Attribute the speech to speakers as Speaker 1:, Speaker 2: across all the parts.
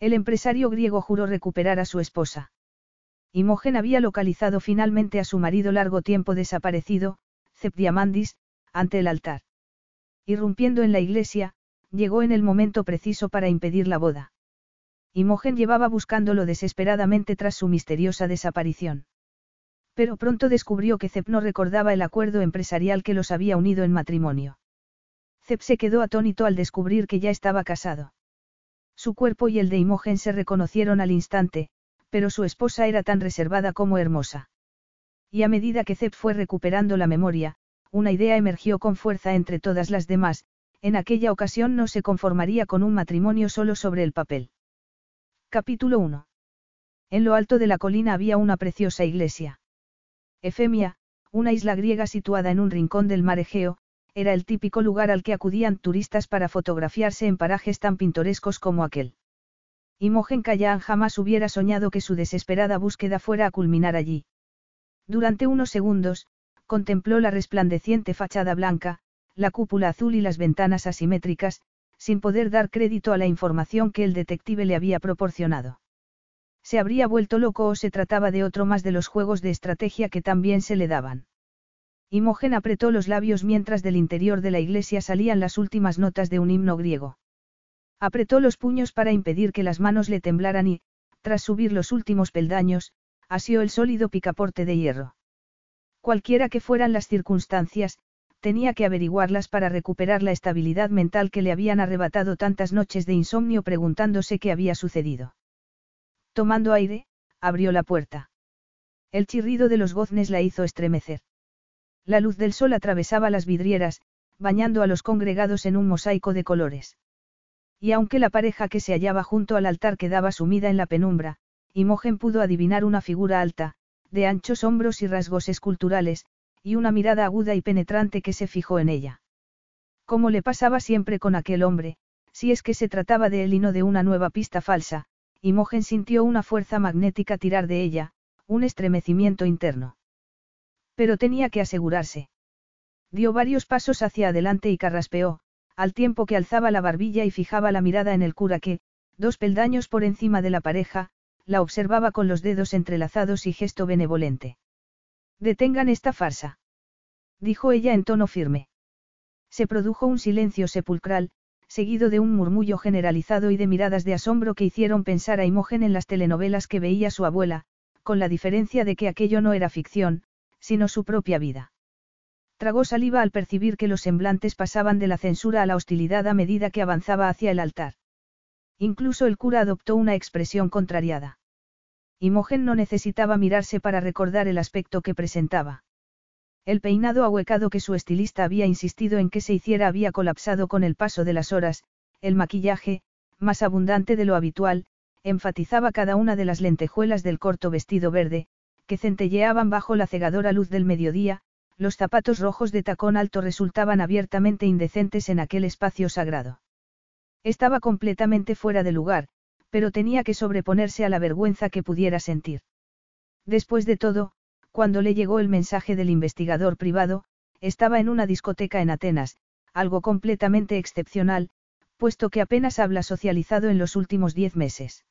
Speaker 1: El empresario griego juró recuperar a su esposa. Imogen había localizado finalmente a su marido largo tiempo desaparecido, Cepdiamandis, ante el altar. Irrumpiendo en la iglesia, llegó en el momento preciso para impedir la boda. Imogen llevaba buscándolo desesperadamente tras su misteriosa desaparición. Pero pronto descubrió que Cep no recordaba el acuerdo empresarial que los había unido en matrimonio. Cep se quedó atónito al descubrir que ya estaba casado. Su cuerpo y el de Imogen se reconocieron al instante, pero su esposa era tan reservada como hermosa. Y a medida que Cep fue recuperando la memoria, una idea emergió con fuerza entre todas las demás, en aquella ocasión no se conformaría con un matrimonio solo sobre el papel. Capítulo 1. En lo alto de la colina había una preciosa iglesia. Efemia, una isla griega situada en un rincón del mar Egeo, era el típico lugar al que acudían turistas para fotografiarse en parajes tan pintorescos como aquel. Imogen Kayan jamás hubiera soñado que su desesperada búsqueda fuera a culminar allí. Durante unos segundos, contempló la resplandeciente fachada blanca, la cúpula azul y las ventanas asimétricas, sin poder dar crédito a la información que el detective le había proporcionado. Se habría vuelto loco o se trataba de otro más de los juegos de estrategia que también se le daban. Imogen apretó los labios mientras del interior de la iglesia salían las últimas notas de un himno griego. Apretó los puños para impedir que las manos le temblaran y, tras subir los últimos peldaños, asió el sólido picaporte de hierro. Cualquiera que fueran las circunstancias, tenía que averiguarlas para recuperar la estabilidad mental que le habían arrebatado tantas noches de insomnio preguntándose qué había sucedido. Tomando aire, abrió la puerta. El chirrido de los goznes la hizo estremecer. La luz del sol atravesaba las vidrieras, bañando a los congregados en un mosaico de colores. Y aunque la pareja que se hallaba junto al altar quedaba sumida en la penumbra, Imogen pudo adivinar una figura alta, de anchos hombros y rasgos esculturales, y una mirada aguda y penetrante que se fijó en ella. Como le pasaba siempre con aquel hombre, si es que se trataba de él y no de una nueva pista falsa, Imogen sintió una fuerza magnética tirar de ella, un estremecimiento interno. Pero tenía que asegurarse. Dio varios pasos hacia adelante y carraspeó, al tiempo que alzaba la barbilla y fijaba la mirada en el cura que, dos peldaños por encima de la pareja, la observaba con los dedos entrelazados y gesto benevolente. Detengan esta farsa. Dijo ella en tono firme. Se produjo un silencio sepulcral, seguido de un murmullo generalizado y de miradas de asombro que hicieron pensar a Imogen en las telenovelas que veía su abuela, con la diferencia de que aquello no era ficción, sino su propia vida. Tragó saliva al percibir que los semblantes pasaban de la censura a la hostilidad a medida que avanzaba hacia el altar. Incluso el cura adoptó una expresión contrariada. Imogen no necesitaba mirarse para recordar el aspecto que presentaba. El peinado ahuecado que su estilista había insistido en que se hiciera había colapsado con el paso de las horas, el maquillaje, más abundante de lo habitual, enfatizaba cada una de las lentejuelas del corto vestido verde, que centelleaban bajo la cegadora luz del mediodía, los zapatos rojos de tacón alto resultaban abiertamente indecentes en aquel espacio sagrado. Estaba completamente fuera de lugar, pero tenía que sobreponerse a la vergüenza que pudiera sentir. Después de todo, cuando le llegó el mensaje del investigador privado, estaba en una discoteca en Atenas, algo completamente excepcional, puesto que apenas habla socializado en los últimos diez meses.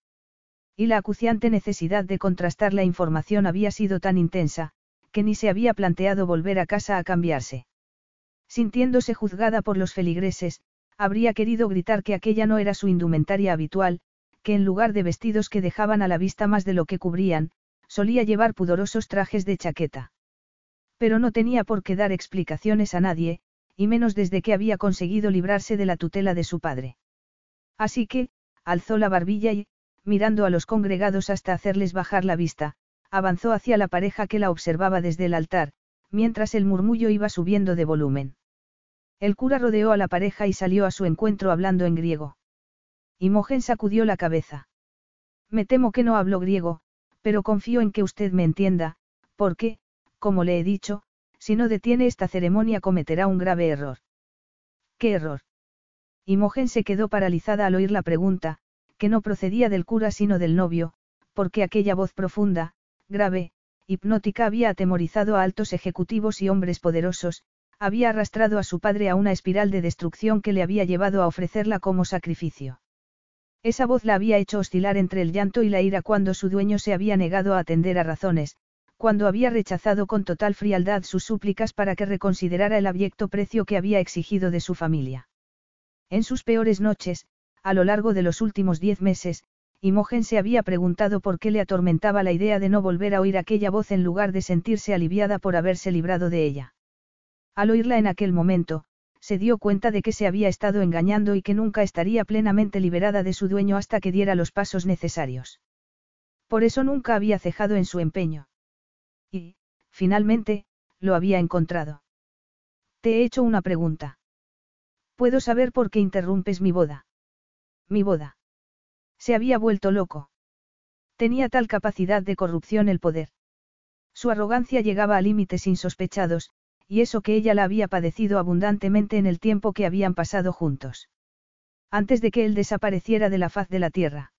Speaker 1: Y la acuciante necesidad de contrastar la información había sido tan intensa, que ni se había planteado volver a casa a cambiarse. Sintiéndose juzgada por los feligreses, habría querido gritar que aquella no era su indumentaria habitual, que en lugar de vestidos que dejaban a la vista más de lo que cubrían, solía llevar pudorosos trajes de chaqueta. Pero no tenía por qué dar explicaciones a nadie, y menos desde que había conseguido librarse de la tutela de su padre. Así que, alzó la barbilla y, mirando a los congregados hasta hacerles bajar la vista, avanzó hacia la pareja que la observaba desde el altar, mientras el murmullo iba subiendo de volumen. El cura rodeó a la pareja y salió a su encuentro hablando en griego. Imogen sacudió la cabeza. Me temo que no hablo griego, pero confío en que usted me entienda, porque, como le he dicho, si no detiene esta ceremonia cometerá un grave error. ¿Qué error? Imogen se quedó paralizada al oír la pregunta, que no procedía del cura sino del novio, porque aquella voz profunda, grave, hipnótica había atemorizado a altos ejecutivos y hombres poderosos, había arrastrado a su padre a una espiral de destrucción que le había llevado a ofrecerla como sacrificio. Esa voz la había hecho oscilar entre el llanto y la ira cuando su dueño se había negado a atender a razones, cuando había rechazado con total frialdad sus súplicas para que reconsiderara el abyecto precio que había exigido de su familia. En sus peores noches, a lo largo de los últimos diez meses, Imogen se había preguntado por qué le atormentaba la idea de no volver a oír aquella voz en lugar de sentirse aliviada por haberse librado de ella. Al oírla en aquel momento, se dio cuenta de que se había estado engañando y que nunca estaría plenamente liberada de su dueño hasta que diera los pasos necesarios. Por eso nunca había cejado en su empeño. Y, finalmente, lo había encontrado. Te he hecho una pregunta. ¿Puedo saber por qué interrumpes mi boda? Mi boda. Se había vuelto loco. Tenía tal capacidad de corrupción el poder. Su arrogancia llegaba a límites insospechados, y eso que ella la había padecido abundantemente en el tiempo que habían pasado juntos. Antes de que él desapareciera de la faz de la tierra.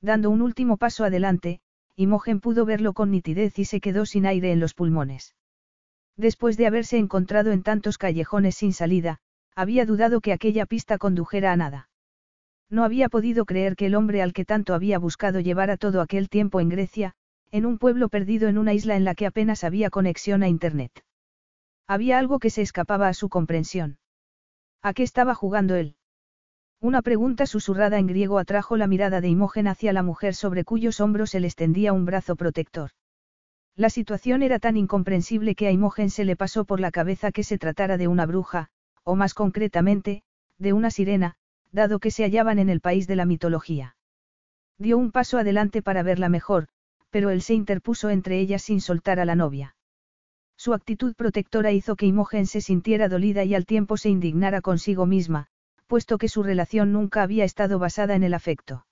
Speaker 1: Dando un último paso adelante, Imogen pudo verlo con nitidez y se quedó sin aire en los pulmones. Después de haberse encontrado en tantos callejones sin salida, había dudado que aquella pista condujera a nada. No había podido creer que el hombre al que tanto había buscado llevara todo aquel tiempo en Grecia, en un pueblo perdido en una isla en la que apenas había conexión a Internet. Había algo que se escapaba a su comprensión. ¿A qué estaba jugando él? Una pregunta susurrada en griego atrajo la mirada de Imogen hacia la mujer sobre cuyos hombros él extendía un brazo protector. La situación era tan incomprensible que a Imogen se le pasó por la cabeza que se tratara de una bruja, o más concretamente, de una sirena, dado que se hallaban en el país de la mitología. Dio un paso adelante para verla mejor, pero él se interpuso entre ellas sin soltar a la novia. Su actitud protectora hizo que Imogen se sintiera dolida y al tiempo se indignara consigo misma, puesto que su relación nunca había estado basada en el afecto.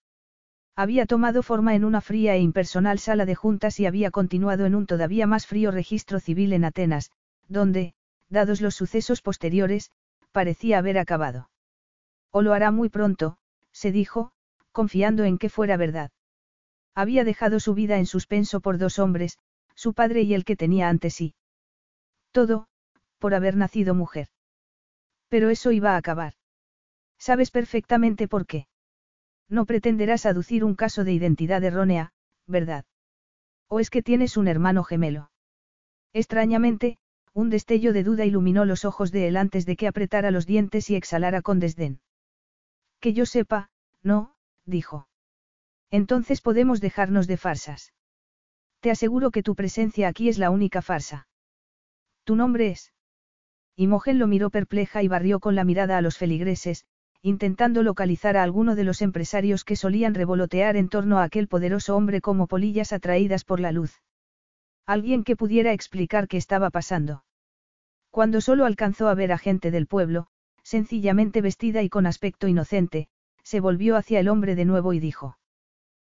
Speaker 1: Había tomado forma en una fría e impersonal sala de juntas y había continuado en un todavía más frío registro civil en Atenas, donde, dados los sucesos posteriores, parecía haber acabado. O lo hará muy pronto, se dijo, confiando en que fuera verdad. Había dejado su vida en suspenso por dos hombres, su padre y el que tenía ante sí. Todo, por haber nacido mujer. Pero eso iba a acabar. Sabes perfectamente por qué. No pretenderás aducir un caso de identidad errónea, ¿verdad? ¿O es que tienes un hermano gemelo? Extrañamente, un destello de duda iluminó los ojos de él antes de que apretara los dientes y exhalara con desdén. Que yo sepa, no, dijo. Entonces podemos dejarnos de farsas. Te aseguro que tu presencia aquí es la única farsa. ¿Tu nombre es? Imogen lo miró perpleja y barrió con la mirada a los feligreses, intentando localizar a alguno de los empresarios que solían revolotear en torno a aquel poderoso hombre como polillas atraídas por la luz. Alguien que pudiera explicar qué estaba pasando. Cuando solo alcanzó a ver a gente del pueblo, sencillamente vestida y con aspecto inocente, se volvió hacia el hombre de nuevo y dijo.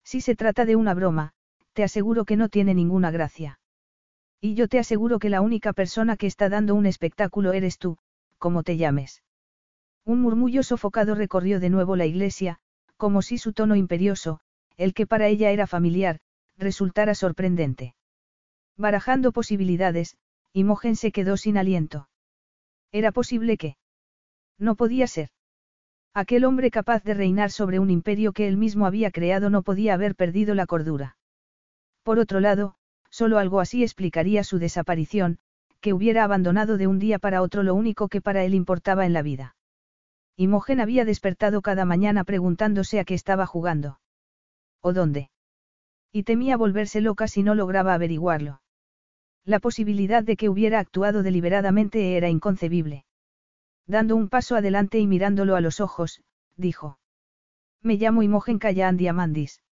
Speaker 1: Si se trata de una broma, te aseguro que no tiene ninguna gracia. Y yo te aseguro que la única persona que está dando un espectáculo eres tú, como te llames. Un murmullo sofocado recorrió de nuevo la iglesia, como si su tono imperioso, el que para ella era familiar, resultara sorprendente. Barajando posibilidades, Imogen se quedó sin aliento. Era posible que. No podía ser. Aquel hombre capaz de reinar sobre un imperio que él mismo había creado no podía haber perdido la cordura. Por otro lado, Solo algo así explicaría su desaparición, que hubiera abandonado de un día para otro lo único que para él importaba en la vida. Imogen había despertado cada mañana preguntándose a qué estaba jugando. ¿O dónde? Y temía volverse loca si no lograba averiguarlo. La posibilidad de que hubiera actuado deliberadamente era inconcebible. Dando un paso adelante y mirándolo a los ojos, dijo. Me llamo Imogen Callahan Diamandis.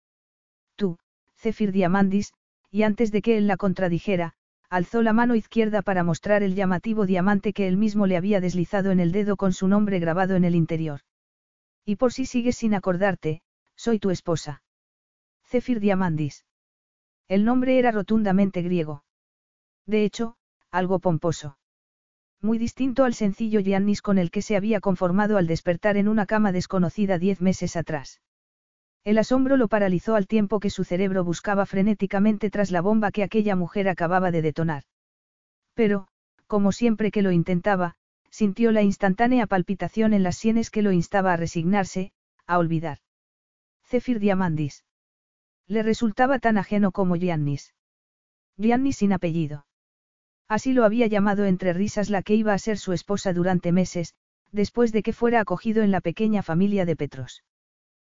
Speaker 1: Tú, Zephyr Diamandis, y antes de que él la contradijera, alzó la mano izquierda para mostrar el llamativo diamante que él mismo le había deslizado en el dedo con su nombre grabado en el interior. Y por si sigues sin acordarte, soy tu esposa. Zephyr Diamandis. El nombre era rotundamente griego. De hecho, algo pomposo. Muy distinto al sencillo Giannis con el que se había conformado al despertar en una cama desconocida diez meses atrás. El asombro lo paralizó al tiempo que su cerebro buscaba frenéticamente tras la bomba que aquella mujer acababa de detonar. Pero, como siempre que lo intentaba, sintió la instantánea palpitación en las sienes que lo instaba a resignarse, a olvidar. Zephyr Diamandis. Le resultaba tan ajeno como Giannis. Giannis sin apellido. Así lo había llamado entre risas la que iba a ser su esposa durante meses, después de que fuera acogido en la pequeña familia de Petros.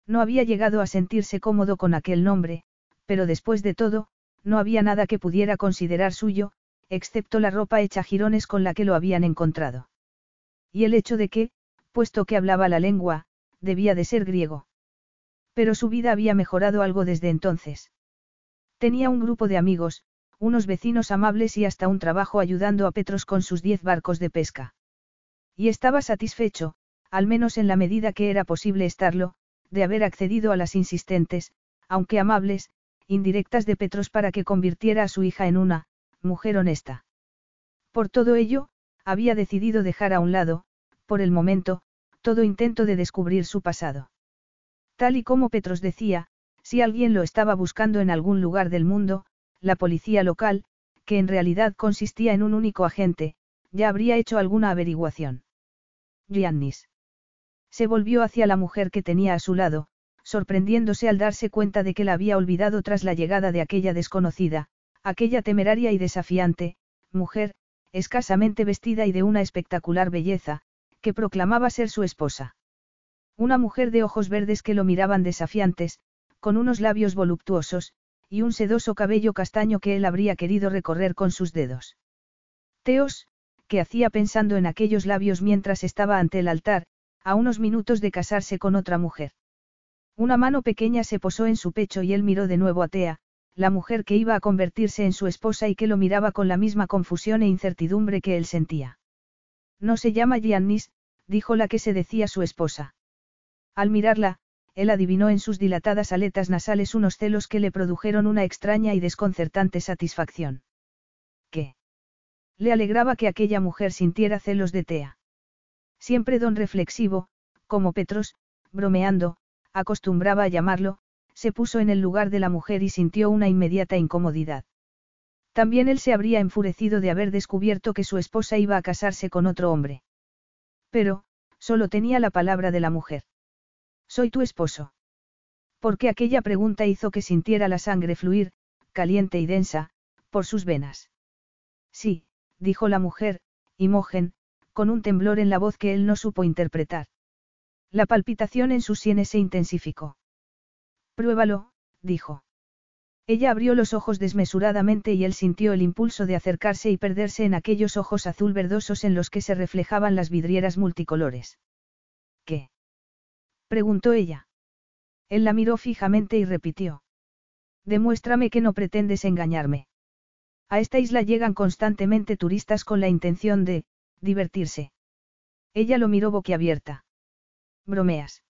Speaker 1: No había llegado a sentirse cómodo con aquel nombre, pero después de todo, no había nada que pudiera considerar suyo, excepto la ropa hecha jirones con la que lo habían encontrado. Y el hecho de que, puesto que hablaba la lengua, debía de ser griego. Pero su vida había mejorado algo desde entonces. Tenía un grupo de amigos, unos vecinos amables y hasta un trabajo ayudando a Petros con sus diez barcos de pesca. Y estaba satisfecho, al menos en la medida que era posible estarlo, de haber accedido a las insistentes, aunque amables, indirectas de Petros para que convirtiera a su hija en una, mujer honesta. Por todo ello, había decidido dejar a un lado, por el momento, todo intento de descubrir su pasado. Tal y como Petros decía, si alguien lo estaba buscando en algún lugar del mundo, la policía local, que en realidad consistía en un único agente, ya habría hecho alguna averiguación. Giannis. Se volvió hacia la mujer que tenía a su lado, sorprendiéndose al darse cuenta de que la había olvidado tras la llegada de aquella desconocida, aquella temeraria y desafiante, mujer, escasamente vestida y de una espectacular belleza, que proclamaba ser su esposa. Una mujer de ojos verdes que lo miraban desafiantes, con unos labios voluptuosos, y un sedoso cabello castaño que él habría querido recorrer con sus dedos. Teos, que hacía pensando en aquellos labios mientras estaba ante el altar, a unos minutos de casarse con otra mujer. Una mano pequeña se posó en su pecho y él miró de nuevo a Tea, la mujer que iba a convertirse en su esposa y que lo miraba con la misma confusión e incertidumbre que él sentía. No se llama Giannis, dijo la que se decía su esposa. Al mirarla, él adivinó en sus dilatadas aletas nasales unos celos que le produjeron una extraña y desconcertante satisfacción. ¿Qué? Le alegraba que aquella mujer sintiera celos de Tea. Siempre don reflexivo, como Petros, bromeando, acostumbraba a llamarlo, se puso en el lugar de la mujer y sintió una inmediata incomodidad. También él se habría enfurecido de haber descubierto que su esposa iba a casarse con otro hombre. Pero, solo tenía la palabra de la mujer. Soy tu esposo. Porque aquella pregunta hizo que sintiera la sangre fluir, caliente y densa, por sus venas. Sí, dijo la mujer, Imogen, con un temblor en la voz que él no supo interpretar. La palpitación en sus sienes se intensificó. Pruébalo, dijo. Ella abrió los ojos desmesuradamente y él sintió el impulso de acercarse y perderse en aquellos ojos azul verdosos en los que se reflejaban las vidrieras multicolores. Preguntó ella. Él la miró fijamente y repitió. Demuéstrame que no pretendes engañarme. A esta isla llegan constantemente turistas con la intención de, divertirse. Ella lo miró boquiabierta. Bromeas.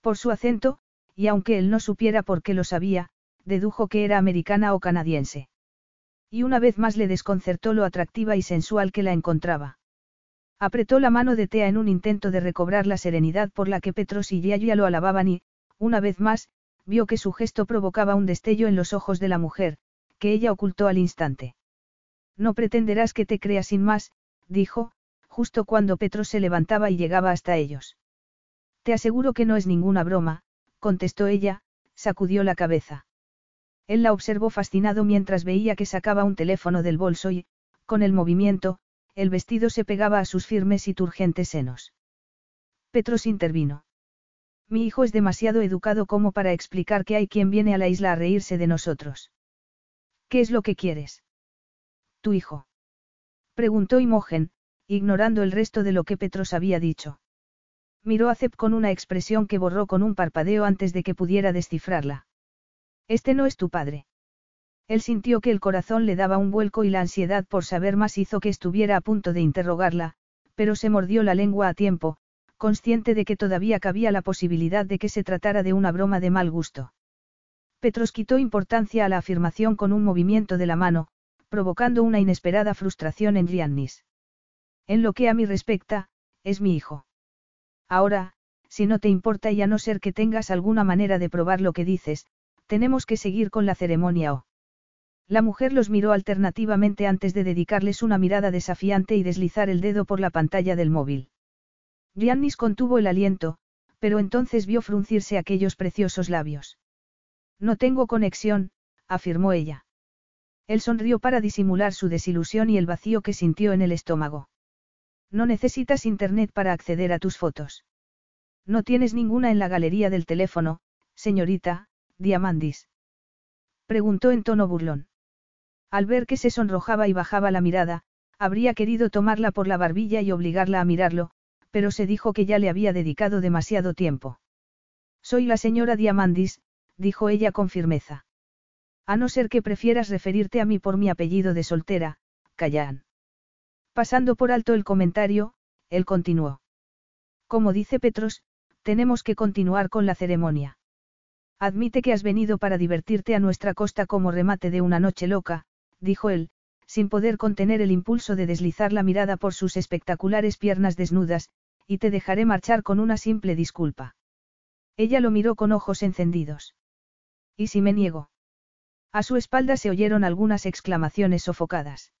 Speaker 1: Por su acento, y aunque él no supiera por qué lo sabía, dedujo que era americana o canadiense. Y una vez más le desconcertó lo atractiva y sensual que la encontraba. Apretó la mano de Tea en un intento de recobrar la serenidad por la que Petros y Yaya lo alababan y, una vez más, vio que su gesto provocaba un destello en los ojos de la mujer, que ella ocultó al instante. No pretenderás que te crea sin más, dijo, justo cuando Petros se levantaba y llegaba hasta ellos. Te aseguro que no es ninguna broma, contestó ella, sacudió la cabeza. Él la observó fascinado mientras veía que sacaba un teléfono del bolso y, con el movimiento, el vestido se pegaba a sus firmes y turgentes senos. Petros intervino. Mi hijo es demasiado educado como para explicar que hay quien viene a la isla a reírse de nosotros. ¿Qué es lo que quieres? Tu hijo. Preguntó Imogen, ignorando el resto de lo que Petros había dicho. Miró a Cep con una expresión que borró con un parpadeo antes de que pudiera descifrarla. Este no es tu padre. Él sintió que el corazón le daba un vuelco y la ansiedad por saber más hizo que estuviera a punto de interrogarla, pero se mordió la lengua a tiempo, consciente de que todavía cabía la posibilidad de que se tratara de una broma de mal gusto. Petros quitó importancia a la afirmación con un movimiento de la mano, provocando una inesperada frustración en Giannis. En lo que a mí respecta, es mi hijo. Ahora, si no te importa y a no ser que tengas alguna manera de probar lo que dices, tenemos que seguir con la ceremonia o. La mujer los miró alternativamente antes de dedicarles una mirada desafiante y deslizar el dedo por la pantalla del móvil. Giannis contuvo el aliento, pero entonces vio fruncirse aquellos preciosos labios. No tengo conexión, afirmó ella. Él sonrió para disimular su desilusión y el vacío que sintió en el estómago. No necesitas internet para acceder a tus fotos. No tienes ninguna en la galería del teléfono, señorita, Diamandis. Preguntó en tono burlón. Al ver que se sonrojaba y bajaba la mirada, habría querido tomarla por la barbilla y obligarla a mirarlo, pero se dijo que ya le había dedicado demasiado tiempo. Soy la señora Diamandis, dijo ella con firmeza. A no ser que prefieras referirte a mí por mi apellido de soltera, Callan. Pasando por alto el comentario, él continuó. Como dice Petros, tenemos que continuar con la ceremonia. Admite que has venido para divertirte a nuestra costa como remate de una noche loca, dijo él, sin poder contener el impulso de deslizar la mirada por sus espectaculares piernas desnudas, y te dejaré marchar con una simple disculpa. Ella lo miró con ojos encendidos. ¿Y si me niego? A su espalda se oyeron algunas exclamaciones sofocadas.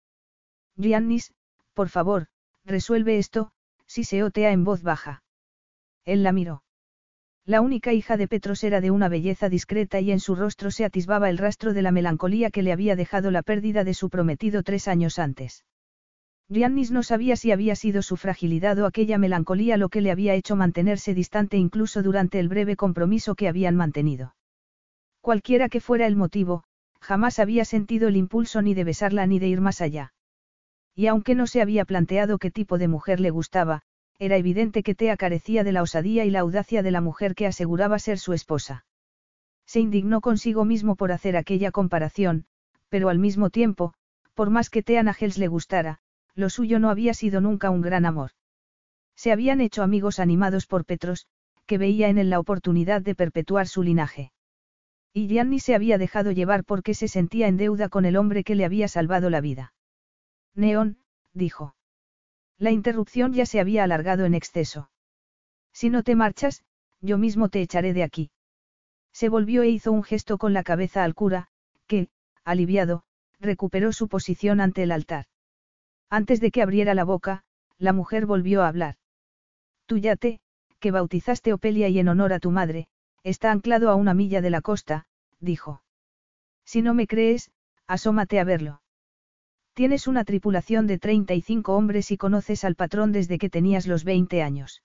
Speaker 1: Giannis, por favor, resuelve esto, si se otea en voz baja. Él la miró. La única hija de Petros era de una belleza discreta y en su rostro se atisbaba el rastro de la melancolía que le había dejado la pérdida de su prometido tres años antes. Giannis no sabía si había sido su fragilidad o aquella melancolía lo que le había hecho mantenerse distante incluso durante el breve compromiso que habían mantenido. Cualquiera que fuera el motivo, jamás había sentido el impulso ni de besarla ni de ir más allá. Y aunque no se había planteado qué tipo de mujer le gustaba, era evidente que Tea carecía de la osadía y la audacia de la mujer que aseguraba ser su esposa. Se indignó consigo mismo por hacer aquella comparación, pero al mismo tiempo, por más que Tea Nagels le gustara, lo suyo no había sido nunca un gran amor. Se habían hecho amigos animados por Petros, que veía en él la oportunidad de perpetuar su linaje. Y Gianni se había dejado llevar porque se sentía en deuda con el hombre que le había salvado la vida. Neón, dijo. La interrupción ya se había alargado en exceso. Si no te marchas, yo mismo te echaré de aquí. Se volvió e hizo un gesto con la cabeza al cura, que, aliviado, recuperó su posición ante el altar. Antes de que abriera la boca, la mujer volvió a hablar. Tu yate, que bautizaste Opelia y en honor a tu madre, está anclado a una milla de la costa, dijo. Si no me crees, asómate a verlo. Tienes una tripulación de 35 hombres y conoces al patrón desde que tenías los 20 años.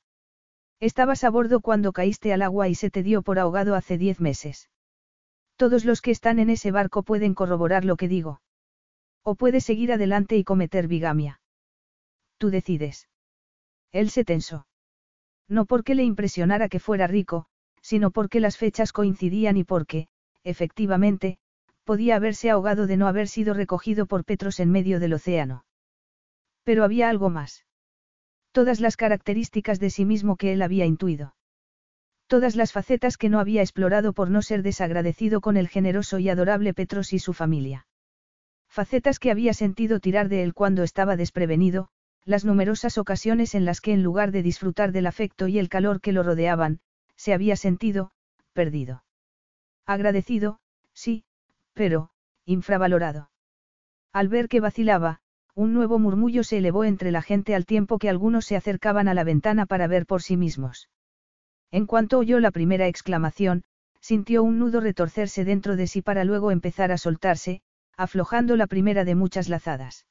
Speaker 1: Estabas a bordo cuando caíste al agua y se te dio por ahogado hace 10 meses. Todos los que están en ese barco pueden corroborar lo que digo. O puedes seguir adelante y cometer bigamia. Tú decides. Él se tensó. No porque le impresionara que fuera rico, sino porque las fechas coincidían y porque, efectivamente, podía haberse ahogado de no haber sido recogido por Petros en medio del océano. Pero había algo más. Todas las características de sí mismo que él había intuido. Todas las facetas que no había explorado por no ser desagradecido con el generoso y adorable Petros y su familia. Facetas que había sentido tirar de él cuando estaba desprevenido, las numerosas ocasiones en las que en lugar de disfrutar del afecto y el calor que lo rodeaban, se había sentido, perdido. Agradecido, sí, pero, infravalorado. Al ver que vacilaba, un nuevo murmullo se elevó entre la gente al tiempo que algunos se acercaban a la ventana para ver por sí mismos. En cuanto oyó la primera exclamación, sintió un nudo retorcerse dentro de sí para luego empezar a soltarse, aflojando la primera de muchas lazadas.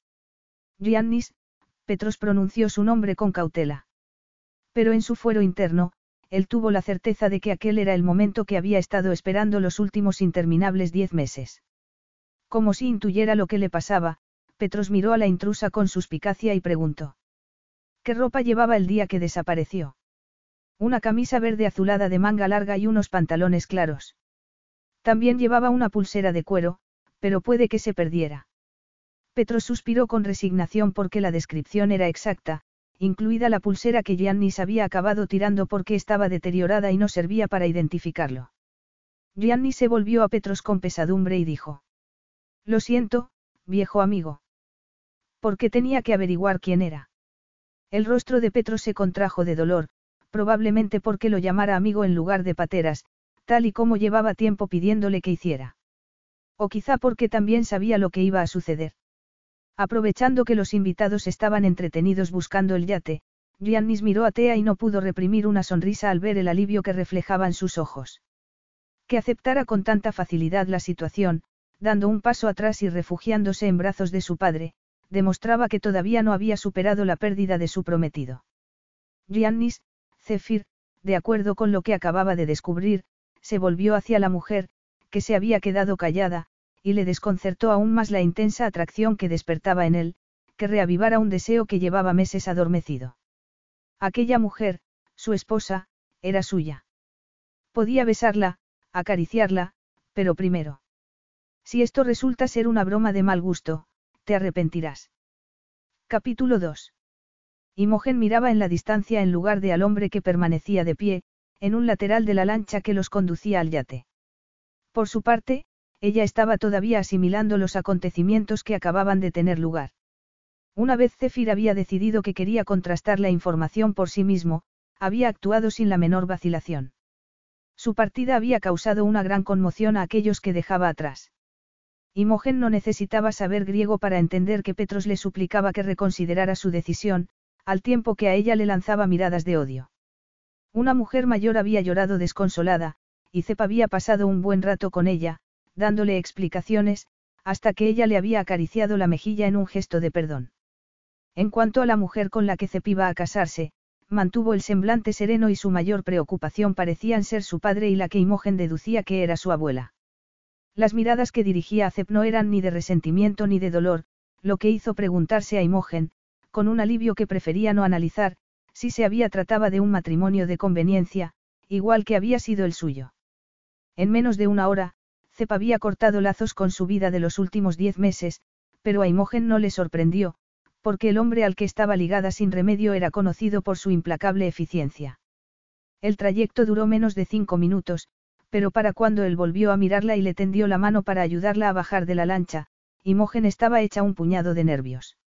Speaker 1: Giannis, Petros pronunció su nombre con cautela. Pero en su fuero interno, él tuvo la certeza de que aquel era el momento que había estado esperando los últimos interminables diez meses. Como si intuyera lo que le pasaba, Petros miró a la intrusa con suspicacia y preguntó. ¿Qué ropa llevaba el día que desapareció? Una camisa verde azulada de manga larga y unos pantalones claros. También llevaba una pulsera de cuero, pero puede que se perdiera. Petro suspiró con resignación porque la descripción era exacta, incluida la pulsera que Giannis había acabado tirando porque estaba deteriorada y no servía para identificarlo. Gianni se volvió a Petros con pesadumbre y dijo. Lo siento, viejo amigo. Porque tenía que averiguar quién era. El rostro de Petros se contrajo de dolor, probablemente porque lo llamara amigo en lugar de pateras, tal y como llevaba tiempo pidiéndole que hiciera. O quizá porque también sabía lo que iba a suceder. Aprovechando que los invitados estaban entretenidos buscando el yate, Giannis miró a Tea y no pudo reprimir una sonrisa al ver el alivio que reflejaban sus ojos. Que aceptara con tanta facilidad la situación, dando un paso atrás y refugiándose en brazos de su padre, demostraba que todavía no había superado la pérdida de su prometido. Giannis, Zephyr, de acuerdo con lo que acababa de descubrir, se volvió hacia la mujer, que se había quedado callada, y le desconcertó aún más la intensa atracción que despertaba en él, que reavivara un deseo que llevaba meses adormecido. Aquella mujer, su esposa, era suya. Podía besarla, acariciarla, pero primero. Si esto resulta ser una broma de mal gusto, te arrepentirás. Capítulo 2. Imogen miraba en la distancia en lugar de al hombre que permanecía de pie, en un lateral de la lancha que los conducía al yate. Por su parte, ella estaba todavía asimilando los acontecimientos que acababan de tener lugar. Una vez Zephyr había decidido que quería contrastar la información por sí mismo, había actuado sin la menor vacilación. Su partida había causado una gran conmoción a aquellos que dejaba atrás. Imogen no necesitaba saber griego para entender que Petros le suplicaba que reconsiderara su decisión, al tiempo que a ella le lanzaba miradas de odio. Una mujer mayor había llorado desconsolada, y Cep había pasado un buen rato con ella, dándole explicaciones, hasta que ella le había acariciado la mejilla en un gesto de perdón. En cuanto a la mujer con la que Cep iba a casarse, mantuvo el semblante sereno y su mayor preocupación parecían ser su padre y la que Imogen deducía que era su abuela. Las miradas que dirigía a Cep no eran ni de resentimiento ni de dolor, lo que hizo preguntarse a Imogen, con un alivio que prefería no analizar, si se había trataba de un matrimonio de conveniencia, igual que había sido el suyo. En menos de una hora, Cep había cortado lazos con su vida de los últimos diez meses, pero a Imogen no le sorprendió, porque el hombre al que estaba ligada sin remedio era conocido por su implacable eficiencia. El trayecto duró menos de cinco minutos, pero para cuando él volvió a mirarla y le tendió la mano para ayudarla a bajar de la lancha, Imogen estaba hecha un puñado de nervios.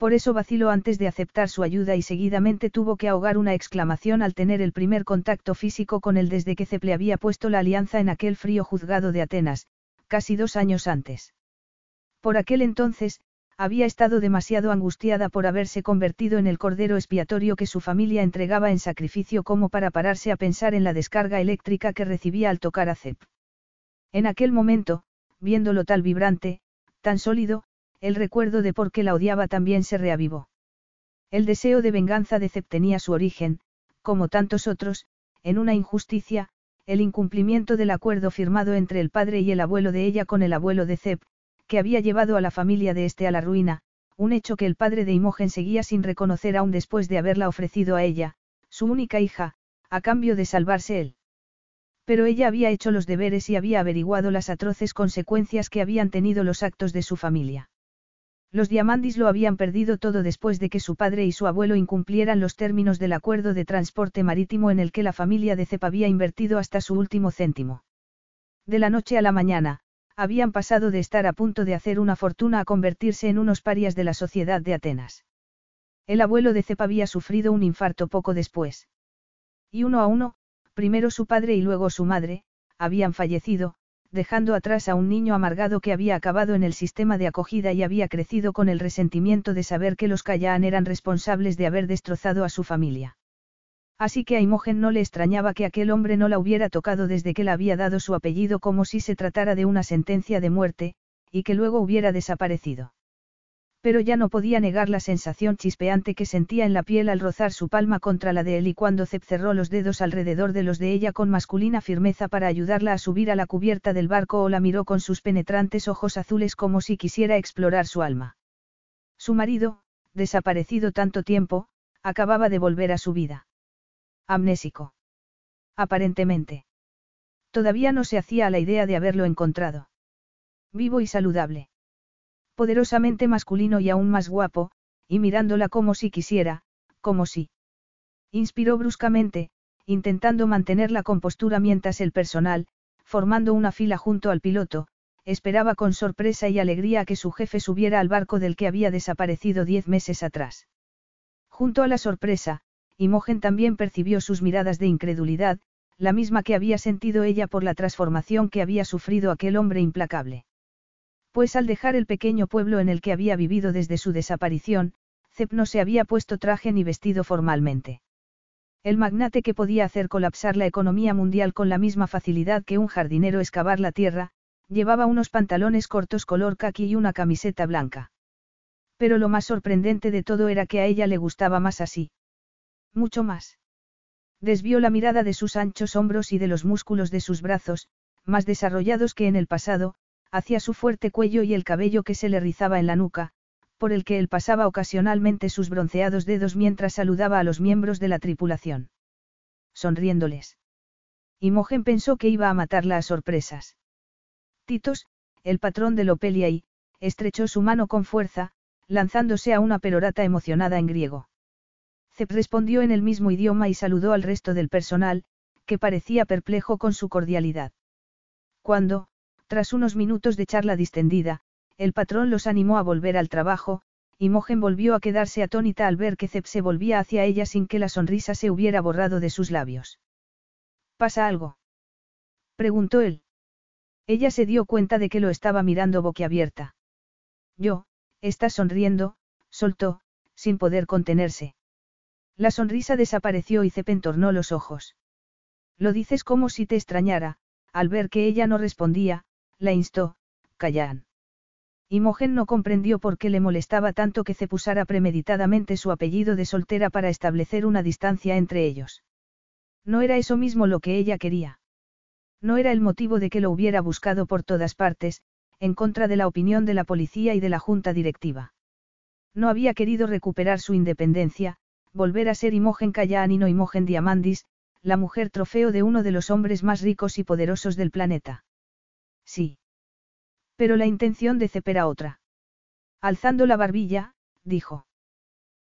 Speaker 1: Por eso vaciló antes de aceptar su ayuda y seguidamente tuvo que ahogar una exclamación al tener el primer contacto físico con él desde que Ceple había puesto la alianza en aquel frío juzgado de Atenas, casi dos años antes. Por aquel entonces, había estado demasiado angustiada por haberse convertido en el cordero expiatorio que su familia entregaba en sacrificio como para pararse a pensar en la descarga eléctrica que recibía al tocar a Cep. En aquel momento, viéndolo tal vibrante, tan sólido, el recuerdo de por qué la odiaba también se reavivó. El deseo de venganza de Cep tenía su origen, como tantos otros, en una injusticia, el incumplimiento del acuerdo firmado entre el padre y el abuelo de ella con el abuelo de Cep, que había llevado a la familia de este a la ruina, un hecho que el padre de Imogen seguía sin reconocer aún después de haberla ofrecido a ella, su única hija, a cambio de salvarse él. Pero ella había hecho los deberes y había averiguado las atroces consecuencias que habían tenido los actos de su familia. Los Diamandis lo habían perdido todo después de que su padre y su abuelo incumplieran los términos del acuerdo de transporte marítimo en el que la familia de Cep había invertido hasta su último céntimo. De la noche a la mañana, habían pasado de estar a punto de hacer una fortuna a convertirse en unos parias de la sociedad de Atenas. El abuelo de Cep había sufrido un infarto poco después. Y uno a uno, primero su padre y luego su madre, habían fallecido, dejando atrás a un niño amargado que había acabado en el sistema de acogida y había crecido con el resentimiento de saber que los Cayán eran responsables de haber destrozado a su familia. Así que a Imogen no le extrañaba que aquel hombre no la hubiera tocado desde que le había dado su apellido como si se tratara de una sentencia de muerte, y que luego hubiera desaparecido pero ya no podía negar la sensación chispeante que sentía en la piel al rozar su palma contra la de él y cuando Zep cerró los dedos alrededor de los de ella con masculina firmeza para ayudarla a subir a la cubierta del barco o la miró con sus penetrantes ojos azules como si quisiera explorar su alma. Su marido, desaparecido tanto tiempo, acababa de volver a su vida. Amnésico. Aparentemente. Todavía no se hacía a la idea de haberlo encontrado. Vivo y saludable poderosamente masculino y aún más guapo, y mirándola como si quisiera, como si. Inspiró bruscamente, intentando mantener la compostura mientras el personal, formando una fila junto al piloto, esperaba con sorpresa y alegría que su jefe subiera al barco del que había desaparecido diez meses atrás. Junto a la sorpresa, Imogen también percibió sus miradas de incredulidad, la misma que había sentido ella por la transformación que había sufrido aquel hombre implacable. Pues al dejar el pequeño pueblo en el que había vivido desde su desaparición, Zep no se había puesto traje ni vestido formalmente. El magnate que podía hacer colapsar la economía mundial con la misma facilidad que un jardinero excavar la tierra, llevaba unos pantalones cortos color caqui y una camiseta blanca. Pero lo más sorprendente de todo era que a ella le gustaba más así. Mucho más. Desvió la mirada de sus anchos hombros y de los músculos de sus brazos, más desarrollados que en el pasado, hacia su fuerte cuello y el cabello que se le rizaba en la nuca, por el que él pasaba ocasionalmente sus bronceados dedos mientras saludaba a los miembros de la tripulación. Sonriéndoles. Imogen pensó que iba a matarla a sorpresas. Titos, el patrón de Lopelia y, estrechó su mano con fuerza, lanzándose a una perorata emocionada en griego. Zep respondió en el mismo idioma y saludó al resto del personal, que parecía perplejo con su cordialidad. Cuando, tras unos minutos de charla distendida, el patrón los animó a volver al trabajo, y Mogen volvió a quedarse atónita al ver que Zep se volvía hacia ella sin que la sonrisa se hubiera borrado de sus labios. ¿Pasa algo? preguntó él. Ella se dio cuenta de que lo estaba mirando boquiabierta. Yo, estás sonriendo, soltó, sin poder contenerse. La sonrisa desapareció y Zep entornó los ojos. Lo dices como si te extrañara, al ver que ella no respondía, la instó, callan. Imogen no comprendió por qué le molestaba tanto que cepusara premeditadamente su apellido de soltera para establecer una distancia entre ellos. No era eso mismo lo que ella quería. No era el motivo de que lo hubiera buscado por todas partes, en contra de la opinión de la policía y de la junta directiva. No había querido recuperar su independencia, volver a ser Imogen Callan y no Imogen Diamandis, la mujer trofeo de uno de los hombres más ricos y poderosos del planeta. Sí. Pero la intención de Cep era otra. Alzando la barbilla, dijo.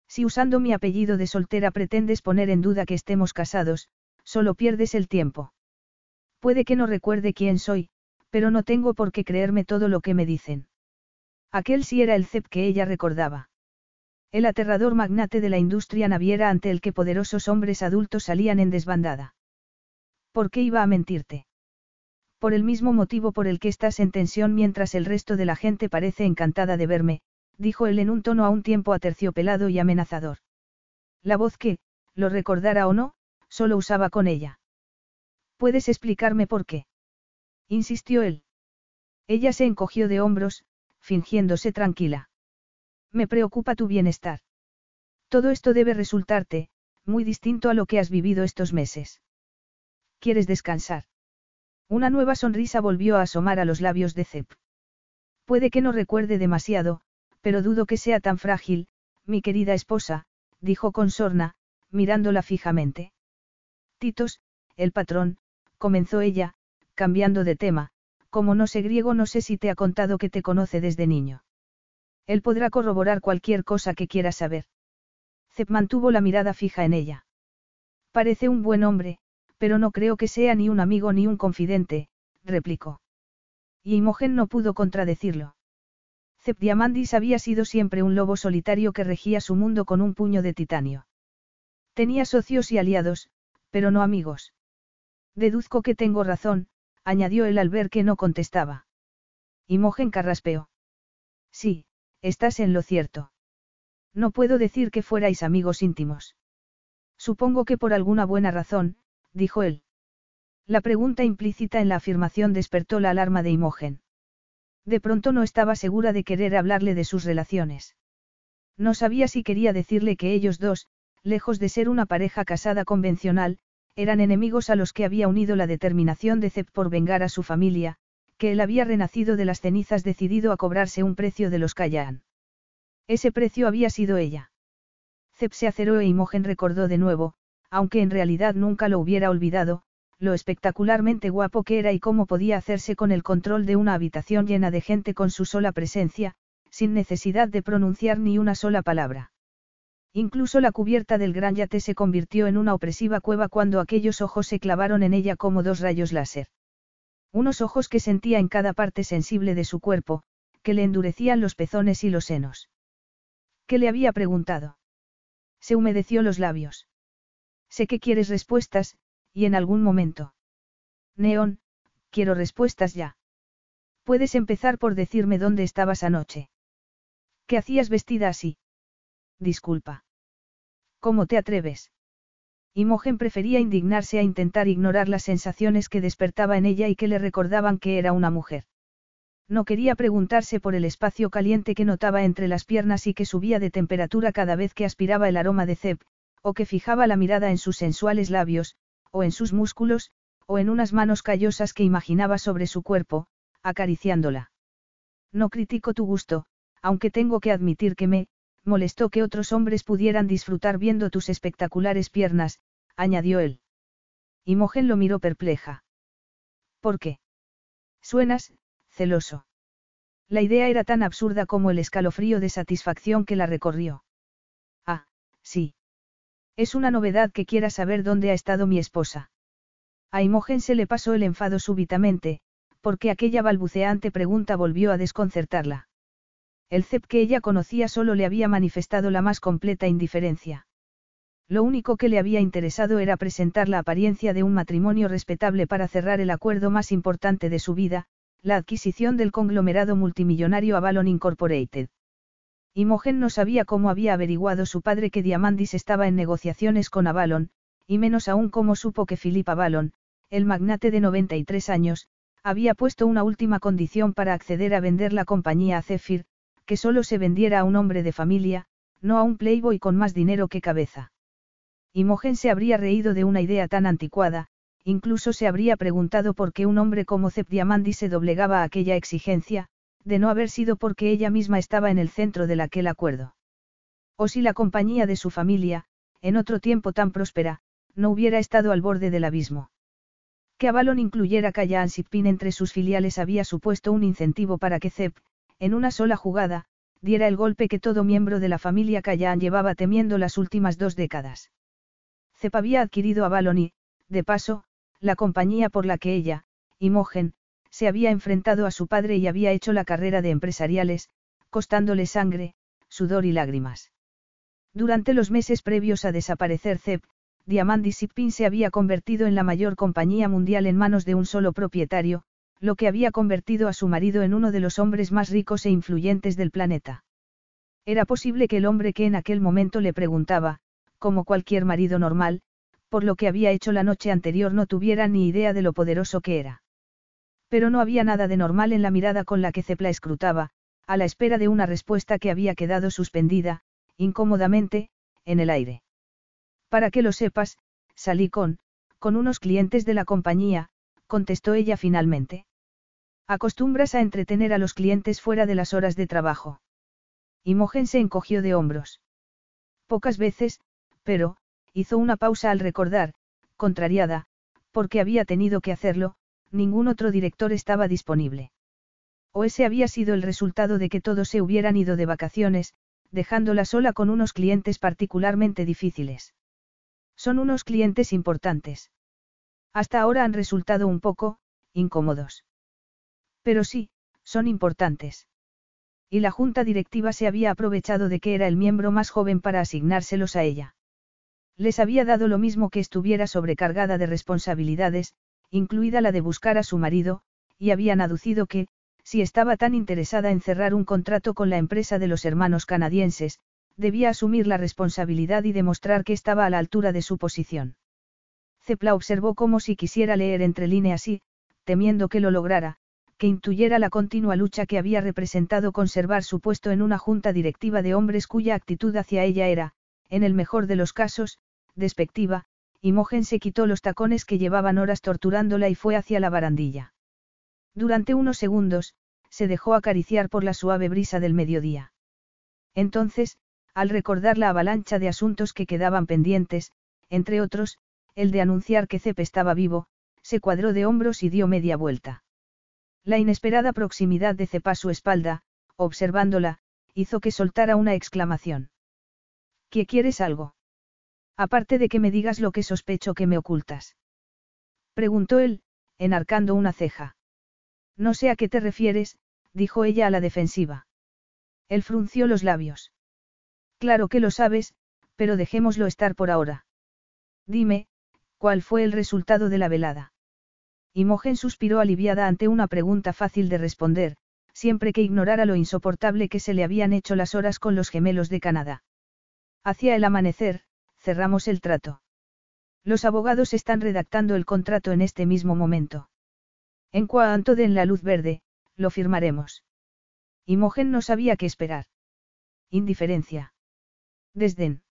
Speaker 1: Si usando mi apellido de soltera pretendes poner en duda que estemos casados, solo pierdes el tiempo. Puede que no recuerde quién soy, pero no tengo por qué creerme todo lo que me dicen. Aquel sí era el Cep que ella recordaba. El aterrador magnate de la industria naviera ante el que poderosos hombres adultos salían en desbandada. ¿Por qué iba a mentirte? Por el mismo motivo por el que estás en tensión mientras el resto de la gente parece encantada de verme, dijo él en un tono a un tiempo aterciopelado y amenazador. La voz que, lo recordara o no, solo usaba con ella. ¿Puedes explicarme por qué? insistió él. Ella se encogió de hombros, fingiéndose tranquila. Me preocupa tu bienestar. Todo esto debe resultarte, muy distinto a lo que has vivido estos meses. ¿Quieres descansar? Una nueva sonrisa volvió a asomar a los labios de Zep. Puede que no recuerde demasiado, pero dudo que sea tan frágil, mi querida esposa, dijo con sorna, mirándola fijamente. Titos, el patrón, comenzó ella, cambiando de tema, como no sé griego no sé si te ha contado que te conoce desde niño. Él podrá corroborar cualquier cosa que quiera saber. Zep mantuvo la mirada fija en ella. Parece un buen hombre, pero no creo que sea ni un amigo ni un confidente, replicó. Y Imogen no pudo contradecirlo. Diamandis había sido siempre un lobo solitario que regía su mundo con un puño de titanio. Tenía socios y aliados, pero no amigos. Deduzco que tengo razón, añadió él al ver que no contestaba. Imogen carraspeó. Sí, estás en lo cierto. No puedo decir que fuerais amigos íntimos. Supongo que por alguna buena razón, dijo él. La pregunta implícita en la afirmación despertó la alarma de Imogen. De pronto no estaba segura de querer hablarle de sus relaciones. No sabía si quería decirle que ellos dos, lejos de ser una pareja casada convencional, eran enemigos a los que había unido la determinación de Zep por vengar a su familia, que él había renacido de las cenizas decidido a cobrarse un precio de los Cayán. Ese precio había sido ella. Zep se aceró e Imogen recordó de nuevo, aunque en realidad nunca lo hubiera olvidado, lo espectacularmente guapo que era y cómo podía hacerse con el control de una habitación llena de gente con su sola presencia, sin necesidad de pronunciar ni una sola palabra. Incluso la cubierta del gran yate se convirtió en una opresiva cueva cuando aquellos ojos se clavaron en ella como dos rayos láser. Unos ojos que sentía en cada parte sensible de su cuerpo, que le endurecían los pezones y los senos. ¿Qué le había preguntado? Se humedeció los labios. Sé que quieres respuestas, y en algún momento. Neón, quiero respuestas ya. Puedes empezar por decirme dónde estabas anoche. ¿Qué hacías vestida así? Disculpa. ¿Cómo te atreves? Imogen prefería indignarse a intentar ignorar las sensaciones que despertaba en ella y que le recordaban que era una mujer. No quería preguntarse por el espacio caliente que notaba entre las piernas y que subía de temperatura cada vez que aspiraba el aroma de cep, o que fijaba la mirada en sus sensuales labios, o en sus músculos, o en unas manos callosas que imaginaba sobre su cuerpo, acariciándola. No critico tu gusto, aunque tengo que admitir que me, molestó que otros hombres pudieran disfrutar viendo tus espectaculares piernas, añadió él. Imogen lo miró perpleja. ¿Por qué? Suenas, celoso. La idea era tan absurda como el escalofrío de satisfacción que la recorrió. Ah, sí. Es una novedad que quiera saber dónde ha estado mi esposa. A Imogen se le pasó el enfado súbitamente, porque aquella balbuceante pregunta volvió a desconcertarla. El CEP que ella conocía solo le había manifestado la más completa indiferencia. Lo único que le había interesado era presentar la apariencia de un matrimonio respetable para cerrar el acuerdo más importante de su vida, la adquisición del conglomerado multimillonario Avalon Incorporated. Imogen no sabía cómo había averiguado su padre que Diamandis estaba en negociaciones con Avalon, y menos aún cómo supo que Philip Avalon, el magnate de 93 años, había puesto una última condición para acceder a vender la compañía a Zephyr, que solo se vendiera a un hombre de familia, no a un playboy con más dinero que cabeza. Imogen se habría reído de una idea tan anticuada, incluso se habría preguntado por qué un hombre como Zep Diamandi se doblegaba a aquella exigencia, de no haber sido porque ella misma estaba en el centro de aquel acuerdo. O si la compañía de su familia, en otro tiempo tan próspera, no hubiera estado al borde del abismo. Que Avalon incluyera Callan Sipin entre sus filiales había supuesto un incentivo para que Zep, en una sola jugada, diera el golpe que todo miembro de la familia Callan llevaba temiendo las últimas dos décadas. Cep había adquirido a Balon y, de paso, la compañía por la que ella, Imogen, se había enfrentado a su padre y había hecho la carrera de empresariales, costándole sangre, sudor y lágrimas. Durante los meses previos a desaparecer Cep, Diamandi Shipping se había convertido en la mayor compañía mundial en manos de un solo propietario, lo que había convertido a su marido en uno de los hombres más ricos e influyentes del planeta. Era posible que el hombre que en aquel momento le preguntaba, como cualquier marido normal, por lo que había hecho la noche anterior no tuviera ni idea de lo poderoso que era. Pero no había nada de normal en la mirada con la que Cepla escrutaba, a la espera de una respuesta que había quedado suspendida, incómodamente, en el aire. Para que lo sepas, salí con, con unos clientes de la compañía, contestó ella finalmente. Acostumbras a entretener a los clientes fuera de las horas de trabajo. Imogen se encogió de hombros. Pocas veces, pero, hizo una pausa al recordar, contrariada, porque había tenido que hacerlo, ningún otro director estaba disponible. O ese había sido el resultado de que todos se hubieran ido de vacaciones, dejándola sola con unos clientes particularmente difíciles. Son unos clientes importantes. Hasta ahora han resultado un poco, incómodos. Pero sí, son importantes. Y la junta directiva se había aprovechado de que era el miembro más joven para asignárselos a ella. Les había dado lo mismo que estuviera sobrecargada de responsabilidades, incluida la de buscar a su marido, y habían aducido que, si estaba tan interesada en cerrar un contrato con la empresa de los hermanos canadienses, debía asumir la responsabilidad y demostrar que estaba a la altura de su posición. Cepla observó como si quisiera leer entre líneas y, temiendo que lo lograra, que intuyera la continua lucha que había representado conservar su puesto en una junta directiva de hombres cuya actitud hacia ella era, en el mejor de los casos, despectiva, y Mogen se quitó los tacones que llevaban horas torturándola y fue hacia la barandilla. Durante unos segundos, se dejó acariciar por la suave brisa del mediodía. Entonces, al recordar la avalancha de asuntos que quedaban pendientes, entre otros, el de anunciar que Cep estaba vivo, se cuadró de hombros y dio media vuelta. La inesperada proximidad de Cepa a su espalda, observándola, hizo que soltara una exclamación. ¿Qué quieres algo? Aparte de que me digas lo que sospecho que me ocultas. Preguntó él, enarcando una ceja. No sé a qué te refieres, dijo ella a la defensiva. Él frunció los labios. Claro que lo sabes, pero dejémoslo estar por ahora. Dime, ¿cuál fue el resultado de la velada? Imogen suspiró aliviada ante una pregunta fácil de responder, siempre que ignorara lo insoportable que se le habían hecho las horas con los gemelos de Canadá. Hacia el amanecer, cerramos el trato. Los abogados están redactando el contrato en este mismo momento. En cuanto den la luz verde, lo firmaremos. Imogen no sabía qué esperar. Indiferencia. Desdén.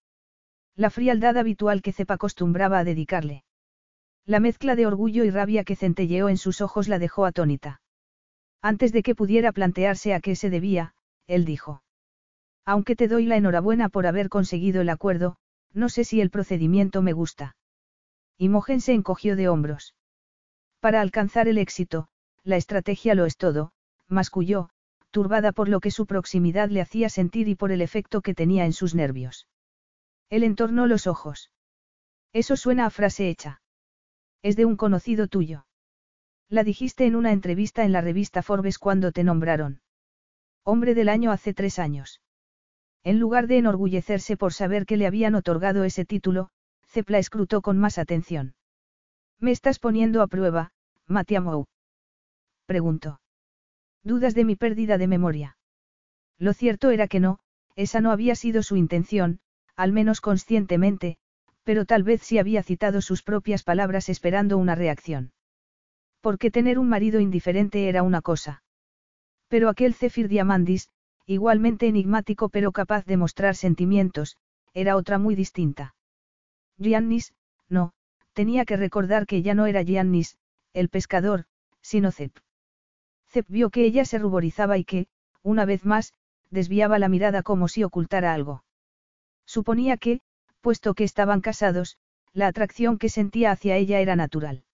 Speaker 1: La frialdad habitual que Cepa acostumbraba a dedicarle. La mezcla de orgullo y rabia que centelleó en sus ojos la dejó atónita. Antes de que pudiera plantearse a qué se debía, él dijo. Aunque te doy la enhorabuena por haber conseguido el acuerdo, no sé si el procedimiento me gusta. Imogen se encogió de hombros. Para alcanzar el éxito, la estrategia lo es todo, masculló, turbada por lo que su proximidad le hacía sentir y por el efecto que tenía en sus nervios. Él entornó los ojos. Eso suena a frase hecha. Es de un conocido tuyo. La dijiste en una entrevista en la revista Forbes cuando te nombraron. Hombre del año hace tres años. En lugar de enorgullecerse por saber que le habían otorgado ese título, Cepla escrutó con más atención. ¿Me estás poniendo a prueba, Matiamou? Preguntó. ¿Dudas de mi pérdida de memoria? Lo cierto era que no, esa no había sido su intención, al menos conscientemente, pero tal vez sí había citado sus propias palabras esperando una reacción. Porque tener un marido indiferente era una cosa. Pero aquel Zephyr Diamandis, igualmente enigmático pero capaz de mostrar sentimientos, era otra muy distinta. Giannis, no, tenía que recordar que ya no era Giannis, el pescador, sino Zep. Zep vio que ella se ruborizaba y que, una vez más, desviaba la mirada como si ocultara algo. Suponía que, puesto que estaban casados, la atracción que sentía hacia ella era natural.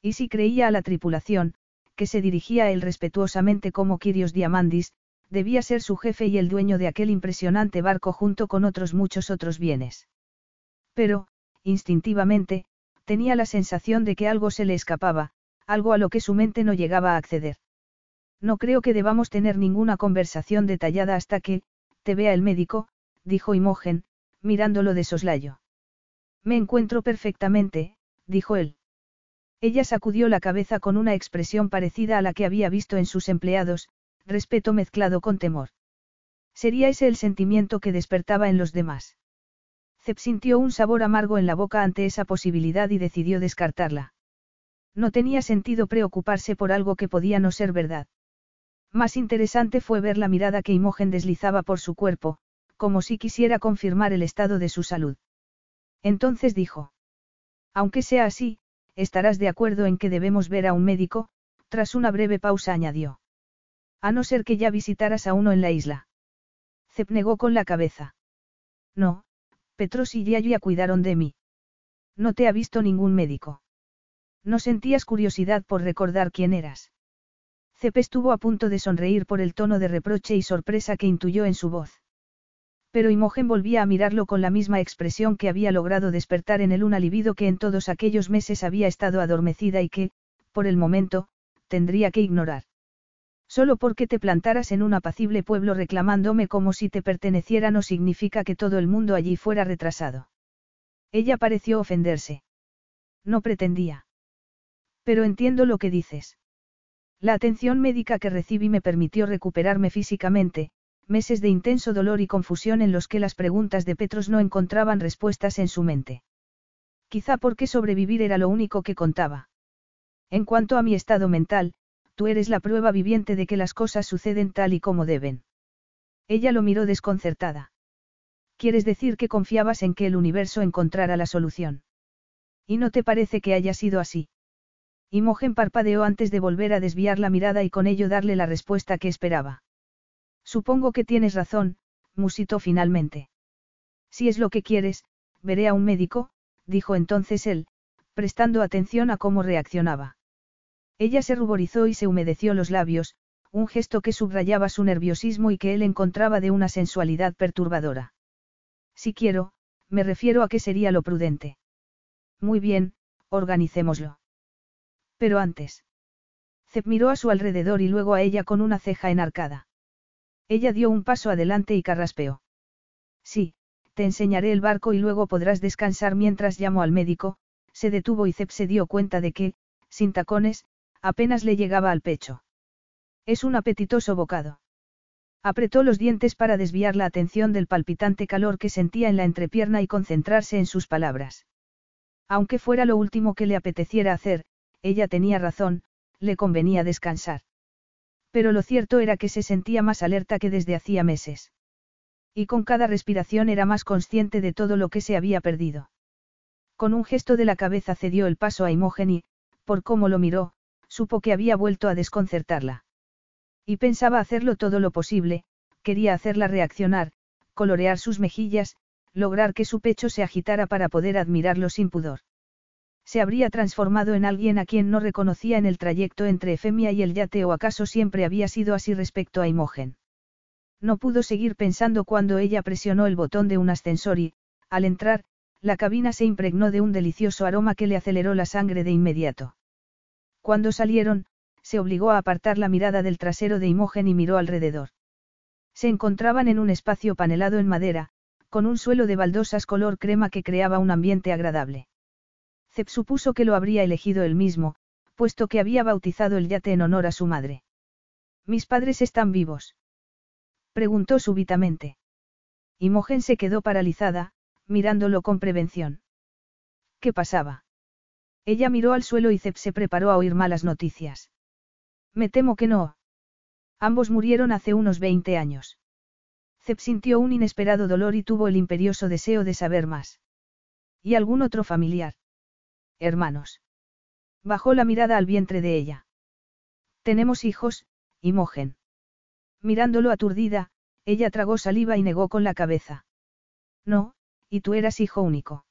Speaker 1: Y si creía a la tripulación, que se dirigía a él respetuosamente como Kirios Diamandis, debía ser su jefe y el dueño de aquel impresionante barco junto con otros muchos otros bienes. Pero, instintivamente, tenía la sensación de que algo se le escapaba, algo a lo que su mente no llegaba a acceder. No creo que debamos tener ninguna conversación detallada hasta que, te vea el médico, dijo Imogen, mirándolo de soslayo. Me encuentro perfectamente, dijo él. Ella sacudió la cabeza con una expresión parecida a la que había visto en sus empleados, respeto mezclado con temor. ¿Sería ese el sentimiento que despertaba en los demás? Zep sintió un sabor amargo en la boca ante esa posibilidad y decidió descartarla. No tenía sentido preocuparse por algo que podía no ser verdad. Más interesante fue ver la mirada que Imogen deslizaba por su cuerpo, como si quisiera confirmar el estado de su salud. Entonces dijo. Aunque sea así, estarás de acuerdo en que debemos ver a un médico, tras una breve pausa añadió. A no ser que ya visitaras a uno en la isla. Zep negó con la cabeza. No, Petros y ya cuidaron de mí. No te ha visto ningún médico. No sentías curiosidad por recordar quién eras. Zep estuvo a punto de sonreír por el tono de reproche y sorpresa que intuyó en su voz. Pero Imogen volvía a mirarlo con la misma expresión que había logrado despertar en él un alivido que en todos aquellos meses había estado adormecida y que, por el momento, tendría que ignorar. Solo porque te plantaras en un apacible pueblo reclamándome como si te perteneciera no significa que todo el mundo allí fuera retrasado. Ella pareció ofenderse. No pretendía. Pero entiendo lo que dices. La atención médica que recibí me permitió recuperarme físicamente, meses de intenso dolor y confusión en los que las preguntas de Petros no encontraban respuestas en su mente. Quizá porque sobrevivir era lo único que contaba. En cuanto a mi estado mental, tú eres la prueba viviente de que las cosas suceden tal y como deben. Ella lo miró desconcertada. ¿Quieres decir que confiabas en que el universo encontrara la solución? ¿Y no te parece que haya sido así? Imogen parpadeó antes de volver a desviar la mirada y con ello darle la respuesta que esperaba. Supongo que tienes razón, musitó finalmente. Si es lo que quieres, veré a un médico, dijo entonces él, prestando atención a cómo reaccionaba. Ella se ruborizó y se humedeció los labios, un gesto que subrayaba su nerviosismo y que él encontraba de una sensualidad perturbadora. Si quiero, me refiero a que sería lo prudente. Muy bien, organicémoslo. Pero antes. Zep miró a su alrededor y luego a ella con una ceja enarcada. Ella dio un paso adelante y carraspeó. Sí, te enseñaré el barco y luego podrás descansar mientras llamo al médico, se detuvo y Zep se dio cuenta de que, sin tacones, apenas le llegaba al pecho. Es un apetitoso bocado. Apretó los dientes para desviar la atención del palpitante calor que sentía en la entrepierna y concentrarse en sus palabras. Aunque fuera lo último que le apeteciera hacer, ella tenía razón, le convenía descansar. Pero lo cierto era que se sentía más alerta que desde hacía meses. Y con cada respiración era más consciente de todo lo que se había perdido. Con un gesto de la cabeza cedió el paso a Imogen y, por cómo lo miró, supo que había vuelto a desconcertarla. Y pensaba hacerlo todo lo posible, quería hacerla reaccionar, colorear sus mejillas, lograr que su pecho se agitara para poder admirarlo sin pudor. Se habría transformado en alguien a quien no reconocía en el trayecto entre Efemia y el yate o acaso siempre había sido así respecto a Imogen. No pudo seguir pensando cuando ella presionó el botón de un ascensor y, al entrar, la cabina se impregnó de un delicioso aroma que le aceleró la sangre de inmediato. Cuando salieron, se obligó a apartar la mirada del trasero de Imogen y miró alrededor. Se encontraban en un espacio panelado en madera, con un suelo de baldosas color crema que creaba un ambiente agradable. Zep supuso que lo habría elegido él mismo, puesto que había bautizado el yate en honor a su madre. ¿Mis padres están vivos? Preguntó súbitamente. Imogen se quedó paralizada, mirándolo con prevención. ¿Qué pasaba? Ella miró al suelo y Zep se preparó a oír malas noticias. Me temo que no. Ambos murieron hace unos 20 años. Zep sintió un inesperado dolor y tuvo el imperioso deseo de saber más. ¿Y algún otro familiar? Hermanos. Bajó la mirada al vientre de ella. Tenemos hijos, Imogen. Mirándolo aturdida, ella tragó saliva y negó con la cabeza. No, y tú eras hijo único.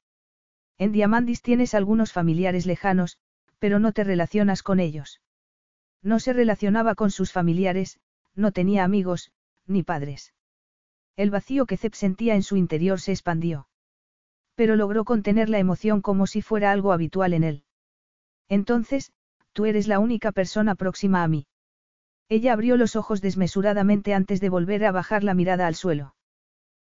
Speaker 1: En Diamandis tienes algunos familiares lejanos, pero no te relacionas con ellos. No se relacionaba con sus familiares, no tenía amigos, ni padres. El vacío que Zep sentía en su interior se expandió. Pero logró contener la emoción como si fuera algo habitual en él. Entonces, tú eres la única persona próxima a mí. Ella abrió los ojos desmesuradamente antes de volver a bajar la mirada al suelo.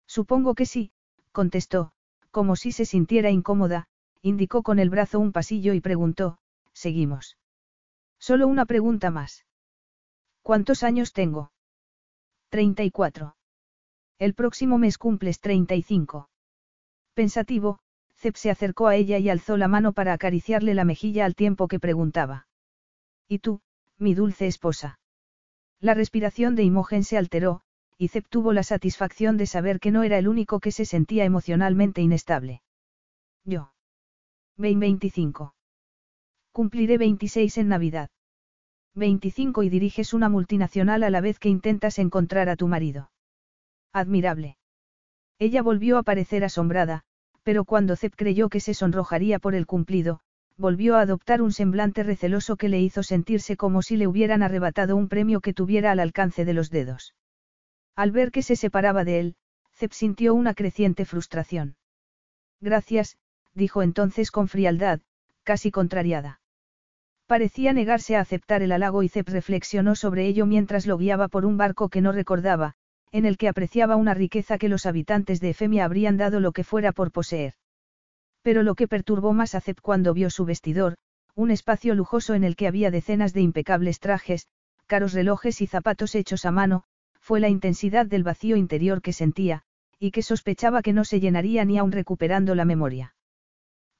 Speaker 1: Supongo que sí, contestó, como si se sintiera incómoda, indicó con el brazo un pasillo y preguntó, seguimos. Solo una pregunta más. ¿Cuántos años tengo? 34. El próximo mes cumples 35. Pensativo, Zep se acercó a ella y alzó la mano para acariciarle la mejilla al tiempo que preguntaba. ¿Y tú, mi dulce esposa? La respiración de Imogen se alteró, y Zep tuvo la satisfacción de saber que no era el único que se sentía emocionalmente inestable. Yo. 25. Cumpliré 26 en Navidad. 25 y diriges una multinacional a la vez que intentas encontrar a tu marido. Admirable. Ella volvió a parecer asombrada, pero cuando Zep creyó que se sonrojaría por el cumplido, volvió a adoptar un semblante receloso que le hizo sentirse como si le hubieran arrebatado un premio que tuviera al alcance de los dedos. Al ver que se separaba de él, Zep sintió una creciente frustración. Gracias, dijo entonces con frialdad, casi contrariada. Parecía negarse a aceptar el halago y Zep reflexionó sobre ello mientras lo guiaba por un barco que no recordaba, en el que apreciaba una riqueza que los habitantes de Efemia habrían dado lo que fuera por poseer. Pero lo que perturbó más a Zep cuando vio su vestidor, un espacio lujoso en el que había decenas de impecables trajes, caros relojes y zapatos hechos a mano, fue la intensidad del vacío interior que sentía, y que sospechaba que no se llenaría ni aun recuperando la memoria.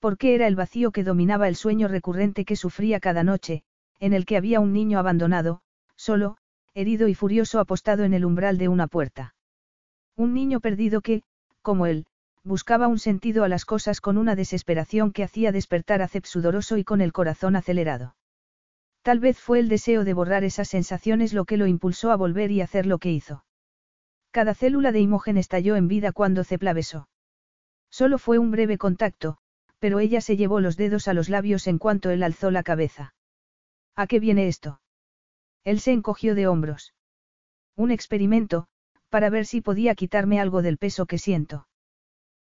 Speaker 1: Porque era el vacío que dominaba el sueño recurrente que sufría cada noche, en el que había un niño abandonado, solo, herido y furioso apostado en el umbral de una puerta. Un niño perdido que, como él, buscaba un sentido a las cosas con una desesperación que hacía despertar a sudoroso y con el corazón acelerado. Tal vez fue el deseo de borrar esas sensaciones lo que lo impulsó a volver y hacer lo que hizo. Cada célula de Imogen estalló en vida cuando Cep la besó. Solo fue un breve contacto, pero ella se llevó los dedos a los labios en cuanto él alzó la cabeza. ¿A qué viene esto? Él se encogió de hombros. Un experimento, para ver si podía quitarme algo del peso que siento.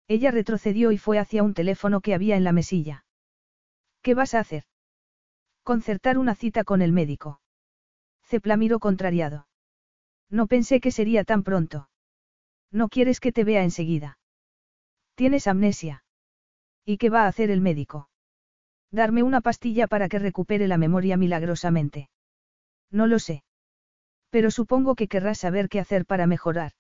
Speaker 1: Ella retrocedió y fue hacia un teléfono que había en la mesilla. ¿Qué vas a hacer? Concertar una cita con el médico. Cepla miró contrariado. No pensé que sería tan pronto. No quieres que te vea enseguida. Tienes amnesia. ¿Y qué va a hacer el médico? Darme una pastilla para que recupere la memoria milagrosamente. No lo sé. Pero supongo que querrás saber qué hacer para mejorar.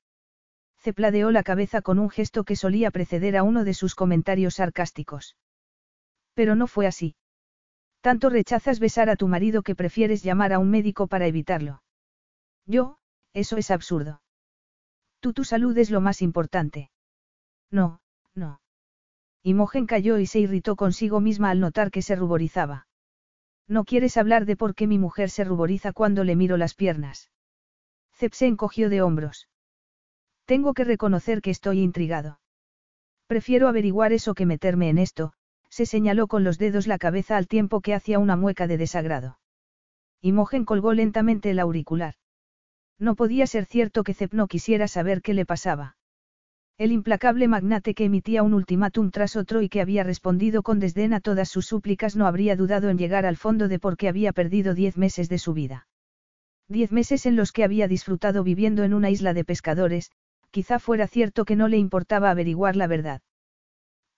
Speaker 1: Cepladeó la cabeza con un gesto que solía preceder a uno de sus comentarios sarcásticos. Pero no fue así. Tanto rechazas besar a tu marido que prefieres llamar a un médico para evitarlo. Yo, eso es absurdo. Tú tu salud es lo más importante. No, no. Imogen cayó y se irritó consigo misma al notar que se ruborizaba. No quieres hablar de por qué mi mujer se ruboriza cuando le miro las piernas. Cep se encogió de hombros. Tengo que reconocer que estoy intrigado. Prefiero averiguar eso que meterme en esto, se señaló con los dedos la cabeza al tiempo que hacía una mueca de desagrado. Imogen colgó lentamente el auricular. No podía ser cierto que Cep no quisiera saber qué le pasaba. El implacable magnate que emitía un ultimátum tras otro y que había respondido con desdén a todas sus súplicas no habría dudado en llegar al fondo de por qué había perdido diez meses de su vida. Diez meses en los que había disfrutado viviendo en una isla de pescadores, quizá fuera cierto que no le importaba averiguar la verdad.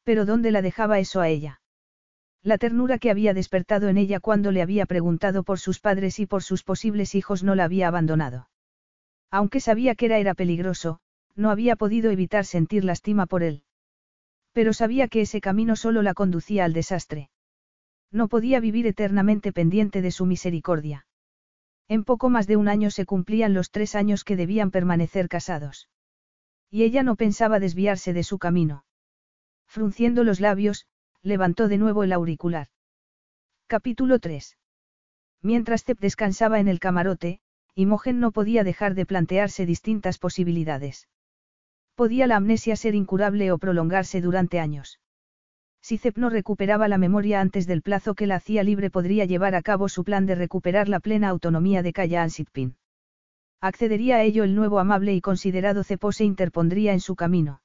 Speaker 1: Pero ¿dónde la dejaba eso a ella? La ternura que había despertado en ella cuando le había preguntado por sus padres y por sus posibles hijos no la había abandonado. Aunque sabía que era peligroso, no había podido evitar sentir lástima por él. Pero sabía que ese camino solo la conducía al desastre. No podía vivir eternamente pendiente de su misericordia. En poco más de un año se cumplían los tres años que debían permanecer casados. Y ella no pensaba desviarse de su camino. Frunciendo los labios, levantó de nuevo el auricular. Capítulo 3. Mientras Cep descansaba en el camarote, Imogen no podía dejar de plantearse distintas posibilidades. Podía la amnesia ser incurable o prolongarse durante años. Si Cep no recuperaba la memoria antes del plazo que la hacía libre podría llevar a cabo su plan de recuperar la plena autonomía de Kaya Sitpin. Accedería a ello el nuevo amable y considerado Cepo se interpondría en su camino.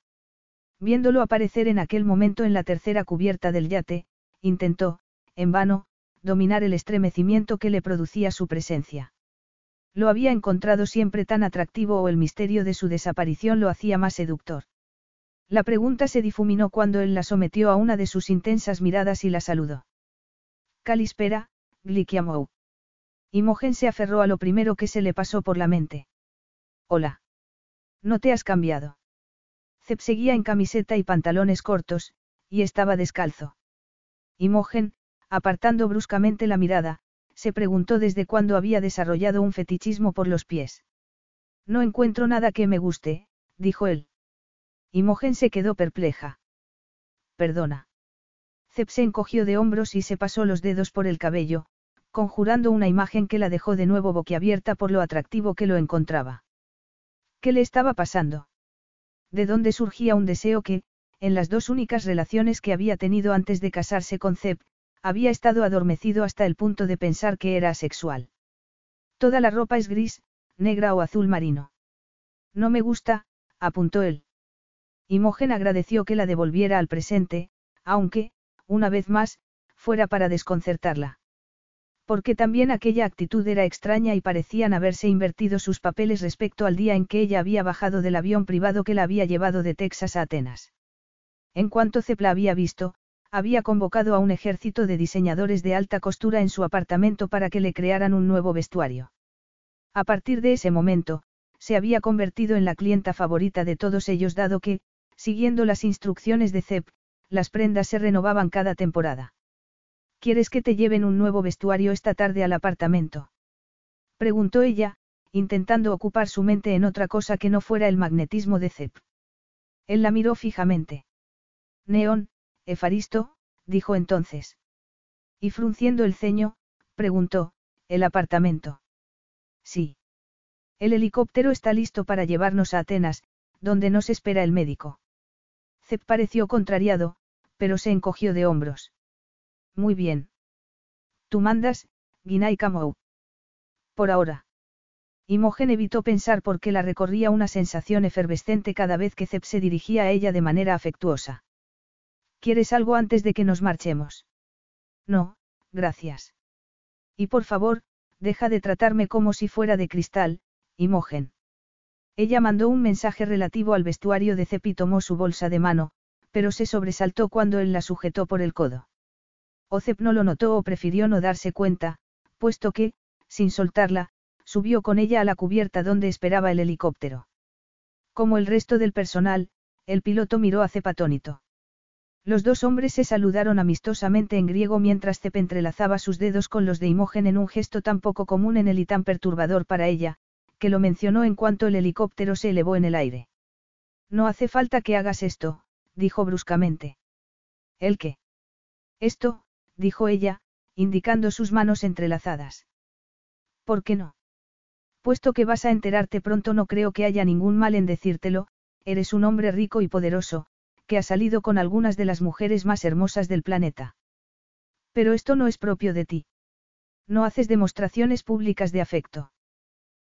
Speaker 1: Viéndolo aparecer en aquel momento en la tercera cubierta del yate, intentó, en vano, dominar el estremecimiento que le producía su presencia. Lo había encontrado siempre tan atractivo o el misterio de su desaparición lo hacía más seductor. La pregunta se difuminó cuando él la sometió a una de sus intensas miradas y la saludó. Calispera, Glikiamou. Imogen se aferró a lo primero que se le pasó por la mente. Hola. No te has cambiado. Cep seguía en camiseta y pantalones cortos, y estaba descalzo. Imogen, apartando bruscamente la mirada, se preguntó desde cuándo había desarrollado un fetichismo por los pies. No encuentro nada que me guste, dijo él. Imogen se quedó perpleja. Perdona. Cep se encogió de hombros y se pasó los dedos por el cabello, conjurando una imagen que la dejó de nuevo boquiabierta por lo atractivo que lo encontraba. ¿Qué le estaba pasando? De dónde surgía un deseo que, en las dos únicas relaciones que había tenido antes de casarse con Zeb, había estado adormecido hasta el punto de pensar que era asexual. Toda la ropa es gris, negra o azul marino. No me gusta, apuntó él. Imogen agradeció que la devolviera al presente, aunque, una vez más, fuera para desconcertarla. Porque también aquella actitud era extraña y parecían haberse invertido sus papeles respecto al día en que ella había bajado del avión privado que la había llevado de Texas a Atenas. En cuanto Cepla había visto, había convocado a un ejército de diseñadores de alta costura en su apartamento para que le crearan un nuevo vestuario. A partir de ese momento, se había convertido en la clienta favorita de todos ellos dado que, siguiendo las instrucciones de Cep, las prendas se renovaban cada temporada. ¿Quieres que te lleven un nuevo vestuario esta tarde al apartamento? Preguntó ella, intentando ocupar su mente en otra cosa que no fuera el magnetismo de Zep. Él la miró fijamente. Neón, Efaristo, dijo entonces. Y frunciendo el ceño, preguntó, ¿el apartamento? Sí. El helicóptero está listo para llevarnos a Atenas, donde nos espera el médico. Zep pareció contrariado, pero se encogió de hombros. Muy bien. Tú mandas, Ginai Kamou. Por ahora. Imogen evitó pensar por qué la recorría una sensación efervescente cada vez que Zep se dirigía a ella de manera afectuosa. ¿Quieres algo antes de que nos marchemos? No, gracias. Y por favor, deja de tratarme como si fuera de cristal, Imogen. Ella mandó un mensaje relativo al vestuario de Cep y tomó su bolsa de mano, pero se sobresaltó cuando él la sujetó por el codo. Ocep no lo notó o prefirió no darse cuenta, puesto que, sin soltarla, subió con ella a la cubierta donde esperaba el helicóptero. Como el resto del personal, el piloto miró a Cep atónito. Los dos hombres se saludaron amistosamente en griego mientras Cep entrelazaba sus dedos con los de Imogen en un gesto tan poco común en él y tan perturbador para ella, que lo mencionó en cuanto el helicóptero se elevó en el aire. No hace falta que hagas esto, dijo bruscamente. ¿El qué? Esto, dijo ella, indicando sus manos entrelazadas. ¿Por qué no? Puesto que vas a enterarte pronto no creo que haya ningún mal en decírtelo, eres un hombre rico y poderoso, que ha salido con algunas de las mujeres más hermosas del planeta. Pero esto no es propio de ti. No haces demostraciones públicas de afecto.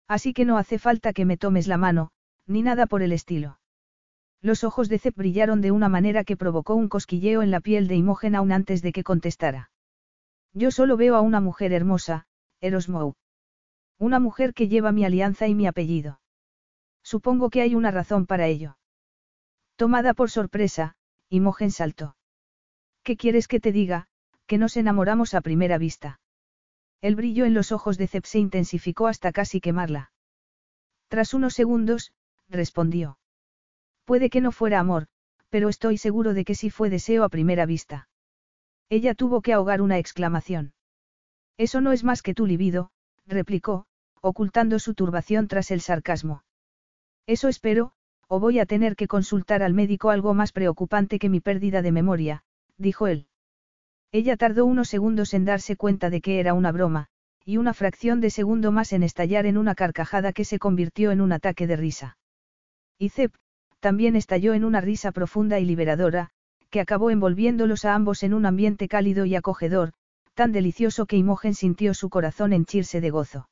Speaker 1: Así que no hace falta que me tomes la mano, ni nada por el estilo. Los ojos de Zep brillaron de una manera que provocó un cosquilleo en la piel de Imogen aún antes de que contestara. Yo solo veo a una mujer hermosa, Erosmou. Una mujer que lleva mi alianza y mi apellido. Supongo que hay una razón para ello. Tomada por sorpresa, Imogen saltó. ¿Qué quieres que te diga? Que nos enamoramos a primera vista. El brillo en los ojos de Zep se intensificó hasta casi quemarla. Tras unos segundos, respondió. Puede que no fuera amor, pero estoy seguro de que sí fue deseo a primera vista. Ella tuvo que ahogar una exclamación. Eso no es más que tu libido, replicó, ocultando su turbación tras el sarcasmo. Eso espero, o voy a tener que consultar al médico algo más preocupante que mi pérdida de memoria, dijo él. Ella tardó unos segundos en darse cuenta de que era una broma, y una fracción de segundo más en estallar en una carcajada que se convirtió en un ataque de risa. Y Zep, también estalló en una risa profunda y liberadora, que acabó envolviéndolos a ambos en un ambiente cálido y acogedor, tan delicioso que Imogen sintió su corazón henchirse de gozo.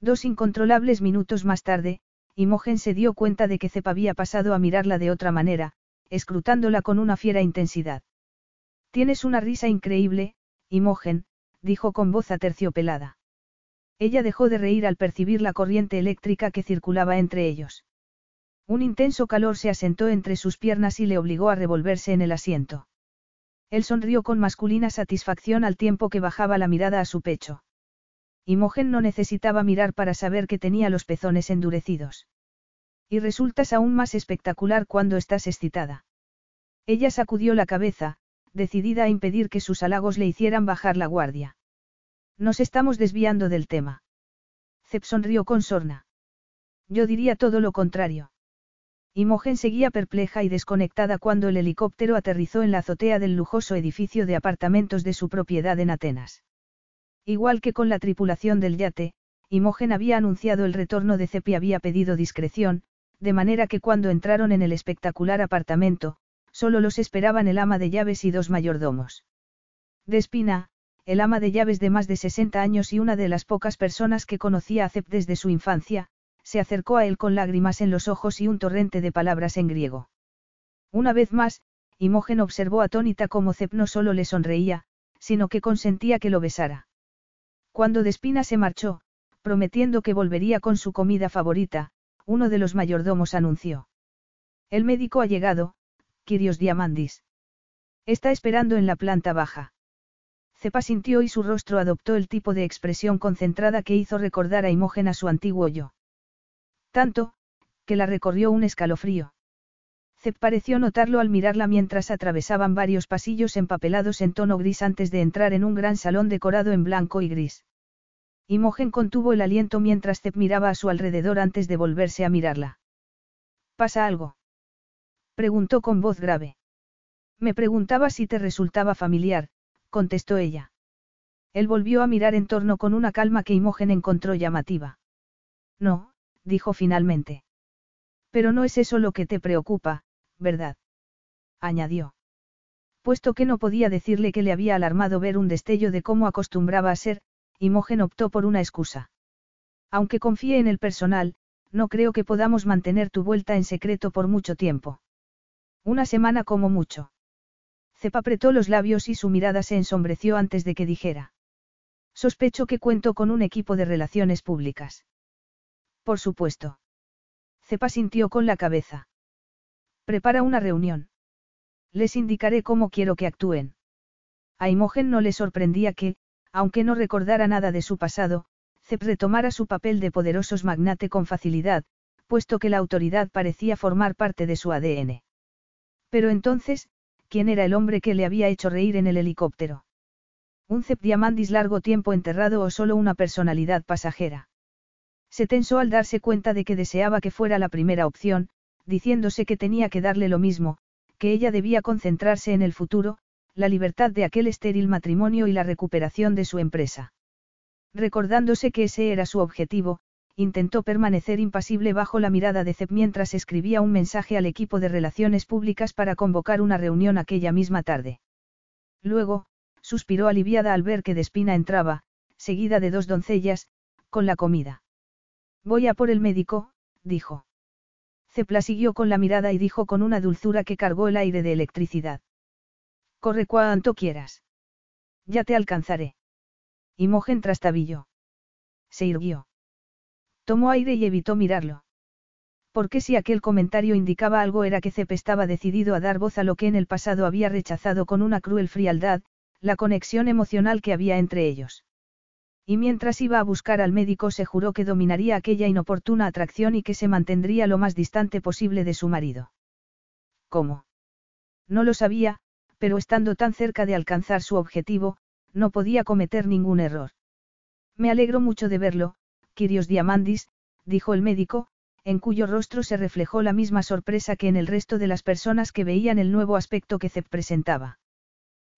Speaker 1: Dos incontrolables minutos más tarde, Imogen se dio cuenta de que Zep había pasado a mirarla de otra manera, escrutándola con una fiera intensidad. Tienes una risa increíble, Imogen, dijo con voz aterciopelada. Ella dejó de reír al percibir la corriente eléctrica que circulaba entre ellos. Un intenso calor se asentó entre sus piernas y le obligó a revolverse en el asiento. Él sonrió con masculina satisfacción al tiempo que bajaba la mirada a su pecho. Imogen no necesitaba mirar para saber que tenía los pezones endurecidos. Y resultas aún más espectacular cuando estás excitada. Ella sacudió la cabeza, decidida a impedir que sus halagos le hicieran bajar la guardia. Nos estamos desviando del tema. Zep sonrió con sorna. Yo diría todo lo contrario. Imogen seguía perpleja y desconectada cuando el helicóptero aterrizó en la azotea del lujoso edificio de apartamentos de su propiedad en Atenas. Igual que con la tripulación del yate, Imogen había anunciado el retorno de Zep y había pedido discreción, de manera que cuando entraron en el espectacular apartamento, Solo los esperaban el ama de llaves y dos mayordomos. Despina, el ama de llaves de más de 60 años y una de las pocas personas que conocía a Zep desde su infancia, se acercó a él con lágrimas en los ojos y un torrente de palabras en griego. Una vez más, Imogen observó atónita cómo Zep no solo le sonreía, sino que consentía que lo besara. Cuando Despina se marchó, prometiendo que volvería con su comida favorita, uno de los mayordomos anunció. El médico ha llegado, Kirios Diamandis. Está esperando en la planta baja. Cepa sintió y su rostro adoptó el tipo de expresión concentrada que hizo recordar a Imogen a su antiguo yo. Tanto, que la recorrió un escalofrío. Cep pareció notarlo al mirarla mientras atravesaban varios pasillos empapelados en tono gris antes de entrar en un gran salón decorado en blanco y gris. Imogen contuvo el aliento mientras Cep miraba a su alrededor antes de volverse a mirarla. ¿Pasa algo? Preguntó con voz grave. Me preguntaba si te resultaba familiar, contestó ella. Él volvió a mirar en torno con una calma que Imogen encontró llamativa. No, dijo finalmente. Pero no es eso lo que te preocupa, ¿verdad? añadió. Puesto que no podía decirle que le había alarmado ver un destello de cómo acostumbraba a ser, Imogen optó por una excusa. Aunque confíe en el personal, no creo que podamos mantener tu vuelta en secreto por mucho tiempo. Una semana como mucho. Cepa apretó los labios y su mirada se ensombreció antes de que dijera. Sospecho que cuento con un equipo de relaciones públicas. Por supuesto. Cepa sintió con la cabeza. Prepara una reunión. Les indicaré cómo quiero que actúen. A Imogen no le sorprendía que, aunque no recordara nada de su pasado, Cep retomara su papel de poderosos magnate con facilidad, puesto que la autoridad parecía formar parte de su ADN. Pero entonces, ¿quién era el hombre que le había hecho reír en el helicóptero? ¿Un Cep Diamandis largo tiempo enterrado o solo una personalidad pasajera? Se tensó al darse cuenta de que deseaba que fuera la primera opción, diciéndose que tenía que darle lo mismo, que ella debía concentrarse en el futuro, la libertad de aquel estéril matrimonio y la recuperación de su empresa. Recordándose que ese era su objetivo, intentó permanecer impasible bajo la mirada de Cep mientras escribía un mensaje al equipo de relaciones públicas para convocar una reunión aquella misma tarde. Luego, suspiró aliviada al ver que Despina entraba, seguida de dos doncellas, con la comida. Voy a por el médico, dijo. Cepla siguió con la mirada y dijo con una dulzura que cargó el aire de electricidad. Corre cuanto quieras. Ya te alcanzaré. Imogen trastabilló. Se irguió. Tomó aire y evitó mirarlo. Porque si aquel comentario indicaba algo era que Cep estaba decidido a dar voz a lo que en el pasado había rechazado con una cruel frialdad, la conexión emocional que había entre ellos. Y mientras iba a buscar al médico se juró que dominaría aquella inoportuna atracción y que se mantendría lo más distante posible de su marido. ¿Cómo? No lo sabía, pero estando tan cerca de alcanzar su objetivo, no podía cometer ningún error. Me alegro mucho de verlo, Kirios Diamandis, dijo el médico, en cuyo rostro se reflejó la misma sorpresa que en el resto de las personas que veían el nuevo aspecto que Cep presentaba.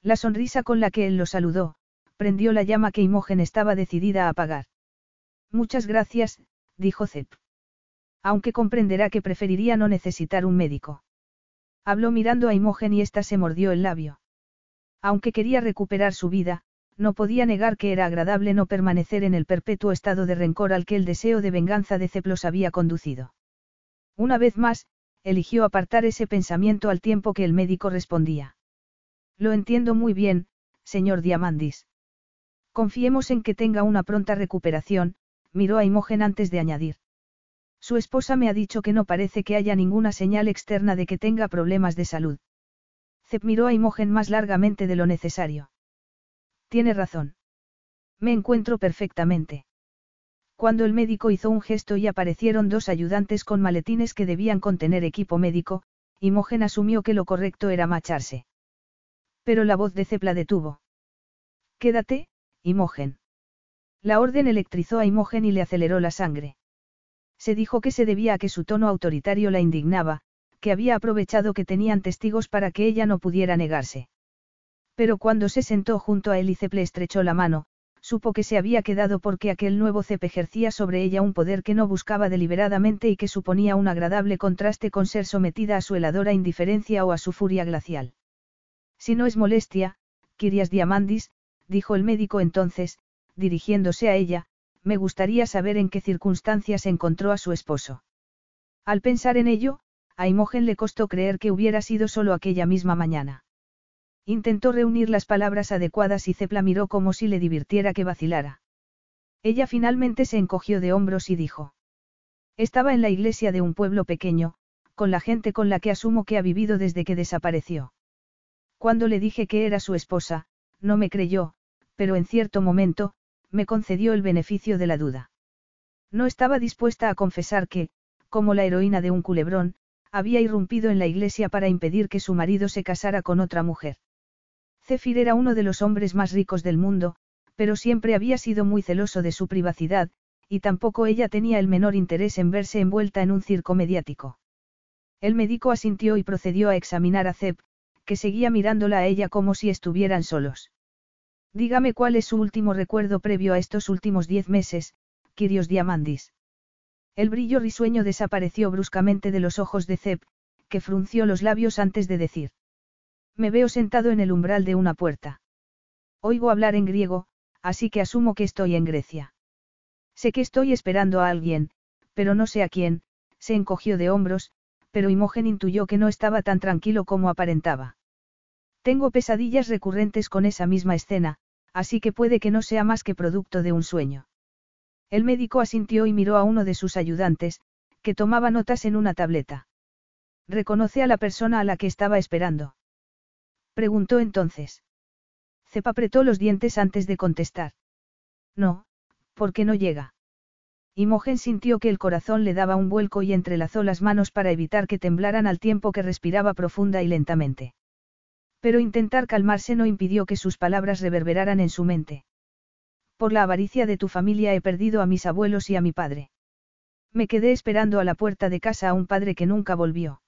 Speaker 1: La sonrisa con la que él lo saludó, prendió la llama que Imogen estaba decidida a apagar. Muchas gracias, dijo Cep. Aunque comprenderá que preferiría no necesitar un médico. Habló mirando a Imogen y ésta se mordió el labio. Aunque quería recuperar su vida, no podía negar que era agradable no permanecer en el perpetuo estado de rencor al que el deseo de venganza de Ceplos había conducido. Una vez más, eligió apartar ese pensamiento al tiempo que el médico respondía. Lo entiendo muy bien, señor Diamandis. Confiemos en que tenga una pronta recuperación, miró a Imogen antes de añadir. Su esposa me ha dicho que no parece que haya ninguna señal externa de que tenga problemas de salud. Cep miró a Imogen más largamente de lo necesario. Tiene razón. Me encuentro perfectamente. Cuando el médico hizo un gesto y aparecieron dos ayudantes con maletines que debían contener equipo médico, Imogen asumió que lo correcto era marcharse. Pero la voz de Cep la detuvo. Quédate, Imogen. La orden electrizó a Imogen y le aceleró la sangre. Se dijo que se debía a que su tono autoritario la indignaba, que había aprovechado que tenían testigos para que ella no pudiera negarse. Pero cuando se sentó junto a él y le estrechó la mano, supo que se había quedado porque aquel nuevo Cep ejercía sobre ella un poder que no buscaba deliberadamente y que suponía un agradable contraste con ser sometida a su heladora indiferencia o a su furia glacial. Si no es molestia, Kirias Diamandis, dijo el médico entonces, dirigiéndose a ella, me gustaría saber en qué circunstancias encontró a su esposo. Al pensar en ello, a Imogen le costó creer que hubiera sido solo aquella misma mañana. Intentó reunir las palabras adecuadas y Cepla miró como si le divirtiera que vacilara. Ella finalmente se encogió de hombros y dijo. Estaba en la iglesia de un pueblo pequeño, con la gente con la que asumo que ha vivido desde que desapareció. Cuando le dije que era su esposa, no me creyó, pero en cierto momento, me concedió el beneficio de la duda. No estaba dispuesta a confesar que, como la heroína de un culebrón, había irrumpido en la iglesia para impedir que su marido se casara con otra mujer. Zephyr era uno de los hombres más ricos del mundo, pero siempre había sido muy celoso de su privacidad, y tampoco ella tenía el menor interés en verse envuelta en un circo mediático. El médico asintió y procedió a examinar a Zep, que seguía mirándola a ella como si estuvieran solos. Dígame cuál es su último recuerdo previo a estos últimos diez meses, Kirios Diamandis. El brillo risueño desapareció bruscamente de los ojos de Zep, que frunció los labios antes de decir. Me veo sentado en el umbral de una puerta. Oigo hablar en griego, así que asumo que estoy en Grecia. Sé que estoy esperando a alguien, pero no sé a quién, se encogió de hombros, pero Imogen intuyó que no estaba tan tranquilo como aparentaba. Tengo pesadillas recurrentes con esa misma escena, así que puede que no sea más que producto de un sueño. El médico asintió y miró a uno de sus ayudantes, que tomaba notas en una tableta. ¿Reconoce a la persona a la que estaba esperando? Preguntó entonces. Cep apretó los dientes antes de contestar. No, ¿por qué no llega? Imogen sintió que el corazón le daba un vuelco y entrelazó las manos para evitar que temblaran al tiempo que respiraba profunda y lentamente. Pero intentar calmarse no impidió que sus palabras reverberaran en su mente. Por la avaricia de tu familia he perdido a mis abuelos y a mi padre. Me quedé esperando a la puerta de casa a un padre que nunca volvió.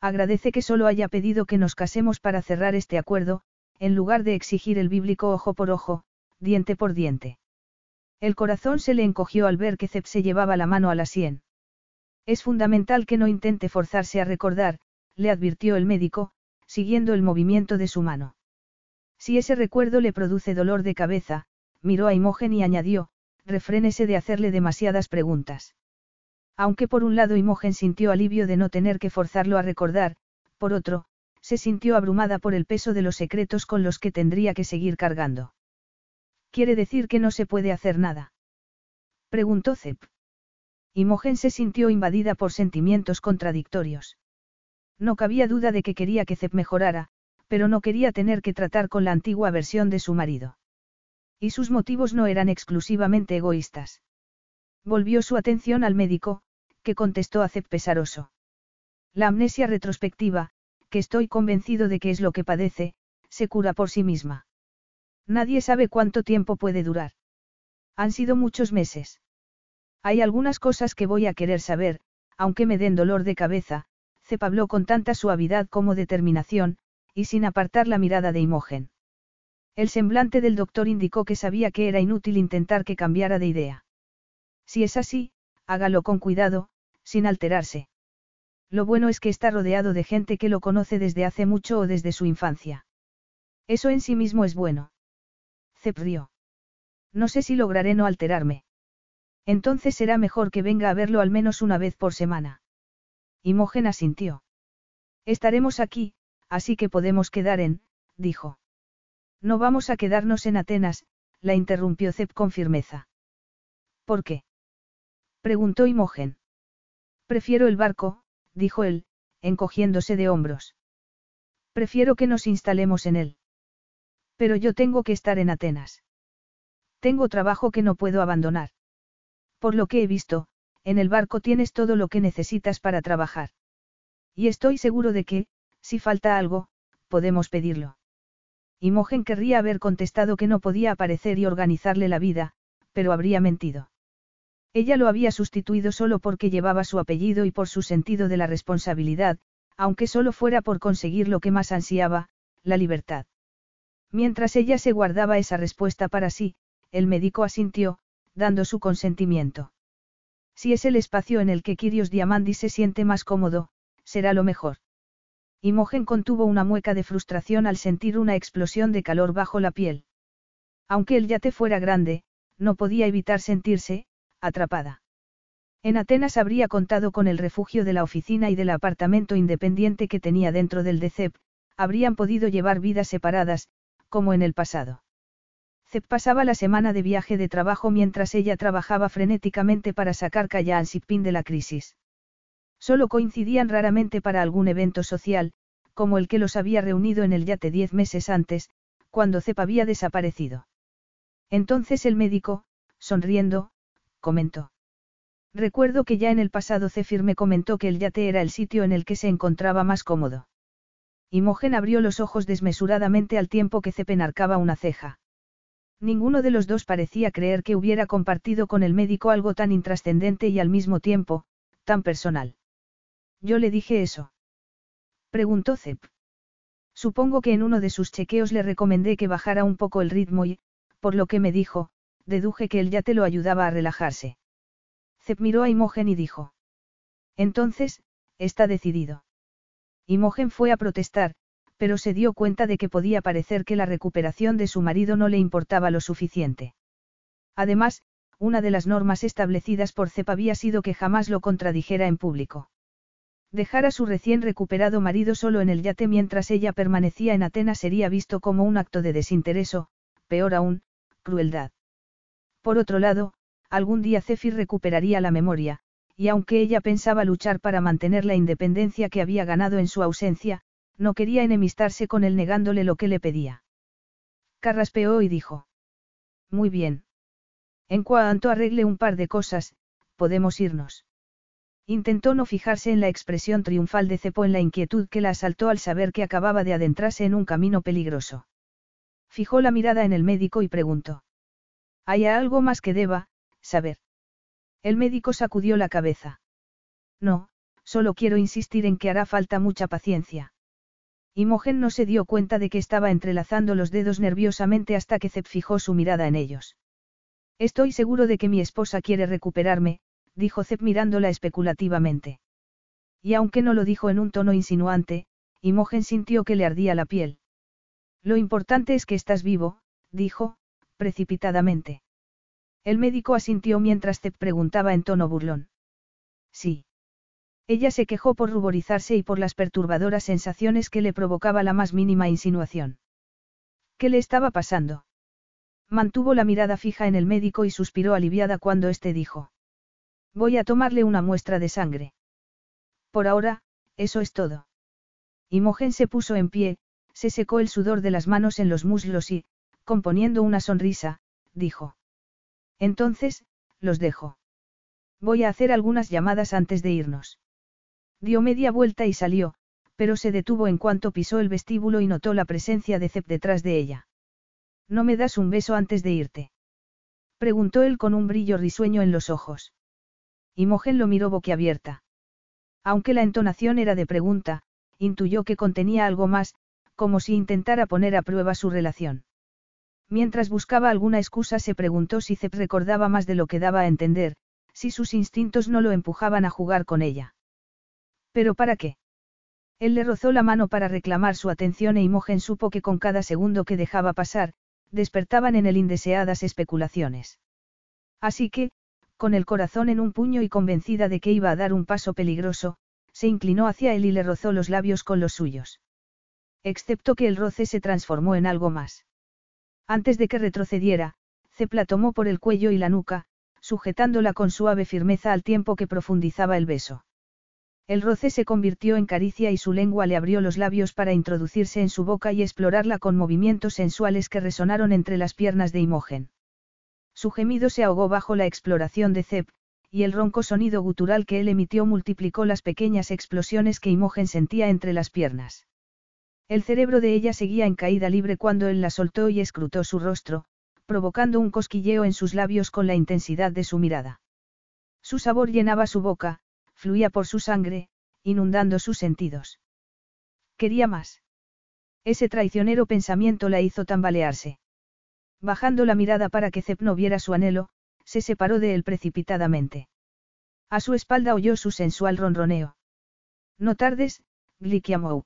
Speaker 1: Agradece que solo haya pedido que nos casemos para cerrar este acuerdo, en lugar de exigir el bíblico ojo por ojo, diente por diente. El corazón se le encogió al ver que Zep se llevaba la mano a la sien. Es fundamental que no intente forzarse a recordar, le advirtió el médico, siguiendo el movimiento de su mano. Si ese recuerdo le produce dolor de cabeza, miró a Imogen y añadió, refrénese de hacerle demasiadas preguntas. Aunque por un lado Imogen sintió alivio de no tener que forzarlo a recordar, por otro, se sintió abrumada por el peso de los secretos con los que tendría que seguir cargando. ¿Quiere decir que no se puede hacer nada? Preguntó Zep. Imogen se sintió invadida por sentimientos contradictorios. No cabía duda de que quería que Zep mejorara, pero no quería tener que tratar con la antigua versión de su marido. Y sus motivos no eran exclusivamente egoístas. Volvió su atención al médico, que contestó a Zep pesaroso. La amnesia retrospectiva, que estoy convencido de que es lo que padece, se cura por sí misma. Nadie sabe cuánto tiempo puede durar. Han sido muchos meses. Hay algunas cosas que voy a querer saber, aunque me den dolor de cabeza, Habló con tanta suavidad como determinación, y sin apartar la mirada de Imogen. El semblante del doctor indicó que sabía que era inútil intentar que cambiara de idea. Si es así, hágalo con cuidado, sin alterarse. Lo bueno es que está rodeado de gente que lo conoce desde hace mucho o desde su infancia. Eso en sí mismo es bueno. Cep No sé si lograré no alterarme. Entonces será mejor que venga a verlo al menos una vez por semana. Imogen asintió. Estaremos aquí, así que podemos quedar en, dijo. No vamos a quedarnos en Atenas, la interrumpió Cep con firmeza. ¿Por qué? preguntó Imogen. Prefiero el barco, dijo él, encogiéndose de hombros. Prefiero que nos instalemos en él. Pero yo tengo que estar en Atenas. Tengo trabajo que no puedo abandonar. Por lo que he visto, en el barco tienes todo lo que necesitas para trabajar. Y estoy seguro de que, si falta algo, podemos pedirlo. Imogen querría haber contestado que no podía aparecer y organizarle la vida, pero habría mentido. Ella lo había sustituido solo porque llevaba su apellido y por su sentido de la responsabilidad, aunque solo fuera por conseguir lo que más ansiaba, la libertad. Mientras ella se guardaba esa respuesta para sí, el médico asintió, dando su consentimiento. Si es el espacio en el que Kirios Diamandi se siente más cómodo, será lo mejor. Imogen contuvo una mueca de frustración al sentir una explosión de calor bajo la piel. Aunque el yate fuera grande, no podía evitar sentirse, atrapada. En Atenas habría contado con el refugio de la oficina y del apartamento independiente que tenía dentro del DECEP, habrían podido llevar vidas separadas, como en el pasado. Zep pasaba la semana de viaje de trabajo mientras ella trabajaba frenéticamente para sacar Kayan Sipin de la crisis. Solo coincidían raramente para algún evento social, como el que los había reunido en el yate diez meses antes, cuando Zep había desaparecido. Entonces el médico, sonriendo, comentó. Recuerdo que ya en el pasado Zephyr me comentó que el yate era el sitio en el que se encontraba más cómodo. Imogen abrió los ojos desmesuradamente al tiempo que Zep enarcaba una ceja. Ninguno de los dos parecía creer que hubiera compartido con el médico algo tan intrascendente y al mismo tiempo, tan personal. Yo le dije eso. Preguntó Zep. Supongo que en uno de sus chequeos le recomendé que bajara un poco el ritmo y, por lo que me dijo, deduje que él ya te lo ayudaba a relajarse. Zep miró a Imogen y dijo. Entonces, está decidido. Imogen fue a protestar, pero se dio cuenta de que podía parecer que la recuperación de su marido no le importaba lo suficiente. Además, una de las normas establecidas por CEP había sido que jamás lo contradijera en público. Dejar a su recién recuperado marido solo en el yate mientras ella permanecía en Atenas sería visto como un acto de desinterés peor aún, crueldad. Por otro lado, algún día Zephyr recuperaría la memoria, y aunque ella pensaba luchar para mantener la independencia que había ganado en su ausencia, no quería enemistarse con él negándole lo que le pedía. Carraspeó y dijo. Muy bien. En cuanto arregle un par de cosas, podemos irnos. Intentó no fijarse en la expresión triunfal de Cepo en la inquietud que la asaltó al saber que acababa de adentrarse en un camino peligroso. Fijó la mirada en el médico y preguntó. ¿Hay algo más que deba, saber? El médico sacudió la cabeza. No, solo quiero insistir en que hará falta mucha paciencia. Imogen no se dio cuenta de que estaba entrelazando los dedos nerviosamente hasta que Zep fijó su mirada en ellos. Estoy seguro de que mi esposa quiere recuperarme, dijo Zep mirándola especulativamente. Y aunque no lo dijo en un tono insinuante, Imogen sintió que le ardía la piel. Lo importante es que estás vivo, dijo, precipitadamente. El médico asintió mientras Zep preguntaba en tono burlón. Sí. Ella se quejó por ruborizarse y por las perturbadoras sensaciones que le provocaba la más mínima insinuación. ¿Qué le estaba pasando? Mantuvo la mirada fija en el médico y suspiró aliviada cuando éste dijo. Voy a tomarle una muestra de sangre. Por ahora, eso es todo. Imogen se puso en pie, se secó el sudor de las manos en los muslos y, componiendo una sonrisa, dijo. Entonces, los dejo. Voy a hacer algunas llamadas antes de irnos. Dio media vuelta y salió, pero se detuvo en cuanto pisó el vestíbulo y notó la presencia de Zep detrás de ella. ¿No me das un beso antes de irte? Preguntó él con un brillo risueño en los ojos. Imogen lo miró boquiabierta. Aunque la entonación era de pregunta, intuyó que contenía algo más, como si intentara poner a prueba su relación. Mientras buscaba alguna excusa se preguntó si Zep recordaba más de lo que daba a entender, si sus instintos no lo empujaban a jugar con ella. ¿Pero para qué? Él le rozó la mano para reclamar su atención e Imogen supo que con cada segundo que dejaba pasar, despertaban en él indeseadas especulaciones. Así que, con el corazón en un puño y convencida de que iba a dar un paso peligroso, se inclinó hacia él y le rozó los labios con los suyos. Excepto que el roce se transformó en algo más. Antes de que retrocediera, Cepla tomó por el cuello y la nuca, sujetándola con suave firmeza al tiempo que profundizaba el beso. El roce se convirtió en caricia y su lengua le abrió los labios para introducirse en su boca y explorarla con movimientos sensuales que resonaron entre las piernas de Imogen. Su gemido se ahogó bajo la exploración de Zep, y el ronco sonido gutural que él emitió multiplicó las pequeñas explosiones que Imogen sentía entre las piernas. El cerebro de ella seguía en caída libre cuando él la soltó y escrutó su rostro, provocando un cosquilleo en sus labios con la intensidad de su mirada. Su sabor llenaba su boca, fluía por su sangre, inundando sus sentidos. Quería más. Ese traicionero pensamiento la hizo tambalearse. Bajando la mirada para que Zep no viera su anhelo, se separó de él precipitadamente. A su espalda oyó su sensual ronroneo. No tardes, Glikiamou.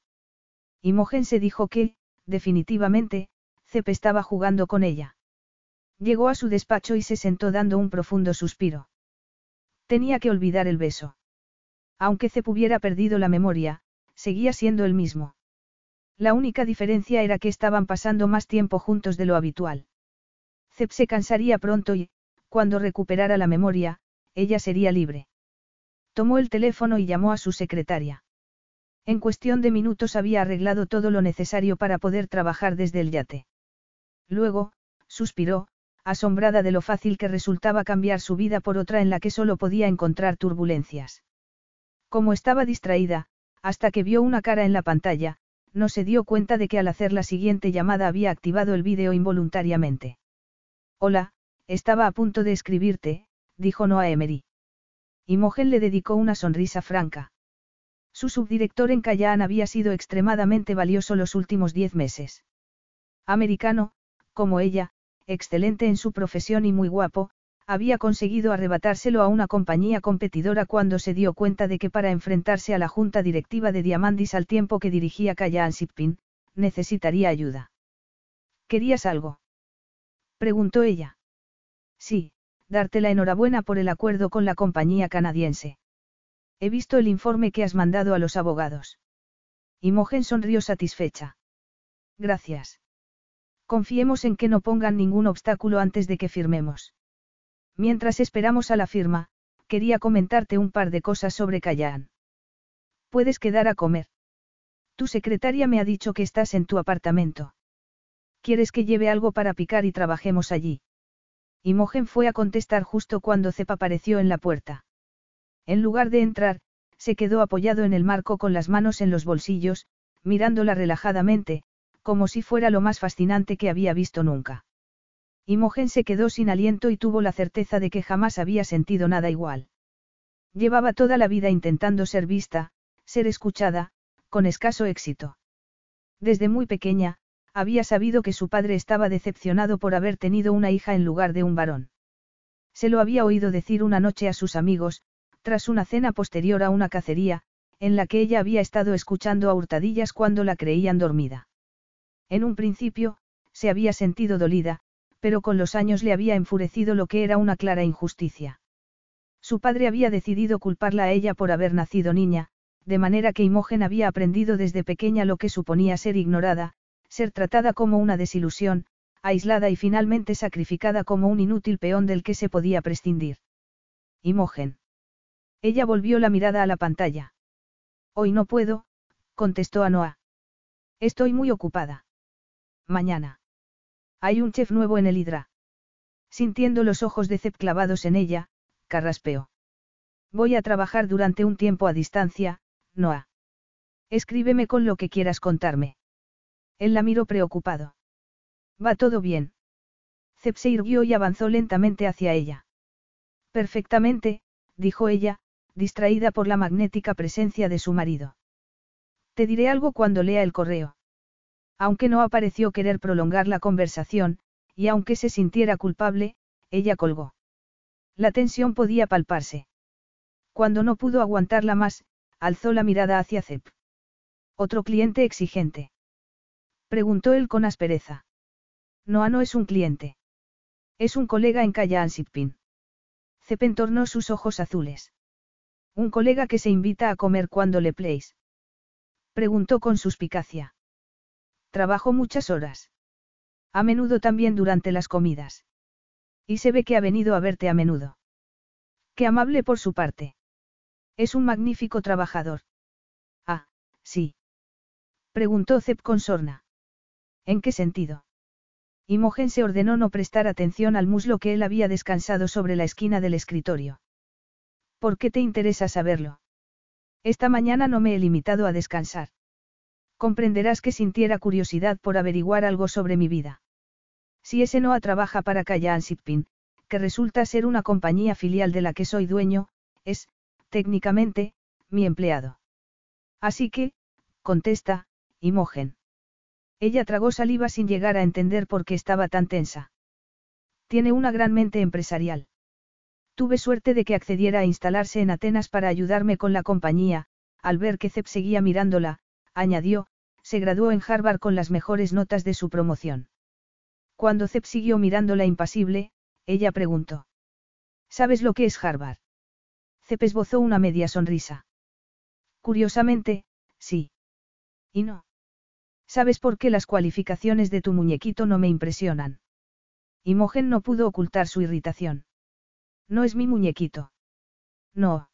Speaker 1: Imogen se dijo que, definitivamente, Zep estaba jugando con ella. Llegó a su despacho y se sentó dando un profundo suspiro. Tenía que olvidar el beso. Aunque Zep hubiera perdido la memoria, seguía siendo el mismo. La única diferencia era que estaban pasando más tiempo juntos de lo habitual. Zep se cansaría pronto y, cuando recuperara la memoria, ella sería libre. Tomó el teléfono y llamó a su secretaria. En cuestión de minutos había arreglado todo lo necesario para poder trabajar desde el yate. Luego, suspiró, asombrada de lo fácil que resultaba cambiar su vida por otra en la que solo podía encontrar turbulencias. Como estaba distraída, hasta que vio una cara en la pantalla, no se dio cuenta de que al hacer la siguiente llamada había activado el vídeo involuntariamente. Hola, estaba a punto de escribirte, dijo Noah Emery. Imogen le dedicó una sonrisa franca. Su subdirector en Cayán había sido extremadamente valioso los últimos diez meses. Americano, como ella, excelente en su profesión y muy guapo, había conseguido arrebatárselo a una compañía competidora cuando se dio cuenta de que para enfrentarse a la junta directiva de Diamandis al tiempo que dirigía Cayán Shipping, necesitaría ayuda. ¿Querías algo? preguntó ella. Sí, darte la enhorabuena por el acuerdo con la compañía canadiense. He visto el informe que has mandado a los abogados. Imogen sonrió satisfecha. Gracias. Confiemos en que no pongan ningún obstáculo antes de que firmemos. Mientras esperamos a la firma, quería comentarte un par de cosas sobre Cayán. Puedes quedar a comer. Tu secretaria me ha dicho que estás en tu apartamento. ¿Quieres que lleve algo para picar y trabajemos allí? Imogen fue a contestar justo cuando Cep apareció en la puerta. En lugar de entrar, se quedó apoyado en el marco con las manos en los bolsillos, mirándola relajadamente, como si fuera lo más fascinante que había visto nunca. Imogen se quedó sin aliento y tuvo la certeza de que jamás había sentido nada igual. Llevaba toda la vida intentando ser vista, ser escuchada, con escaso éxito. Desde muy pequeña, había sabido que su padre estaba decepcionado por haber tenido una hija en lugar de un varón. Se lo había oído decir una noche a sus amigos, tras una cena posterior a una cacería, en la que ella había estado escuchando a hurtadillas cuando la creían dormida. En un principio, se había sentido dolida, pero con los años le había enfurecido lo que era una clara injusticia. Su padre había decidido culparla a ella por haber nacido niña, de manera que Imogen había aprendido desde pequeña lo que suponía ser ignorada, ser tratada como una desilusión, aislada y finalmente sacrificada como un inútil peón del que se podía prescindir. Imogen. Ella volvió la mirada a la pantalla. Hoy no puedo, contestó Anoa. Estoy muy ocupada. Mañana. Hay un chef nuevo en el Hidra. Sintiendo los ojos de Cep clavados en ella, carraspeó. Voy a trabajar durante un tiempo a distancia, Noah. Escríbeme con lo que quieras contarme. Él la miró preocupado. Va todo bien. Cep se irguió y avanzó lentamente hacia ella. Perfectamente, dijo ella, distraída por la magnética presencia de su marido. Te diré algo cuando lea el correo. Aunque no apareció querer prolongar la conversación, y aunque se sintiera culpable, ella colgó. La tensión podía palparse. Cuando no pudo aguantarla más, alzó la mirada hacia Cep. ¿Otro cliente exigente? Preguntó él con aspereza. Noah no es un cliente. Es un colega en Calle Ansipin. Cep entornó sus ojos azules. Un colega que se invita a comer cuando le plays. Preguntó con suspicacia. Trabajo muchas horas. A menudo también durante las comidas. Y se ve que ha venido a verte a menudo. Qué amable por su parte. Es un magnífico trabajador. Ah, sí. Preguntó Zep con sorna. ¿En qué sentido? Imogen se ordenó no prestar atención al muslo que él había descansado sobre la esquina del escritorio. ¿Por qué te interesa saberlo? Esta mañana no me he limitado a descansar. Comprenderás que sintiera curiosidad por averiguar algo sobre mi vida. Si ese Noah trabaja para Kayan Shipping, que resulta ser una compañía filial de la que soy dueño, es, técnicamente, mi empleado. Así que, contesta, Imogen. Ella tragó saliva sin llegar a entender por qué estaba tan tensa. Tiene una gran mente empresarial. Tuve suerte de que accediera a instalarse en Atenas para ayudarme con la compañía, al ver que Zep seguía mirándola, añadió, se graduó en Harvard con las mejores notas de su promoción. Cuando Zep siguió mirándola impasible, ella preguntó. ¿Sabes lo que es Harvard? Zep esbozó una media sonrisa. Curiosamente, sí. ¿Y no? ¿Sabes por qué las cualificaciones de tu muñequito no me impresionan? Imogen no pudo ocultar su irritación. No es mi muñequito. No.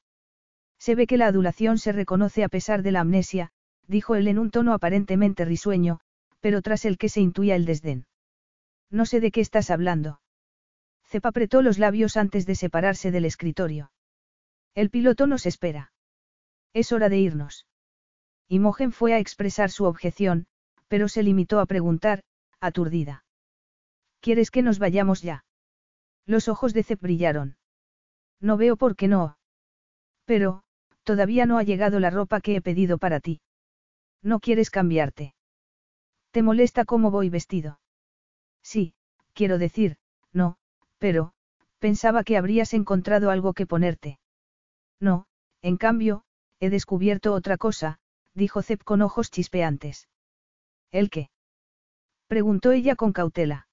Speaker 1: Se ve que la adulación se reconoce a pesar de la amnesia, dijo él en un tono aparentemente risueño, pero tras el que se intuía el desdén. No sé de qué estás hablando. Cep apretó los labios antes de separarse del escritorio. El piloto nos espera. Es hora de irnos. Imogen fue a expresar su objeción, pero se limitó a preguntar, aturdida. ¿Quieres que nos vayamos ya? Los ojos de Cep brillaron. No veo por qué no. Pero, todavía no ha llegado la ropa que he pedido para ti. No quieres cambiarte. ¿Te molesta cómo voy vestido? Sí, quiero decir, no, pero, pensaba que habrías encontrado algo que ponerte. No, en cambio, he descubierto otra cosa, dijo Zep con ojos chispeantes. ¿El qué? preguntó ella con cautela.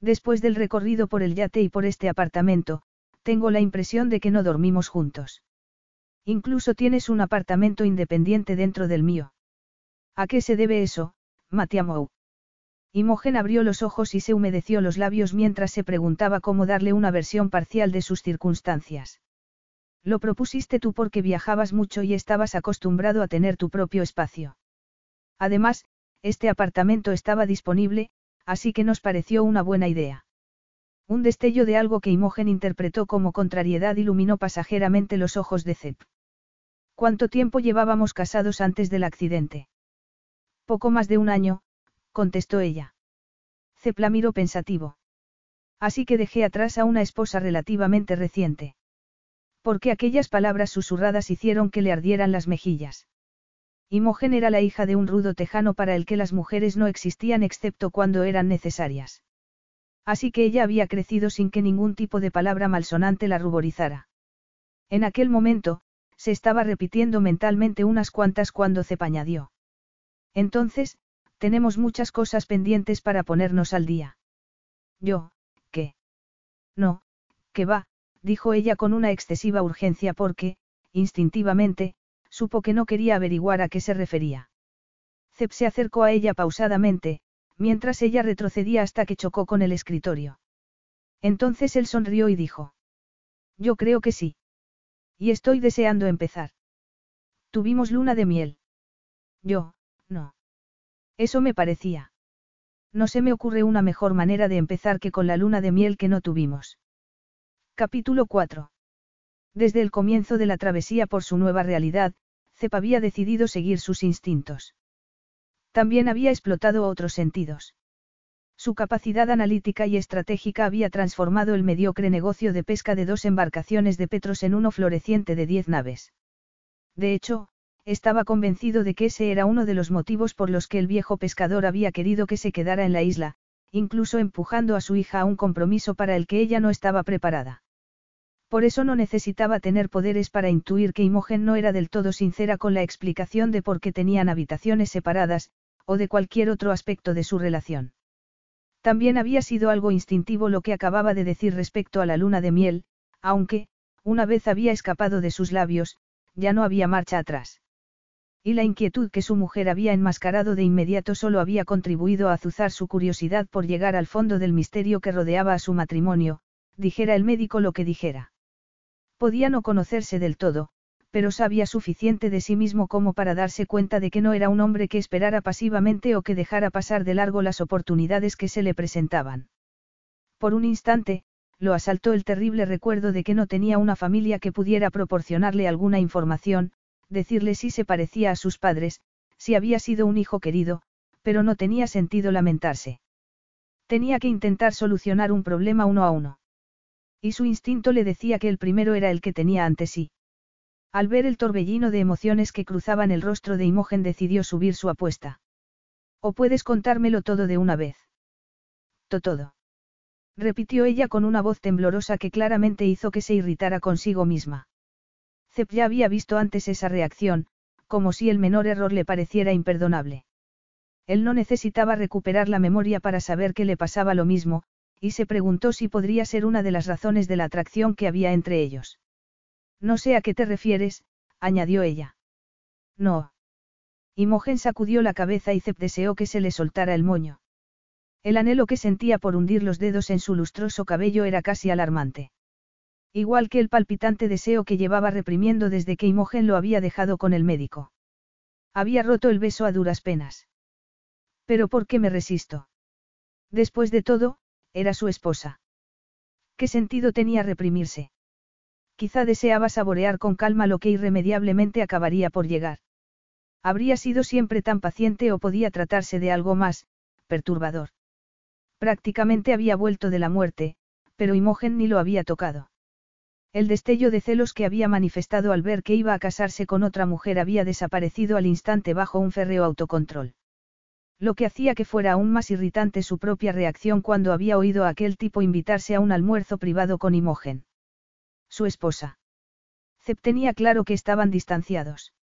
Speaker 1: Después del recorrido por el yate y por este apartamento, tengo la impresión de que no dormimos juntos. Incluso tienes un apartamento independiente dentro del mío. ¿A qué se debe eso, Matiamou? Imogen abrió los ojos y se humedeció los labios mientras se preguntaba cómo darle una versión parcial de sus circunstancias. Lo propusiste tú porque viajabas mucho y estabas acostumbrado a tener tu propio espacio. Además, este apartamento estaba disponible, así que nos pareció una buena idea. Un destello de algo que Imogen interpretó como contrariedad iluminó pasajeramente los ojos de Zep. ¿Cuánto tiempo llevábamos casados antes del accidente? Poco más de un año, contestó ella. Zep la miró pensativo. Así que dejé atrás a una esposa relativamente reciente. Porque aquellas palabras susurradas hicieron que le ardieran las mejillas. Imogen era la hija de un rudo tejano para el que las mujeres no existían excepto cuando eran necesarias. Así que ella había crecido sin que ningún tipo de palabra malsonante la ruborizara. En aquel momento, se estaba repitiendo mentalmente unas cuantas cuando Zep añadió. Entonces, tenemos muchas cosas pendientes para ponernos al día. Yo, ¿qué? No, ¿qué va? dijo ella con una excesiva urgencia porque, instintivamente, supo que no quería averiguar a qué se refería. Zep se acercó a ella pausadamente, mientras ella retrocedía hasta que chocó con el escritorio. Entonces él sonrió y dijo. Yo creo que sí. Y estoy deseando empezar. Tuvimos luna de miel. Yo. Eso me parecía. No se me ocurre una mejor manera de empezar que con la luna de miel que no tuvimos. Capítulo 4. Desde el comienzo de la travesía por su nueva realidad, Zep había decidido seguir sus instintos. También había explotado otros sentidos. Su capacidad analítica y estratégica había transformado el mediocre negocio de pesca de dos embarcaciones de Petros en uno floreciente de diez naves. De hecho, estaba convencido de que ese era uno de los motivos por los que el viejo pescador había querido que se quedara en la isla, incluso empujando a su hija a un compromiso para el que ella no estaba preparada. Por eso no necesitaba tener poderes para intuir que Imogen no era del todo sincera con la explicación de por qué tenían habitaciones separadas, o de cualquier otro aspecto de su relación. También había sido algo instintivo lo que acababa de decir respecto a la luna de miel, aunque, una vez había escapado de sus labios, ya no había marcha atrás. Y la inquietud que su mujer había enmascarado de inmediato solo había contribuido a azuzar su curiosidad por llegar al fondo del misterio que rodeaba a su matrimonio, dijera el médico lo que dijera. Podía no conocerse del todo, pero sabía suficiente de sí mismo como para darse cuenta de que no era un hombre que esperara pasivamente o que dejara pasar de largo las oportunidades que se le presentaban. Por un instante, lo asaltó el terrible recuerdo de que no tenía una familia que pudiera proporcionarle alguna información, decirle si se parecía a sus padres, si había sido un hijo querido, pero no tenía sentido lamentarse. Tenía que intentar solucionar un problema uno a uno. Y su instinto le decía que el primero era el que tenía ante sí. Al ver el torbellino de emociones que cruzaban el rostro de Imogen decidió subir su apuesta. ¿O puedes contármelo todo de una vez? todo. Repitió ella con una voz temblorosa que claramente hizo que se irritara consigo misma. Zep ya había visto antes esa reacción, como si el menor error le pareciera imperdonable. Él no necesitaba recuperar la memoria para saber que le pasaba lo mismo, y se preguntó si podría ser una de las razones de la atracción que había entre ellos. No sé a qué te refieres, añadió ella. No. Imogen sacudió la cabeza y Zep deseó que se le soltara el moño. El anhelo que sentía por hundir los dedos en su lustroso cabello era casi alarmante. Igual que el palpitante deseo que llevaba reprimiendo desde que Imogen lo había dejado con el médico. Había roto el beso a duras penas. Pero ¿por qué me resisto? Después de todo, era su esposa. ¿Qué sentido tenía reprimirse? Quizá deseaba saborear con calma lo que irremediablemente acabaría por llegar. Habría sido siempre tan paciente o podía tratarse de algo más, perturbador. Prácticamente había vuelto de la muerte, pero Imogen ni lo había tocado. El destello de celos que había manifestado al ver que iba a casarse con otra mujer había desaparecido al instante bajo un férreo autocontrol. Lo que hacía que fuera aún más irritante su propia reacción cuando había oído a aquel tipo invitarse a un almuerzo privado con Imogen. Su esposa. Zep tenía claro que estaban distanciados.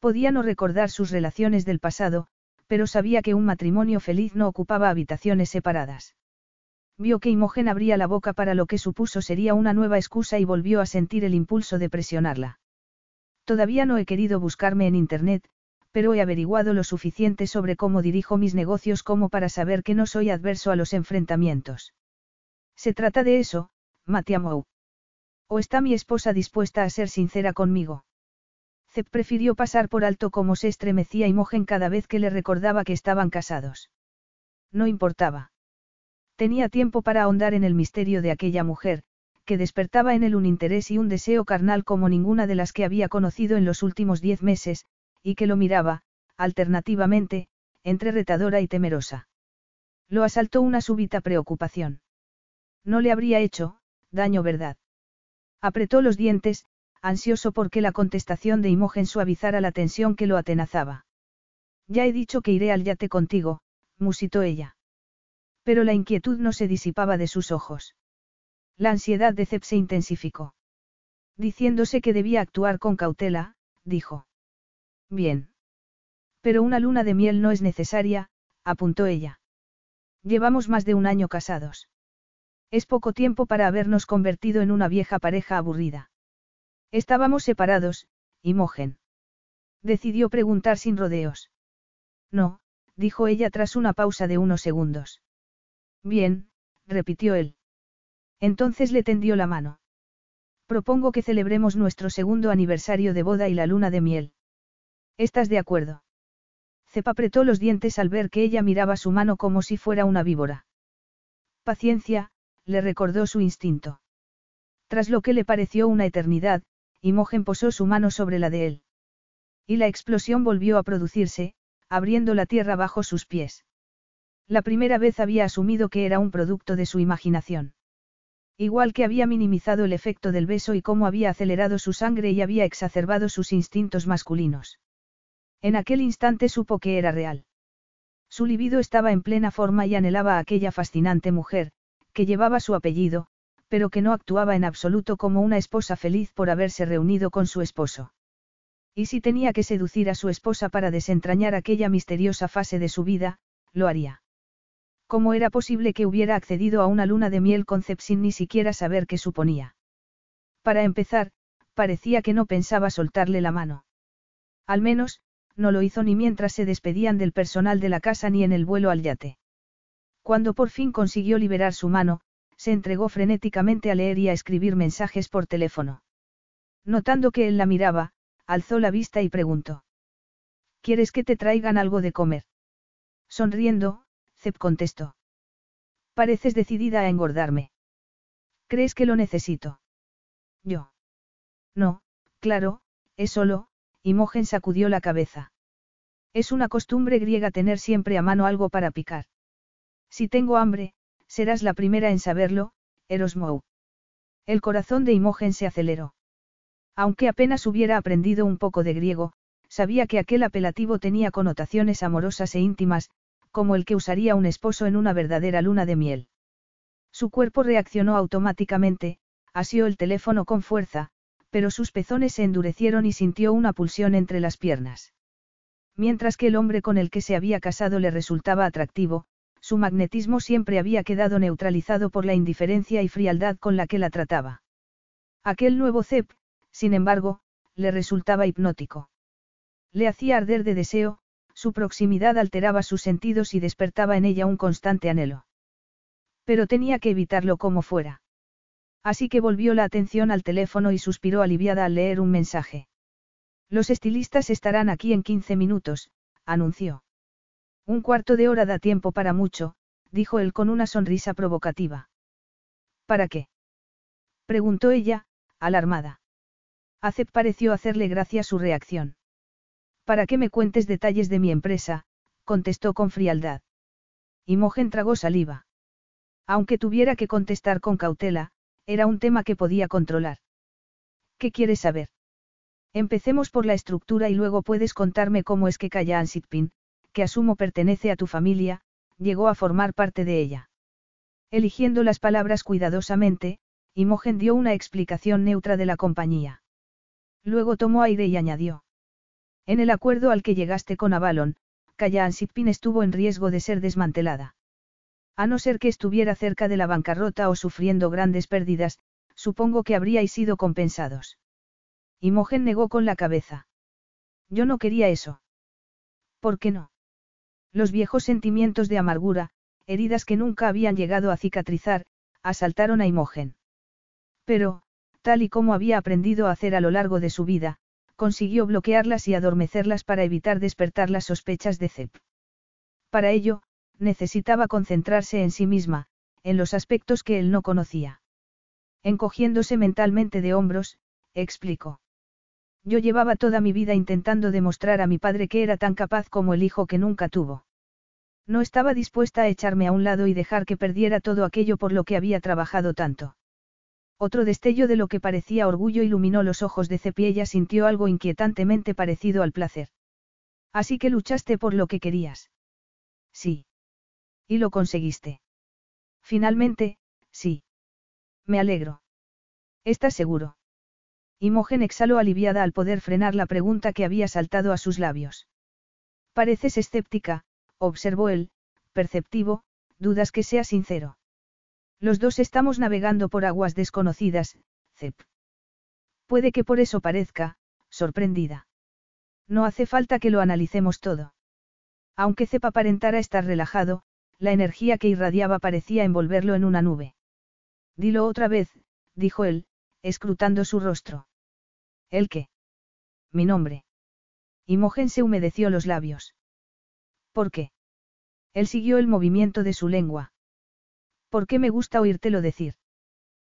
Speaker 1: Podía no recordar sus relaciones del pasado, pero sabía que un matrimonio feliz no ocupaba habitaciones separadas. Vio que Imogen abría la boca para lo que supuso sería una nueva excusa y volvió a sentir el impulso de presionarla. Todavía no he querido buscarme en Internet, pero he averiguado lo suficiente sobre cómo dirijo mis negocios como para saber que no soy adverso a los enfrentamientos. Se trata de eso, Matiamou. ¿O está mi esposa dispuesta a ser sincera conmigo? Zep prefirió pasar por alto cómo se estremecía Imogen cada vez que le recordaba que estaban casados. No importaba. Tenía tiempo para ahondar en el misterio de aquella mujer, que despertaba en él un interés y un deseo carnal como ninguna de las que había conocido en los últimos diez meses, y que lo miraba, alternativamente, entre retadora y temerosa. Lo asaltó una súbita preocupación. No le habría hecho, daño, ¿verdad? Apretó los dientes, ansioso porque la contestación de Imogen suavizara la tensión que lo atenazaba. Ya he dicho que iré al yate contigo, musitó ella. Pero la inquietud no se disipaba de sus ojos. La ansiedad de Zep se intensificó. Diciéndose que debía actuar con cautela, dijo. Bien. Pero una luna de miel no es necesaria, apuntó ella. Llevamos más de un año casados. Es poco tiempo para habernos convertido en una vieja pareja aburrida. Estábamos separados, Imogen. Decidió preguntar sin rodeos. No, dijo ella tras una pausa de unos segundos. Bien, repitió él. Entonces le tendió la mano. Propongo que celebremos nuestro segundo aniversario de boda y la luna de miel. ¿Estás de acuerdo? Cep apretó los dientes al ver que ella miraba su mano como si fuera una víbora. Paciencia, le recordó su instinto. Tras lo que le pareció una eternidad, Imogen posó su mano sobre la de él. Y la explosión volvió a producirse, abriendo la tierra bajo sus pies. La primera vez había asumido que era un producto de su imaginación. Igual que había minimizado el efecto del beso y cómo había acelerado su sangre y había exacerbado sus instintos masculinos. En aquel instante supo que era real. Su libido estaba en plena forma y anhelaba a aquella fascinante mujer, que llevaba su apellido, pero que no actuaba en absoluto como una esposa feliz por haberse reunido con su esposo. Y si tenía que seducir a su esposa para desentrañar aquella misteriosa fase de su vida, lo haría. ¿Cómo era posible que hubiera accedido a una luna de miel con Cep sin ni siquiera saber qué suponía? Para empezar, parecía que no pensaba soltarle la mano. Al menos, no lo hizo ni mientras se despedían del personal de la casa ni en el vuelo al yate. Cuando por fin consiguió liberar su mano, se entregó frenéticamente a leer y a escribir mensajes por teléfono. Notando que él la miraba, alzó la vista y preguntó. ¿Quieres que te traigan algo de comer? Sonriendo, Contestó. Pareces decidida a engordarme. ¿Crees que lo necesito? Yo. No, claro, es solo, Imogen sacudió la cabeza. Es una costumbre griega tener siempre a mano algo para picar. Si tengo hambre, Serás la primera en saberlo, Erosmou. El corazón de Imogen se aceleró. Aunque apenas hubiera aprendido un poco de griego, sabía que aquel apelativo tenía connotaciones amorosas e íntimas, como el que usaría un esposo en una verdadera luna de miel. Su cuerpo reaccionó automáticamente, asió el teléfono con fuerza, pero sus pezones se endurecieron y sintió una pulsión entre las piernas. Mientras que el hombre con el que se había casado le resultaba atractivo, su magnetismo siempre había quedado neutralizado por la indiferencia y frialdad con la que la trataba. Aquel nuevo Cep, sin embargo, le resultaba hipnótico. Le hacía arder de deseo, su proximidad alteraba sus sentidos y despertaba en ella un constante anhelo. Pero tenía que evitarlo como fuera. Así que volvió la atención al teléfono y suspiró aliviada al leer un mensaje. Los estilistas estarán aquí en 15 minutos, anunció. Un cuarto de hora da tiempo para mucho, dijo él con una sonrisa provocativa. ¿Para qué? preguntó ella, alarmada. Acep pareció hacerle gracia su reacción. Para que me cuentes detalles de mi empresa, contestó con frialdad. Imogen tragó saliva. Aunque tuviera que contestar con cautela, era un tema que podía controlar. ¿Qué quieres saber? Empecemos por la estructura y luego puedes contarme cómo es que Kayan Sitpin, que asumo pertenece a tu familia, llegó a formar parte de ella. Eligiendo las palabras cuidadosamente, Imogen dio una explicación neutra de la compañía. Luego tomó aire y añadió. En el acuerdo al que llegaste con Avalon, Kayan Sitpin estuvo en riesgo de ser desmantelada. A no ser que estuviera cerca de la bancarrota o sufriendo grandes pérdidas, supongo que habríais sido compensados. Imogen negó con la cabeza. Yo no quería eso. ¿Por qué no? Los viejos sentimientos de amargura, heridas que nunca habían llegado a cicatrizar, asaltaron a Imogen. Pero, tal y como había aprendido a hacer a lo largo de su vida, consiguió bloquearlas y adormecerlas para evitar despertar las sospechas de Zep. Para ello, necesitaba concentrarse en sí misma, en los aspectos que él no conocía. Encogiéndose mentalmente de hombros, explicó. Yo llevaba toda mi vida intentando demostrar a mi padre que era tan capaz como el hijo que nunca tuvo. No estaba dispuesta a echarme a un lado y dejar que perdiera todo aquello por lo que había trabajado tanto. Otro destello de lo que parecía orgullo iluminó los ojos de Cepi. Ella sintió algo inquietantemente parecido al placer. Así que luchaste por lo que querías. Sí. Y lo conseguiste. Finalmente, sí. Me alegro. ¿Estás seguro? Imogen exhaló aliviada al poder frenar la pregunta que había saltado a sus labios. Pareces escéptica, observó él, perceptivo, dudas que sea sincero. Los dos estamos navegando por aguas desconocidas, Cep. Puede que por eso parezca, sorprendida. No hace falta que lo analicemos todo. Aunque Cep aparentara estar relajado, la energía que irradiaba parecía envolverlo en una nube. Dilo otra vez, dijo él, escrutando su rostro. ¿El qué? Mi nombre. Imogen se humedeció los labios. ¿Por qué? Él siguió el movimiento de su lengua. ¿Por qué me gusta oírtelo decir?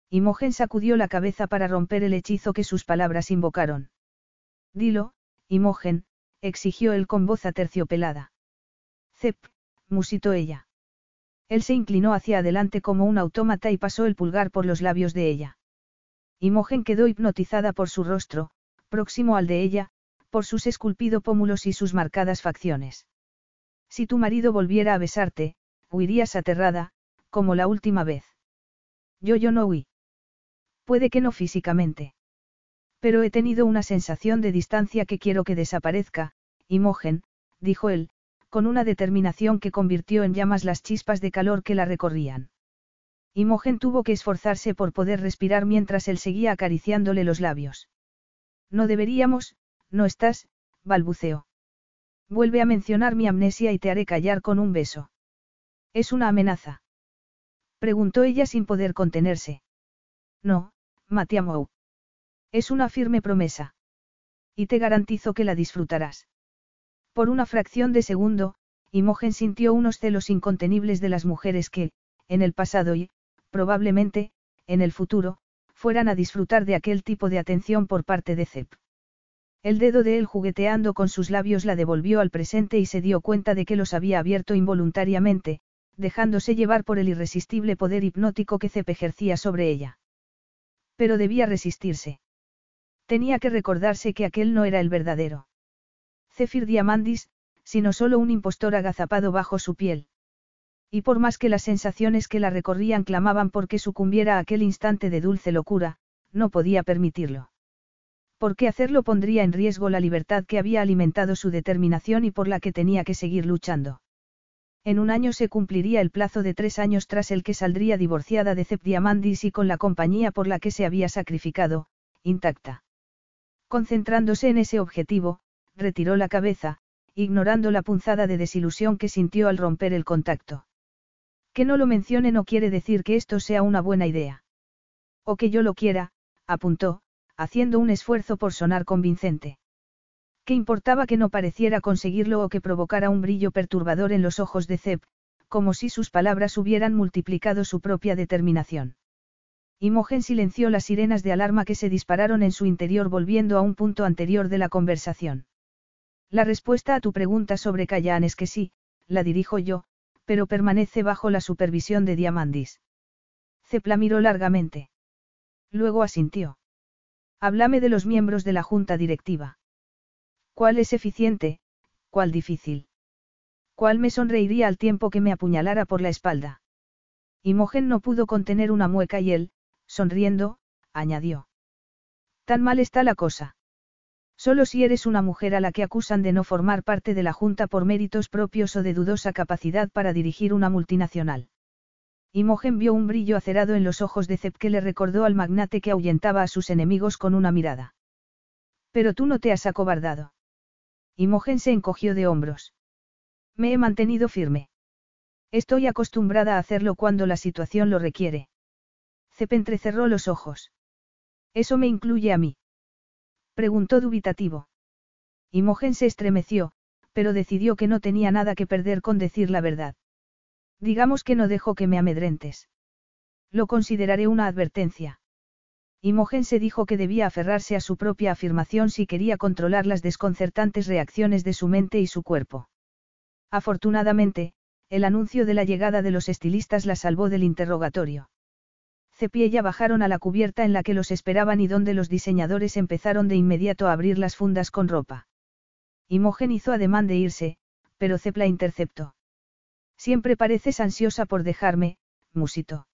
Speaker 1: Imogen sacudió la cabeza para romper el hechizo que sus palabras invocaron. Dilo, Imogen, exigió él con voz aterciopelada. Cep, musitó ella. Él se inclinó hacia adelante como un autómata y pasó el pulgar por los labios de ella. Imogen quedó hipnotizada por su rostro, próximo al de ella, por sus esculpido pómulos y sus marcadas facciones. Si tu marido volviera a besarte, huirías aterrada, como la última vez. Yo yo no huí. Puede que no físicamente. Pero he tenido una sensación de distancia que quiero que desaparezca, Imogen, dijo él, con una determinación que convirtió en llamas las chispas de calor que la recorrían. Imogen tuvo que esforzarse por poder respirar mientras él seguía acariciándole los labios. No deberíamos, no estás, balbuceó. Vuelve a mencionar mi amnesia y te haré callar con un beso. ¿Es una amenaza? Preguntó ella sin poder contenerse. No, Matiamou. Es una firme promesa. Y te garantizo que la disfrutarás. Por una fracción de segundo, Imogen sintió unos celos incontenibles de las mujeres que, en el pasado y, probablemente, en el futuro, fueran a disfrutar de aquel tipo de atención por parte de Zep. El dedo de él jugueteando con sus labios la devolvió al presente y se dio cuenta de que los había abierto involuntariamente, dejándose llevar por el irresistible poder hipnótico que Cep ejercía sobre ella. Pero debía resistirse. Tenía que recordarse que aquel no era el verdadero. Zephyr Diamandis, sino solo un impostor agazapado bajo su piel. Y por más que las sensaciones que la recorrían clamaban porque sucumbiera a aquel instante de dulce locura, no podía permitirlo porque hacerlo pondría en riesgo la libertad que había alimentado su determinación y por la que tenía que seguir luchando. En un año se cumpliría el plazo de tres años tras el que saldría divorciada de Diamandis y con la compañía por la que se había sacrificado, intacta. Concentrándose en ese objetivo, retiró la cabeza, ignorando la punzada de desilusión que sintió al romper el contacto. Que no lo mencione no quiere decir que esto sea una buena idea. O que yo lo quiera, apuntó, haciendo un esfuerzo por sonar convincente. ¿Qué importaba que no pareciera conseguirlo o que provocara un brillo perturbador en los ojos de Zeb, como si sus palabras hubieran multiplicado su propia determinación? Imogen silenció las sirenas de alarma que se dispararon en su interior volviendo a un punto anterior de la conversación. La respuesta a tu pregunta sobre Callahan es que sí, la dirijo yo, pero permanece bajo la supervisión de Diamandis. Zep la miró largamente. Luego asintió. Háblame de los miembros de la junta directiva. ¿Cuál es eficiente, cuál difícil? ¿Cuál me sonreiría al tiempo que me apuñalara por la espalda? Imogen no pudo contener una mueca y él, sonriendo, añadió. Tan mal está la cosa. Solo si eres una mujer a la que acusan de no formar parte de la Junta por méritos propios o de dudosa capacidad para dirigir una multinacional. Imogen vio un brillo acerado en los ojos de Zep que le recordó al magnate que ahuyentaba a sus enemigos con una mirada. Pero tú no te has acobardado. Imogen se encogió de hombros. Me he mantenido firme. Estoy acostumbrada a hacerlo cuando la situación lo requiere. Cep entrecerró los ojos. ¿Eso me incluye a mí? Preguntó dubitativo. Imogen se estremeció, pero decidió que no tenía nada que perder con decir la verdad. Digamos que no dejo que me amedrentes. Lo consideraré una advertencia. Imogen se dijo que debía aferrarse a su propia afirmación si quería controlar las desconcertantes reacciones de su mente y su cuerpo. Afortunadamente, el anuncio de la llegada de los estilistas la salvó del interrogatorio. Cepi y ella bajaron a la cubierta en la que los esperaban y donde los diseñadores empezaron de inmediato a abrir las fundas con ropa. Imogen hizo ademán de irse, pero Cep la interceptó. Siempre pareces ansiosa por dejarme, musito.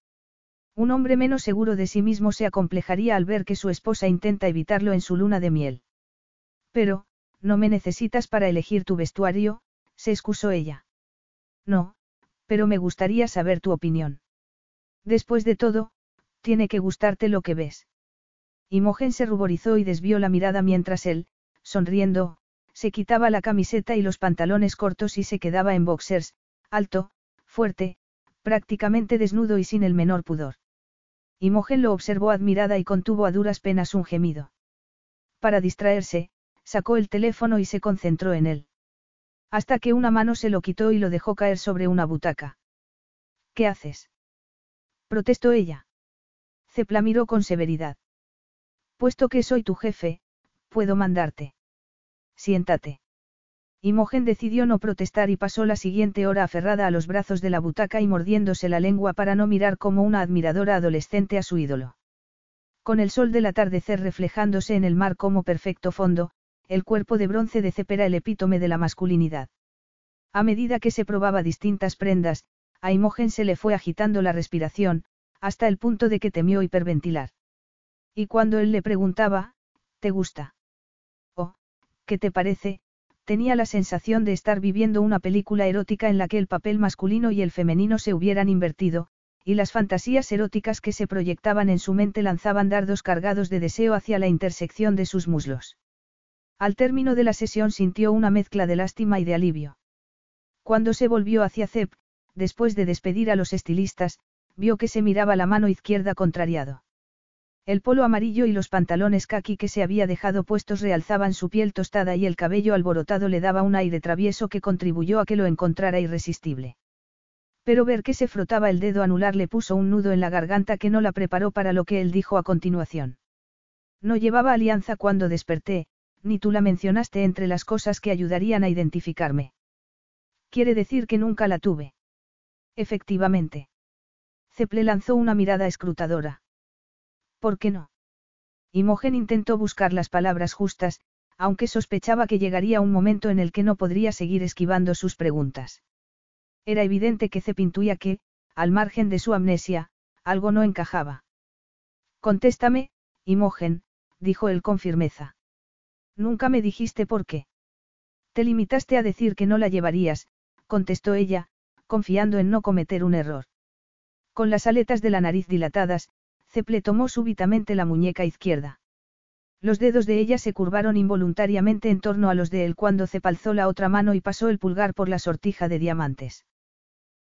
Speaker 1: Un hombre menos seguro de sí mismo se acomplejaría al ver que su esposa intenta evitarlo en su luna de miel. Pero, no me necesitas para elegir tu vestuario, se excusó ella. No, pero me gustaría saber tu opinión. Después de todo, tiene que gustarte lo que ves. Imogen se ruborizó y desvió la mirada mientras él, sonriendo, se quitaba la camiseta y los pantalones cortos y se quedaba en boxers, alto, fuerte, prácticamente desnudo y sin el menor pudor. Imogen lo observó admirada y contuvo a duras penas un gemido. Para distraerse, sacó el teléfono y se concentró en él. Hasta que una mano se lo quitó y lo dejó caer sobre una butaca. ¿Qué haces? protestó ella. Cepla miró con severidad. Puesto que soy tu jefe, puedo mandarte. Siéntate. Imogen decidió no protestar y pasó la siguiente hora aferrada a los brazos de la butaca y mordiéndose la lengua para no mirar como una admiradora adolescente a su ídolo. Con el sol del atardecer reflejándose en el mar como perfecto fondo, el cuerpo de bronce de Cepera el epítome de la masculinidad. A medida que se probaba distintas prendas, a Imogen se le fue agitando la respiración, hasta el punto de que temió hiperventilar. Y cuando él le preguntaba, ¿te gusta? ¿qué te parece? Tenía la sensación de estar viviendo una película erótica en la que el papel masculino y el femenino se hubieran invertido, y las fantasías eróticas que se proyectaban en su mente lanzaban dardos cargados de deseo hacia la intersección de sus muslos. Al término de la sesión sintió una mezcla de lástima y de alivio. Cuando se volvió hacia Zep, después de despedir a los estilistas, vio que se miraba la mano izquierda contrariado. El polo amarillo y los pantalones kaki que se había dejado puestos realzaban su piel tostada y el cabello alborotado le daba un aire travieso que contribuyó a que lo encontrara irresistible. Pero ver que se frotaba el dedo anular le puso un nudo en la garganta que no la preparó para lo que él dijo a continuación. No llevaba alianza cuando desperté, ni tú la mencionaste entre las cosas que ayudarían a identificarme. Quiere decir que nunca la tuve. Efectivamente. Ceple lanzó una mirada escrutadora. ¿Por qué no? Imogen intentó buscar las palabras justas, aunque sospechaba que llegaría un momento en el que no podría seguir esquivando sus preguntas. Era evidente que Cep intuía que, al margen de su amnesia, algo no encajaba. Contéstame, Imogen, dijo él con firmeza. Nunca me dijiste por qué. Te limitaste a decir que no la llevarías, contestó ella, confiando en no cometer un error. Con las aletas de la nariz dilatadas, Ceple tomó súbitamente la muñeca izquierda. Los dedos de ella se curvaron involuntariamente en torno a los de él cuando Cep alzó la otra mano y pasó el pulgar por la sortija de diamantes.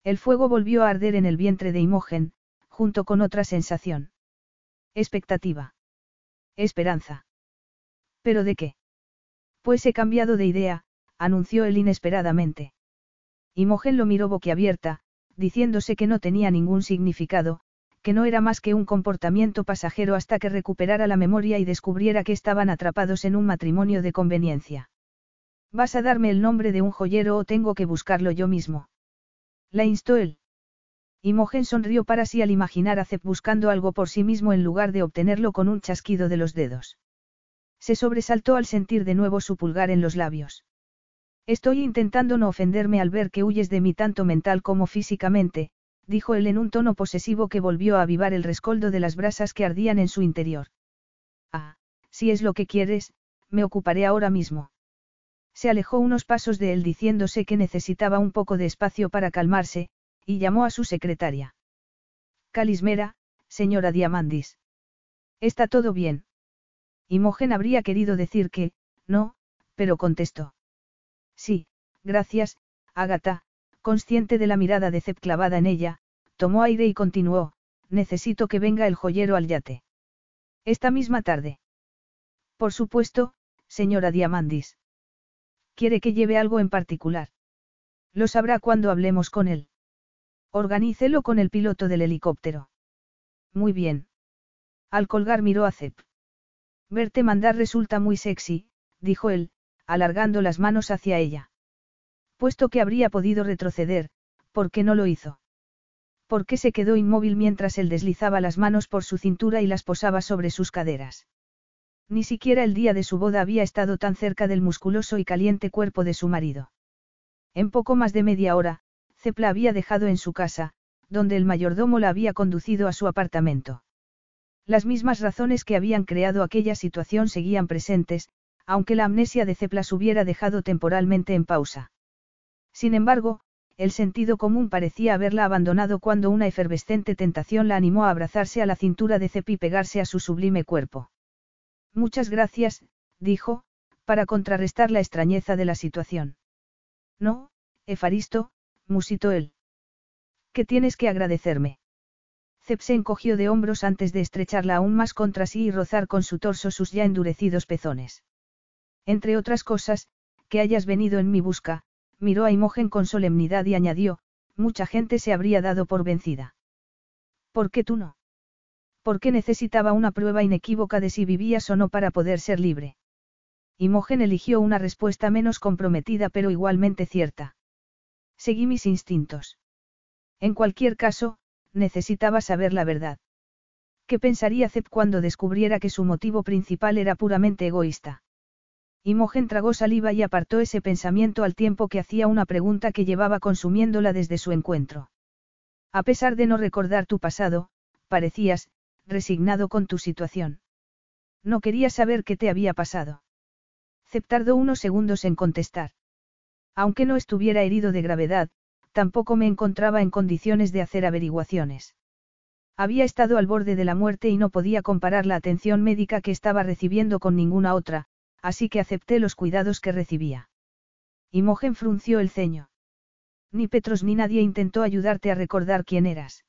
Speaker 1: El fuego volvió a arder en el vientre de Imogen, junto con otra sensación. Expectativa. Esperanza. ¿Pero de qué? Pues he cambiado de idea, anunció él inesperadamente. Imogen lo miró boquiabierta, diciéndose que no tenía ningún significado, que no era más que un comportamiento pasajero hasta que recuperara la memoria y descubriera que estaban atrapados en un matrimonio de conveniencia. ¿Vas a darme el nombre de un joyero o tengo que buscarlo yo mismo? La instó él. Imogen sonrió para sí al imaginar a Zep buscando algo por sí mismo en lugar de obtenerlo con un chasquido de los dedos. Se sobresaltó al sentir de nuevo su pulgar en los labios. Estoy intentando no ofenderme al ver que huyes de mí tanto mental como físicamente, dijo él en un tono posesivo que volvió a avivar el rescoldo de las brasas que ardían en su interior. Ah, si es lo que quieres, me ocuparé ahora mismo. Se alejó unos pasos de él diciéndose que necesitaba un poco de espacio para calmarse, y llamó a su secretaria. Calismera, señora Diamandis. ¿Está todo bien? Imogen habría querido decir que, no, pero contestó. Sí, gracias, Agatha, consciente de la mirada de Cep clavada en ella, tomó aire y continuó, necesito que venga el joyero al yate. Esta misma tarde. Por supuesto, señora Diamandis. ¿Quiere que lleve algo en particular? Lo sabrá cuando hablemos con él. Organícelo con el piloto del helicóptero. Muy bien. Al colgar miró a Cep. Verte mandar resulta muy sexy, dijo él, alargando las manos hacia ella. Puesto que habría podido retroceder, ¿por qué no lo hizo? ¿Por qué se quedó inmóvil mientras él deslizaba las manos por su cintura y las posaba sobre sus caderas? Ni siquiera el día de su boda había estado tan cerca del musculoso y caliente cuerpo de su marido. En poco más de media hora, Cepla había dejado en su casa, donde el mayordomo la había conducido a su apartamento. Las mismas razones que habían creado aquella situación seguían presentes, aunque la amnesia de Ceplas hubiera dejado temporalmente en pausa. Sin embargo, el sentido común parecía haberla abandonado cuando una efervescente tentación la animó a abrazarse a la cintura de Cep y pegarse a su sublime cuerpo. Muchas gracias, dijo, para contrarrestar la extrañeza de la situación. No, Efaristo, musitó él. ¿Qué tienes que agradecerme? Cep se encogió de hombros antes de estrecharla aún más contra sí y rozar con su torso sus ya endurecidos pezones. Entre otras cosas, que hayas venido en mi busca, miró a Imogen con solemnidad y añadió, mucha gente se habría dado por vencida. ¿Por qué tú no? porque necesitaba una prueba inequívoca de si vivías o no para poder ser libre. Imogen eligió una respuesta menos comprometida pero igualmente cierta. Seguí mis instintos. En cualquier caso, necesitaba saber la verdad. ¿Qué pensaría Zep cuando descubriera que su motivo principal era puramente egoísta? Imogen tragó saliva y apartó ese pensamiento al tiempo que hacía una pregunta que llevaba consumiéndola desde su encuentro. A pesar de no recordar tu pasado, parecías, resignado con tu situación. No quería saber qué te había pasado. Cep tardó unos segundos en contestar. Aunque no estuviera herido de gravedad, tampoco me encontraba en condiciones de hacer averiguaciones. Había estado al borde de la muerte y no podía comparar la atención médica que estaba recibiendo con ninguna otra, así que acepté los cuidados que recibía. Imogen frunció el ceño. Ni Petros ni nadie intentó ayudarte a recordar quién eras.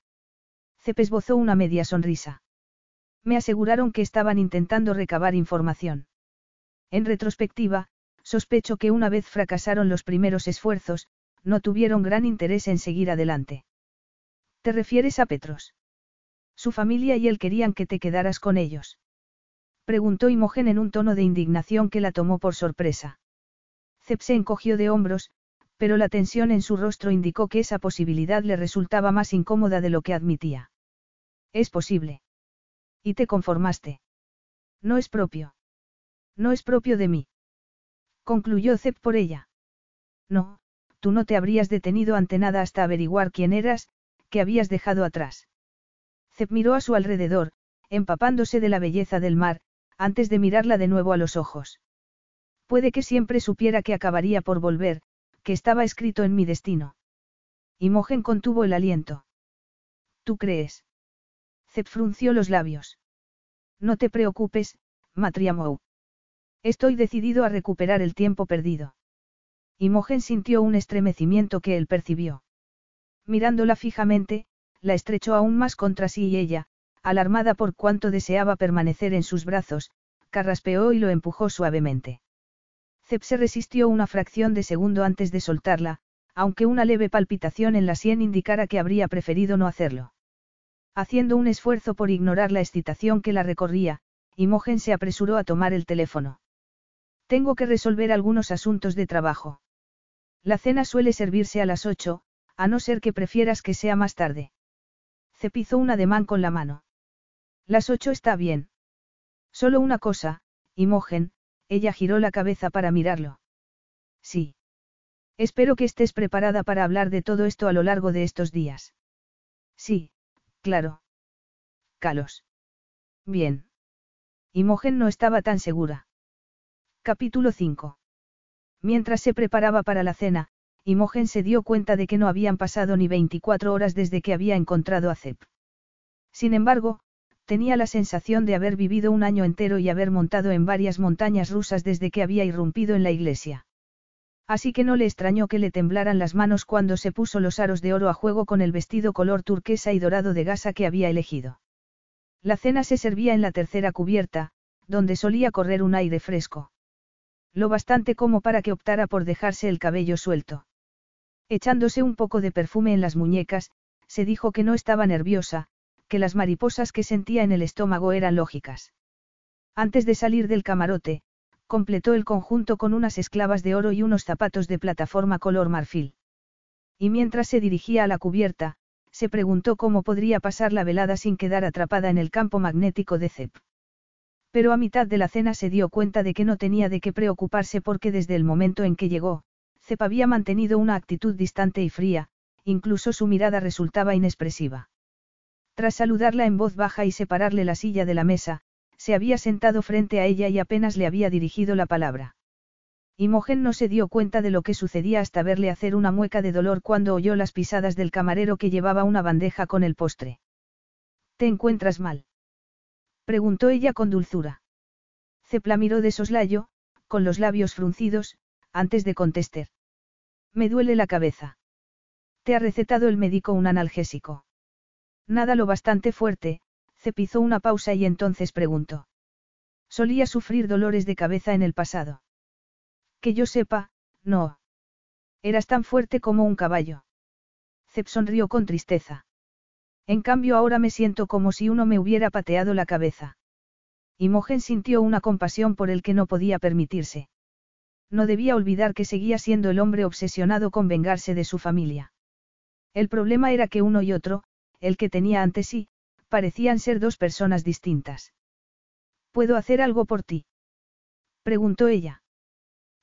Speaker 1: Cep esbozó una media sonrisa. Me aseguraron que estaban intentando recabar información. En retrospectiva, sospecho que una vez fracasaron los primeros esfuerzos, no tuvieron gran interés en seguir adelante. ¿Te refieres a Petros? Su familia y él querían que te quedaras con ellos. Preguntó Imogen en un tono de indignación que la tomó por sorpresa. Cep se encogió de hombros, pero la tensión en su rostro indicó que esa posibilidad le resultaba más incómoda de lo que admitía. Es posible. Y te conformaste. No es propio. No es propio de mí. Concluyó Zep por ella. No, tú no te habrías detenido ante nada hasta averiguar quién eras, que habías dejado atrás. Zep miró a su alrededor, empapándose de la belleza del mar, antes de mirarla de nuevo a los ojos. Puede que siempre supiera que acabaría por volver, que estaba escrito en mi destino. Imogen contuvo el aliento. ¿Tú crees? frunció los labios. No te preocupes, Matriamou. Estoy decidido a recuperar el tiempo perdido. Imogen sintió un estremecimiento que él percibió. Mirándola fijamente, la estrechó aún más contra sí y ella, alarmada por cuánto deseaba permanecer en sus brazos, carraspeó y lo empujó suavemente. Cep se resistió una fracción de segundo antes de soltarla, aunque una leve palpitación en la sien indicara que habría preferido no hacerlo. Haciendo un esfuerzo por ignorar la excitación que la recorría, Imogen se apresuró a tomar el teléfono. Tengo que resolver algunos asuntos de trabajo. La cena suele servirse a las ocho, a no ser que prefieras que sea más tarde. Cepizó un ademán con la mano. Las ocho está bien. Solo una cosa, Imogen, ella giró la cabeza para mirarlo. Sí. Espero que estés preparada para hablar de todo esto a lo largo de estos días. Sí, Claro. Calos. Bien. Imogen no estaba tan segura. Capítulo 5. Mientras se preparaba para la cena, Imogen se dio cuenta de que no habían pasado ni 24 horas desde que había encontrado a Zep. Sin embargo, tenía la sensación de haber vivido un año entero y haber montado en varias montañas rusas desde que había irrumpido en la iglesia. Así que no le extrañó que le temblaran las manos cuando se puso los aros de oro a juego con el vestido color turquesa y dorado de gasa que había elegido. La cena se servía en la tercera cubierta, donde solía correr un aire fresco. Lo bastante como para que optara por dejarse el cabello suelto. Echándose un poco de perfume en las muñecas, se dijo que no estaba nerviosa, que las mariposas que sentía en el estómago eran lógicas. Antes de salir del camarote, completó el conjunto con unas esclavas de oro y unos zapatos de plataforma color marfil. Y mientras se dirigía a la cubierta, se preguntó cómo podría pasar la velada sin quedar atrapada en el campo magnético de Zep. Pero a mitad de la cena se dio cuenta de que no tenía de qué preocuparse porque desde el momento en que llegó, Zep había mantenido una actitud distante y fría, incluso su mirada resultaba inexpresiva. Tras saludarla en voz baja y separarle la silla de la mesa, se había sentado frente a ella y apenas le había dirigido la palabra. Imogen no se dio cuenta de lo que sucedía hasta verle hacer una mueca de dolor cuando oyó las pisadas del camarero que llevaba una bandeja con el postre. ¿Te encuentras mal? preguntó ella con dulzura. Cepla miró de soslayo, con los labios fruncidos, antes de contestar. Me duele la cabeza. Te ha recetado el médico un analgésico. Nada lo bastante fuerte, Cepizó una pausa y entonces preguntó. Solía sufrir dolores de cabeza en el pasado. Que yo sepa, no. Eras tan fuerte como un caballo. Cep sonrió con tristeza. En cambio ahora me siento como si uno me hubiera pateado la cabeza. Imogen sintió una compasión por el que no podía permitirse. No debía olvidar que seguía siendo el hombre obsesionado con vengarse de su familia. El problema era que uno y otro, el que tenía ante sí, parecían ser dos personas distintas. ¿Puedo hacer algo por ti? preguntó ella.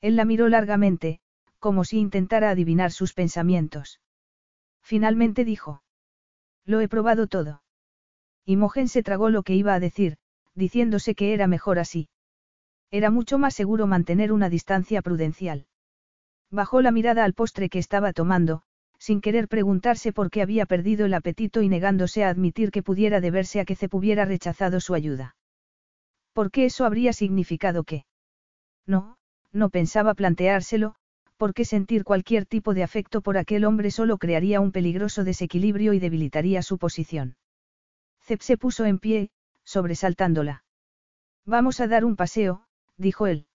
Speaker 1: Él la miró largamente, como si intentara adivinar sus pensamientos. Finalmente dijo. Lo he probado todo. Imogen se tragó lo que iba a decir, diciéndose que era mejor así. Era mucho más seguro mantener una distancia prudencial. Bajó la mirada al postre que estaba tomando, sin querer preguntarse por qué había perdido el apetito y negándose a admitir que pudiera deberse a que Cep hubiera rechazado su ayuda. ¿Por qué eso habría significado que? No, no pensaba planteárselo, porque sentir cualquier tipo de afecto por aquel hombre solo crearía un peligroso desequilibrio y debilitaría su posición. Cep se puso en pie, sobresaltándola. Vamos a dar un paseo, dijo él.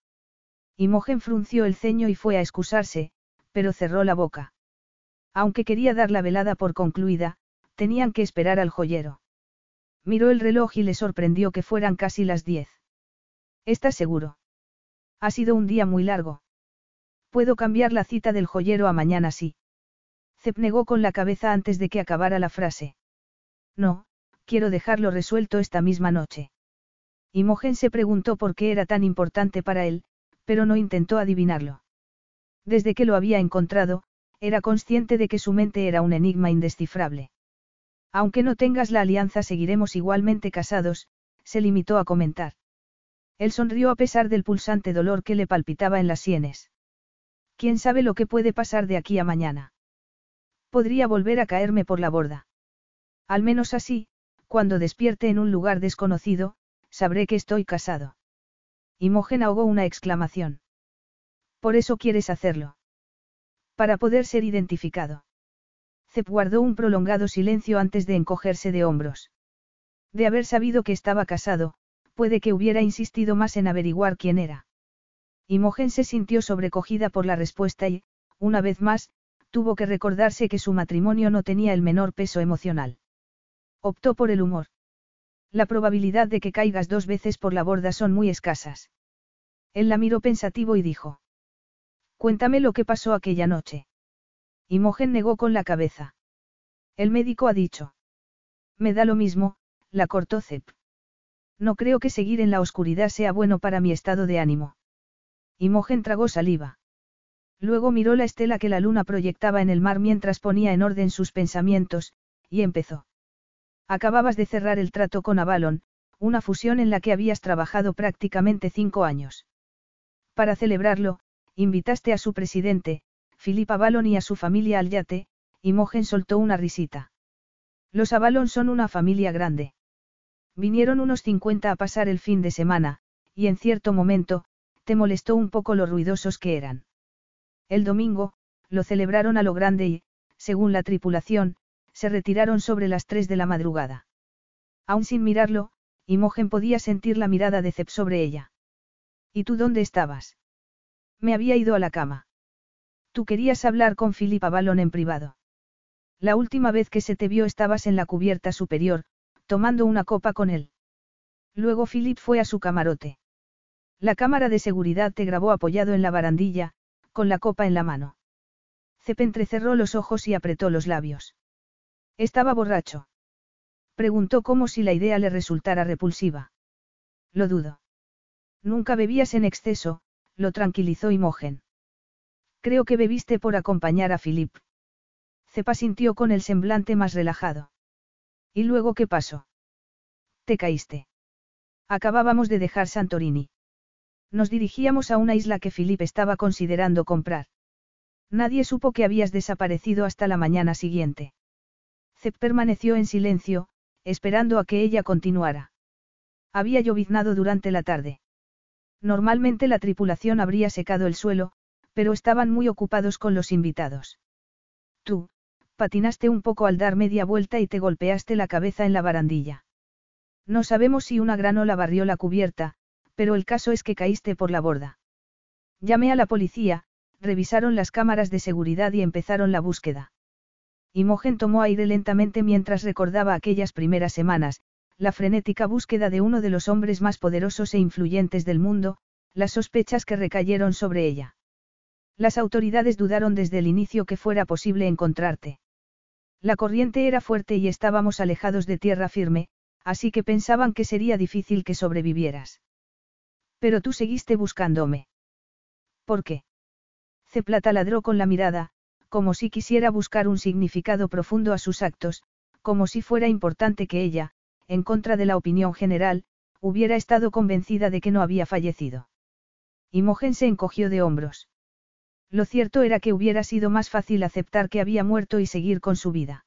Speaker 1: Imogen frunció el ceño y fue a excusarse, pero cerró la boca. Aunque quería dar la velada por concluida, tenían que esperar al joyero. Miró el reloj y le sorprendió que fueran casi las diez. ¿Estás seguro? Ha sido un día muy largo. Puedo cambiar la cita del joyero a mañana sí. Cep negó con la cabeza antes de que acabara la frase. No, quiero dejarlo resuelto esta misma noche. Imogen se preguntó por qué era tan importante para él, pero no intentó adivinarlo. Desde que lo había encontrado, era consciente de que su mente era un enigma indescifrable. Aunque no tengas la alianza seguiremos igualmente casados, se limitó a comentar. Él sonrió a pesar del pulsante dolor que le palpitaba en las sienes. ¿Quién sabe lo que puede pasar de aquí a mañana? Podría volver a caerme por la borda. Al menos así, cuando despierte en un lugar desconocido, sabré que estoy casado. Imogen ahogó una exclamación. Por eso quieres hacerlo. Para poder ser identificado. Zep guardó un prolongado silencio antes de encogerse de hombros. De haber sabido que estaba casado, puede que hubiera insistido más en averiguar quién era. Imogen se sintió sobrecogida por la respuesta y, una vez más, tuvo que recordarse que su matrimonio no tenía el menor peso emocional. Optó por el humor. La probabilidad de que caigas dos veces por la borda son muy escasas. Él la miró pensativo y dijo. Cuéntame lo que pasó aquella noche. Imogen negó con la cabeza. El médico ha dicho. Me da lo mismo, la cortó. No creo que seguir en la oscuridad sea bueno para mi estado de ánimo. Imogen tragó saliva. Luego miró la estela que la luna proyectaba en el mar mientras ponía en orden sus pensamientos, y empezó. Acababas de cerrar el trato con Avalon, una fusión en la que habías trabajado prácticamente cinco años. Para celebrarlo, Invitaste a su presidente, Philip Avalon y a su familia al yate, y Mogen soltó una risita. Los Avalon son una familia grande. Vinieron unos 50 a pasar el fin de semana, y en cierto momento, te molestó un poco lo ruidosos que eran. El domingo, lo celebraron a lo grande y, según la tripulación, se retiraron sobre las tres de la madrugada. Aún sin mirarlo, Imogen podía sentir la mirada de Cep sobre ella. ¿Y tú dónde estabas? Me había ido a la cama. Tú querías hablar con Philip Avalon en privado. La última vez que se te vio estabas en la cubierta superior, tomando una copa con él. Luego Philip fue a su camarote. La cámara de seguridad te grabó apoyado en la barandilla, con la copa en la mano. Cep entrecerró los ojos y apretó los labios. Estaba borracho. Preguntó como si la idea le resultara repulsiva. Lo dudo. Nunca bebías en exceso, lo tranquilizó Imogen. Creo que bebiste por acompañar a Philip. Cepa sintió con el semblante más relajado. ¿Y luego qué pasó? Te caíste. Acabábamos de dejar Santorini. Nos dirigíamos a una isla que Philip estaba considerando comprar. Nadie supo que habías desaparecido hasta la mañana siguiente. Cep permaneció en silencio, esperando a que ella continuara. Había lloviznado durante la tarde. Normalmente la tripulación habría secado el suelo, pero estaban muy ocupados con los invitados. Tú, patinaste un poco al dar media vuelta y te golpeaste la cabeza en la barandilla. No sabemos si una granola barrió la cubierta, pero el caso es que caíste por la borda. Llamé a la policía, revisaron las cámaras de seguridad y empezaron la búsqueda. Imogen tomó aire lentamente mientras recordaba aquellas primeras semanas, la frenética búsqueda de uno de los hombres más poderosos e influyentes del mundo, las sospechas que recayeron sobre ella. Las autoridades dudaron desde el inicio que fuera posible encontrarte. La corriente era fuerte y estábamos alejados de tierra firme, así que pensaban que sería difícil que sobrevivieras. Pero tú seguiste buscándome. ¿Por qué? Ceplata ladró con la mirada, como si quisiera buscar un significado profundo a sus actos, como si fuera importante que ella, en contra de la opinión general, hubiera estado convencida de que no había fallecido. Imogen se encogió de hombros. Lo cierto era que hubiera sido más fácil aceptar que había muerto y seguir con su vida.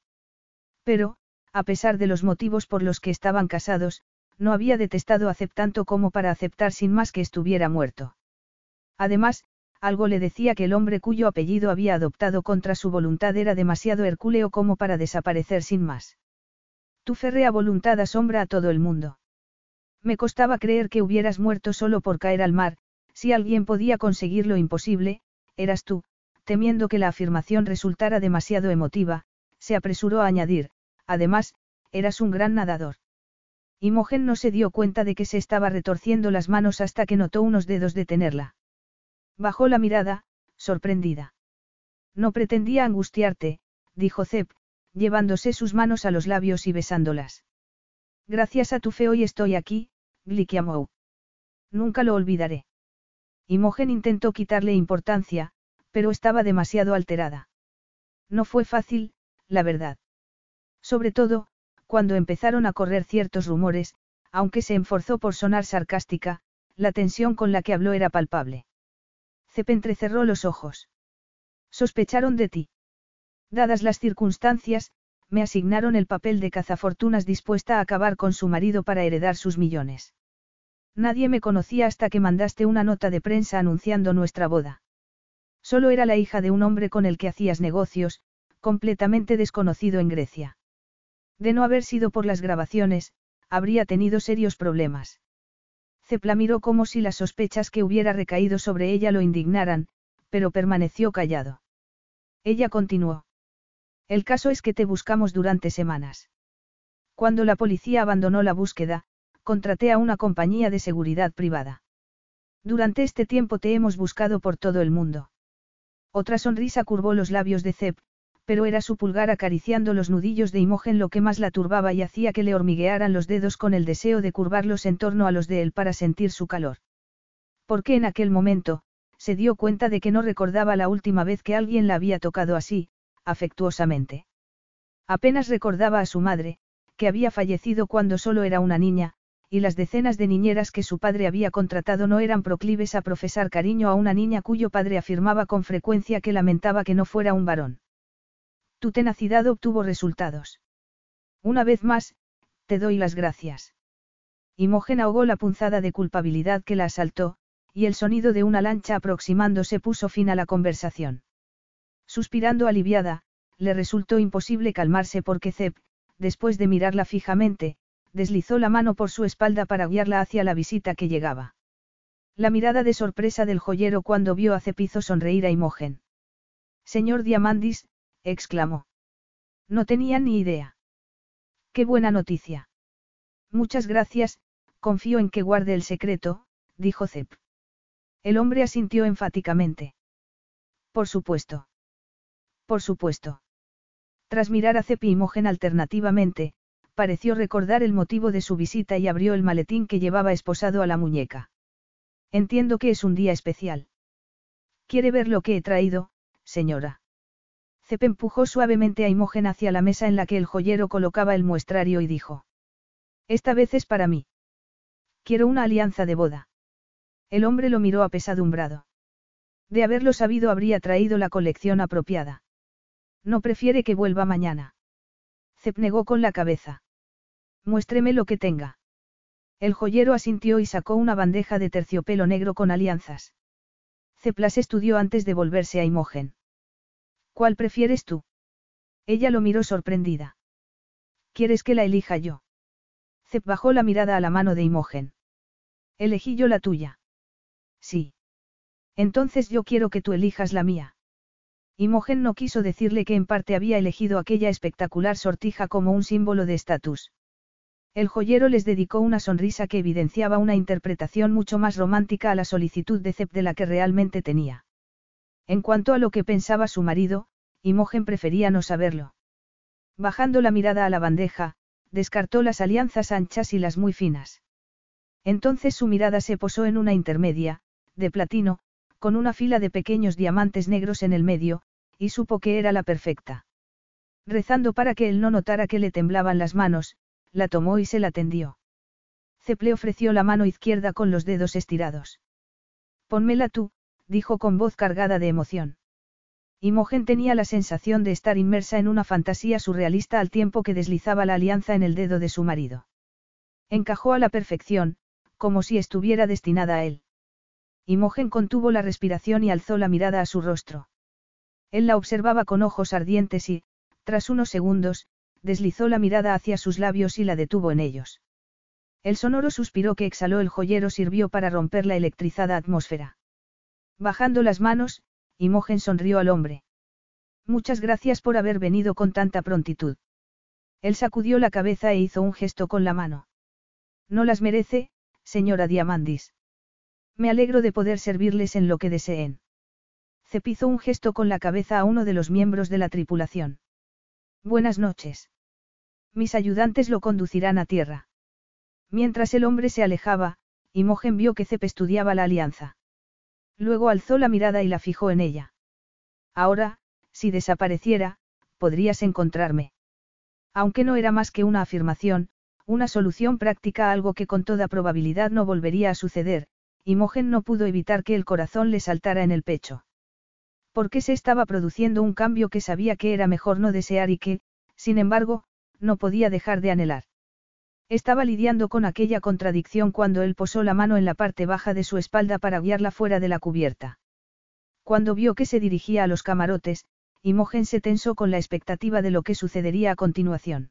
Speaker 1: Pero, a pesar de los motivos por los que estaban casados, no había detestado a tanto como para aceptar sin más que estuviera muerto. Además, algo le decía que el hombre cuyo apellido había adoptado contra su voluntad era demasiado hercúleo como para desaparecer sin más. Tu férrea voluntad asombra a todo el mundo. Me costaba creer que hubieras muerto solo por caer al mar, si alguien podía conseguir lo imposible, eras tú, temiendo que la afirmación resultara demasiado emotiva, se apresuró a añadir, además, eras un gran nadador. Imogen no se dio cuenta de que se estaba retorciendo las manos hasta que notó unos dedos detenerla. Bajó la mirada, sorprendida. No pretendía angustiarte, dijo Zep, llevándose sus manos a los labios y besándolas. Gracias a tu fe hoy estoy aquí, Glikiamou. Nunca lo olvidaré. Imogen intentó quitarle importancia, pero estaba demasiado alterada. No fue fácil, la verdad. Sobre todo, cuando empezaron a correr ciertos rumores, aunque se enforzó por sonar sarcástica, la tensión con la que habló era palpable. Cep entrecerró los ojos. Sospecharon de ti. Dadas las circunstancias, me asignaron el papel de cazafortunas dispuesta a acabar con su marido para heredar sus millones. Nadie me conocía hasta que mandaste una nota de prensa anunciando nuestra boda. Solo era la hija de un hombre con el que hacías negocios, completamente desconocido en Grecia. De no haber sido por las grabaciones, habría tenido serios problemas. Cepla miró como si las sospechas que hubiera recaído sobre ella lo indignaran, pero permaneció callado. Ella continuó. El caso es que te buscamos durante semanas. Cuando la policía abandonó la búsqueda, contraté a una compañía de seguridad privada. Durante este tiempo te hemos buscado por todo el mundo. Otra sonrisa curvó los labios de Zep, pero era su pulgar acariciando los nudillos de Imogen lo que más la turbaba y hacía que le hormiguearan los dedos con el deseo de curvarlos en torno a los de él para sentir su calor. Porque en aquel momento, se dio cuenta de que no recordaba la última vez que alguien la había tocado así, afectuosamente. Apenas recordaba a su madre, que había fallecido cuando solo era una niña, y las decenas de niñeras que su padre había contratado no eran proclives a profesar cariño a una niña cuyo padre afirmaba con frecuencia que lamentaba que no fuera un varón. Tu tenacidad obtuvo resultados. Una vez más, te doy las gracias. Imogen ahogó la punzada de culpabilidad que la asaltó, y el sonido de una lancha aproximándose puso fin a la conversación. Suspirando aliviada, le resultó imposible calmarse porque Zeb, después de mirarla fijamente, deslizó la mano por su espalda para guiarla hacia la visita que llegaba. La mirada de sorpresa del joyero cuando vio a Zeb hizo sonreír a Imogen. Señor Diamandis, exclamó. No tenía ni idea. Qué buena noticia. Muchas gracias, confío en que guarde el secreto, dijo Zeb. El hombre asintió enfáticamente. Por supuesto. Por supuesto. Tras mirar a Zeb y Imogen alternativamente, pareció recordar el motivo de su visita y abrió el maletín que llevaba esposado a la muñeca. Entiendo que es un día especial. ¿Quiere ver lo que he traído, señora? Cep empujó suavemente a Imogen hacia la mesa en la que el joyero colocaba el muestrario y dijo. Esta vez es para mí. Quiero una alianza de boda. El hombre lo miró apesadumbrado. De haberlo sabido habría traído la colección apropiada. No prefiere que vuelva mañana. Cep negó con la cabeza. Muéstreme lo que tenga. El joyero asintió y sacó una bandeja de terciopelo negro con alianzas. Cep las estudió antes de volverse a Imogen. ¿Cuál prefieres tú? Ella lo miró sorprendida. ¿Quieres que la elija yo? Cep bajó la mirada a la mano de Imogen. Elegí yo la tuya. Sí. Entonces yo quiero que tú elijas la mía. Imogen no quiso decirle que en parte había elegido aquella espectacular sortija como un símbolo de estatus. El joyero les dedicó una sonrisa que evidenciaba una interpretación mucho más romántica a la solicitud de Cep de la que realmente tenía. En cuanto a lo que pensaba su marido, Imogen prefería no saberlo. Bajando la mirada a la bandeja, descartó las alianzas anchas y las muy finas. Entonces su mirada se posó en una intermedia, de platino, con una fila de pequeños diamantes negros en el medio, y supo que era la perfecta. Rezando para que él no notara que le temblaban las manos, la tomó y se la tendió. Ceple ofreció la mano izquierda con los dedos estirados. Pónmela tú, dijo con voz cargada de emoción. Imogen tenía la sensación de estar inmersa en una fantasía surrealista al tiempo que deslizaba la alianza en el dedo de su marido. Encajó a la perfección, como si estuviera destinada a él. Imogen contuvo la respiración y alzó la mirada a su rostro. Él la observaba con ojos ardientes y, tras unos segundos, deslizó la mirada hacia sus labios y la detuvo en ellos. El sonoro suspiro que exhaló el joyero sirvió para romper la electrizada atmósfera. Bajando las manos, Imogen sonrió al hombre. Muchas gracias por haber venido con tanta prontitud. Él sacudió la cabeza e hizo un gesto con la mano. No las merece, señora Diamandis. Me alegro de poder servirles en lo que deseen. Cepizó un gesto con la cabeza a uno de los miembros de la tripulación. Buenas noches. Mis ayudantes lo conducirán a tierra. Mientras el hombre se alejaba, Imogen vio que Cep estudiaba la alianza. Luego alzó la mirada y la fijó en ella. Ahora, si desapareciera, podrías encontrarme. Aunque no era más que una afirmación, una solución práctica a algo que con toda probabilidad no volvería a suceder, Imogen no pudo evitar que el corazón le saltara en el pecho. Porque se estaba produciendo un cambio que sabía que era mejor no desear y que, sin embargo, no podía dejar de anhelar. Estaba lidiando con aquella contradicción cuando él posó la mano en la parte baja de su espalda para guiarla fuera de la cubierta. Cuando vio que se dirigía a los camarotes, Imogen se tensó con la expectativa de lo que sucedería a continuación.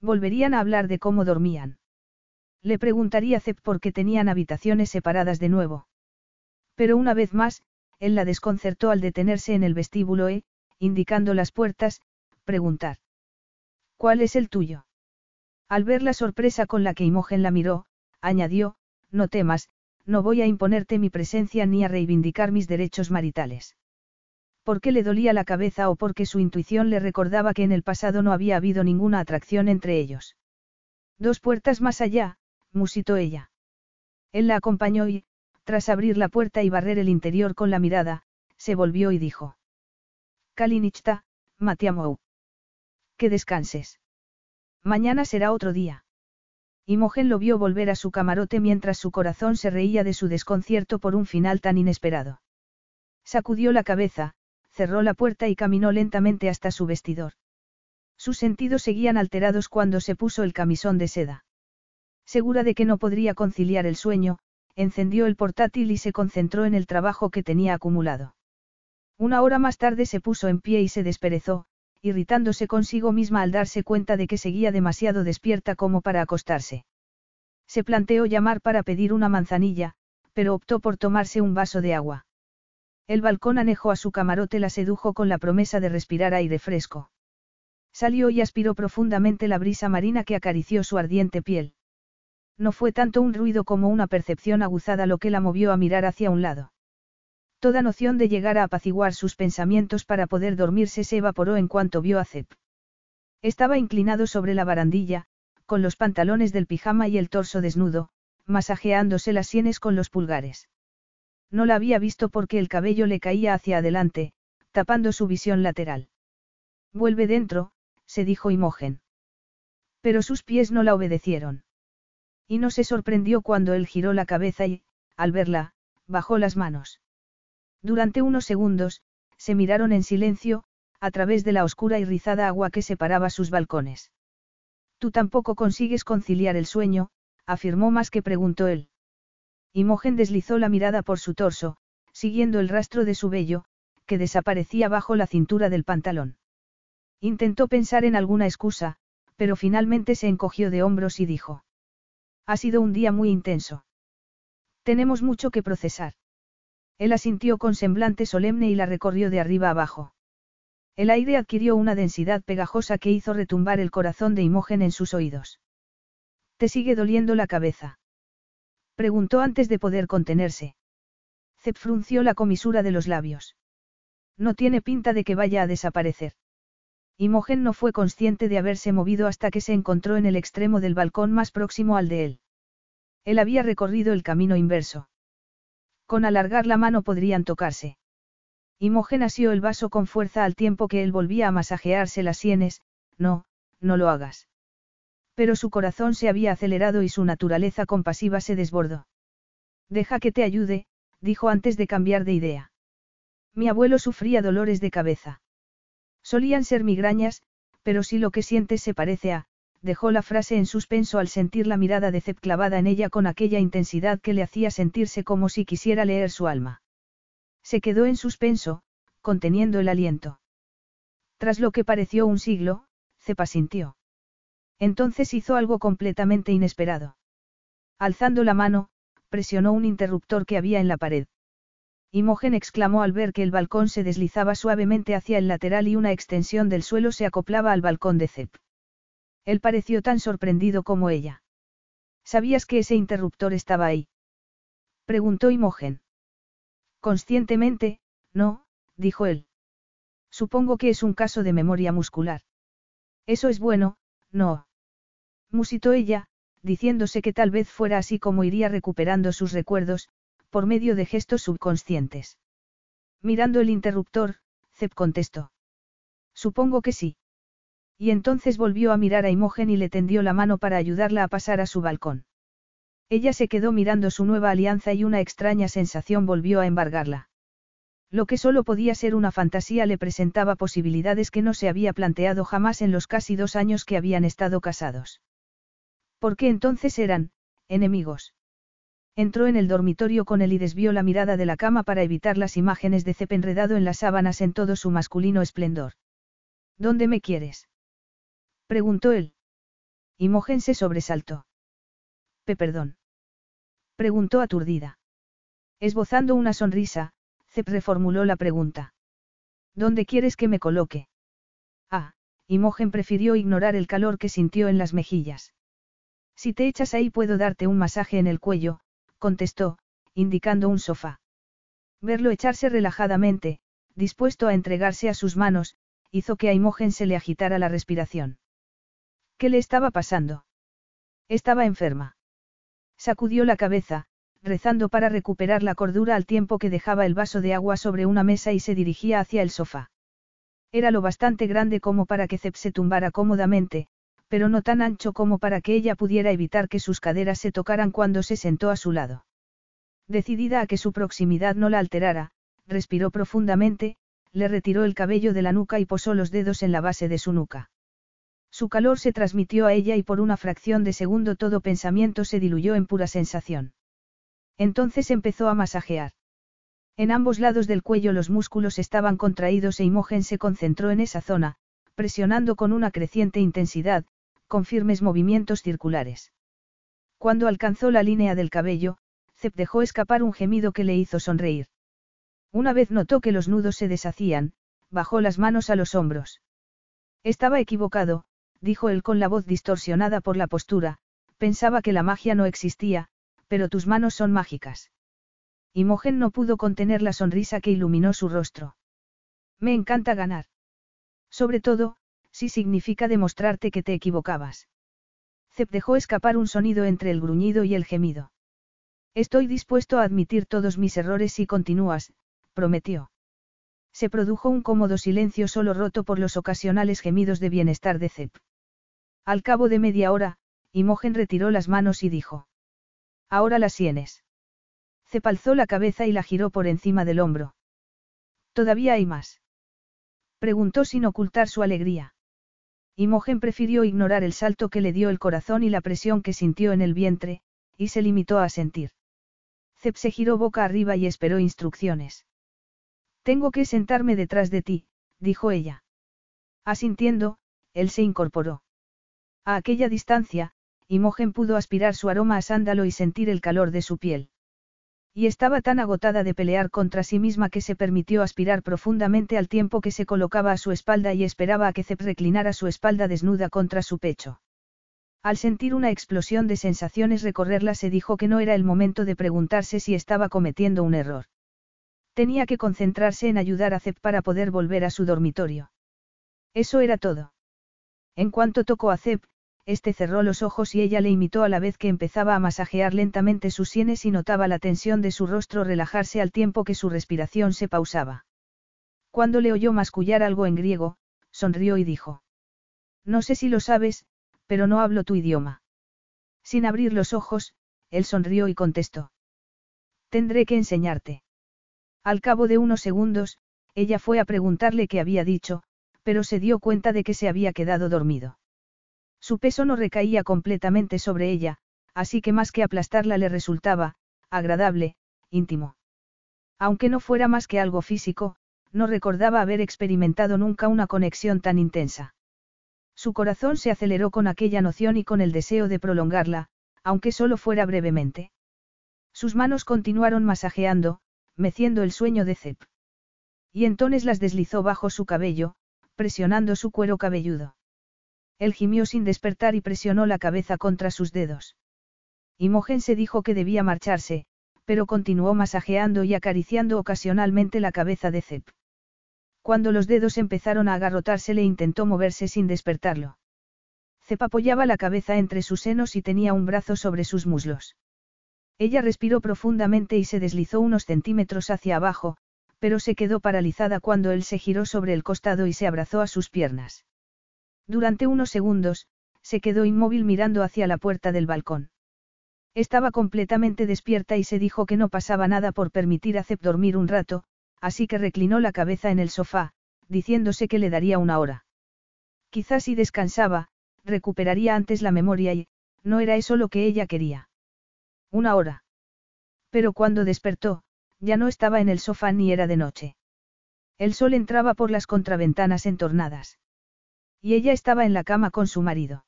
Speaker 1: Volverían a hablar de cómo dormían. Le preguntaría Zep por qué tenían habitaciones separadas de nuevo. Pero una vez más, él la desconcertó al detenerse en el vestíbulo e, indicando las puertas, preguntar. ¿Cuál es el tuyo? Al ver la sorpresa con la que Imogen la miró, añadió, no temas, no voy a imponerte mi presencia ni a reivindicar mis derechos maritales. Porque le dolía la cabeza o porque su intuición le recordaba que en el pasado no había habido ninguna atracción entre ellos. Dos puertas más allá, musitó ella. Él la acompañó y, tras abrir la puerta y barrer el interior con la mirada, se volvió y dijo. Kalinichta, Matiamou. Que descanses. Mañana será otro día. Imogen lo vio volver a su camarote mientras su corazón se reía de su desconcierto por un final tan inesperado. Sacudió la cabeza, cerró la puerta y caminó lentamente hasta su vestidor. Sus sentidos seguían alterados cuando se puso el camisón de seda. Segura de que no podría conciliar el sueño, encendió el portátil y se concentró en el trabajo que tenía acumulado. Una hora más tarde se puso en pie y se desperezó, irritándose consigo misma al darse cuenta de que seguía demasiado despierta como para acostarse. Se planteó llamar para pedir una manzanilla, pero optó por tomarse un vaso de agua. El balcón anejo a su camarote la sedujo con la promesa de respirar aire fresco. Salió y aspiró profundamente la brisa marina que acarició su ardiente piel. No fue tanto un ruido como una percepción aguzada lo que la movió a mirar hacia un lado. Toda noción de llegar a apaciguar sus pensamientos para poder dormirse se evaporó en cuanto vio a Zep. Estaba inclinado sobre la barandilla, con los pantalones del pijama y el torso desnudo, masajeándose las sienes con los pulgares. No la había visto porque el cabello le caía hacia adelante, tapando su visión lateral. Vuelve dentro, se dijo Imogen. Pero sus pies no la obedecieron. Y no se sorprendió cuando él giró la cabeza y, al verla, bajó las manos. Durante unos segundos, se miraron en silencio, a través de la oscura y rizada agua que separaba sus balcones. Tú tampoco consigues conciliar el sueño, afirmó más que preguntó él. Imogen deslizó la mirada por su torso, siguiendo el rastro de su vello, que desaparecía bajo la cintura del pantalón. Intentó pensar en alguna excusa, pero finalmente se encogió de hombros y dijo. Ha sido un día muy intenso. Tenemos mucho que procesar. Él asintió con semblante solemne y la recorrió de arriba abajo. El aire adquirió una densidad pegajosa que hizo retumbar el corazón de Imogen en sus oídos. ¿Te sigue doliendo la cabeza? Preguntó antes de poder contenerse. Zep frunció la comisura de los labios. No tiene pinta de que vaya a desaparecer. Imogen no fue consciente de haberse movido hasta que se encontró en el extremo del balcón más próximo al de él. Él había recorrido el camino inverso. Con alargar la mano podrían tocarse. Imogen asió el vaso con fuerza al tiempo que él volvía a masajearse las sienes, no, no lo hagas. Pero su corazón se había acelerado y su naturaleza compasiva se desbordó. Deja que te ayude, dijo antes de cambiar de idea. Mi abuelo sufría dolores de cabeza. Solían ser migrañas, pero si lo que sientes se parece a, dejó la frase en suspenso al sentir la mirada de Zep clavada en ella con aquella intensidad que le hacía sentirse como si quisiera leer su alma. Se quedó en suspenso, conteniendo el aliento. Tras lo que pareció un siglo, Zep asintió. Entonces hizo algo completamente inesperado. Alzando la mano, presionó un interruptor que había en la pared. Imogen exclamó al ver que el balcón se deslizaba suavemente hacia el lateral y una extensión del suelo se acoplaba al balcón de Zep. Él pareció tan sorprendido como ella. ¿Sabías que ese interruptor estaba ahí? Preguntó Imogen. Conscientemente, no, dijo él. Supongo que es un caso de memoria muscular. Eso es bueno, no. Musitó ella, diciéndose que tal vez fuera así como iría recuperando sus recuerdos, por medio de gestos subconscientes. Mirando el interruptor, Zep contestó. Supongo que sí. Y entonces volvió a mirar a Imogen y le tendió la mano para ayudarla a pasar a su balcón. Ella se quedó mirando su nueva alianza y una extraña sensación volvió a embargarla. Lo que solo podía ser una fantasía le presentaba posibilidades que no se había planteado jamás en los casi dos años que habían estado casados. ¿Por qué entonces eran, enemigos? Entró en el dormitorio con él y desvió la mirada de la cama para evitar las imágenes de Cep enredado en las sábanas en todo su masculino esplendor. ¿Dónde me quieres? preguntó él. Imogen se sobresaltó. Pe perdón. Preguntó aturdida. Esbozando una sonrisa, Cep reformuló la pregunta. ¿Dónde quieres que me coloque? Ah, Imogen prefirió ignorar el calor que sintió en las mejillas. Si te echas ahí puedo darte un masaje en el cuello, contestó, indicando un sofá. Verlo echarse relajadamente, dispuesto a entregarse a sus manos, hizo que a Imogen se le agitara la respiración. ¿Qué le estaba pasando? Estaba enferma. Sacudió la cabeza, rezando para recuperar la cordura al tiempo que dejaba el vaso de agua sobre una mesa y se dirigía hacia el sofá. Era lo bastante grande como para que Zep se tumbara cómodamente, pero no tan ancho como para que ella pudiera evitar que sus caderas se tocaran cuando se sentó a su lado. Decidida a que su proximidad no la alterara, respiró profundamente, le retiró el cabello de la nuca y posó los dedos en la base de su nuca. Su calor se transmitió a ella y por una fracción de segundo todo pensamiento se diluyó en pura sensación. Entonces empezó a masajear. En ambos lados del cuello los músculos estaban contraídos e Imogen se concentró en esa zona, presionando con una creciente intensidad, con firmes movimientos circulares. Cuando alcanzó la línea del cabello, Zep dejó escapar un gemido que le hizo sonreír. Una vez notó que los nudos se deshacían, bajó las manos a los hombros. Estaba equivocado, dijo él con la voz distorsionada por la postura, pensaba que la magia no existía, pero tus manos son mágicas. Imogen no pudo contener la sonrisa que iluminó su rostro. Me encanta ganar. Sobre todo, si significa demostrarte que te equivocabas. Zep dejó escapar un sonido entre el gruñido y el gemido. Estoy dispuesto a admitir todos mis errores si continúas, prometió. Se produjo un cómodo silencio solo roto por los ocasionales gemidos de bienestar de Zep. Al cabo de media hora, Imogen retiró las manos y dijo. Ahora las sienes. Zep alzó la cabeza y la giró por encima del hombro. ¿Todavía hay más? Preguntó sin ocultar su alegría. Imogen prefirió ignorar el salto que le dio el corazón y la presión que sintió en el vientre, y se limitó a sentir. Zep se giró boca arriba y esperó instrucciones. Tengo que sentarme detrás de ti, dijo ella. Asintiendo, él se incorporó. A aquella distancia, Imogen pudo aspirar su aroma a sándalo y sentir el calor de su piel. Y estaba tan agotada de pelear contra sí misma que se permitió aspirar profundamente al tiempo que se colocaba a su espalda y esperaba a que Zep reclinara su espalda desnuda contra su pecho. Al sentir una explosión de sensaciones recorrerla se dijo que no era el momento de preguntarse si estaba cometiendo un error. Tenía que concentrarse en ayudar a Zep para poder volver a su dormitorio. Eso era todo. En cuanto tocó a Zep, este cerró los ojos y ella le imitó a la vez que empezaba a masajear lentamente sus sienes y notaba la tensión de su rostro relajarse al tiempo que su respiración se pausaba. Cuando le oyó mascullar algo en griego, sonrió y dijo. No sé si lo sabes, pero no hablo tu idioma. Sin abrir los ojos, él sonrió y contestó. Tendré que enseñarte. Al cabo de unos segundos, ella fue a preguntarle qué había dicho, pero se dio cuenta de que se había quedado dormido. Su peso no recaía completamente sobre ella, así que más que aplastarla le resultaba, agradable, íntimo. Aunque no fuera más que algo físico, no recordaba haber experimentado nunca una conexión tan intensa. Su corazón se aceleró con aquella noción y con el deseo de prolongarla, aunque solo fuera brevemente. Sus manos continuaron masajeando, meciendo el sueño de Zep. Y entonces las deslizó bajo su cabello, presionando su cuero cabelludo. Él gimió sin despertar y presionó la cabeza contra sus dedos. Imogen se dijo que debía marcharse, pero continuó masajeando y acariciando ocasionalmente la cabeza de Zep. Cuando los dedos empezaron a agarrotarse le intentó moverse sin despertarlo. Zep apoyaba la cabeza entre sus senos y tenía un brazo sobre sus muslos. Ella respiró profundamente y se deslizó unos centímetros hacia abajo, pero se quedó paralizada cuando él se giró sobre el costado y se abrazó a sus piernas. Durante unos segundos, se quedó inmóvil mirando hacia la puerta del balcón. Estaba completamente despierta y se dijo que no pasaba nada por permitir a Zep dormir un rato, así que reclinó la cabeza en el sofá, diciéndose que le daría una hora. Quizás si descansaba, recuperaría antes la memoria y, no era eso lo que ella quería. Una hora. Pero cuando despertó, ya no estaba en el sofá ni era de noche. El sol entraba por las contraventanas entornadas. Y ella estaba en la cama con su marido.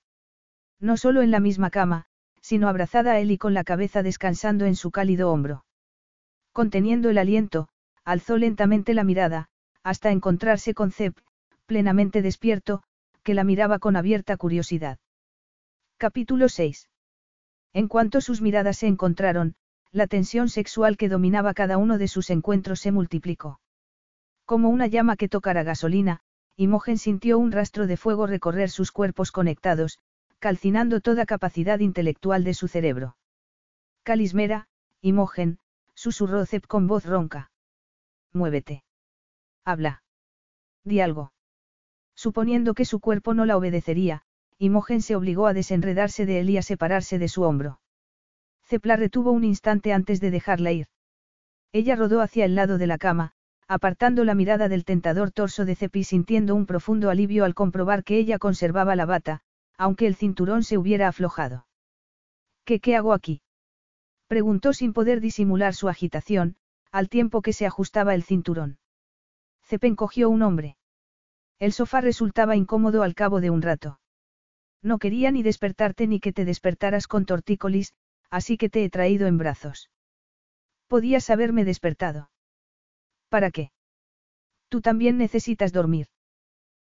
Speaker 1: No solo en la misma cama, sino abrazada a él y con la cabeza descansando en su cálido hombro. Conteniendo el aliento, alzó lentamente la mirada, hasta encontrarse con Zeb, plenamente despierto, que la miraba con abierta curiosidad. Capítulo 6. En cuanto sus miradas se encontraron, la tensión sexual que dominaba cada uno de sus encuentros se multiplicó. Como una llama que tocara gasolina, Imogen sintió un rastro de fuego recorrer sus cuerpos conectados, calcinando toda capacidad intelectual de su cerebro. Calismera, Imogen, susurró Zep con voz ronca. Muévete. Habla. Di algo. Suponiendo que su cuerpo no la obedecería, Imogen se obligó a desenredarse de él y a separarse de su hombro. Zep la retuvo un instante antes de dejarla ir. Ella rodó hacia el lado de la cama, apartando la mirada del tentador torso de Cepi sintiendo un profundo alivio al comprobar que ella conservaba la bata, aunque el cinturón se hubiera aflojado. ¿Qué qué hago aquí? Preguntó sin poder disimular su agitación, al tiempo que se ajustaba el cinturón. Cep encogió un hombre. El sofá resultaba incómodo al cabo de un rato. No quería ni despertarte ni que te despertaras con tortícolis, así que te he traído en brazos. Podías haberme despertado. ¿Para qué? Tú también necesitas dormir.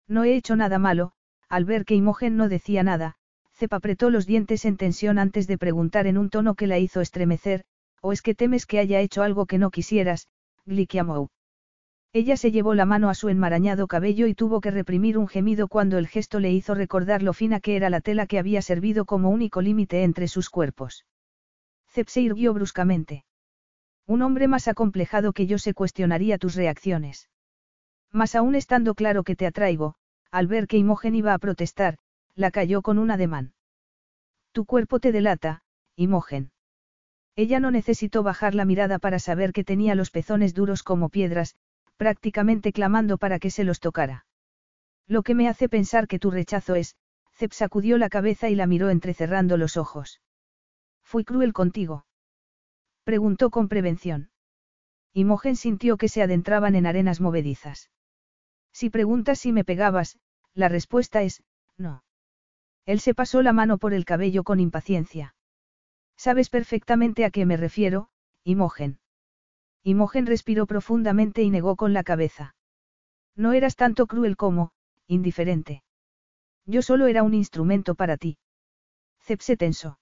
Speaker 1: No he hecho nada malo, al ver que Imogen no decía nada, Cep apretó los dientes en tensión antes de preguntar en un tono que la hizo estremecer, ¿o es que temes que haya hecho algo que no quisieras, Glikiamou? Ella se llevó la mano a su enmarañado cabello y tuvo que reprimir un gemido cuando el gesto le hizo recordar lo fina que era la tela que había servido como único límite entre sus cuerpos. Cep se irguió bruscamente. Un hombre más acomplejado que yo se cuestionaría tus reacciones. Más aún estando claro que te atraigo, al ver que Imogen iba a protestar, la cayó con un ademán. Tu cuerpo te delata, Imogen. Ella no necesitó bajar la mirada para saber que tenía los pezones duros como piedras, prácticamente clamando para que se los tocara. Lo que me hace pensar que tu rechazo es, Zep sacudió la cabeza y la miró entrecerrando los ojos. Fui cruel contigo. Preguntó con prevención. Imogen sintió que se adentraban en arenas movedizas. Si preguntas si me pegabas, la respuesta es, no. Él se pasó la mano por el cabello con impaciencia. Sabes perfectamente a qué me refiero, Imogen. Imogen respiró profundamente y negó con la cabeza. No eras tanto cruel como, indiferente. Yo solo era un instrumento para ti. Zep se tensó.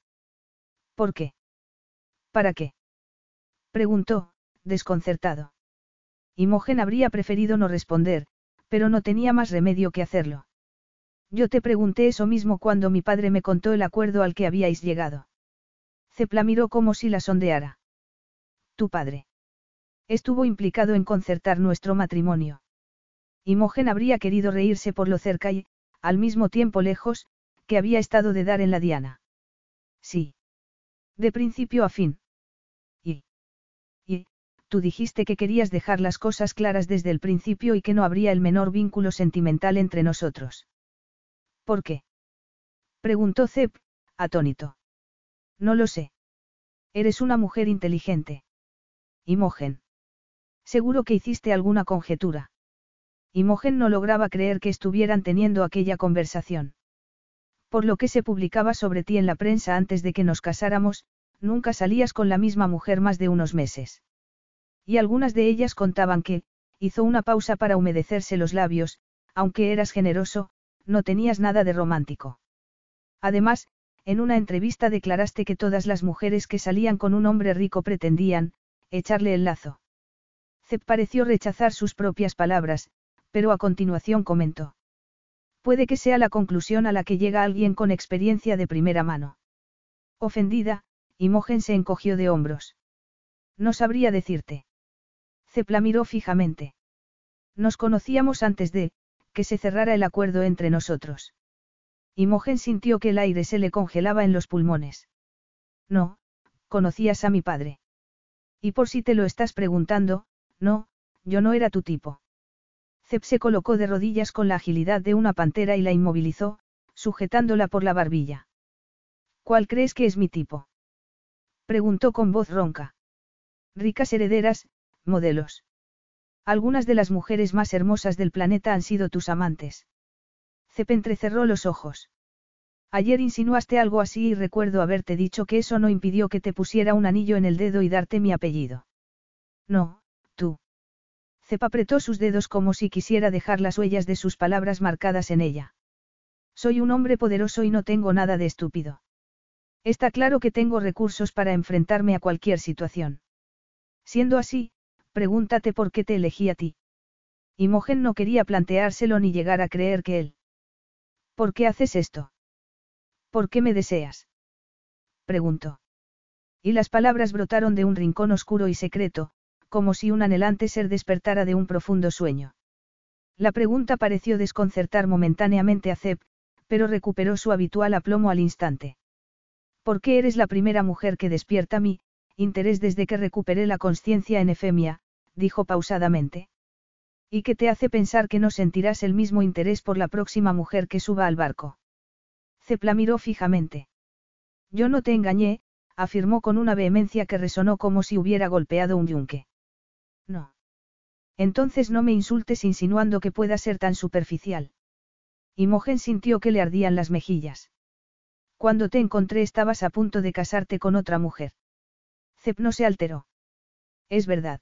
Speaker 1: ¿Por qué? ¿Para qué? Preguntó, desconcertado. Imogen habría preferido no responder, pero no tenía más remedio que hacerlo. Yo te pregunté eso mismo cuando mi padre me contó el acuerdo al que habíais llegado. Cepla miró como si la sondeara. Tu padre. Estuvo implicado en concertar nuestro matrimonio. Imogen habría querido reírse por lo cerca y, al mismo tiempo lejos, que había estado de dar en la diana. Sí. De principio a fin. Tú dijiste que querías dejar las cosas claras desde el principio y que no habría el menor vínculo sentimental entre nosotros. ¿Por qué? Preguntó Zep, atónito. No lo sé. Eres una mujer inteligente. Imogen. Seguro que hiciste alguna conjetura. Imogen no lograba creer que estuvieran teniendo aquella conversación. Por lo que se publicaba sobre ti en la prensa antes de que nos casáramos, nunca salías con la misma mujer más de unos meses. Y algunas de ellas contaban que, hizo una pausa para humedecerse los labios, aunque eras generoso, no tenías nada de romántico. Además, en una entrevista declaraste que todas las mujeres que salían con un hombre rico pretendían, echarle el lazo. Zep pareció rechazar sus propias palabras, pero a continuación comentó. Puede que sea la conclusión a la que llega alguien con experiencia de primera mano. Ofendida, Imogen se encogió de hombros. No sabría decirte. Zep la miró fijamente. Nos conocíamos antes de, que se cerrara el acuerdo entre nosotros. Imogen sintió que el aire se le congelaba en los pulmones. No, conocías a mi padre. Y por si te lo estás preguntando, no, yo no era tu tipo. Zep se colocó de rodillas con la agilidad de una pantera y la inmovilizó, sujetándola por la barbilla. ¿Cuál crees que es mi tipo? Preguntó con voz ronca. Ricas herederas, modelos. Algunas de las mujeres más hermosas del planeta han sido tus amantes. Cep entrecerró los ojos. Ayer insinuaste algo así y recuerdo haberte dicho que eso no impidió que te pusiera un anillo en el dedo y darte mi apellido. No, tú. Cep apretó sus dedos como si quisiera dejar las huellas de sus palabras marcadas en ella. Soy un hombre poderoso y no tengo nada de estúpido. Está claro que tengo recursos para enfrentarme a cualquier situación. Siendo así, Pregúntate por qué te elegí a ti. Imogen no quería planteárselo ni llegar a creer que él. ¿Por qué haces esto? ¿Por qué me deseas? Preguntó. Y las palabras brotaron de un rincón oscuro y secreto, como si un anhelante ser despertara de un profundo sueño. La pregunta pareció desconcertar momentáneamente a Zeb, pero recuperó su habitual aplomo al instante. ¿Por qué eres la primera mujer que despierta mi interés desde que recuperé la conciencia en Efemia, dijo pausadamente. ¿Y qué te hace pensar que no sentirás el mismo interés por la próxima mujer que suba al barco? Cepla miró fijamente. Yo no te engañé, afirmó con una vehemencia que resonó como si hubiera golpeado un yunque. No. Entonces no me insultes insinuando que pueda ser tan superficial. Imogen sintió que le ardían las mejillas. Cuando te encontré estabas a punto de casarte con otra mujer. Cep no se alteró. Es verdad.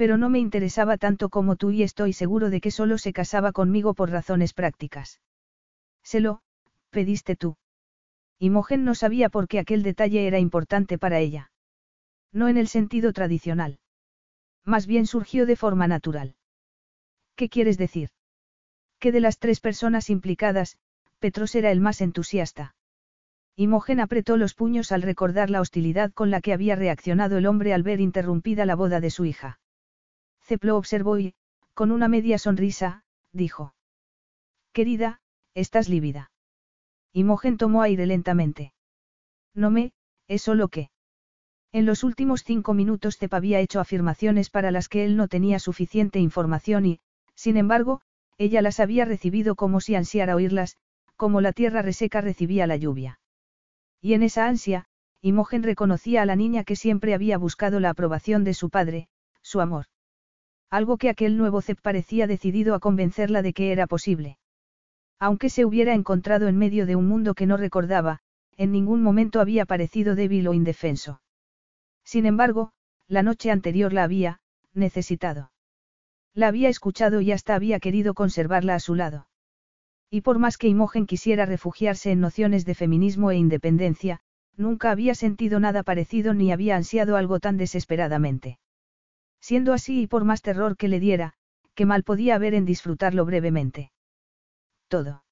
Speaker 1: Pero no me interesaba tanto como tú y estoy seguro de que solo se casaba conmigo por razones prácticas. Se lo, pediste tú. Imogen no sabía por qué aquel detalle era importante para ella. No en el sentido tradicional. Más bien surgió de forma natural. ¿Qué quieres decir? Que de las tres personas implicadas, Petros era el más entusiasta. Imogen apretó los puños al recordar la hostilidad con la que había reaccionado el hombre al ver interrumpida la boda de su hija. Ceplo observó y, con una media sonrisa, dijo. Querida, estás lívida. Imogen tomó aire lentamente. No me, es solo que. En los últimos cinco minutos Cep había hecho afirmaciones para las que él no tenía suficiente información y, sin embargo, ella las había recibido como si ansiara oírlas, como la tierra reseca recibía la lluvia. Y en esa ansia, Imogen reconocía a la niña que siempre había buscado la aprobación de su padre, su amor. Algo que aquel nuevo Cep parecía decidido a convencerla de que era posible. Aunque se hubiera encontrado en medio de un mundo que no recordaba, en ningún momento había parecido débil o indefenso. Sin embargo, la noche anterior la había, necesitado. La había escuchado y hasta había querido conservarla a su lado. Y por más que Imogen quisiera refugiarse en nociones de feminismo e independencia, nunca había sentido nada parecido ni había ansiado algo tan desesperadamente. Siendo así y por más terror que le diera, qué mal podía haber en disfrutarlo brevemente. Todo.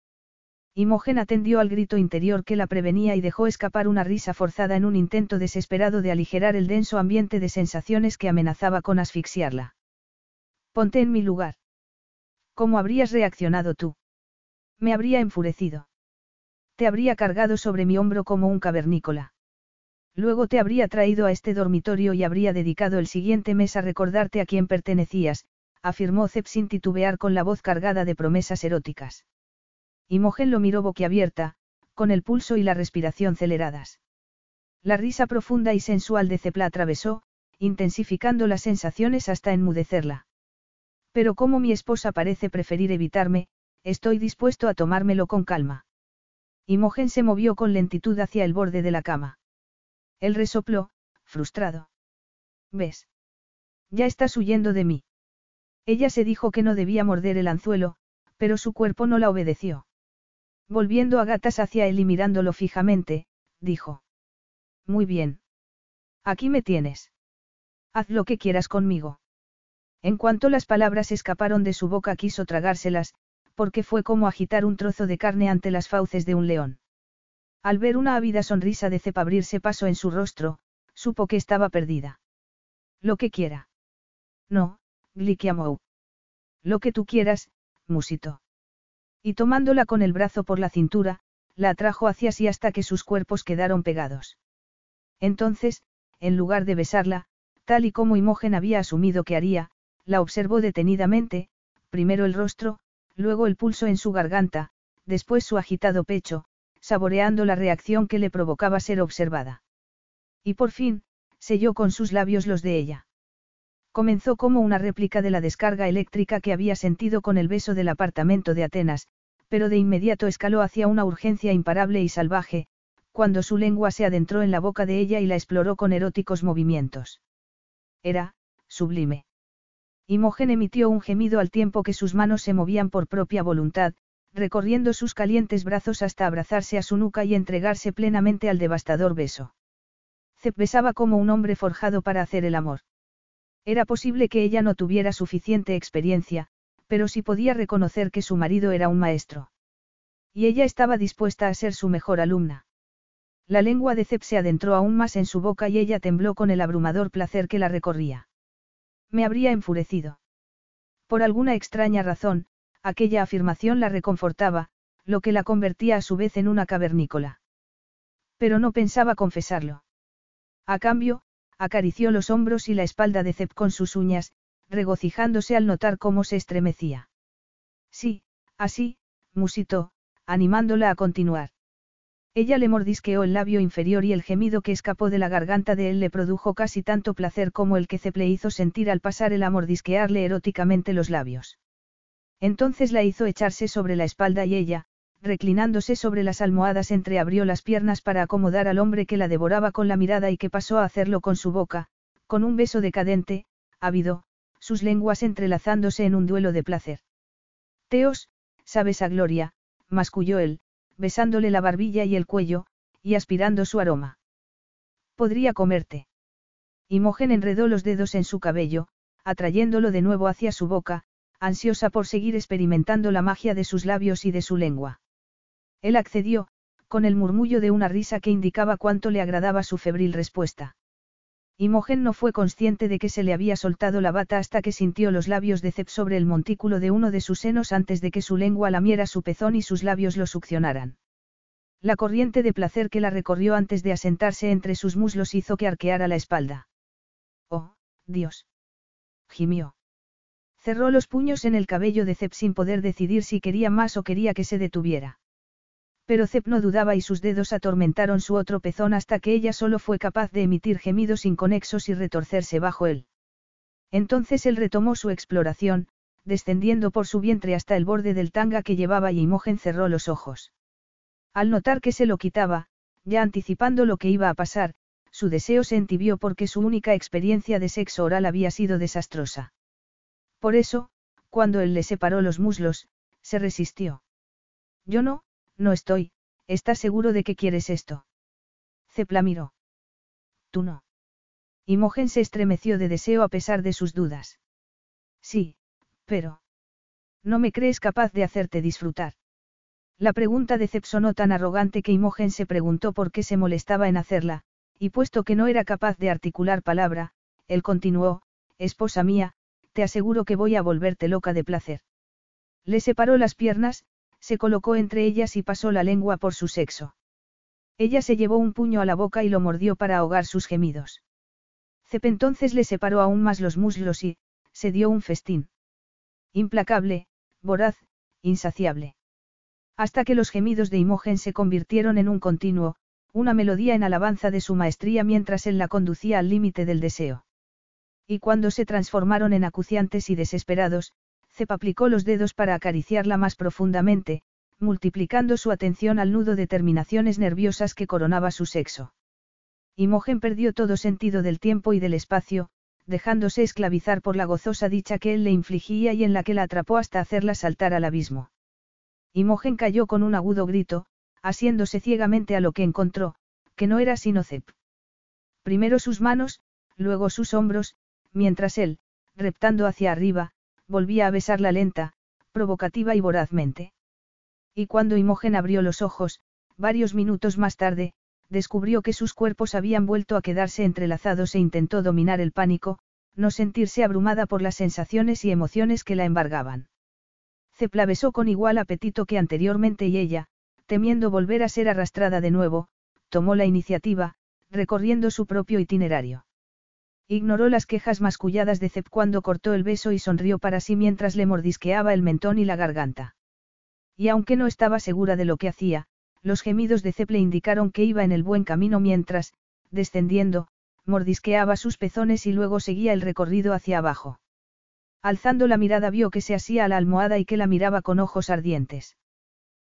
Speaker 1: Imogen atendió al grito interior que la prevenía y dejó escapar una risa forzada en un intento desesperado de aligerar el denso ambiente de sensaciones que amenazaba con asfixiarla. Ponte en mi lugar. ¿Cómo habrías reaccionado tú? Me habría enfurecido. Te habría cargado sobre mi hombro como un cavernícola. Luego te habría traído a este dormitorio y habría dedicado el siguiente mes a recordarte a quién pertenecías, afirmó Zep sin titubear con la voz cargada de promesas eróticas. Imogen lo miró boquiabierta, con el pulso y la respiración aceleradas. La risa profunda y sensual de Cepla atravesó, intensificando las sensaciones hasta enmudecerla. Pero como mi esposa parece preferir evitarme, estoy dispuesto a tomármelo con calma. Imogen se movió con lentitud hacia el borde de la cama. Él resopló, frustrado. ¿Ves? Ya estás huyendo de mí. Ella se dijo que no debía morder el anzuelo, pero su cuerpo no la obedeció. Volviendo a gatas hacia él y mirándolo fijamente, dijo. Muy bien. Aquí me tienes. Haz lo que quieras conmigo. En cuanto las palabras escaparon de su boca quiso tragárselas, porque fue como agitar un trozo de carne ante las fauces de un león. Al ver una ávida sonrisa de cepa abrirse paso en su rostro, supo que estaba perdida. Lo que quiera. No, Glikiamou. Lo que tú quieras, musito. Y tomándola con el brazo por la cintura, la atrajo hacia sí hasta que sus cuerpos quedaron pegados. Entonces, en lugar de besarla, tal y como Imogen había asumido que haría, la observó detenidamente, primero el rostro, luego el pulso en su garganta, después su agitado pecho, saboreando la reacción que le provocaba ser observada. Y por fin, selló con sus labios los de ella. Comenzó como una réplica de la descarga eléctrica que había sentido con el beso del apartamento de Atenas, pero de inmediato escaló hacia una urgencia imparable y salvaje, cuando su lengua se adentró en la boca de ella y la exploró con eróticos movimientos. Era, sublime. Imogen emitió un gemido al tiempo que sus manos se movían por propia voluntad, recorriendo sus calientes brazos hasta abrazarse a su nuca y entregarse plenamente al devastador beso. Zep besaba como un hombre forjado para hacer el amor. Era posible que ella no tuviera suficiente experiencia, pero sí podía reconocer que su marido era un maestro. Y ella estaba dispuesta a ser su mejor alumna. La lengua de Cep se adentró aún más en su boca y ella tembló con el abrumador placer que la recorría. Me habría enfurecido. Por alguna extraña razón, aquella afirmación la reconfortaba, lo que la convertía a su vez en una cavernícola. Pero no pensaba confesarlo. A cambio, acarició los hombros y la espalda de Zep con sus uñas, regocijándose al notar cómo se estremecía. Sí, así, musitó, animándola a continuar. Ella le mordisqueó el labio inferior y el gemido que escapó de la garganta de él le produjo casi tanto placer como el que Cep le hizo sentir al pasar el a mordisquearle eróticamente los labios. Entonces la hizo echarse sobre la espalda y ella, reclinándose sobre las almohadas entreabrió las piernas para acomodar al hombre que la devoraba con la mirada y que pasó a hacerlo con su boca, con un beso decadente, ávido, sus lenguas entrelazándose en un duelo de placer. Teos, sabes a Gloria, masculló él, besándole la barbilla y el cuello, y aspirando su aroma. Podría comerte. Imogen enredó los dedos en su cabello, atrayéndolo de nuevo hacia su boca, ansiosa por seguir experimentando la magia de sus labios y de su lengua. Él accedió, con el murmullo de una risa que indicaba cuánto le agradaba su febril respuesta. Imogen no fue consciente de que se le había soltado la bata hasta que sintió los labios de Cep sobre el montículo de uno de sus senos antes de que su lengua lamiera su pezón y sus labios lo succionaran. La corriente de placer que la recorrió antes de asentarse entre sus muslos hizo que arqueara la espalda. Oh, Dios. gimió. Cerró los puños en el cabello de Cep sin poder decidir si quería más o quería que se detuviera. Pero Cep no dudaba y sus dedos atormentaron su otro pezón hasta que ella solo fue capaz de emitir gemidos inconexos y retorcerse bajo él. Entonces él retomó su exploración, descendiendo por su vientre hasta el borde del tanga que llevaba y Imogen cerró los ojos. Al notar que se lo quitaba, ya anticipando lo que iba a pasar, su deseo se entibió porque su única experiencia de sexo oral había sido desastrosa. Por eso, cuando él le separó los muslos, se resistió. Yo no, no estoy, ¿estás seguro de que quieres esto? Cepla miró. Tú no. Imogen se estremeció de deseo a pesar de sus dudas. Sí, pero... ¿No me crees capaz de hacerte disfrutar? La pregunta de Cep sonó tan arrogante que Imogen se preguntó por qué se molestaba en hacerla, y puesto que no era capaz de articular palabra, él continuó, esposa mía, te aseguro que voy a volverte loca de placer. Le separó las piernas, se colocó entre ellas y pasó la lengua por su sexo. Ella se llevó un puño a la boca y lo mordió para ahogar sus gemidos. Cep entonces le separó aún más los muslos y, se dio un festín. Implacable, voraz, insaciable. Hasta que los gemidos de Imogen se convirtieron en un continuo, una melodía en alabanza de su maestría mientras él la conducía al límite del deseo. Y cuando se transformaron en acuciantes y desesperados, Cep aplicó los dedos para acariciarla más profundamente, multiplicando su atención al nudo de terminaciones nerviosas que coronaba su sexo. Imogen perdió todo sentido del tiempo y del espacio, dejándose esclavizar por la gozosa dicha que él le infligía y en la que la atrapó hasta hacerla saltar al abismo. Imogen cayó con un agudo grito, asiéndose ciegamente a lo que encontró, que no era sino Cep. Primero sus manos, luego sus hombros, mientras él, reptando hacia arriba, volvía a besarla lenta, provocativa y vorazmente. Y cuando Imogen abrió los ojos, varios minutos más tarde, descubrió que sus cuerpos habían vuelto a quedarse entrelazados e intentó dominar el pánico, no sentirse abrumada por las sensaciones y emociones que la embargaban. Cepla besó con igual apetito que anteriormente y ella, temiendo volver a ser arrastrada de nuevo, tomó la iniciativa, recorriendo su propio itinerario. Ignoró las quejas masculladas de Cep cuando cortó el beso y sonrió para sí mientras le mordisqueaba el mentón y la garganta. Y aunque no estaba segura de lo que hacía, los gemidos de Cep le indicaron que iba en el buen camino mientras, descendiendo, mordisqueaba sus pezones y luego seguía el recorrido hacia abajo. Alzando la mirada vio que se asía a la almohada y que la miraba con ojos ardientes.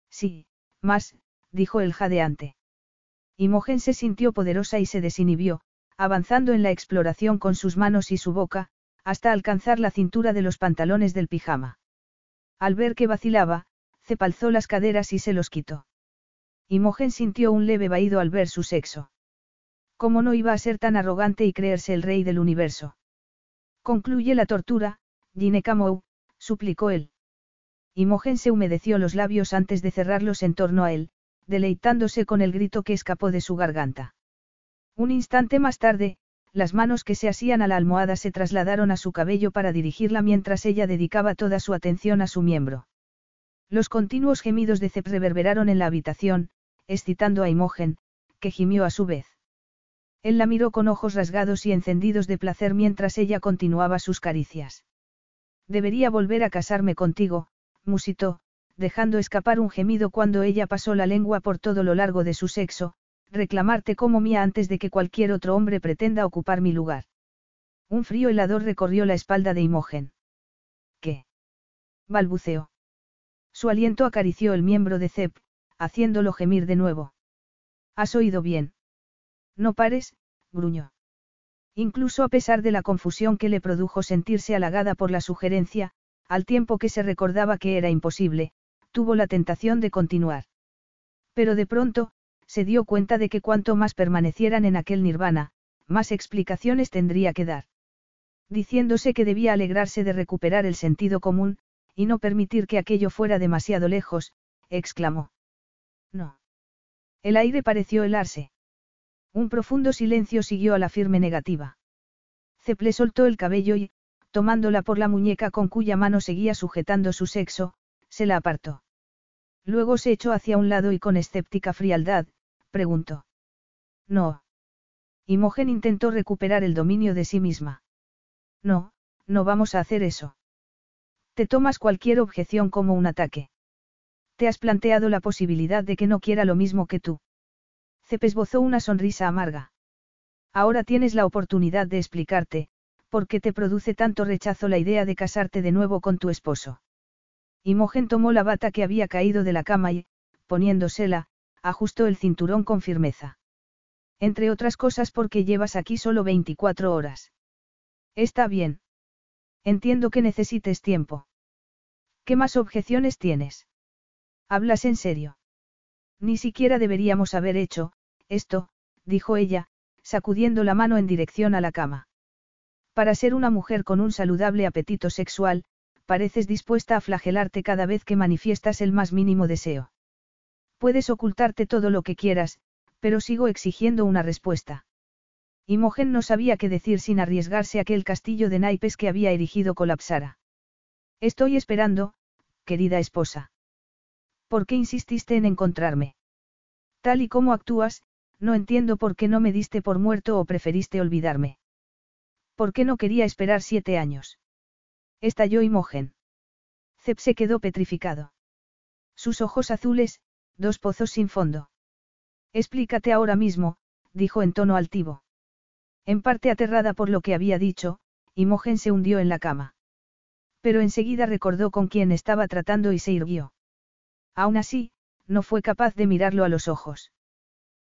Speaker 1: Sí, más, dijo el jadeante. Imogen se sintió poderosa y se desinhibió, avanzando en la exploración con sus manos y su boca, hasta alcanzar la cintura de los pantalones del pijama. Al ver que vacilaba, cepalzó las caderas y se los quitó. Imogen sintió un leve vaído al ver su sexo. ¿Cómo no iba a ser tan arrogante y creerse el rey del universo? Concluye la tortura, Ginecamou, suplicó él. Imogen se humedeció los labios antes de cerrarlos en torno a él, deleitándose con el grito que escapó de su garganta. Un instante más tarde, las manos que se asían a la almohada se trasladaron a su cabello para dirigirla mientras ella dedicaba toda su atención a su miembro. Los continuos gemidos de Cep reverberaron en la habitación, excitando a Imogen, que gimió a su vez. Él la miró con ojos rasgados y encendidos de placer mientras ella continuaba sus caricias. Debería volver a casarme contigo, musitó, dejando escapar un gemido cuando ella pasó la lengua por todo lo largo de su sexo, reclamarte como mía antes de que cualquier otro hombre pretenda ocupar mi lugar. Un frío helador recorrió la espalda de Imogen. ¿Qué? balbuceó. Su aliento acarició el miembro de Zep, haciéndolo gemir de nuevo. ¿Has oído bien? No pares, gruñó. Incluso a pesar de la confusión que le produjo sentirse halagada por la sugerencia, al tiempo que se recordaba que era imposible, tuvo la tentación de continuar. Pero de pronto, se dio cuenta de que cuanto más permanecieran en aquel nirvana, más explicaciones tendría que dar. Diciéndose que debía alegrarse de recuperar el sentido común, y no permitir que aquello fuera demasiado lejos, exclamó. No. El aire pareció helarse. Un profundo silencio siguió a la firme negativa. Ceple soltó el cabello y, tomándola por la muñeca con cuya mano seguía sujetando su sexo, se la apartó. Luego se echó hacia un lado y con escéptica frialdad, preguntó. No. Imogen intentó recuperar el dominio de sí misma. No, no vamos a hacer eso. Te tomas cualquier objeción como un ataque. Te has planteado la posibilidad de que no quiera lo mismo que tú. Cep esbozó una sonrisa amarga. Ahora tienes la oportunidad de explicarte, por qué te produce tanto rechazo la idea de casarte de nuevo con tu esposo. Imogen tomó la bata que había caído de la cama y, poniéndosela, ajustó el cinturón con firmeza. Entre otras cosas porque llevas aquí solo 24 horas. Está bien. Entiendo que necesites tiempo. ¿Qué más objeciones tienes? ¿Hablas en serio? Ni siquiera deberíamos haber hecho, esto, dijo ella, sacudiendo la mano en dirección a la cama. Para ser una mujer con un saludable apetito sexual, pareces dispuesta a flagelarte cada vez que manifiestas el más mínimo deseo. Puedes ocultarte todo lo que quieras, pero sigo exigiendo una respuesta. Imogen no sabía qué decir sin arriesgarse a que el castillo de naipes que había erigido colapsara. Estoy esperando, querida esposa. ¿Por qué insististe en encontrarme? Tal y como actúas, no entiendo por qué no me diste por muerto o preferiste olvidarme. ¿Por qué no quería esperar siete años? Estalló Imogen. Zep se quedó petrificado. Sus ojos azules, dos pozos sin fondo. Explícate ahora mismo, dijo en tono altivo. En parte aterrada por lo que había dicho, Imogen se hundió en la cama. Pero enseguida recordó con quién estaba tratando y se irguió. Aún así, no fue capaz de mirarlo a los ojos.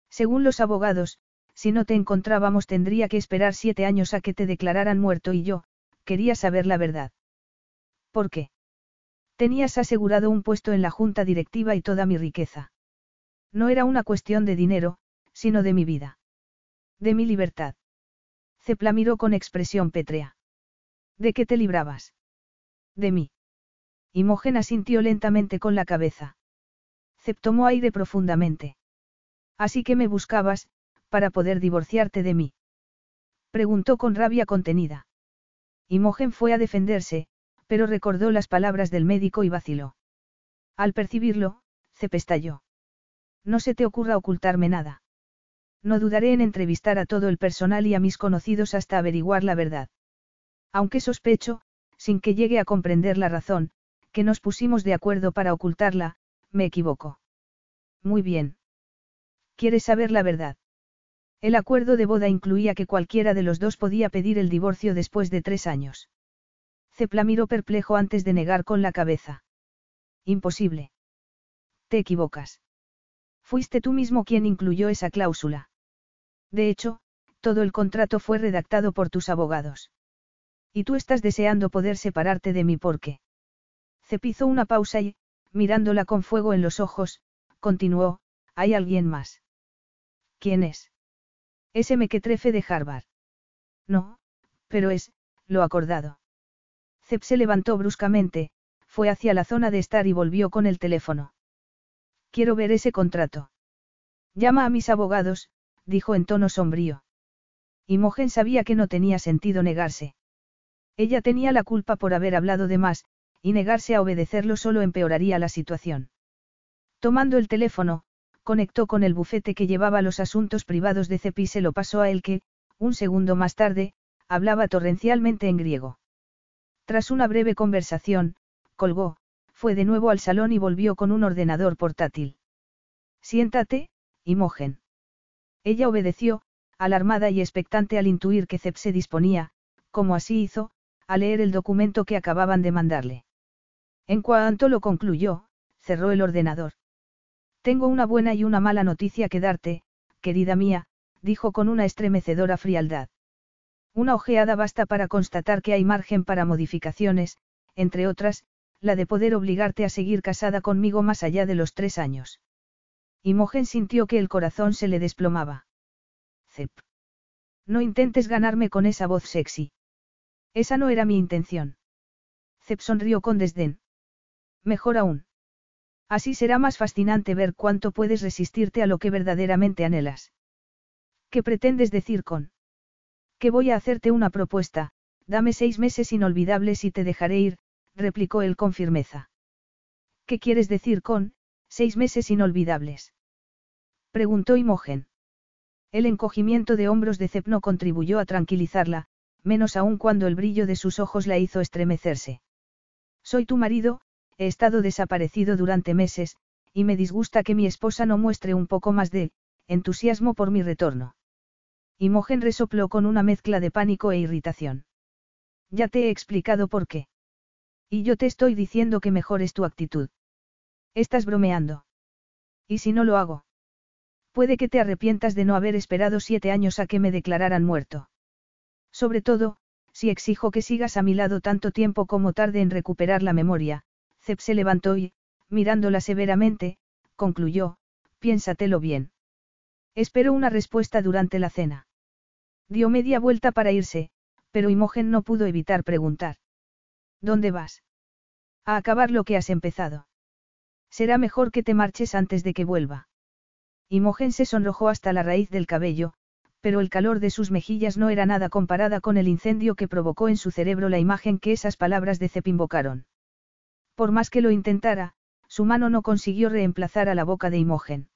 Speaker 1: Según los abogados, si no te encontrábamos tendría que esperar siete años a que te declararan muerto y yo, quería saber la verdad. ¿Por qué? Tenías asegurado un puesto en la junta directiva y toda mi riqueza. No era una cuestión de dinero, sino de mi vida. De mi libertad. Cepla miró con expresión pétrea. ¿De qué te librabas? De mí. Imogen asintió lentamente con la cabeza. Cep tomó aire profundamente. Así que me buscabas, para poder divorciarte de mí. Preguntó con rabia contenida. Imogen fue a defenderse, pero recordó las palabras del médico y vaciló. Al percibirlo, se pestalló. No se te ocurra ocultarme nada. No dudaré en entrevistar a todo el personal y a mis conocidos hasta averiguar la verdad. Aunque sospecho, sin que llegue a comprender la razón, que nos pusimos de acuerdo para ocultarla, me equivoco. Muy bien. ¿Quieres saber la verdad? El acuerdo de boda incluía que cualquiera de los dos podía pedir el divorcio después de tres años. Cepla miró perplejo antes de negar con la cabeza. Imposible. Te equivocas. Fuiste tú mismo quien incluyó esa cláusula. De hecho, todo el contrato fue redactado por tus abogados. Y tú estás deseando poder separarte de mí porque. Cepizó una pausa y, mirándola con fuego en los ojos, continuó, ¿hay alguien más? ¿Quién es? Ese mequetrefe de Harvard. No, pero es, lo acordado. Zep se levantó bruscamente, fue hacia la zona de estar y volvió con el teléfono. Quiero ver ese contrato. Llama a mis abogados, dijo en tono sombrío. Imogen sabía que no tenía sentido negarse. Ella tenía la culpa por haber hablado de más, y negarse a obedecerlo solo empeoraría la situación. Tomando el teléfono, conectó con el bufete que llevaba los asuntos privados de Cepi y se lo pasó a él que, un segundo más tarde, hablaba torrencialmente en griego. Tras una breve conversación, colgó, fue de nuevo al salón y volvió con un ordenador portátil. Siéntate, Imogen. Ella obedeció, alarmada y expectante al intuir que Zep se disponía, como así hizo, a leer el documento que acababan de mandarle. En cuanto lo concluyó, cerró el ordenador. Tengo una buena y una mala noticia que darte, querida mía, dijo con una estremecedora frialdad. Una ojeada basta para constatar que hay margen para modificaciones, entre otras, la de poder obligarte a seguir casada conmigo más allá de los tres años. Imogen sintió que el corazón se le desplomaba. Zep. No intentes ganarme con esa voz sexy. Esa no era mi intención. Zep sonrió con desdén. Mejor aún. Así será más fascinante ver cuánto puedes resistirte a lo que verdaderamente anhelas. ¿Qué pretendes decir con? Que voy a hacerte una propuesta, dame seis meses inolvidables y te dejaré ir, replicó él con firmeza. ¿Qué quieres decir con, seis meses inolvidables? Preguntó Imogen. El encogimiento de hombros de Cepno contribuyó a tranquilizarla, menos aún cuando el brillo de sus ojos la hizo estremecerse. Soy tu marido, he estado desaparecido durante meses, y me disgusta que mi esposa no muestre un poco más de entusiasmo por mi retorno. Imogen resopló con una mezcla de pánico e irritación. Ya te he explicado por qué. Y yo te estoy diciendo que mejores tu actitud. Estás bromeando. ¿Y si no lo hago? Puede que te arrepientas de no haber esperado siete años a que me declararan muerto. Sobre todo, si exijo que sigas a mi lado tanto tiempo como tarde en recuperar la memoria, Zep se levantó y, mirándola severamente, concluyó, piénsatelo bien. Espero una respuesta durante la cena. Dio media vuelta para irse, pero Imogen no pudo evitar preguntar. ¿Dónde vas? A acabar lo que has empezado. Será mejor que te marches antes de que vuelva. Imogen se sonrojó hasta la raíz del cabello, pero el calor de sus mejillas no era nada comparada con el incendio que provocó en su cerebro la imagen que esas palabras de Cep invocaron. Por más que lo intentara, su mano no consiguió reemplazar a la boca de Imogen.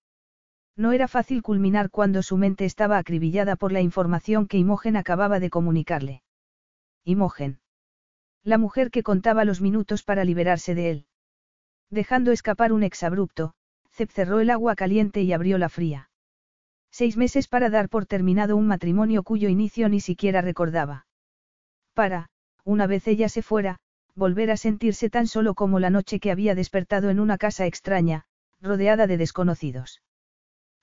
Speaker 1: No era fácil culminar cuando su mente estaba acribillada por la información que Imogen acababa de comunicarle. Imogen. La mujer que contaba los minutos para liberarse de él. Dejando escapar un exabrupto, Zep cerró el agua caliente y abrió la fría. Seis meses para dar por terminado un matrimonio cuyo inicio ni siquiera recordaba. Para, una vez ella se fuera, volver a sentirse tan solo como la noche que había despertado en una casa extraña, rodeada de desconocidos.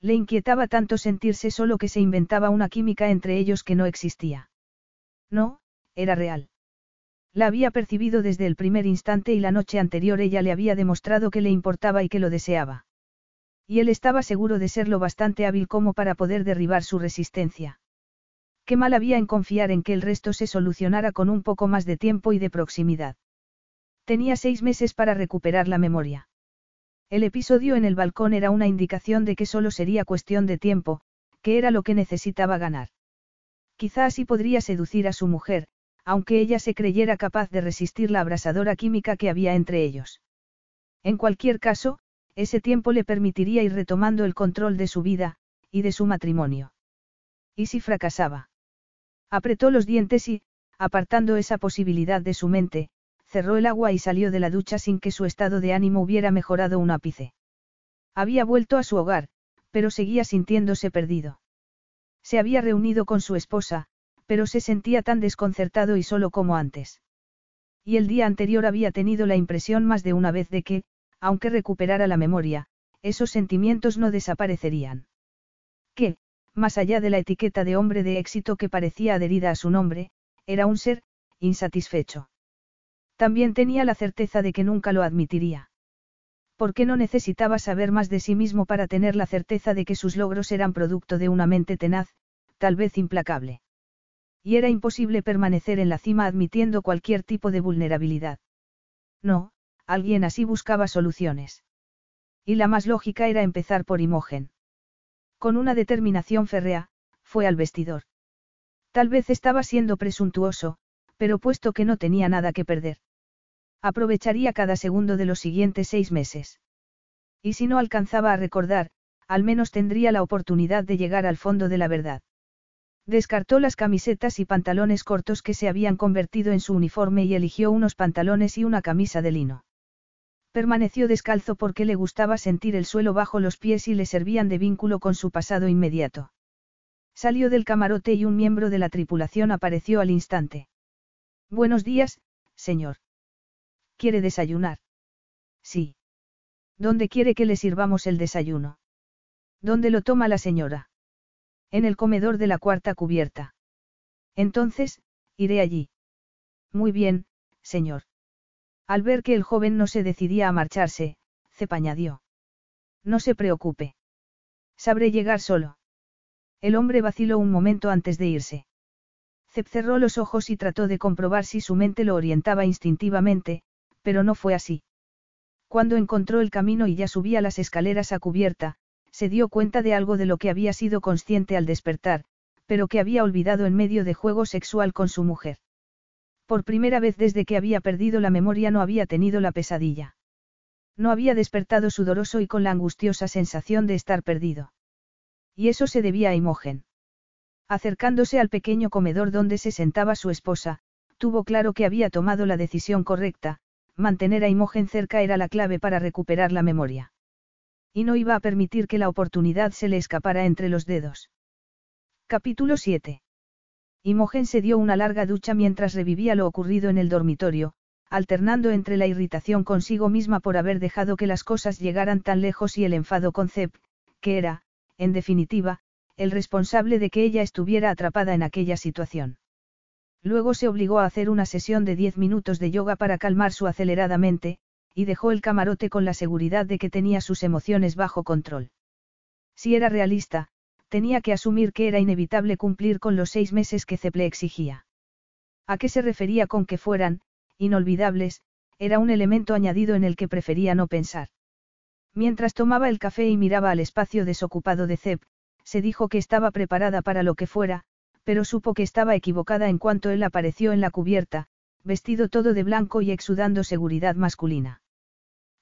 Speaker 1: Le inquietaba tanto sentirse solo que se inventaba una química entre ellos que no existía. No, era real. La había percibido desde el primer instante y la noche anterior ella le había demostrado que le importaba y que lo deseaba. Y él estaba seguro de ser lo bastante hábil como para poder derribar su resistencia. Qué mal había en confiar en que el resto se solucionara con un poco más de tiempo y de proximidad. Tenía seis meses para recuperar la memoria. El episodio en el balcón era una indicación de que solo sería cuestión de tiempo, que era lo que necesitaba ganar. Quizá así podría seducir a su mujer, aunque ella se creyera capaz de resistir la abrasadora química que había entre ellos. En cualquier caso, ese tiempo le permitiría ir retomando el control de su vida, y de su matrimonio. ¿Y si fracasaba? Apretó los dientes y, apartando esa posibilidad de su mente, cerró el agua y salió de la ducha sin que su estado de ánimo hubiera mejorado un ápice. Había vuelto a su hogar, pero seguía sintiéndose perdido. Se había reunido con su esposa, pero se sentía tan desconcertado y solo como antes. Y el día anterior había tenido la impresión más de una vez de que, aunque recuperara la memoria, esos sentimientos no desaparecerían. Que, más allá de la etiqueta de hombre de éxito que parecía adherida a su nombre, era un ser, insatisfecho. También tenía la certeza de que nunca lo admitiría. ¿Por qué no necesitaba saber más de sí mismo para tener la certeza de que sus logros eran producto de una mente tenaz, tal vez implacable? Y era imposible permanecer en la cima admitiendo cualquier tipo de vulnerabilidad. No, alguien así buscaba soluciones. Y la más lógica era empezar por Imogen. Con una determinación férrea, fue al vestidor. Tal vez estaba siendo presuntuoso, pero puesto que no tenía nada que perder. Aprovecharía cada segundo de los siguientes seis meses. Y si no alcanzaba a recordar, al menos tendría la oportunidad de llegar al fondo de la verdad. Descartó las camisetas y pantalones cortos que se habían convertido en su uniforme y eligió unos pantalones y una camisa de lino. Permaneció descalzo porque le gustaba sentir el suelo bajo los pies y le servían de vínculo con su pasado inmediato. Salió del camarote y un miembro de la tripulación apareció al instante. Buenos días, señor. ¿Quiere desayunar? Sí. ¿Dónde quiere que le sirvamos el desayuno? ¿Dónde lo toma la señora? En el comedor de la cuarta cubierta. Entonces, iré allí. Muy bien, señor. Al ver que el joven no se decidía a marcharse, Cep añadió. No se preocupe. Sabré llegar solo. El hombre vaciló un momento antes de irse. Cep cerró los ojos y trató de comprobar si su mente lo orientaba instintivamente, pero no fue así. Cuando encontró el camino y ya subía las escaleras a cubierta, se dio cuenta de algo de lo que había sido consciente al despertar, pero que había olvidado en medio de juego sexual con su mujer. Por primera vez desde que había perdido la memoria no había tenido la pesadilla. No había despertado sudoroso y con la angustiosa sensación de estar perdido. Y eso se debía a Imogen. Acercándose al pequeño comedor donde se sentaba su esposa, tuvo claro que había tomado la decisión correcta, mantener a Imogen cerca era la clave para recuperar la memoria. Y no iba a permitir que la oportunidad se le escapara entre los dedos. Capítulo 7. Imogen se dio una larga ducha mientras revivía lo ocurrido en el dormitorio, alternando entre la irritación consigo misma por haber dejado que las cosas llegaran tan lejos y el enfado con Zep, que era, en definitiva, el responsable de que ella estuviera atrapada en aquella situación. Luego se obligó a hacer una sesión de diez minutos de yoga para calmar su acelerada mente, y dejó el camarote con la seguridad de que tenía sus emociones bajo control. Si era realista, tenía que asumir que era inevitable cumplir con los seis meses que Ceple exigía. ¿A qué se refería con que fueran, inolvidables, era un elemento añadido en el que prefería no pensar. Mientras tomaba el café y miraba al espacio desocupado de Cep, se dijo que estaba preparada para lo que fuera, pero supo que estaba equivocada en cuanto él apareció en la cubierta, vestido todo de blanco y exudando seguridad masculina.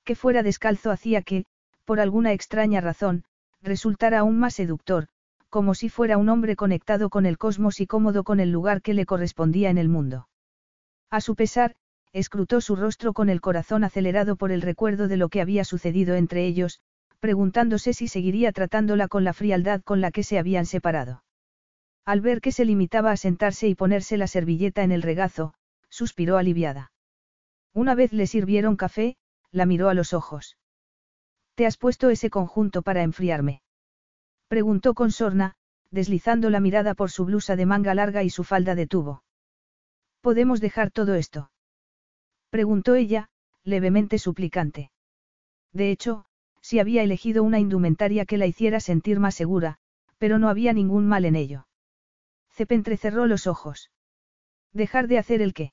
Speaker 1: Que fuera descalzo hacía que, por alguna extraña razón, resultara aún más seductor, como si fuera un hombre conectado con el cosmos y cómodo con el lugar que le correspondía en el mundo. A su pesar, escrutó su rostro con el corazón acelerado por el recuerdo de lo que había sucedido entre ellos, preguntándose si seguiría tratándola con la frialdad con la que se habían separado. Al ver que se limitaba a sentarse y ponerse la servilleta en el regazo, suspiró aliviada. Una vez le sirvieron café, la miró a los ojos. ¿Te has puesto ese conjunto para enfriarme? Preguntó con sorna, deslizando la mirada por su blusa de manga larga y su falda de tubo. ¿Podemos dejar todo esto? Preguntó ella, levemente suplicante. De hecho, si había elegido una indumentaria que la hiciera sentir más segura, pero no había ningún mal en ello. Cep entrecerró los ojos. ¿Dejar de hacer el qué?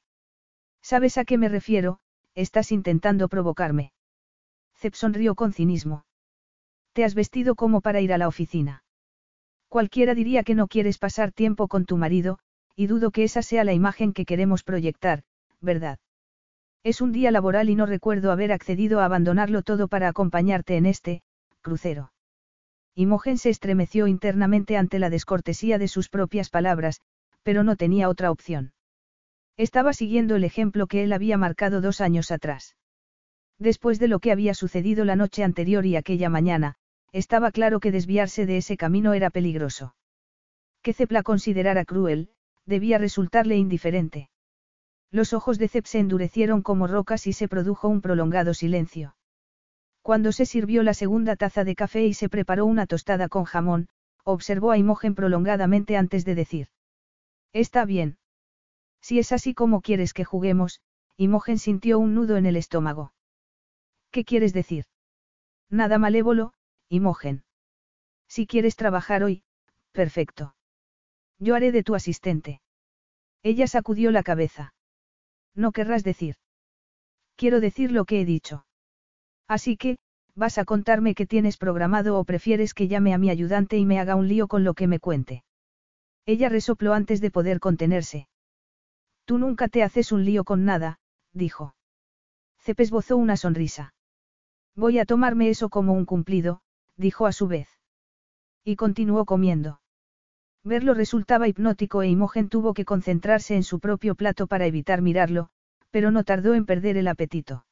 Speaker 1: ¿Sabes a qué me refiero? Estás intentando provocarme. Cep sonrió con cinismo. Te has vestido como para ir a la oficina. Cualquiera diría que no quieres pasar tiempo con tu marido, y dudo que esa sea la imagen que queremos proyectar, ¿verdad? Es un día laboral y no recuerdo haber accedido a abandonarlo todo para acompañarte en este, crucero. Imogen se estremeció internamente ante la descortesía de sus propias palabras, pero no tenía otra opción. Estaba siguiendo el ejemplo que él había marcado dos años atrás. Después de lo que había sucedido la noche anterior y aquella mañana, estaba claro que desviarse de ese camino era peligroso. Que Cepla considerara cruel, debía resultarle indiferente. Los ojos de Cep se endurecieron como rocas y se produjo un prolongado silencio. Cuando se sirvió la segunda taza de café y se preparó una tostada con jamón, observó a Imogen prolongadamente antes de decir. Está bien. Si es así como quieres que juguemos, Imogen sintió un nudo en el estómago. ¿Qué quieres decir? Nada malévolo, Imogen. Si quieres trabajar hoy, perfecto. Yo haré de tu asistente. Ella sacudió la cabeza. No querrás decir. Quiero decir lo que he dicho. Así que, ¿vas a contarme qué tienes programado o prefieres que llame a mi ayudante y me haga un lío con lo que me cuente? Ella resopló antes de poder contenerse. Tú nunca te haces un lío con nada, dijo. Cep esbozó una sonrisa. Voy a tomarme eso como un cumplido, dijo a su vez. Y continuó comiendo. Verlo resultaba hipnótico e Imogen tuvo que concentrarse en su propio plato para evitar mirarlo, pero no tardó en perder el apetito.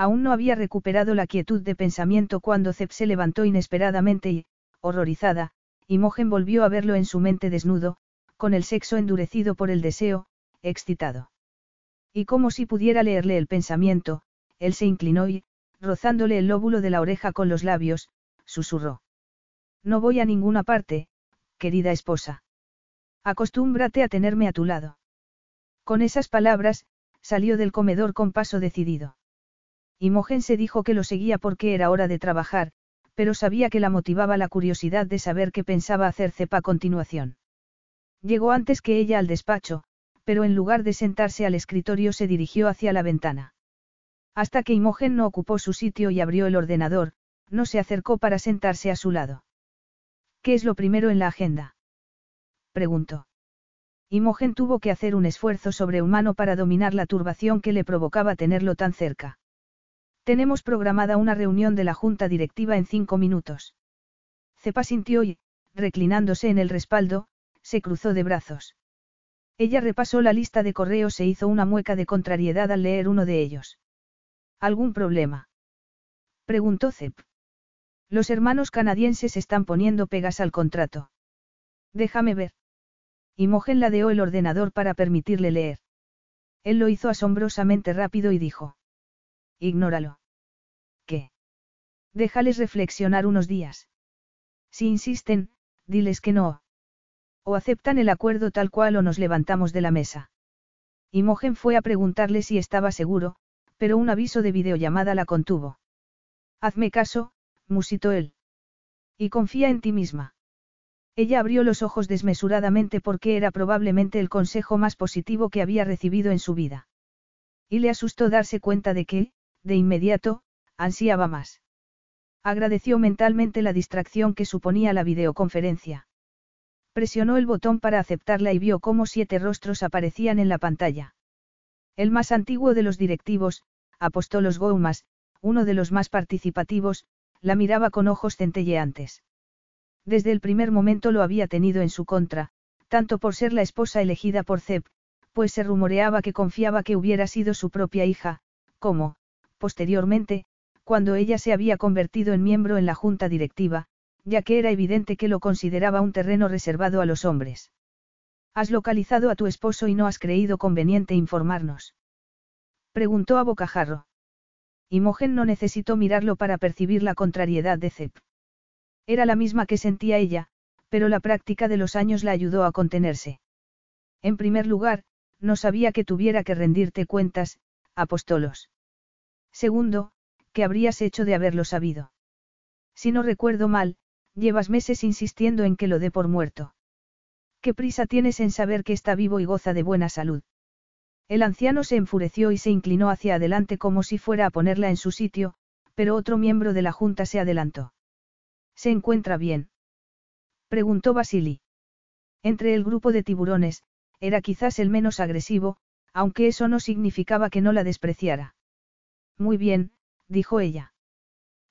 Speaker 1: Aún no había recuperado la quietud de pensamiento cuando Zep se levantó inesperadamente y, horrorizada, Imogen volvió a verlo en su mente desnudo, con el sexo endurecido por el deseo, excitado. Y como si pudiera leerle el pensamiento, él se inclinó y, rozándole el lóbulo de la oreja con los labios, susurró. No voy a ninguna parte, querida esposa. Acostúmbrate a tenerme a tu lado. Con esas palabras, salió del comedor con paso decidido. Imogen se dijo que lo seguía porque era hora de trabajar, pero sabía que la motivaba la curiosidad de saber qué pensaba hacer Cepa a continuación. Llegó antes que ella al despacho, pero en lugar de sentarse al escritorio se dirigió hacia la ventana. Hasta que Imogen no ocupó su sitio y abrió el ordenador, no se acercó para sentarse a su lado. ¿Qué es lo primero en la agenda? preguntó. Imogen tuvo que hacer un esfuerzo sobrehumano para dominar la turbación que le provocaba tenerlo tan cerca. Tenemos programada una reunión de la junta directiva en cinco minutos. Cepa sintió y, reclinándose en el respaldo, se cruzó de brazos. Ella repasó la lista de correos e hizo una mueca de contrariedad al leer uno de ellos. ¿Algún problema? preguntó Cep. Los hermanos canadienses están poniendo pegas al contrato. Déjame ver. Imogen ladeó el ordenador para permitirle leer. Él lo hizo asombrosamente rápido y dijo. Ignóralo. Déjales reflexionar unos días. Si insisten, diles que no. O aceptan el acuerdo tal cual o nos levantamos de la mesa. Imogen fue a preguntarle si estaba seguro, pero un aviso de videollamada la contuvo. Hazme caso, musitó él. Y confía en ti misma. Ella abrió los ojos desmesuradamente porque era probablemente el consejo más positivo que había recibido en su vida. Y le asustó darse cuenta de que, de inmediato, ansiaba más. Agradeció mentalmente la distracción que suponía la videoconferencia. Presionó el botón para aceptarla y vio cómo siete rostros aparecían en la pantalla. El más antiguo de los directivos, Apostolos Goumas, uno de los más participativos, la miraba con ojos centelleantes. Desde el primer momento lo había tenido en su contra, tanto por ser la esposa elegida por Zeb, pues se rumoreaba que confiaba que hubiera sido su propia hija, como, posteriormente, cuando ella se había convertido en miembro en la junta directiva, ya que era evidente que lo consideraba un terreno reservado a los hombres. ¿Has localizado a tu esposo y no has creído conveniente informarnos? Preguntó a bocajarro. Imogen no necesitó mirarlo para percibir la contrariedad de Zep. Era la misma que sentía ella, pero la práctica de los años la ayudó a contenerse. En primer lugar, no sabía que tuviera que rendirte cuentas, apostolos. Segundo, ¿qué habrías hecho de haberlo sabido? Si no recuerdo mal, llevas meses insistiendo en que lo dé por muerto. ¿Qué prisa tienes en saber que está vivo y goza de buena salud? El anciano se enfureció y se inclinó hacia adelante como si fuera a ponerla en su sitio, pero otro miembro de la junta se adelantó. ¿Se encuentra bien? preguntó Basili. Entre el grupo de tiburones, era quizás el menos agresivo, aunque eso no significaba que no la despreciara. Muy bien, dijo ella.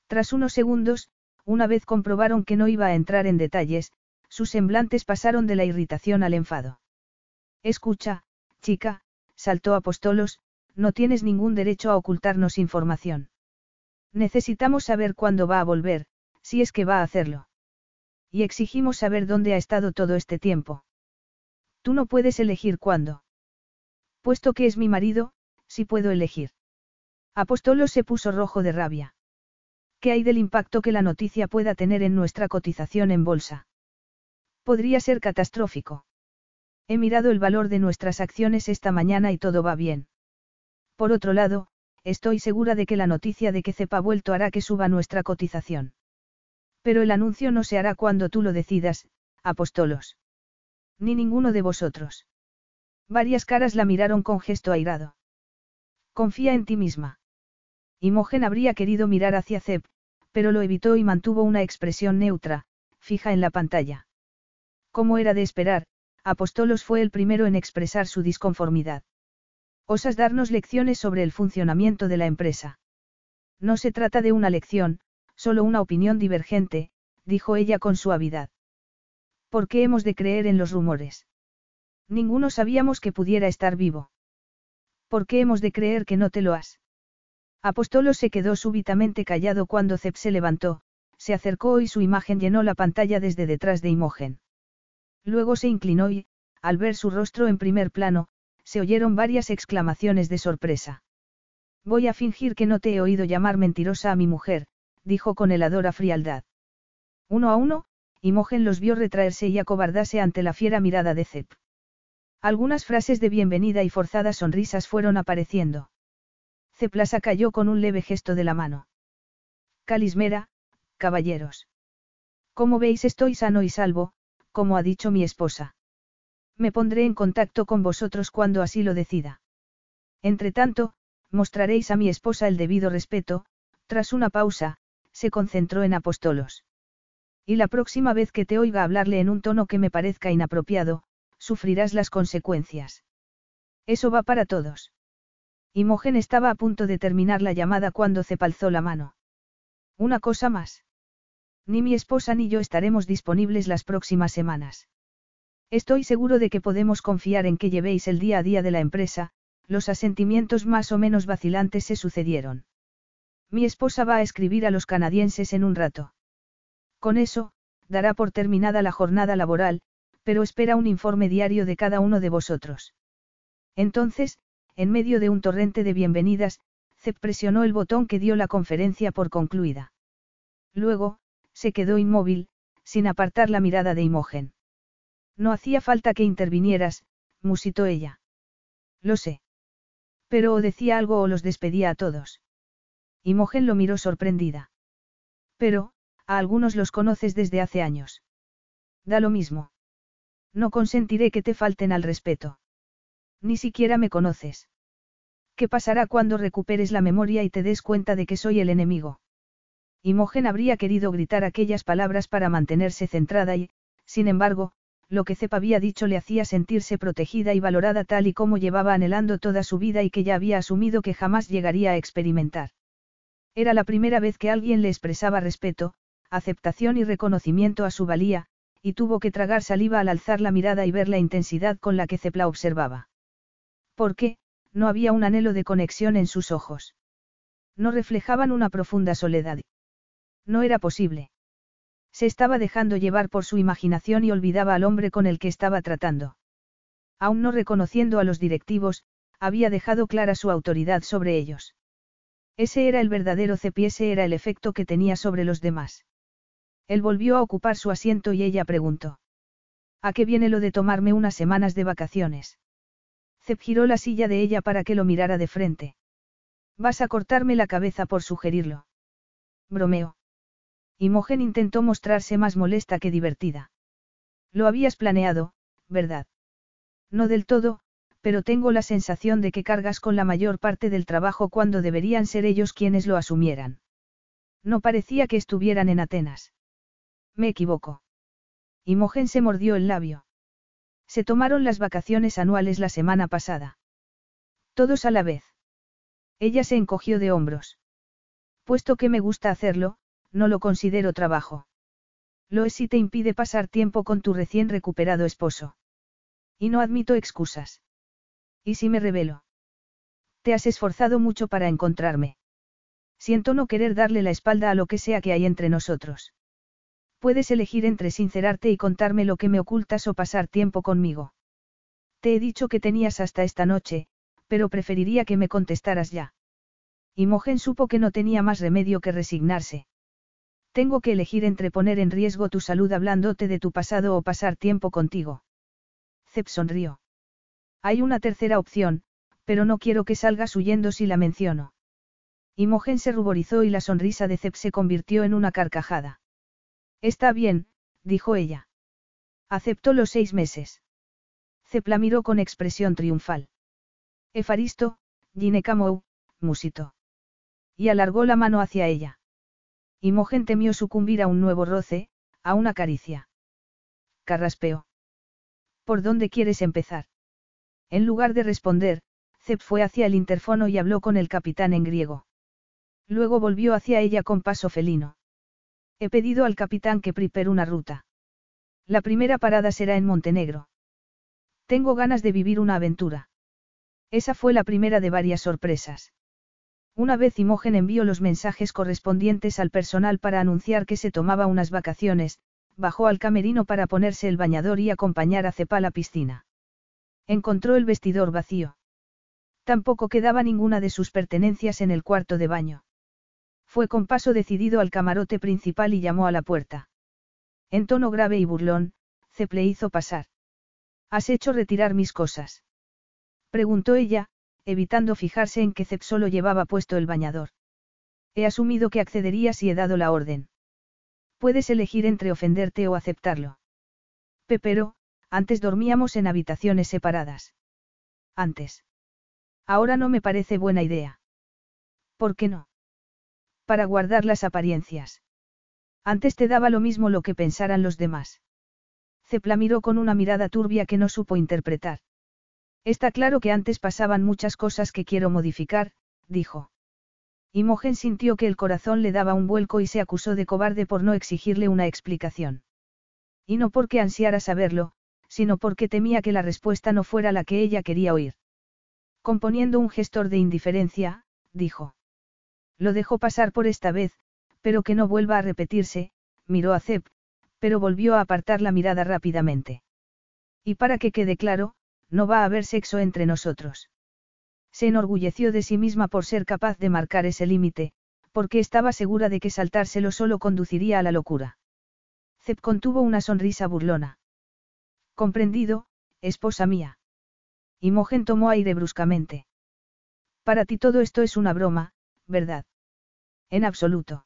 Speaker 1: Tras unos segundos, una vez comprobaron que no iba a entrar en detalles, sus semblantes pasaron de la irritación al enfado. Escucha, chica, saltó Apostolos, no tienes ningún derecho a ocultarnos información. Necesitamos saber cuándo va a volver, si es que va a hacerlo. Y exigimos saber dónde ha estado todo este tiempo. Tú no puedes elegir cuándo. Puesto que es mi marido, sí puedo elegir. Apostolos se puso rojo de rabia. ¿Qué hay del impacto que la noticia pueda tener en nuestra cotización en bolsa? Podría ser catastrófico. He mirado el valor de nuestras acciones esta mañana y todo va bien. Por otro lado, estoy segura de que la noticia de que Cepa vuelto hará que suba nuestra cotización. Pero el anuncio no se hará cuando tú lo decidas, apostolos. Ni ninguno de vosotros. Varias caras la miraron con gesto airado. Confía en ti misma. Imogen habría querido mirar hacia Cep, pero lo evitó y mantuvo una expresión neutra, fija en la pantalla. Como era de esperar, Apostolos fue el primero en expresar su disconformidad. ¿Osas darnos lecciones sobre el funcionamiento de la empresa? No se trata de una lección, solo una opinión divergente, dijo ella con suavidad. ¿Por qué hemos de creer en los rumores? Ninguno sabíamos que pudiera estar vivo. ¿Por qué hemos de creer que no te lo has? Apostolo se quedó súbitamente callado cuando Zep se levantó, se acercó y su imagen llenó la pantalla desde detrás de Imogen. Luego se inclinó y, al ver su rostro en primer plano, se oyeron varias exclamaciones de sorpresa. Voy a fingir que no te he oído llamar mentirosa a mi mujer, dijo con heladora frialdad. Uno a uno, Imogen los vio retraerse y acobardarse ante la fiera mirada de Zep. Algunas frases de bienvenida y forzadas sonrisas fueron apareciendo. Ceplasa cayó con un leve gesto de la mano. Calismera, caballeros. Como veis estoy sano y salvo, como ha dicho mi esposa. Me pondré en contacto con vosotros cuando así lo decida. Entretanto, mostraréis a mi esposa el debido respeto, tras una pausa, se concentró en Apostolos. Y la próxima vez que te oiga hablarle en un tono que me parezca inapropiado, sufrirás las consecuencias. Eso va para todos. Imogen estaba a punto de terminar la llamada cuando cepalzó la mano. Una cosa más. Ni mi esposa ni yo estaremos disponibles las próximas semanas. Estoy seguro de que podemos confiar en que llevéis el día a día de la empresa, los asentimientos más o menos vacilantes se sucedieron. Mi esposa va a escribir a los canadienses en un rato. Con eso, dará por terminada la jornada laboral, pero espera un informe diario de cada uno de vosotros. Entonces, en medio de un torrente de bienvenidas, Zep presionó el botón que dio la conferencia por concluida. Luego, se quedó inmóvil, sin apartar la mirada de Imogen. No hacía falta que intervinieras, musitó ella. Lo sé. Pero o decía algo o los despedía a todos. Imogen lo miró sorprendida. Pero, a algunos los conoces desde hace años. Da lo mismo. No consentiré que te falten al respeto. Ni siquiera me conoces. ¿Qué pasará cuando recuperes la memoria y te des cuenta de que soy el enemigo? Imogen habría querido gritar aquellas palabras para mantenerse centrada y, sin embargo, lo que Cepa había dicho le hacía sentirse protegida y valorada tal y como llevaba anhelando toda su vida y que ya había asumido que jamás llegaría a experimentar. Era la primera vez que alguien le expresaba respeto, aceptación y reconocimiento a su valía, y tuvo que tragar saliva al alzar la mirada y ver la intensidad con la que Cepla observaba. ¿Por qué? No había un anhelo de conexión en sus ojos. No reflejaban una profunda soledad. No era posible. Se estaba dejando llevar por su imaginación y olvidaba al hombre con el que estaba tratando. Aún no reconociendo a los directivos, había dejado clara su autoridad sobre ellos. Ese era el verdadero cepiese era el efecto que tenía sobre los demás. Él volvió a ocupar su asiento y ella preguntó. ¿A qué viene lo de tomarme unas semanas de vacaciones? Cep giró la silla de ella para que lo mirara de frente. Vas a cortarme la cabeza por sugerirlo. Bromeo. Imogen intentó mostrarse más molesta que divertida. Lo habías planeado, ¿verdad? No del todo, pero tengo la sensación de que cargas con la mayor parte del trabajo cuando deberían ser ellos quienes lo asumieran. No parecía que estuvieran en Atenas. Me equivoco. Imogen se mordió el labio. Se tomaron las vacaciones anuales la semana pasada. Todos a la vez. Ella se encogió de hombros. Puesto que me gusta hacerlo, no lo considero trabajo. Lo es si te impide pasar tiempo con tu recién recuperado esposo. Y no admito excusas. ¿Y si me revelo? Te has esforzado mucho para encontrarme. Siento no querer darle la espalda a lo que sea que hay entre nosotros. Puedes elegir entre sincerarte y contarme lo que me ocultas o pasar tiempo conmigo. Te he dicho que tenías hasta esta noche, pero preferiría que me contestaras ya. Imogen supo que no tenía más remedio que resignarse. Tengo que elegir entre poner en riesgo tu salud hablándote de tu pasado o pasar tiempo contigo. Zep sonrió. Hay una tercera opción, pero no quiero que salgas huyendo si la menciono. Imogen se ruborizó y la sonrisa de Zep se convirtió en una carcajada. Está bien, dijo ella. Aceptó los seis meses. Zep la miró con expresión triunfal. Efaristo, Ginecamou, musito. Y alargó la mano hacia ella. Imogen temió sucumbir a un nuevo roce, a una caricia. Carraspeó. ¿Por dónde quieres empezar? En lugar de responder, Zep fue hacia el interfono y habló con el capitán en griego. Luego volvió hacia ella con paso felino. He pedido al capitán que prepare una ruta. La primera parada será en Montenegro. Tengo ganas de vivir una aventura. Esa fue la primera de varias sorpresas. Una vez Imogen envió los mensajes correspondientes al personal para anunciar que se tomaba unas vacaciones, bajó al camerino para ponerse el bañador y acompañar a Cepa a la piscina. Encontró el vestidor vacío. Tampoco quedaba ninguna de sus pertenencias en el cuarto de baño. Fue con paso decidido al camarote principal y llamó a la puerta. En tono grave y burlón, Cep le hizo pasar. ¿Has hecho retirar mis cosas? Preguntó ella, evitando fijarse en que Cep solo llevaba puesto el bañador. He asumido que accederías y he dado la orden. Puedes elegir entre ofenderte o aceptarlo. Pepero, antes dormíamos en habitaciones separadas. Antes. Ahora no me parece buena idea. ¿Por qué no? Para guardar las apariencias. Antes te daba lo mismo lo que pensaran los demás. Cepla miró con una mirada turbia que no supo interpretar. Está claro que antes pasaban muchas cosas que quiero modificar, dijo. Imogen sintió que el corazón le daba un vuelco y se acusó de cobarde por no exigirle una explicación. Y no porque ansiara saberlo, sino porque temía que la respuesta no fuera la que ella quería oír. Componiendo un gestor de indiferencia, dijo. Lo dejó pasar por esta vez, pero que no vuelva a repetirse, miró a Zeb, pero volvió a apartar la mirada rápidamente. Y para que quede claro, no va a haber sexo entre nosotros. Se enorgulleció de sí misma por ser capaz de marcar ese límite, porque estaba segura de que saltárselo solo conduciría a la locura. Zeb contuvo una sonrisa burlona. Comprendido, esposa mía. Imogen tomó aire bruscamente. Para ti todo esto es una broma, ¿verdad? En absoluto.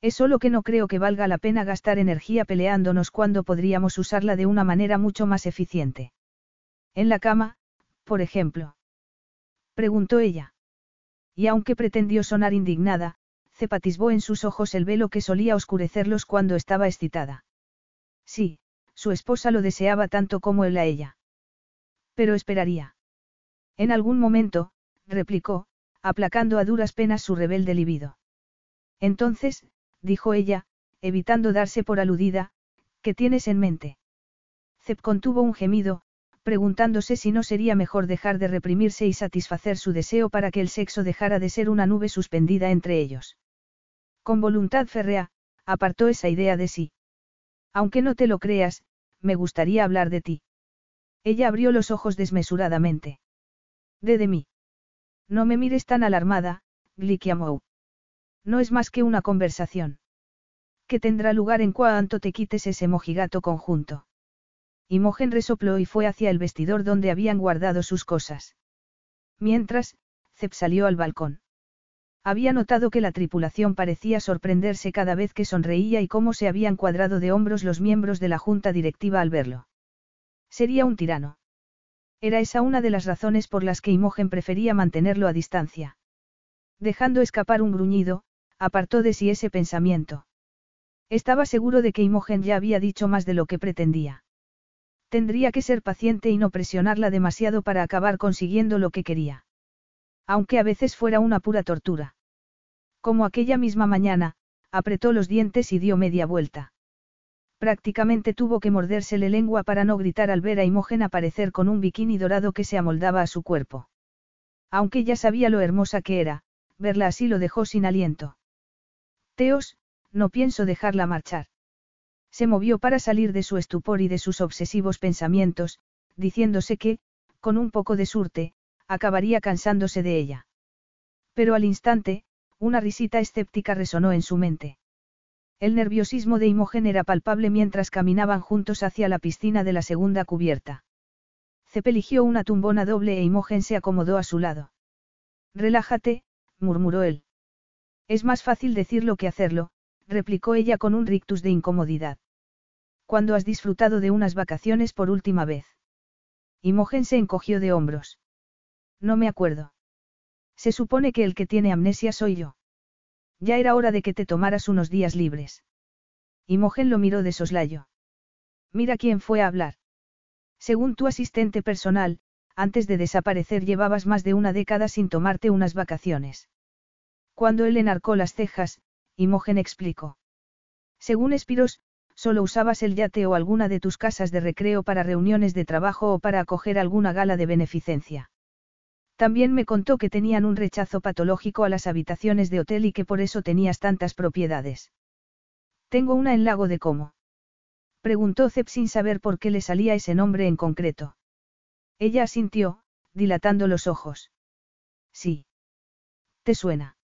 Speaker 1: Es solo que no creo que valga la pena gastar energía peleándonos cuando podríamos usarla de una manera mucho más eficiente. En la cama, por ejemplo. Preguntó ella. Y aunque pretendió sonar indignada, cepatisbó en sus ojos el velo que solía oscurecerlos cuando estaba excitada. Sí, su esposa lo deseaba tanto como él a ella. Pero esperaría. En algún momento, replicó, aplacando a duras penas su rebelde libido. Entonces, dijo ella, evitando darse por aludida, ¿qué tienes en mente? Zep contuvo un gemido, preguntándose si no sería mejor dejar de reprimirse y satisfacer su deseo para que el sexo dejara de ser una nube suspendida entre ellos. Con voluntad férrea, apartó esa idea de sí. Aunque no te lo creas, me gustaría hablar de ti. Ella abrió los ojos desmesuradamente. De de mí. No me mires tan alarmada, Glikiamou. No es más que una conversación. Que tendrá lugar en cuanto te quites ese mojigato conjunto. Imogen resopló y fue hacia el vestidor donde habían guardado sus cosas. Mientras, Zep salió al balcón. Había notado que la tripulación parecía sorprenderse cada vez que sonreía y cómo se habían cuadrado de hombros los miembros de la junta directiva al verlo. Sería un tirano. Era esa una de las razones por las que Imogen prefería mantenerlo a distancia. Dejando escapar un gruñido, apartó de sí ese pensamiento. Estaba seguro de que Imogen ya había dicho más de lo que pretendía. Tendría que ser paciente y no presionarla demasiado para acabar consiguiendo lo que quería. Aunque a veces fuera una pura tortura. Como aquella misma mañana, apretó los dientes y dio media vuelta. Prácticamente tuvo que mordérsele lengua para no gritar al ver a Imogen aparecer con un bikini dorado que se amoldaba a su cuerpo. Aunque ya sabía lo hermosa que era, verla así lo dejó sin aliento. Teos, no pienso dejarla marchar. Se movió para salir de su estupor y de sus obsesivos pensamientos, diciéndose que, con un poco de surte, acabaría cansándose de ella. Pero al instante, una risita escéptica resonó en su mente. El nerviosismo de Imogen era palpable mientras caminaban juntos hacia la piscina de la segunda cubierta. Eligió una tumbona doble e Imogen se acomodó a su lado. Relájate, murmuró él. Es más fácil decirlo que hacerlo, replicó ella con un rictus de incomodidad. ¿Cuándo has disfrutado de unas vacaciones por última vez? Imogen se encogió de hombros. No me acuerdo. Se supone que el que tiene amnesia soy yo. Ya era hora de que te tomaras unos días libres. Imogen lo miró de soslayo. Mira quién fue a hablar. Según tu asistente personal, antes de desaparecer llevabas más de una década sin tomarte unas vacaciones. Cuando él enarcó las cejas, Imogen explicó. Según Espiros, solo usabas el yate o alguna de tus casas de recreo para reuniones de trabajo o para acoger alguna gala de beneficencia. También me contó que tenían un rechazo patológico a las habitaciones de hotel y que por eso tenías tantas propiedades. Tengo una en Lago de Como. Preguntó Zep sin saber por qué le salía ese nombre en concreto. Ella asintió, dilatando los ojos. Sí. ¿Te suena?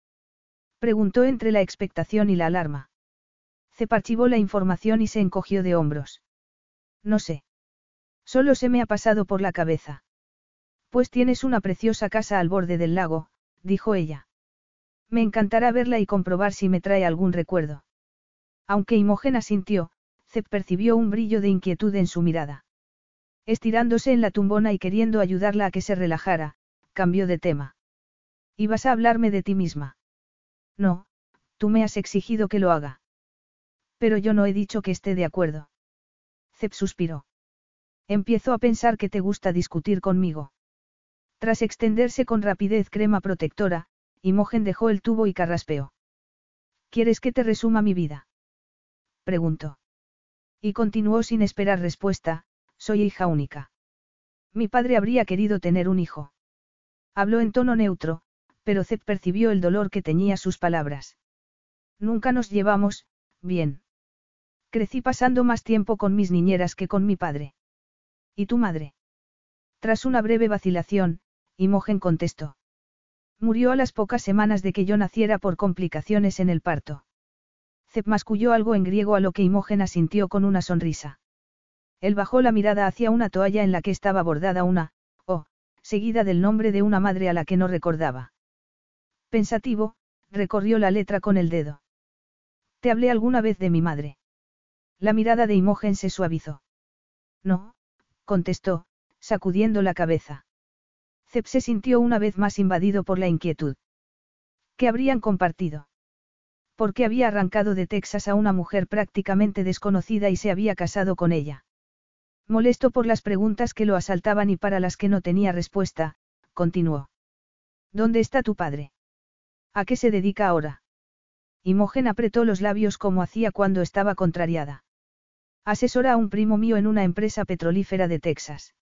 Speaker 1: Preguntó entre la expectación y la alarma. Zep archivó la información y se encogió de hombros. No sé. Solo se me ha pasado por la cabeza. Pues tienes una preciosa casa al borde del lago, dijo ella. Me encantará verla y comprobar si me trae algún recuerdo. Aunque Imogen asintió, Zep percibió un brillo de inquietud en su mirada. Estirándose en la tumbona y queriendo ayudarla a que se relajara, cambió de tema. ¿Ibas a hablarme de ti misma? No, tú me has exigido que lo haga. Pero yo no he dicho que esté de acuerdo. Zep suspiró. Empiezo a pensar que te gusta discutir conmigo. Tras extenderse con rapidez crema protectora, Imogen dejó el tubo y carraspeó. ¿Quieres que te resuma mi vida? Preguntó. Y continuó sin esperar respuesta, soy hija única. Mi padre habría querido tener un hijo. Habló en tono neutro, pero Zep percibió el dolor que teñía sus palabras. Nunca nos llevamos, bien. Crecí pasando más tiempo con mis niñeras que con mi padre. ¿Y tu madre? Tras una breve vacilación, Imogen contestó. Murió a las pocas semanas de que yo naciera por complicaciones en el parto. Zep masculló algo en griego a lo que Imogen asintió con una sonrisa. Él bajó la mirada hacia una toalla en la que estaba bordada una, oh, seguida del nombre de una madre a la que no recordaba. Pensativo, recorrió la letra con el dedo. ¿Te hablé alguna vez de mi madre? La mirada de Imogen se suavizó. No, contestó, sacudiendo la cabeza. Zep se sintió una vez más invadido por la inquietud. ¿Qué habrían compartido? Porque había arrancado de Texas a una mujer prácticamente desconocida y se había casado con ella. Molesto por las preguntas que lo asaltaban y para las que no tenía respuesta, continuó. ¿Dónde está tu padre? ¿A qué se dedica ahora? Imogen apretó los labios como hacía cuando estaba contrariada. Asesora a un primo mío en una empresa petrolífera de Texas.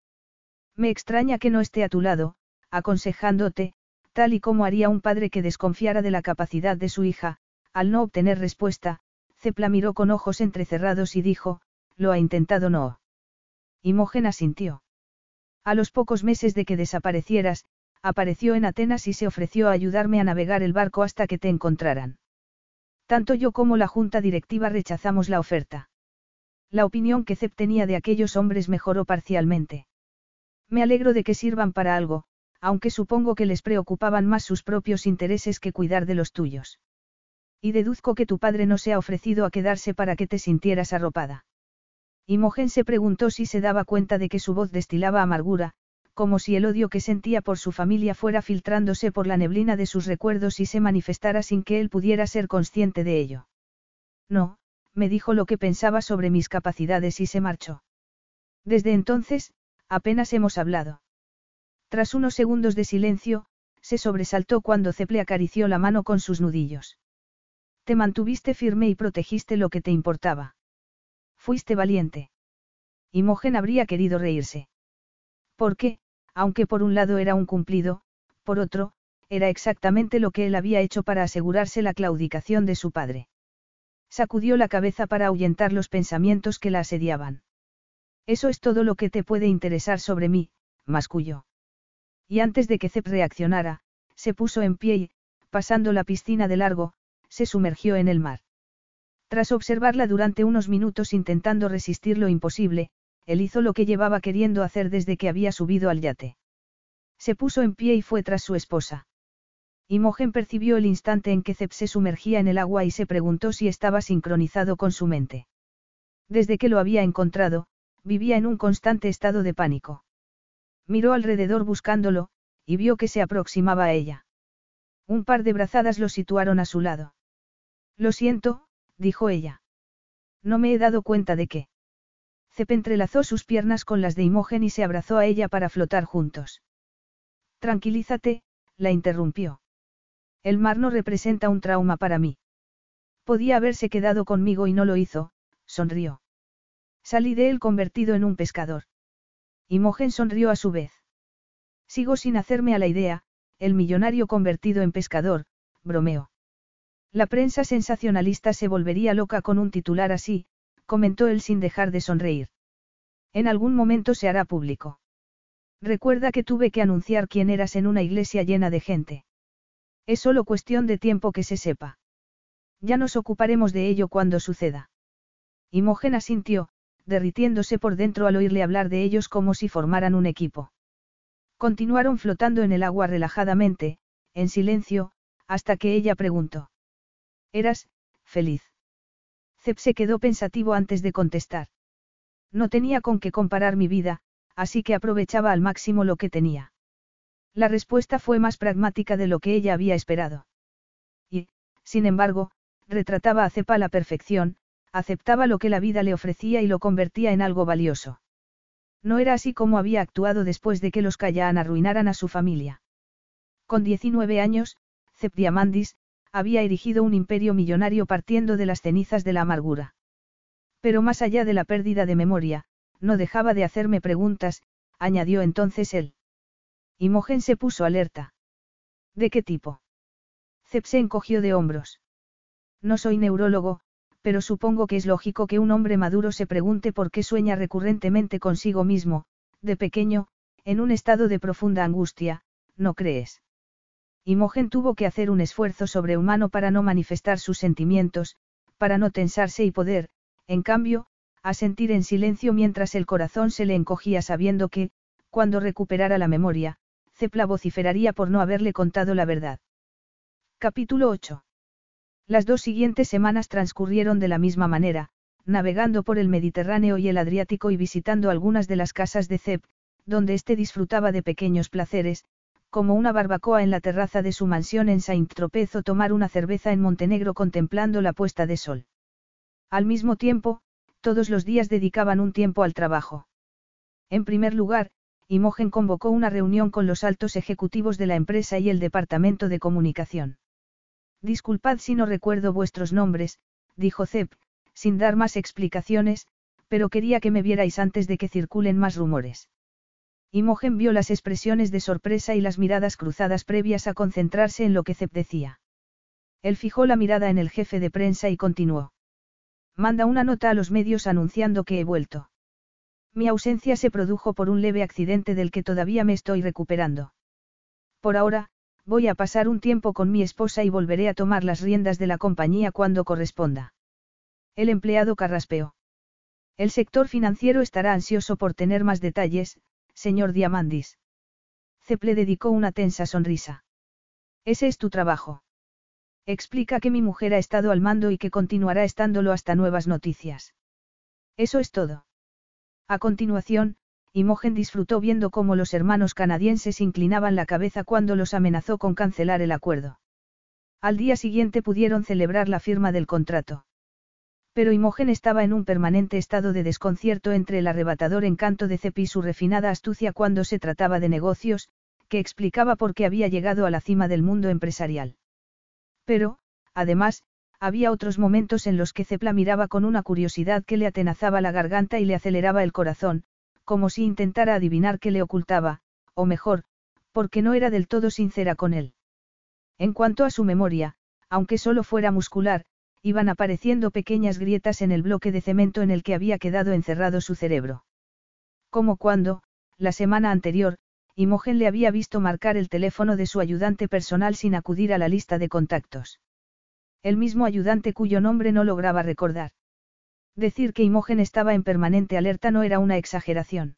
Speaker 1: Me extraña que no esté a tu lado, aconsejándote, tal y como haría un padre que desconfiara de la capacidad de su hija, al no obtener respuesta, Cepla miró con ojos entrecerrados y dijo, lo ha intentado no. Imogen asintió. A los pocos meses de que desaparecieras, apareció en Atenas y se ofreció a ayudarme a navegar el barco hasta que te encontraran. Tanto yo como la junta directiva rechazamos la oferta. La opinión que Cep tenía de aquellos hombres mejoró parcialmente. Me alegro de que sirvan para algo, aunque supongo que les preocupaban más sus propios intereses que cuidar de los tuyos. Y deduzco que tu padre no se ha ofrecido a quedarse para que te sintieras arropada. Imogen se preguntó si se daba cuenta de que su voz destilaba amargura, como si el odio que sentía por su familia fuera filtrándose por la neblina de sus recuerdos y se manifestara sin que él pudiera ser consciente de ello. No, me dijo lo que pensaba sobre mis capacidades y se marchó. Desde entonces, apenas hemos hablado. Tras unos segundos de silencio, se sobresaltó cuando Ceple acarició la mano con sus nudillos. Te mantuviste firme y protegiste lo que te importaba. Fuiste valiente. Imogen habría querido reírse. Porque, aunque por un lado era un cumplido, por otro, era exactamente lo que él había hecho para asegurarse la claudicación de su padre. Sacudió la cabeza para ahuyentar los pensamientos que la asediaban. Eso es todo lo que te puede interesar sobre mí, masculló. Y antes de que Zep reaccionara, se puso en pie y, pasando la piscina de largo, se sumergió en el mar. Tras observarla durante unos minutos intentando resistir lo imposible, él hizo lo que llevaba queriendo hacer desde que había subido al yate. Se puso en pie y fue tras su esposa. Imogen percibió el instante en que Zep se sumergía en el agua y se preguntó si estaba sincronizado con su mente. Desde que lo había encontrado, vivía en un constante estado de pánico. Miró alrededor buscándolo, y vio que se aproximaba a ella. Un par de brazadas lo situaron a su lado. Lo siento, dijo ella. No me he dado cuenta de que. Cep entrelazó sus piernas con las de Imogen y se abrazó a ella para flotar juntos. Tranquilízate, la interrumpió. El mar no representa un trauma para mí. Podía haberse quedado conmigo y no lo hizo, sonrió. Salí de él convertido en un pescador. Imogen sonrió a su vez. Sigo sin hacerme a la idea, el millonario convertido en pescador, bromeó. La prensa sensacionalista se volvería loca con un titular así, comentó él sin dejar de sonreír. En algún momento se hará público. Recuerda que tuve que anunciar quién eras en una iglesia llena de gente. Es solo cuestión de tiempo que se sepa. Ya nos ocuparemos de ello cuando suceda. Imogen asintió, derritiéndose por dentro al oírle hablar de ellos como si formaran un equipo. Continuaron flotando en el agua relajadamente, en silencio, hasta que ella preguntó. ¿Eras, feliz? Zep se quedó pensativo antes de contestar. No tenía con qué comparar mi vida, así que aprovechaba al máximo lo que tenía. La respuesta fue más pragmática de lo que ella había esperado. Y, sin embargo, retrataba a Cepa a la perfección, aceptaba lo que la vida le ofrecía y lo convertía en algo valioso. No era así como había actuado después de que los Cayaan arruinaran a su familia. Con 19 años, Cep Diamandis, había erigido un imperio millonario partiendo de las cenizas de la amargura. Pero más allá de la pérdida de memoria, no dejaba de hacerme preguntas, añadió entonces él. Imogen se puso alerta. ¿De qué tipo? Cep se encogió de hombros. No soy neurólogo, pero supongo que es lógico que un hombre maduro se pregunte por qué sueña recurrentemente consigo mismo, de pequeño, en un estado de profunda angustia, ¿no crees? Imogen tuvo que hacer un esfuerzo sobrehumano para no manifestar sus sentimientos, para no tensarse y poder, en cambio, asentir en silencio mientras el corazón se le encogía sabiendo que, cuando recuperara la memoria, Cepla vociferaría por no haberle contado la verdad. Capítulo 8. Las dos siguientes semanas transcurrieron de la misma manera, navegando por el Mediterráneo y el Adriático y visitando algunas de las casas de Cep, donde éste disfrutaba de pequeños placeres, como una barbacoa en la terraza de su mansión en Saint-Tropez o tomar una cerveza en Montenegro contemplando la puesta de sol. Al mismo tiempo, todos los días dedicaban un tiempo al trabajo. En primer lugar, Imogen convocó una reunión con los altos ejecutivos de la empresa y el departamento de comunicación. Disculpad si no recuerdo vuestros nombres, dijo Zep, sin dar más explicaciones, pero quería que me vierais antes de que circulen más rumores. Imogen vio las expresiones de sorpresa y las miradas cruzadas previas a concentrarse en lo que Zep decía. Él fijó la mirada en el jefe de prensa y continuó. Manda una nota a los medios anunciando que he vuelto. Mi ausencia se produjo por un leve accidente del que todavía me estoy recuperando. Por ahora, voy a pasar un tiempo con mi esposa y volveré a tomar las riendas de la compañía cuando corresponda. El empleado carraspeó. El sector financiero estará ansioso por tener más detalles, señor Diamandis. Ceple dedicó una tensa sonrisa. Ese es tu trabajo. Explica que mi mujer ha estado al mando y que continuará estándolo hasta nuevas noticias. Eso es todo. A continuación, Imogen disfrutó viendo cómo los hermanos canadienses inclinaban la cabeza cuando los amenazó con cancelar el acuerdo. Al día siguiente pudieron celebrar la firma del contrato. Pero Imogen estaba en un permanente estado de desconcierto entre el arrebatador encanto de Cepi y su refinada astucia cuando se trataba de negocios, que explicaba por qué había llegado a la cima del mundo empresarial. Pero, además, había otros momentos en los que Cepla miraba con una curiosidad que le atenazaba la garganta y le aceleraba el corazón, como si intentara adivinar qué le ocultaba, o mejor, porque no era del todo sincera con él. En cuanto a su memoria, aunque solo fuera muscular, iban apareciendo pequeñas grietas en el bloque de cemento en el que había quedado encerrado su cerebro. Como cuando, la semana anterior, Imogen le había visto marcar el teléfono de su ayudante personal sin acudir a la lista de contactos. El mismo ayudante cuyo nombre no lograba recordar. Decir que Imogen estaba en permanente alerta no era una exageración.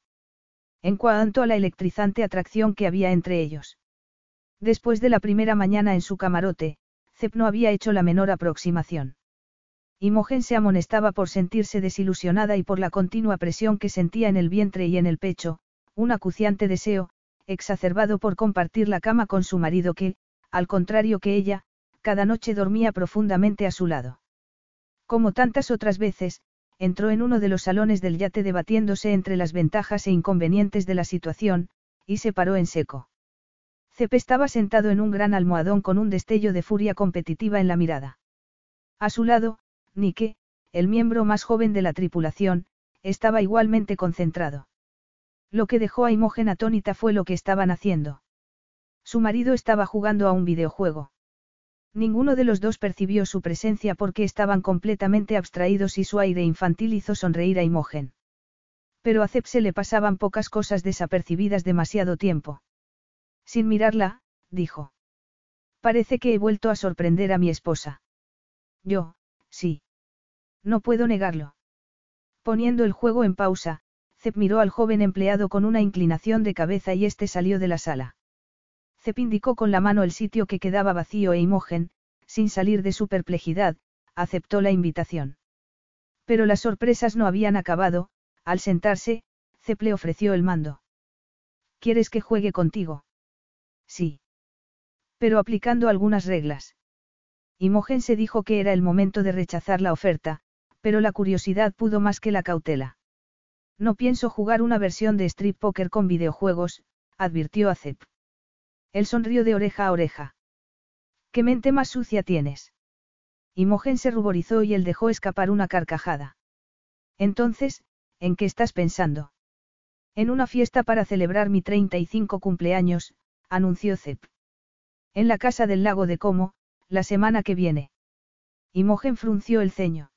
Speaker 1: En cuanto a la electrizante atracción que había entre ellos. Después de la primera mañana en su camarote, Zep no había hecho la menor aproximación. Imogen se amonestaba por sentirse desilusionada y por la continua presión que sentía en el vientre y en el pecho, un acuciante deseo, exacerbado por compartir la cama con su marido que, al contrario que ella, cada noche dormía profundamente a su lado. Como tantas otras veces, entró en uno de los salones del yate debatiéndose entre las ventajas e inconvenientes de la situación, y se paró en seco. Cep estaba sentado en un gran almohadón con un destello de furia competitiva en la mirada. A su lado, Nike, el miembro más joven de la tripulación, estaba igualmente concentrado. Lo que dejó a Imogen atónita fue lo que estaban haciendo. Su marido estaba jugando a un videojuego. Ninguno de los dos percibió su presencia porque estaban completamente abstraídos y su aire infantil hizo sonreír a Imogen. Pero a Cep se le pasaban pocas cosas desapercibidas demasiado tiempo. Sin mirarla, dijo. Parece que he vuelto a sorprender a mi esposa. Yo, sí. No puedo negarlo. Poniendo el juego en pausa, Cep miró al joven empleado con una inclinación de cabeza y éste salió de la sala. Cep indicó con la mano el sitio que quedaba vacío e Imogen, sin salir de su perplejidad, aceptó la invitación. Pero las sorpresas no habían acabado, al sentarse, Cep le ofreció el mando. ¿Quieres que juegue contigo? Sí. Pero aplicando algunas reglas. Imogen se dijo que era el momento de rechazar la oferta, pero la curiosidad pudo más que la cautela. No pienso jugar una versión de strip poker con videojuegos, advirtió a Cep. Él sonrió de oreja a oreja. ¿Qué mente más sucia tienes? Imogen se ruborizó y él dejó escapar una carcajada. Entonces, ¿en qué estás pensando? En una fiesta para celebrar mi 35 cumpleaños, anunció Zep. En la casa del lago de Como, la semana que viene. Imogen frunció el ceño.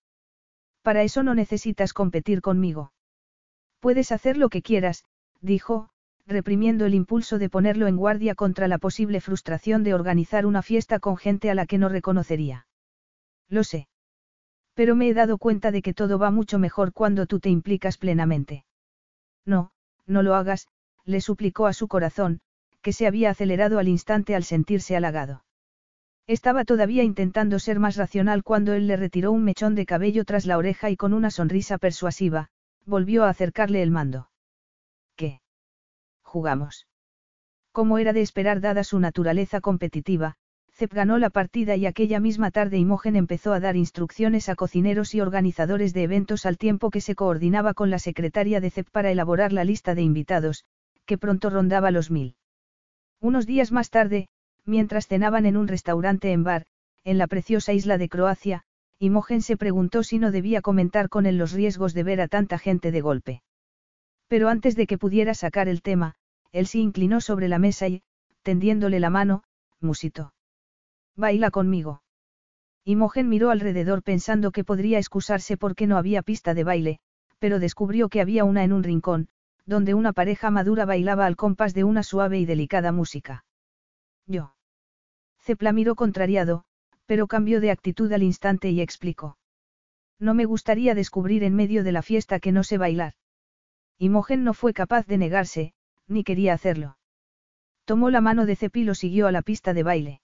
Speaker 1: Para eso no necesitas competir conmigo. Puedes hacer lo que quieras, dijo, reprimiendo el impulso de ponerlo en guardia contra la posible frustración de organizar una fiesta con gente a la que no reconocería. Lo sé. Pero me he dado cuenta de que todo va mucho mejor cuando tú te implicas plenamente. No, no lo hagas, le suplicó a su corazón, que se había acelerado al instante al sentirse halagado. Estaba todavía intentando ser más racional cuando él le retiró un mechón de cabello tras la oreja y con una sonrisa persuasiva, volvió a acercarle el mando. ¿Qué? Jugamos. Como era de esperar dada su naturaleza competitiva, Cep ganó la partida y aquella misma tarde Imogen empezó a dar instrucciones a cocineros y organizadores de eventos al tiempo que se coordinaba con la secretaria de Cep para elaborar la lista de invitados, que pronto rondaba los mil. Unos días más tarde, mientras cenaban en un restaurante en bar, en la preciosa isla de Croacia, Imogen se preguntó si no debía comentar con él los riesgos de ver a tanta gente de golpe. Pero antes de que pudiera sacar el tema, él se inclinó sobre la mesa y, tendiéndole la mano, musitó. Baila conmigo. Imogen miró alrededor pensando que podría excusarse porque no había pista de baile, pero descubrió que había una en un rincón, donde una pareja madura bailaba al compás de una suave y delicada música. Yo. Cepla miró contrariado, pero cambió de actitud al instante y explicó. No me gustaría descubrir en medio de la fiesta que no sé bailar. Imogen no fue capaz de negarse, ni quería hacerlo. Tomó la mano de Cepil y siguió a la pista de baile.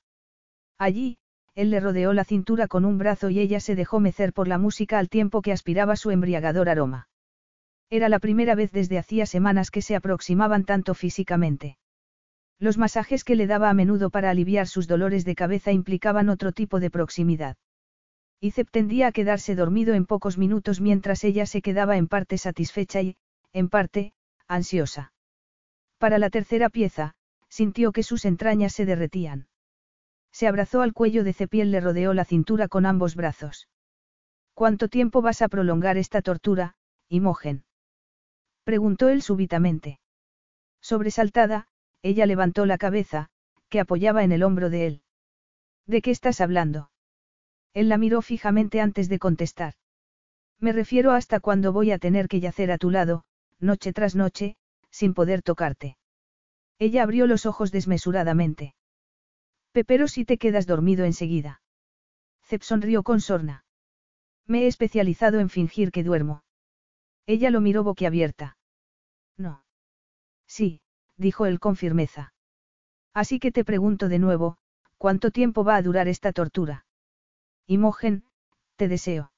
Speaker 1: Allí, él le rodeó la cintura con un brazo y ella se dejó mecer por la música al tiempo que aspiraba su embriagador aroma. Era la primera vez desde hacía semanas que se aproximaban tanto físicamente. Los masajes que le daba a menudo para aliviar sus dolores de cabeza implicaban otro tipo de proximidad. Icep tendía a quedarse dormido en pocos minutos mientras ella se quedaba en parte satisfecha y, en parte, ansiosa. Para la tercera pieza, sintió que sus entrañas se derretían. Se abrazó al cuello de Cepiel, le rodeó la cintura con ambos brazos. ¿Cuánto tiempo vas a prolongar esta tortura, Imogen? Preguntó él súbitamente. Sobresaltada, ella levantó la cabeza, que apoyaba en el hombro de él. ¿De qué estás hablando? Él la miró fijamente antes de contestar. Me refiero hasta cuando voy a tener que yacer a tu lado, noche tras noche, sin poder tocarte. Ella abrió los ojos desmesuradamente. Pero si te quedas dormido enseguida. Cep sonrió con sorna. Me he especializado en fingir que duermo. Ella lo miró boquiabierta. No. Sí, dijo él con firmeza. Así que te pregunto de nuevo, ¿cuánto tiempo va a durar esta tortura? Imogen, te deseo.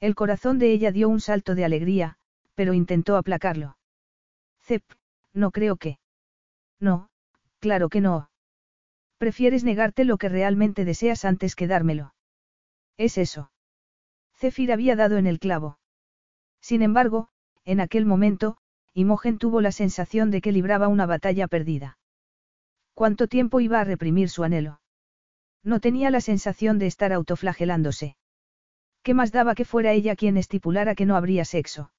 Speaker 1: El corazón de ella dio un salto de alegría, pero intentó aplacarlo. Cep, no creo que. No, claro que no. Prefieres negarte lo que realmente deseas antes que dármelo. Es eso. Zephyr había dado en el clavo. Sin embargo, en aquel momento, Imogen tuvo la sensación de que libraba una batalla perdida. ¿Cuánto tiempo iba a reprimir su anhelo? No tenía la sensación de estar autoflagelándose. ¿Qué más daba que fuera ella quien estipulara que no habría sexo?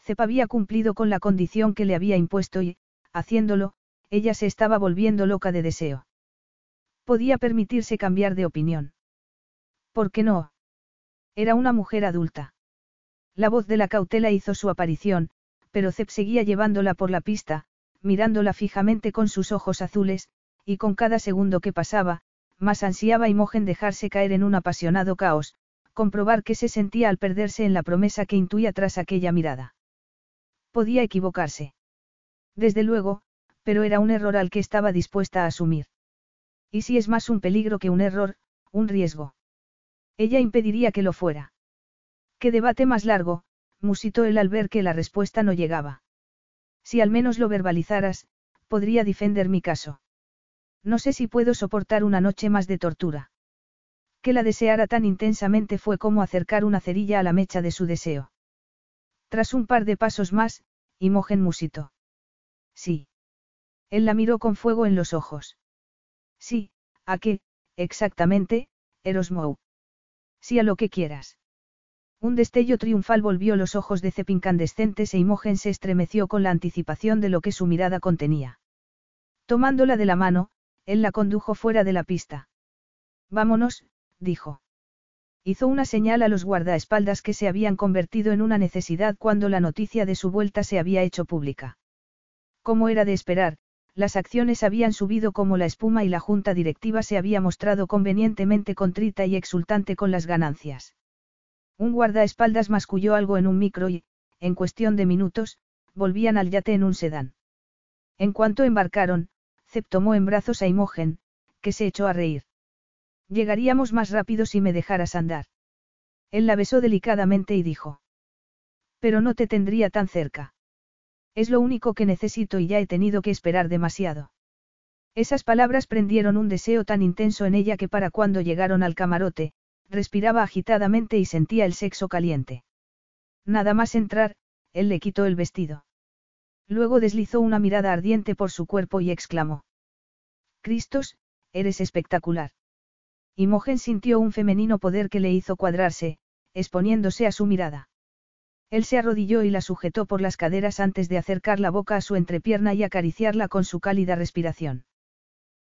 Speaker 1: Cep había cumplido con la condición que le había impuesto y, haciéndolo, ella se estaba volviendo loca de deseo. Podía permitirse cambiar de opinión. ¿Por qué no? Era una mujer adulta. La voz de la cautela hizo su aparición, pero Zep seguía llevándola por la pista, mirándola fijamente con sus ojos azules, y con cada segundo que pasaba, más ansiaba Imogen dejarse caer en un apasionado caos, comprobar qué se sentía al perderse en la promesa que intuía tras aquella mirada. Podía equivocarse. Desde luego, pero era un error al que estaba dispuesta a asumir. ¿Y si es más un peligro que un error, un riesgo? Ella impediría que lo fuera. ¿Qué debate más largo? Musitó él al ver que la respuesta no llegaba. Si al menos lo verbalizaras, podría defender mi caso. No sé si puedo soportar una noche más de tortura. Que la deseara tan intensamente fue como acercar una cerilla a la mecha de su deseo. Tras un par de pasos más, Imogen musitó. Sí. Él la miró con fuego en los ojos. Sí, ¿a qué, exactamente, Erosmou? Sí a lo que quieras. Un destello triunfal volvió los ojos de Cep incandescentes e Imogen se estremeció con la anticipación de lo que su mirada contenía. Tomándola de la mano, él la condujo fuera de la pista. Vámonos, dijo. Hizo una señal a los guardaespaldas que se habían convertido en una necesidad cuando la noticia de su vuelta se había hecho pública. Como era de esperar, las acciones habían subido como la espuma y la junta directiva se había mostrado convenientemente contrita y exultante con las ganancias. Un guardaespaldas masculló algo en un micro y, en cuestión de minutos, volvían al yate en un sedán. En cuanto embarcaron, Zep tomó en brazos a Imogen, que se echó a reír. Llegaríamos más rápido si me dejaras andar. Él la besó delicadamente y dijo. Pero no te tendría tan cerca. Es lo único que necesito y ya he tenido que esperar demasiado. Esas palabras prendieron un deseo tan intenso en ella que para cuando llegaron al camarote, respiraba agitadamente y sentía el sexo caliente. Nada más entrar, él le quitó el vestido. Luego deslizó una mirada ardiente por su cuerpo y exclamó. Cristos, eres espectacular. Imogen sintió un femenino poder que le hizo cuadrarse, exponiéndose a su mirada. Él se arrodilló y la sujetó por las caderas antes de acercar la boca a su entrepierna y acariciarla con su cálida respiración.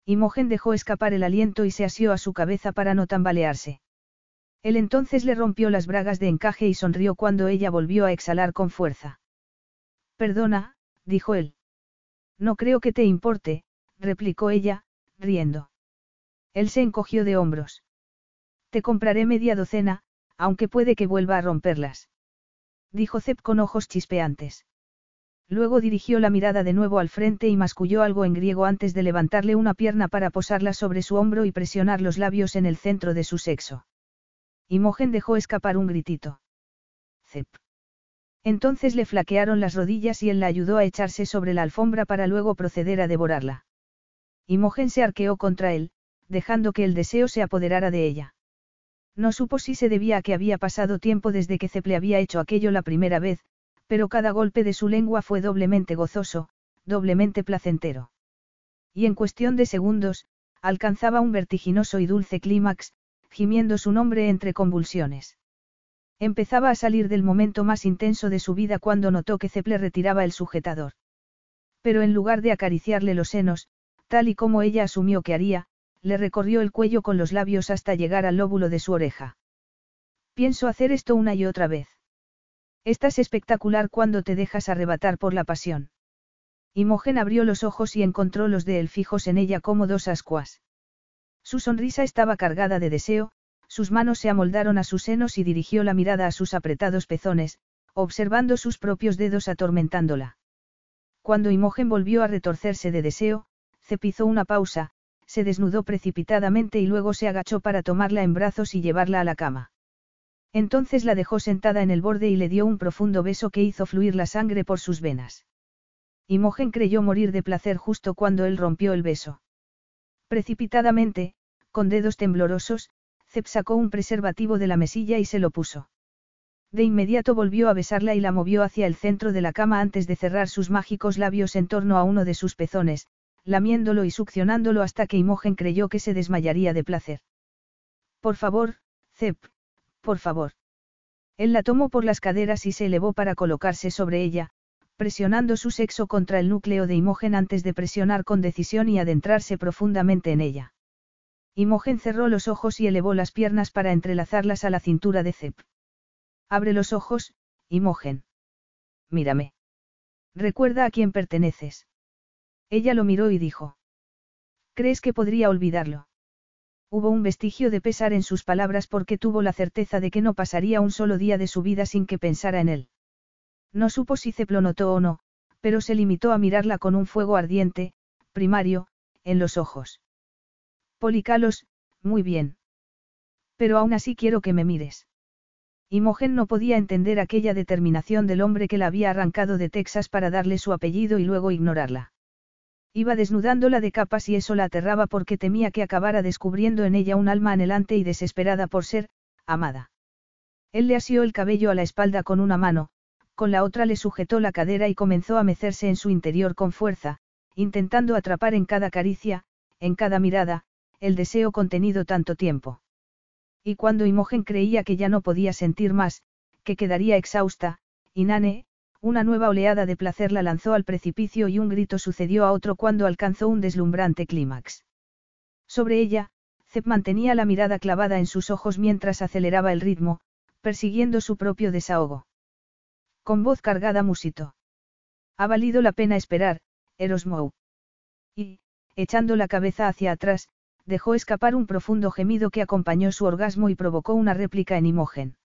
Speaker 1: Imogen dejó escapar el aliento y se asió a su cabeza para no tambalearse. Él entonces le rompió las bragas de encaje y sonrió cuando ella volvió a exhalar con fuerza. Perdona, dijo él. No creo que te importe, replicó ella, riendo. Él se encogió de hombros. Te compraré media docena, aunque puede que vuelva a romperlas. Dijo Zep con ojos chispeantes. Luego dirigió la mirada de nuevo al frente y masculló algo en griego antes de levantarle una pierna para posarla sobre su hombro y presionar los labios en el centro de su sexo. Imogen dejó escapar un gritito. Zep. Entonces le flaquearon las rodillas y él la ayudó a echarse sobre la alfombra para luego proceder a devorarla. Imogen se arqueó contra él, dejando que el deseo se apoderara de ella. No supo si se debía a que había pasado tiempo desde que Zep le había hecho aquello la primera vez, pero cada golpe de su lengua fue doblemente gozoso, doblemente placentero. Y en cuestión de segundos, alcanzaba un vertiginoso y dulce clímax, gimiendo su nombre entre convulsiones. Empezaba a salir del momento más intenso de su vida cuando notó que Zeple retiraba el sujetador. Pero en lugar de acariciarle los senos, tal y como ella asumió que haría, le recorrió el cuello con los labios hasta llegar al lóbulo de su oreja. Pienso hacer esto una y otra vez. Estás espectacular cuando te dejas arrebatar por la pasión. Imogen abrió los ojos y encontró los de él fijos en ella como dos ascuas. Su sonrisa estaba cargada de deseo, sus manos se amoldaron a sus senos y dirigió la mirada a sus apretados pezones, observando sus propios dedos atormentándola. Cuando Imogen volvió a retorcerse de deseo, cepizó una pausa, se desnudó precipitadamente y luego se agachó para tomarla en brazos y llevarla a la cama. Entonces la dejó sentada en el borde y le dio un profundo beso que hizo fluir la sangre por sus venas. Imogen creyó morir de placer justo cuando él rompió el beso. Precipitadamente, con dedos temblorosos, Zep sacó un preservativo de la mesilla y se lo puso. De inmediato volvió a besarla y la movió hacia el centro de la cama antes de cerrar sus mágicos labios en torno a uno de sus pezones, lamiéndolo y succionándolo hasta que Imogen creyó que se desmayaría de placer. Por favor, Zep, por favor. Él la tomó por las caderas y se elevó para colocarse sobre ella, presionando su sexo contra el núcleo de Imogen antes de presionar con decisión y adentrarse profundamente en ella. Imogen cerró los ojos y elevó las piernas para entrelazarlas a la cintura de Zep. Abre los ojos, Imogen. Mírame. Recuerda a quién perteneces. Ella lo miró y dijo. ¿Crees que podría olvidarlo? Hubo un vestigio de pesar en sus palabras porque tuvo la certeza de que no pasaría un solo día de su vida sin que pensara en él. No supo si Zep lo notó o no, pero se limitó a mirarla con un fuego ardiente, primario, en los ojos. Policalos, muy bien. Pero aún así quiero que me mires. Imogen no podía entender aquella determinación del hombre que la había arrancado de Texas para darle su apellido y luego ignorarla. Iba desnudándola de capas y eso la aterraba porque temía que acabara descubriendo en ella un alma anhelante y desesperada por ser, amada. Él le asió el cabello a la espalda con una mano, con la otra le sujetó la cadera y comenzó a mecerse en su interior con fuerza, intentando atrapar en cada caricia, en cada mirada, el deseo contenido tanto tiempo. Y cuando Imogen creía que ya no podía sentir más, que quedaría exhausta, Inane, una nueva oleada de placer la lanzó al precipicio y un grito sucedió a otro cuando alcanzó un deslumbrante clímax. Sobre ella, Zep mantenía la mirada clavada en sus ojos mientras aceleraba el ritmo, persiguiendo su propio desahogo. Con voz cargada musitó. Ha valido la pena esperar, Erosmou. Y, echando la cabeza hacia atrás, dejó escapar un profundo gemido que acompañó su orgasmo y provocó una réplica en Imogen.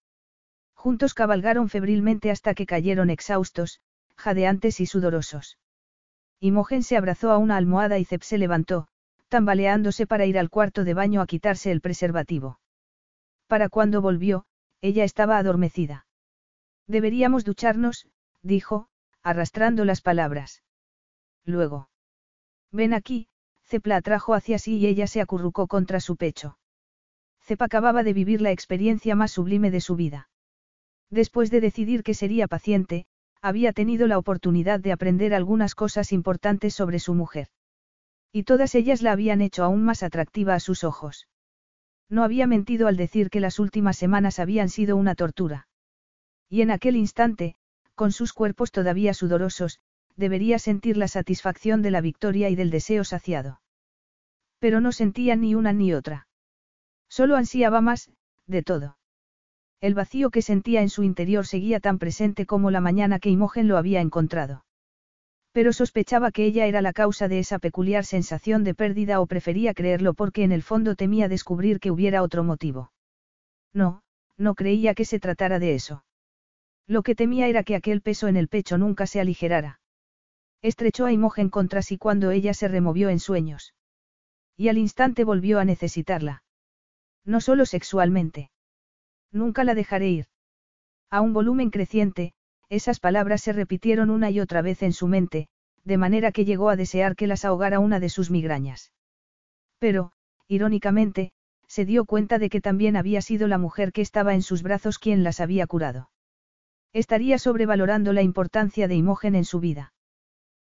Speaker 1: Juntos cabalgaron febrilmente hasta que cayeron exhaustos, jadeantes y sudorosos. Imogen se abrazó a una almohada y Zep se levantó, tambaleándose para ir al cuarto de baño a quitarse el preservativo. Para cuando volvió, ella estaba adormecida. Deberíamos ducharnos, dijo, arrastrando las palabras. Luego. Ven aquí, Cepla atrajo hacia sí y ella se acurrucó contra su pecho. Cep acababa de vivir la experiencia más sublime de su vida. Después de decidir que sería paciente, había tenido la oportunidad de aprender algunas cosas importantes sobre su mujer. Y todas ellas la habían hecho aún más atractiva a sus ojos. No había mentido al decir que las últimas semanas habían sido una tortura. Y en aquel instante, con sus cuerpos todavía sudorosos, debería sentir la satisfacción de la victoria y del deseo saciado. Pero no sentía ni una ni otra. Solo ansiaba más, de todo. El vacío que sentía en su interior seguía tan presente como la mañana que Imogen lo había encontrado. Pero sospechaba que ella era la causa de esa peculiar sensación de pérdida o prefería creerlo porque en el fondo temía descubrir que hubiera otro motivo. No, no creía que se tratara de eso. Lo que temía era que aquel peso en el pecho nunca se aligerara. Estrechó a Imogen contra sí cuando ella se removió en sueños. Y al instante volvió a necesitarla. No solo sexualmente. Nunca la dejaré ir. A un volumen creciente, esas palabras se repitieron una y otra vez en su mente, de manera que llegó a desear que las ahogara una de sus migrañas. Pero, irónicamente, se dio cuenta de que también había sido la mujer que estaba en sus brazos quien las había curado. Estaría sobrevalorando la importancia de Imogen en su vida.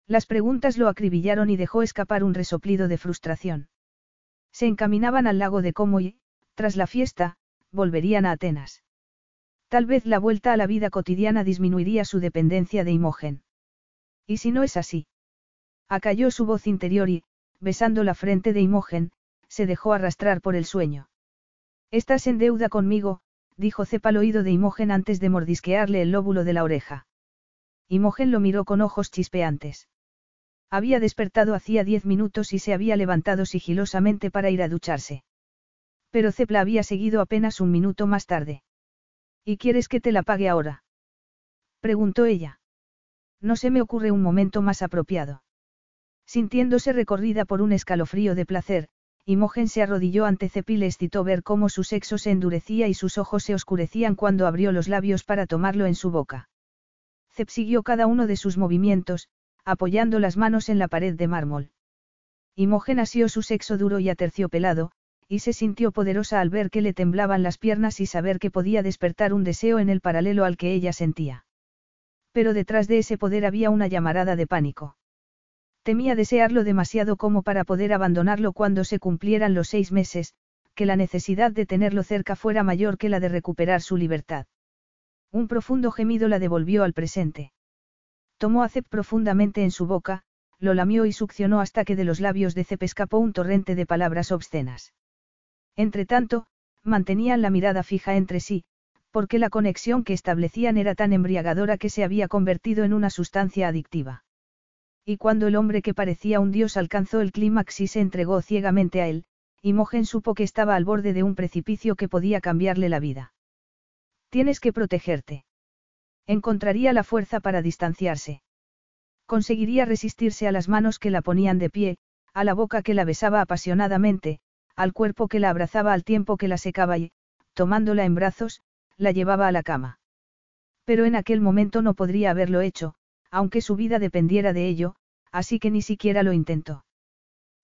Speaker 1: Las preguntas lo acribillaron y dejó escapar un resoplido de frustración. Se encaminaban al lago de Como y, tras la fiesta, volverían a Atenas. Tal vez la vuelta a la vida cotidiana disminuiría su dependencia de Imogen. ¿Y si no es así? Acalló su voz interior y, besando la frente de Imogen, se dejó arrastrar por el sueño. Estás en deuda conmigo, dijo Cepa al oído de Imogen antes de mordisquearle el lóbulo de la oreja. Imogen lo miró con ojos chispeantes. Había despertado hacía diez minutos y se había levantado sigilosamente para ir a ducharse. Pero Cepla había seguido apenas un minuto más tarde. ¿Y quieres que te la pague ahora? preguntó ella. No se me ocurre un momento más apropiado. Sintiéndose recorrida por un escalofrío de placer, Imogen se arrodilló ante Cep y le excitó ver cómo su sexo se endurecía y sus ojos se oscurecían cuando abrió los labios para tomarlo en su boca. Cep siguió cada uno de sus movimientos, apoyando las manos en la pared de mármol. Imogen asió su sexo duro y aterciopelado, y se sintió poderosa al ver que le temblaban las piernas y saber que podía despertar un deseo en el paralelo al que ella sentía. Pero detrás de ese poder había una llamarada de pánico. Temía desearlo demasiado como para poder abandonarlo cuando se cumplieran los seis meses, que la necesidad de tenerlo cerca fuera mayor que la de recuperar su libertad. Un profundo gemido la devolvió al presente. Tomó a Cep profundamente en su boca, lo lamió y succionó hasta que de los labios de Cep escapó un torrente de palabras obscenas. Entretanto, mantenían la mirada fija entre sí, porque la conexión que establecían era tan embriagadora que se había convertido en una sustancia adictiva. Y cuando el hombre que parecía un dios alcanzó el clímax y se entregó ciegamente a él, Imogen supo que estaba al borde de un precipicio que podía cambiarle la vida. Tienes que protegerte. Encontraría la fuerza para distanciarse. Conseguiría resistirse a las manos que la ponían de pie, a la boca que la besaba apasionadamente, al cuerpo que la abrazaba al tiempo que la secaba y, tomándola en brazos, la llevaba a la cama. Pero en aquel momento no podría haberlo hecho, aunque su vida dependiera de ello, así que ni siquiera lo intentó.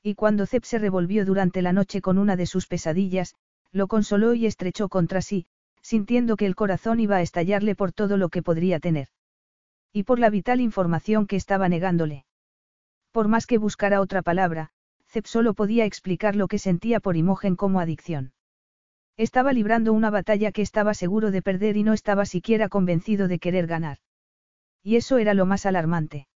Speaker 1: Y cuando Zep se revolvió durante la noche con una de sus pesadillas, lo consoló y estrechó contra sí, sintiendo que el corazón iba a estallarle por todo lo que podría tener. Y por la vital información que estaba negándole. Por más que buscara otra palabra, Zep solo podía explicar lo que sentía por Imogen como adicción. Estaba librando una batalla que estaba seguro de perder y no estaba siquiera convencido de querer ganar. Y eso era lo más alarmante.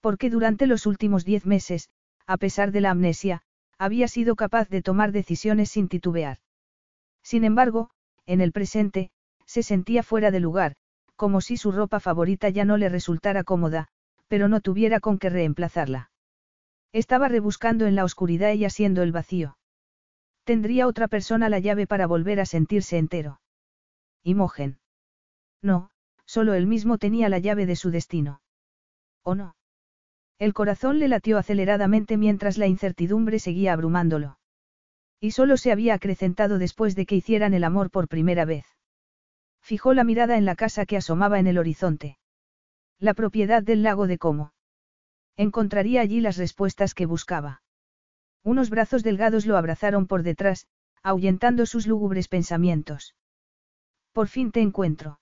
Speaker 1: Porque durante los últimos diez meses, a pesar de la amnesia, había sido capaz de tomar decisiones sin titubear. Sin embargo, en el presente, se sentía fuera de lugar, como si su ropa favorita ya no le resultara cómoda, pero no tuviera con qué reemplazarla. Estaba rebuscando en la oscuridad y haciendo el vacío. Tendría otra persona la llave para volver a sentirse entero. Imogen. No, solo él mismo tenía la llave de su destino. ¿O no? El corazón le latió aceleradamente mientras la incertidumbre seguía abrumándolo. Y solo se había acrecentado después de que hicieran el amor por primera vez. Fijó la mirada en la casa que asomaba en el horizonte. La propiedad del lago de Como. Encontraría allí las respuestas que buscaba. Unos brazos delgados lo abrazaron por detrás, ahuyentando sus lúgubres pensamientos. Por fin te encuentro.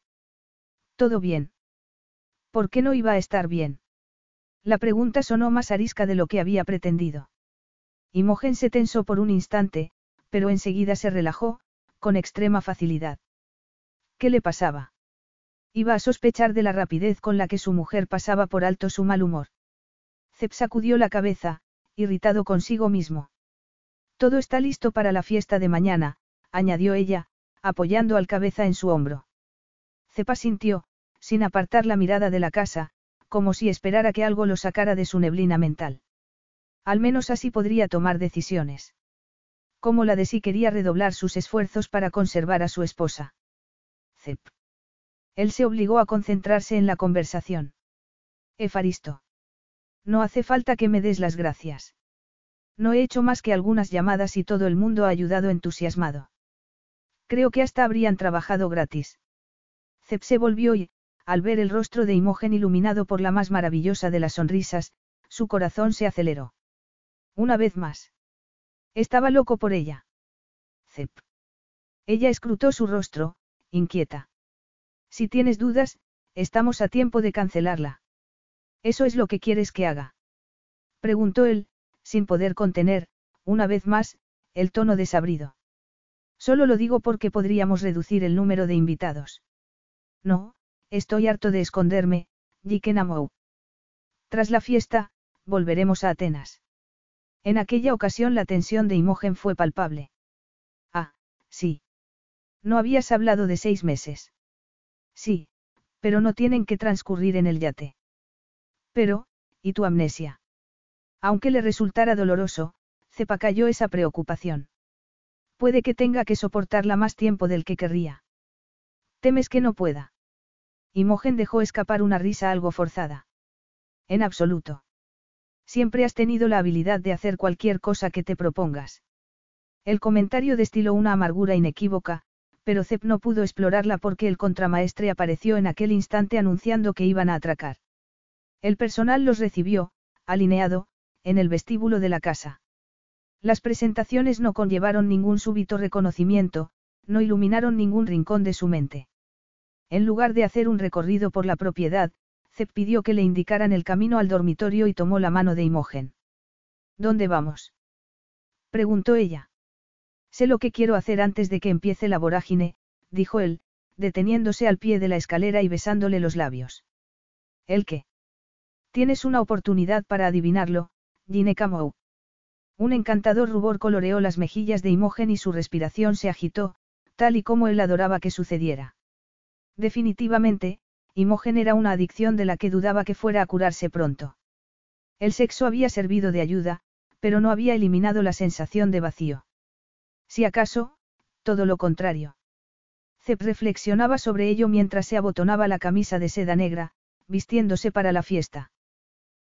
Speaker 1: ¿Todo bien? ¿Por qué no iba a estar bien? La pregunta sonó más arisca de lo que había pretendido. Imogen se tensó por un instante, pero enseguida se relajó, con extrema facilidad. ¿Qué le pasaba? Iba a sospechar de la rapidez con la que su mujer pasaba por alto su mal humor. Zep sacudió la cabeza, irritado consigo mismo. Todo está listo para la fiesta de mañana, añadió ella, apoyando al cabeza en su hombro. Cepa sintió, sin apartar la mirada de la casa, como si esperara que algo lo sacara de su neblina mental. Al menos así podría tomar decisiones. Como la de si quería redoblar sus esfuerzos para conservar a su esposa. Cep. Él se obligó a concentrarse en la conversación. Efaristo. No hace falta que me des las gracias. No he hecho más que algunas llamadas y todo el mundo ha ayudado entusiasmado. Creo que hasta habrían trabajado gratis. Cep se volvió y, al ver el rostro de Imogen iluminado por la más maravillosa de las sonrisas, su corazón se aceleró. Una vez más. Estaba loco por ella. Zep. Ella escrutó su rostro, inquieta. Si tienes dudas, estamos a tiempo de cancelarla. ¿Eso es lo que quieres que haga? Preguntó él, sin poder contener, una vez más, el tono desabrido. Solo lo digo porque podríamos reducir el número de invitados. No, Estoy harto de esconderme, Jikenamou. Tras la fiesta, volveremos a Atenas. En aquella ocasión la tensión de Imogen fue palpable. Ah, sí. No habías hablado de seis meses. Sí, pero no tienen que transcurrir en el yate. Pero, ¿y tu amnesia? Aunque le resultara doloroso, Cepa cayó esa preocupación. Puede que tenga que soportarla más tiempo del que querría. ¿Temes que no pueda? Imogen dejó escapar una risa algo forzada. En absoluto. Siempre has tenido la habilidad de hacer cualquier cosa que te propongas. El comentario destiló una amargura inequívoca, pero Zep no pudo explorarla porque el contramaestre apareció en aquel instante anunciando que iban a atracar. El personal los recibió, alineado, en el vestíbulo de la casa. Las presentaciones no conllevaron ningún súbito reconocimiento, no iluminaron ningún rincón de su mente. En lugar de hacer un recorrido por la propiedad, Zep pidió que le indicaran el camino al dormitorio y tomó la mano de Imogen. ¿Dónde vamos? preguntó ella. Sé lo que quiero hacer antes de que empiece la vorágine, dijo él, deteniéndose al pie de la escalera y besándole los labios. ¿El qué? Tienes una oportunidad para adivinarlo, Ginekamou. Un encantador rubor coloreó las mejillas de Imogen y su respiración se agitó, tal y como él adoraba que sucediera. Definitivamente, Imogen era una adicción de la que dudaba que fuera a curarse pronto. El sexo había servido de ayuda, pero no había eliminado la sensación de vacío. Si acaso, todo lo contrario. Zep reflexionaba sobre ello mientras se abotonaba la camisa de seda negra, vistiéndose para la fiesta.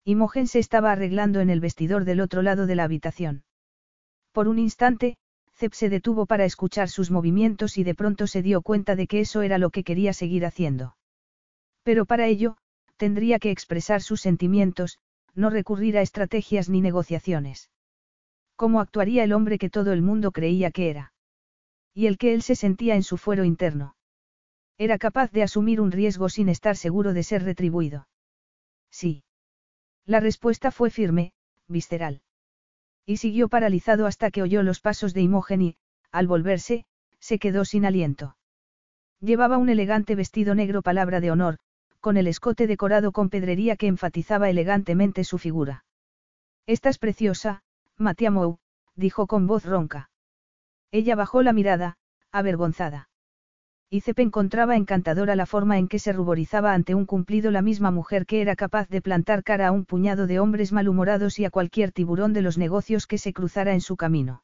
Speaker 1: Imogen se estaba arreglando en el vestidor del otro lado de la habitación. Por un instante, Zep se detuvo para escuchar sus movimientos y de pronto se dio cuenta de que eso era lo que quería seguir haciendo. Pero para ello, tendría que expresar sus sentimientos, no recurrir a estrategias ni negociaciones. ¿Cómo actuaría el hombre que todo el mundo creía que era? Y el que él se sentía en su fuero interno. Era capaz de asumir un riesgo sin estar seguro de ser retribuido. Sí. La respuesta fue firme, visceral. Y siguió paralizado hasta que oyó los pasos de Imogen y, al volverse, se quedó sin aliento. Llevaba un elegante vestido negro palabra de honor, con el escote decorado con pedrería que enfatizaba elegantemente su figura. Estás preciosa, Matiamou, dijo con voz ronca. Ella bajó la mirada, avergonzada. Izep encontraba encantadora la forma en que se ruborizaba ante un cumplido la misma mujer que era capaz de plantar cara a un puñado de hombres malhumorados y a cualquier tiburón de los negocios que se cruzara en su camino.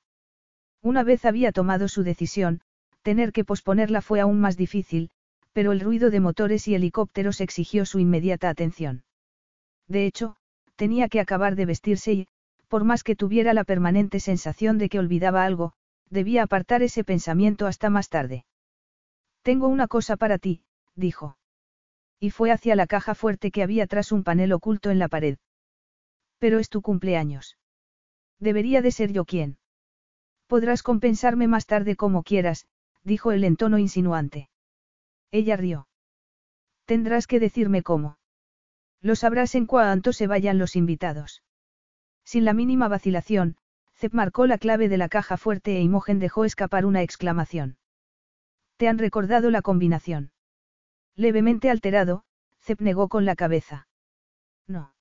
Speaker 1: Una vez había tomado su decisión, tener que posponerla fue aún más difícil, pero el ruido de motores y helicópteros exigió su inmediata atención. De hecho, tenía que acabar de vestirse y, por más que tuviera la permanente sensación de que olvidaba algo, debía apartar ese pensamiento hasta más tarde. Tengo una cosa para ti, dijo. Y fue hacia la caja fuerte que había tras un panel oculto en la pared. Pero es tu cumpleaños. Debería de ser yo quien. Podrás compensarme más tarde como quieras, dijo él en tono insinuante. Ella rió. Tendrás que decirme cómo. Lo sabrás en cuanto se vayan los invitados. Sin la mínima vacilación, Zep marcó la clave de la caja fuerte e Imogen dejó escapar una exclamación. ¿Te han recordado la combinación? Levemente alterado, Zep negó con la cabeza. No.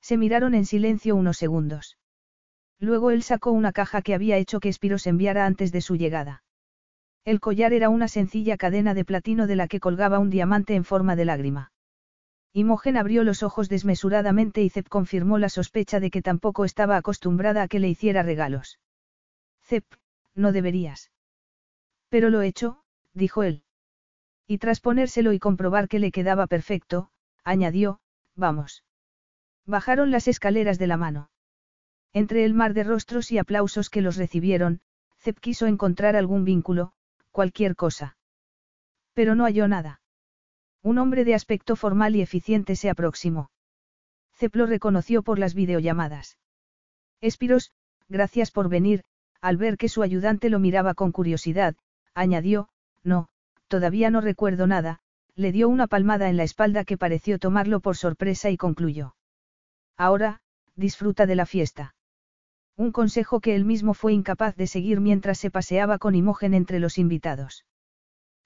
Speaker 1: Se miraron en silencio unos segundos. Luego él sacó una caja que había hecho que Spiros enviara antes de su llegada. El collar era una sencilla cadena de platino de la que colgaba un diamante en forma de lágrima. Imogen abrió los ojos desmesuradamente y Zep confirmó la sospecha de que tampoco estaba acostumbrada a que le hiciera regalos. Zep, no deberías. Pero lo he hecho, dijo él. Y tras ponérselo y comprobar que le quedaba perfecto, añadió, vamos. Bajaron las escaleras de la mano. Entre el mar de rostros y aplausos que los recibieron, Zep quiso encontrar algún vínculo, cualquier cosa. Pero no halló nada. Un hombre de aspecto formal y eficiente se aproximó. Zep lo reconoció por las videollamadas. Espiros, gracias por venir, al ver que su ayudante lo miraba con curiosidad, añadió, no, todavía no recuerdo nada, le dio una palmada en la espalda que pareció tomarlo por sorpresa y concluyó. Ahora, disfruta de la fiesta. Un consejo que él mismo fue incapaz de seguir mientras se paseaba con Imogen entre los invitados.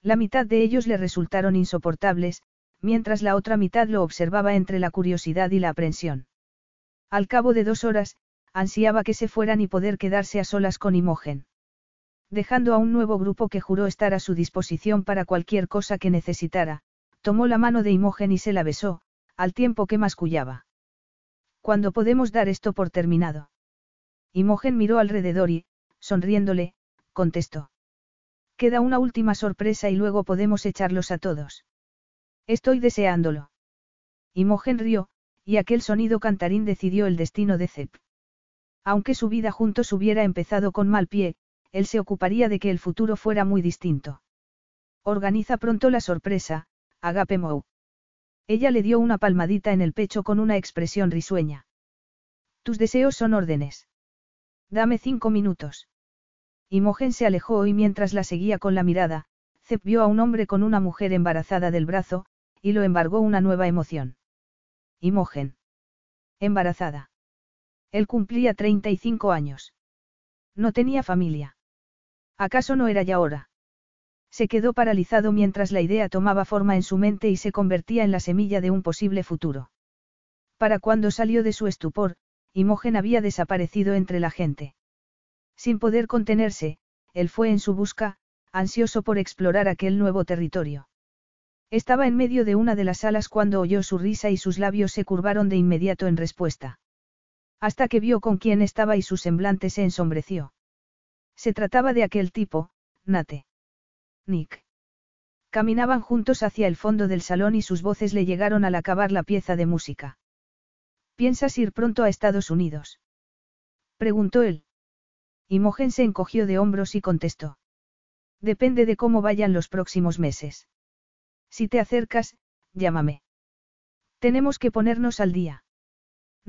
Speaker 1: La mitad de ellos le resultaron insoportables, mientras la otra mitad lo observaba entre la curiosidad y la aprensión. Al cabo de dos horas, ansiaba que se fueran y poder quedarse a solas con Imogen dejando a un nuevo grupo que juró estar a su disposición para cualquier cosa que necesitara, tomó la mano de Imogen y se la besó, al tiempo que mascullaba. ¿Cuándo podemos dar esto por terminado? Imogen miró alrededor y, sonriéndole, contestó. Queda una última sorpresa y luego podemos echarlos a todos. Estoy deseándolo. Imogen rió, y aquel sonido cantarín decidió el destino de Zep. Aunque su vida juntos hubiera empezado con mal pie, él se ocuparía de que el futuro fuera muy distinto. Organiza pronto la sorpresa, Agape Mou. Ella le dio una palmadita en el pecho con una expresión risueña. Tus deseos son órdenes. Dame cinco minutos. Imogen se alejó y mientras la seguía con la mirada, Zep vio a un hombre con una mujer embarazada del brazo, y lo embargó una nueva emoción. Imogen. Embarazada. Él cumplía 35 años. No tenía familia. ¿Acaso no era ya hora? Se quedó paralizado mientras la idea tomaba forma en su mente y se convertía en la semilla de un posible futuro. Para cuando salió de su estupor, Imogen había desaparecido entre la gente. Sin poder contenerse, él fue en su busca, ansioso por explorar aquel nuevo territorio. Estaba en medio de una de las salas cuando oyó su risa y sus labios se curvaron de inmediato en respuesta. Hasta que vio con quién estaba y su semblante se ensombreció. Se trataba de aquel tipo, Nate. Nick. Caminaban juntos hacia el fondo del salón y sus voces le llegaron al acabar la pieza de música. ¿Piensas ir pronto a Estados Unidos? Preguntó él. Imogen se encogió de hombros y contestó. Depende de cómo vayan los próximos meses. Si te acercas, llámame. Tenemos que ponernos al día.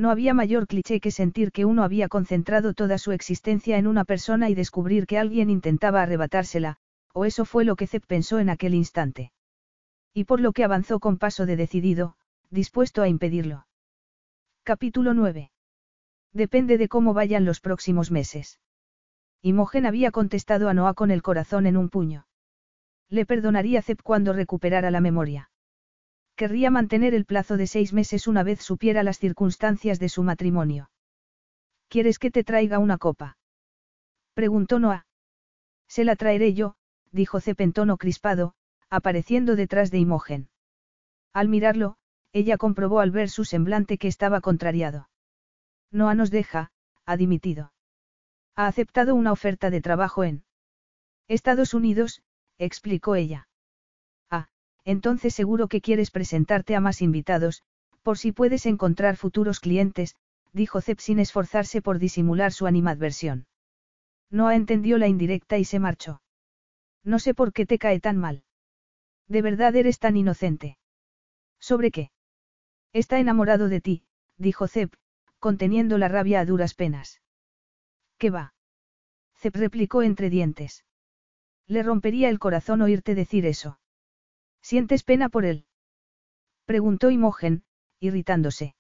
Speaker 1: No había mayor cliché que sentir que uno había concentrado toda su existencia en una persona y descubrir que alguien intentaba arrebatársela, o eso fue lo que Zep pensó en aquel instante. Y por lo que avanzó con paso de decidido, dispuesto a impedirlo. Capítulo 9. Depende de cómo vayan los próximos meses. Imogen había contestado a Noah con el corazón en un puño. Le perdonaría Zep cuando recuperara la memoria. Querría mantener el plazo de seis meses una vez supiera las circunstancias de su matrimonio. ¿Quieres que te traiga una copa? Preguntó Noah. Se la traeré yo, dijo tono crispado, apareciendo detrás de Imogen. Al mirarlo, ella comprobó al ver su semblante que estaba contrariado. Noah nos deja, ha dimitido. Ha aceptado una oferta de trabajo en Estados Unidos, explicó ella. Entonces seguro que quieres presentarte a más invitados, por si puedes encontrar futuros clientes, dijo Zep sin esforzarse por disimular su animadversión. Noah entendió la indirecta y se marchó. No sé por qué te cae tan mal. De verdad eres tan inocente. ¿Sobre qué? Está enamorado de ti, dijo Zep, conteniendo la rabia a duras penas. ¿Qué va? Zep replicó entre dientes. Le rompería el corazón oírte decir eso. ¿Sientes pena por él? Preguntó Imogen, irritándose.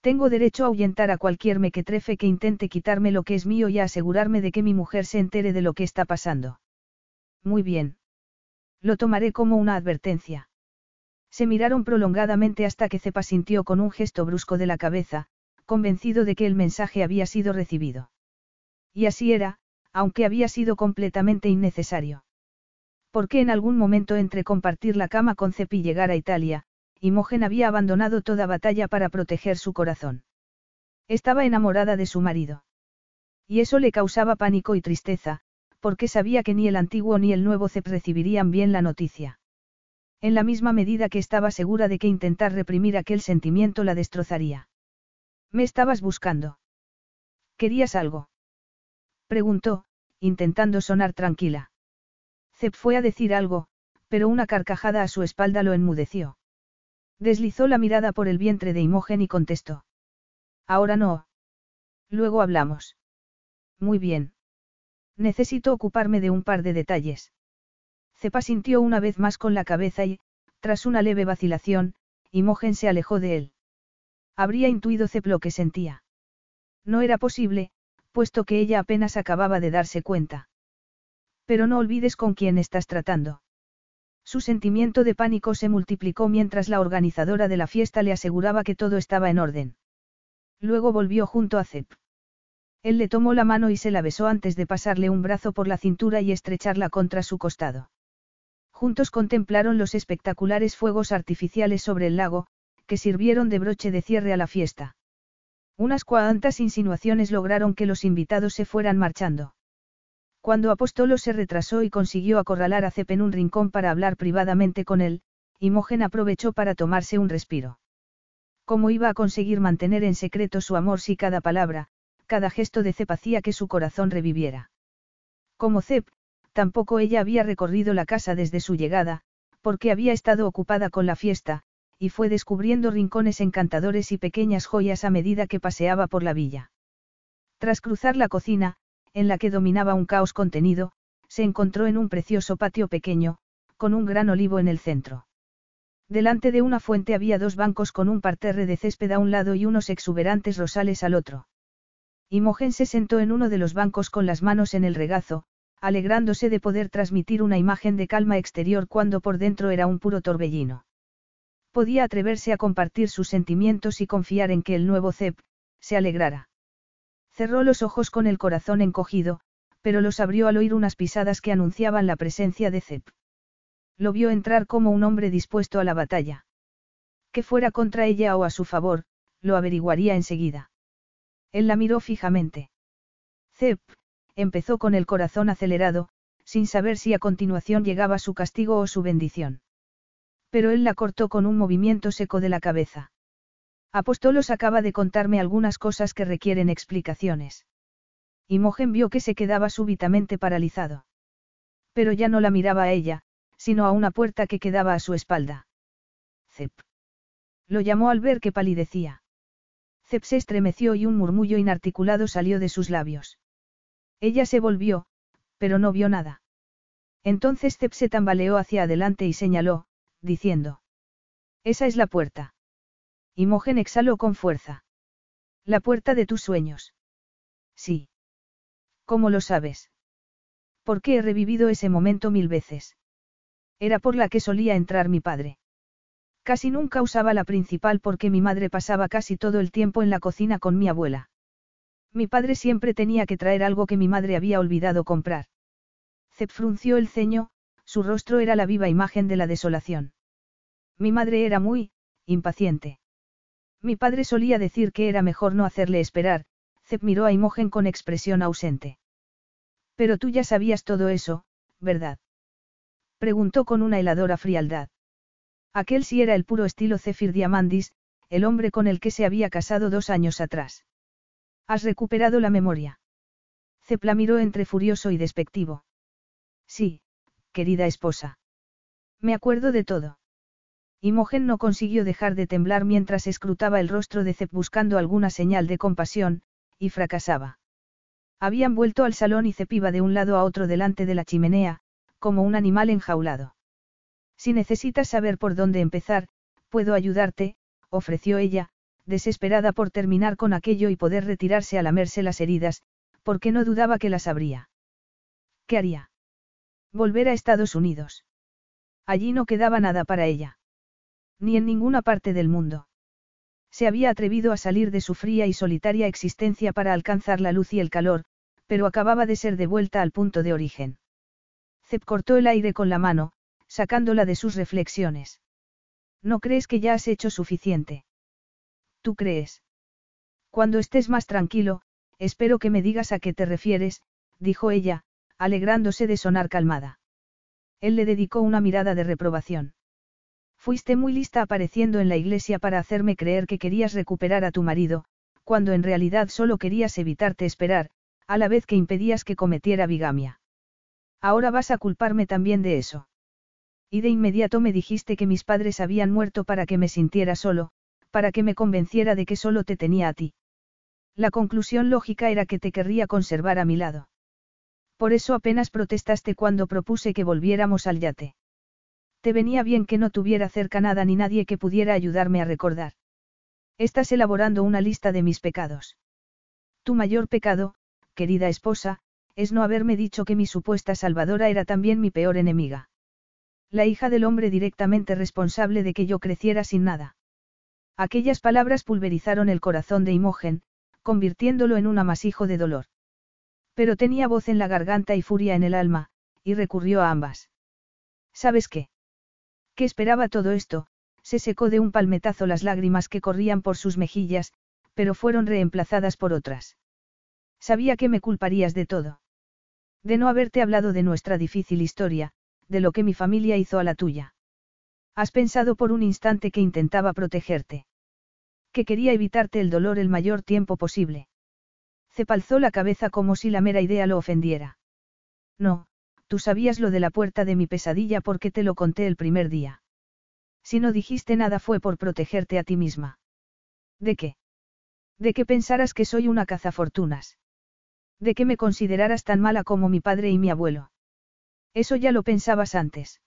Speaker 1: Tengo derecho a ahuyentar a cualquier mequetrefe que intente quitarme lo que es mío y a asegurarme de que mi mujer se entere de lo que está pasando. Muy bien. Lo tomaré como una advertencia. Se miraron prolongadamente hasta que Cepa sintió con un gesto brusco de la cabeza, convencido de que el mensaje había sido recibido. Y así era, aunque había sido completamente innecesario. Porque en algún momento entre compartir la cama con Cepi y llegar a Italia, Imogen había abandonado toda batalla para proteger su corazón. Estaba enamorada de su marido. Y eso le causaba pánico y tristeza, porque sabía que ni el antiguo ni el nuevo Cep recibirían bien la noticia. En la misma medida que estaba segura de que intentar reprimir aquel sentimiento la destrozaría. Me estabas buscando. ¿Querías algo? Preguntó, intentando sonar tranquila. Zep fue a decir algo, pero una carcajada a su espalda lo enmudeció. Deslizó la mirada por el vientre de Imogen y contestó. Ahora no. Luego hablamos. Muy bien. Necesito ocuparme de un par de detalles. Cepa sintió una vez más con la cabeza y, tras una leve vacilación, Imogen se alejó de él. Habría intuido Cep lo que sentía. No era posible, puesto que ella apenas acababa de darse cuenta. Pero no olvides con quién estás tratando. Su sentimiento de pánico se multiplicó mientras la organizadora de la fiesta le aseguraba que todo estaba en orden. Luego volvió junto a Zep. Él le tomó la mano y se la besó antes de pasarle un brazo por la cintura y estrecharla contra su costado. Juntos contemplaron los espectaculares fuegos artificiales sobre el lago, que sirvieron de broche de cierre a la fiesta. Unas cuantas insinuaciones lograron que los invitados se fueran marchando. Cuando Apostolo se retrasó y consiguió acorralar a Cep en un rincón para hablar privadamente con él, Imogen aprovechó para tomarse un respiro. ¿Cómo iba a conseguir mantener en secreto su amor si cada palabra, cada gesto de Cep hacía que su corazón reviviera? Como Cep, tampoco ella había recorrido la casa desde su llegada, porque había estado ocupada con la fiesta, y fue descubriendo rincones encantadores y pequeñas joyas a medida que paseaba por la villa. Tras cruzar la cocina, en la que dominaba un caos contenido, se encontró en un precioso patio pequeño, con un gran olivo en el centro. Delante de una fuente había dos bancos con un parterre de césped a un lado y unos exuberantes rosales al otro. Imogen se sentó en uno de los bancos con las manos en el regazo, alegrándose de poder transmitir una imagen de calma exterior cuando por dentro era un puro torbellino. Podía atreverse a compartir sus sentimientos y confiar en que el nuevo Zep, se alegrara. Cerró los ojos con el corazón encogido, pero los abrió al oír unas pisadas que anunciaban la presencia de Zep. Lo vio entrar como un hombre dispuesto a la batalla. Que fuera contra ella o a su favor, lo averiguaría enseguida. Él la miró fijamente. Zep, empezó con el corazón acelerado, sin saber si a continuación llegaba su castigo o su bendición. Pero él la cortó con un movimiento seco de la cabeza. Apostolos acaba de contarme algunas cosas que requieren explicaciones. Imogen vio que se quedaba súbitamente paralizado. Pero ya no la miraba a ella, sino a una puerta que quedaba a su espalda. Zep. Lo llamó al ver que palidecía. Zep se estremeció y un murmullo inarticulado salió de sus labios. Ella se volvió, pero no vio nada. Entonces Zep se tambaleó hacia adelante y señaló, diciendo. Esa es la puerta. Imogen exhaló con fuerza. La puerta de tus sueños. Sí. ¿Cómo lo sabes? Porque he revivido ese momento mil veces. Era por la que solía entrar mi padre. Casi nunca usaba la principal porque mi madre pasaba casi todo el tiempo en la cocina con mi abuela. Mi padre siempre tenía que traer algo que mi madre había olvidado comprar. Zep frunció el ceño, su rostro era la viva imagen de la desolación. Mi madre era muy, impaciente. Mi padre solía decir que era mejor no hacerle esperar, Zep miró a Imogen con expresión ausente. Pero tú ya sabías todo eso, ¿verdad? Preguntó con una heladora frialdad. Aquel sí era el puro estilo Zephyr Diamandis, el hombre con el que se había casado dos años atrás. ¿Has recuperado la memoria? Cepla miró entre furioso y despectivo. Sí, querida esposa. Me acuerdo de todo. Imogen no consiguió dejar de temblar mientras escrutaba el rostro de Cep buscando alguna señal de compasión, y fracasaba. Habían vuelto al salón y Cep iba de un lado a otro delante de la chimenea, como un animal enjaulado. Si necesitas saber por dónde empezar, puedo ayudarte, ofreció ella, desesperada por terminar con aquello y poder retirarse a lamerse las heridas, porque no dudaba que las habría. ¿Qué haría? Volver a Estados Unidos. Allí no quedaba nada para ella. Ni en ninguna parte del mundo. Se había atrevido a salir de su fría y solitaria existencia para alcanzar la luz y el calor, pero acababa de ser devuelta al punto de origen. Zep cortó el aire con la mano, sacándola de sus reflexiones. ¿No crees que ya has hecho suficiente? ¿Tú crees? Cuando estés más tranquilo, espero que me digas a qué te refieres, dijo ella, alegrándose de sonar calmada. Él le dedicó una mirada de reprobación. Fuiste muy lista apareciendo en la iglesia para hacerme creer que querías recuperar a tu marido, cuando en realidad solo querías evitarte esperar, a la vez que impedías que cometiera bigamia. Ahora vas a culparme también de eso. Y de inmediato me dijiste que mis padres habían muerto para que me sintiera solo, para que me convenciera de que solo te tenía a ti. La conclusión lógica era que te querría conservar a mi lado. Por eso apenas protestaste cuando propuse que volviéramos al yate. Te venía bien que no tuviera cerca nada ni nadie que pudiera ayudarme a recordar. Estás elaborando una lista de mis pecados. Tu mayor pecado, querida esposa, es no haberme dicho que mi supuesta salvadora era también mi peor enemiga. La hija del hombre directamente responsable de que yo creciera sin nada. Aquellas palabras pulverizaron el corazón de Imogen, convirtiéndolo en un amasijo de dolor. Pero tenía voz en la garganta y furia en el alma, y recurrió a ambas. ¿Sabes qué? ¿Qué esperaba todo esto? Se secó de un palmetazo las lágrimas que corrían por sus mejillas, pero fueron reemplazadas por otras. Sabía que me culparías de todo. De no haberte hablado de nuestra difícil historia, de lo que mi familia hizo a la tuya. Has pensado por un instante que intentaba protegerte. Que quería evitarte el dolor el mayor tiempo posible. Cepalzó la cabeza como si la mera idea lo ofendiera. No, tú sabías lo de la puerta de mi pesadilla porque te lo conté el primer día. Si no dijiste nada fue por protegerte a ti misma. ¿De qué? De que pensaras que soy una cazafortunas. De que me consideraras tan mala como mi padre y mi abuelo. Eso ya lo pensabas antes.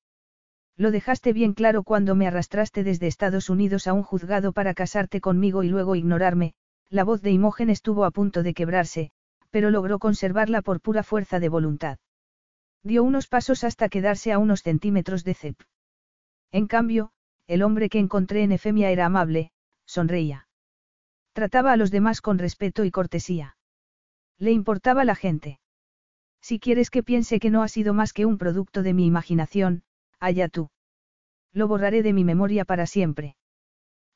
Speaker 1: Lo dejaste bien claro cuando me arrastraste desde Estados Unidos a un juzgado para casarte conmigo y luego ignorarme, la voz de Imogen estuvo a punto de quebrarse, pero logró conservarla por pura fuerza de voluntad. Dio unos pasos hasta quedarse a unos centímetros de Cep. En cambio, el hombre que encontré en Efemia era amable, sonreía. Trataba a los demás con respeto y cortesía. Le importaba la gente. Si quieres que piense que no ha sido más que un producto de mi imaginación, allá tú. Lo borraré de mi memoria para siempre.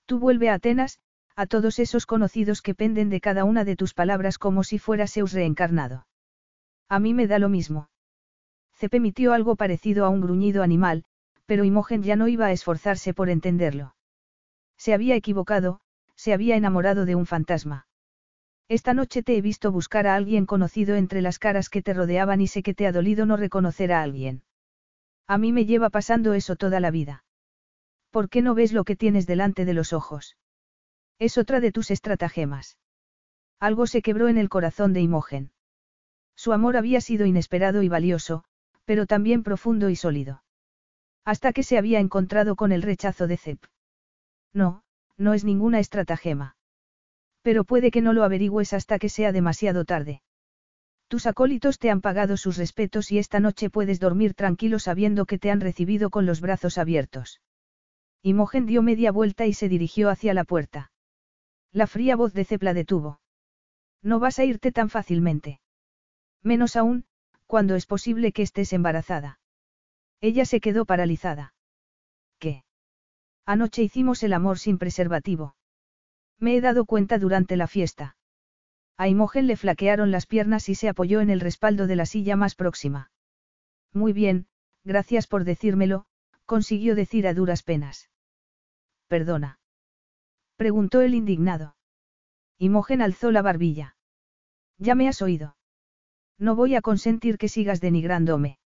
Speaker 1: Tú vuelve a Atenas, a todos esos conocidos que penden de cada una de tus palabras como si fuera Zeus reencarnado. A mí me da lo mismo. Cep emitió algo parecido a un gruñido animal, pero Imogen ya no iba a esforzarse por entenderlo. Se había equivocado, se había enamorado de un fantasma. Esta noche te he visto buscar a alguien conocido entre las caras que te rodeaban y sé que te ha dolido no reconocer a alguien. A mí me lleva pasando eso toda la vida. ¿Por qué no ves lo que tienes delante de los ojos? Es otra de tus estratagemas. Algo se quebró en el corazón de Imogen. Su amor había sido inesperado y valioso, pero también profundo y sólido. Hasta que se había encontrado con el rechazo de Zep. No, no es ninguna estratagema. Pero puede que no lo averigües hasta que sea demasiado tarde. Tus acólitos te han pagado sus respetos y esta noche puedes dormir tranquilo sabiendo que te han recibido con los brazos abiertos. Imogen dio media vuelta y se dirigió hacia la puerta. La fría voz de Cepla detuvo. No vas a irte tan fácilmente. Menos aún, cuando es posible que estés embarazada. Ella se quedó paralizada. ¿Qué? Anoche hicimos el amor sin preservativo. Me he dado cuenta durante la fiesta. A Imogen le flaquearon las piernas y se apoyó en el respaldo de la silla más próxima. Muy bien, gracias por decírmelo, consiguió decir a duras penas. Perdona. Preguntó el indignado. Imogen alzó la barbilla. Ya me has oído. No voy a consentir que sigas denigrándome.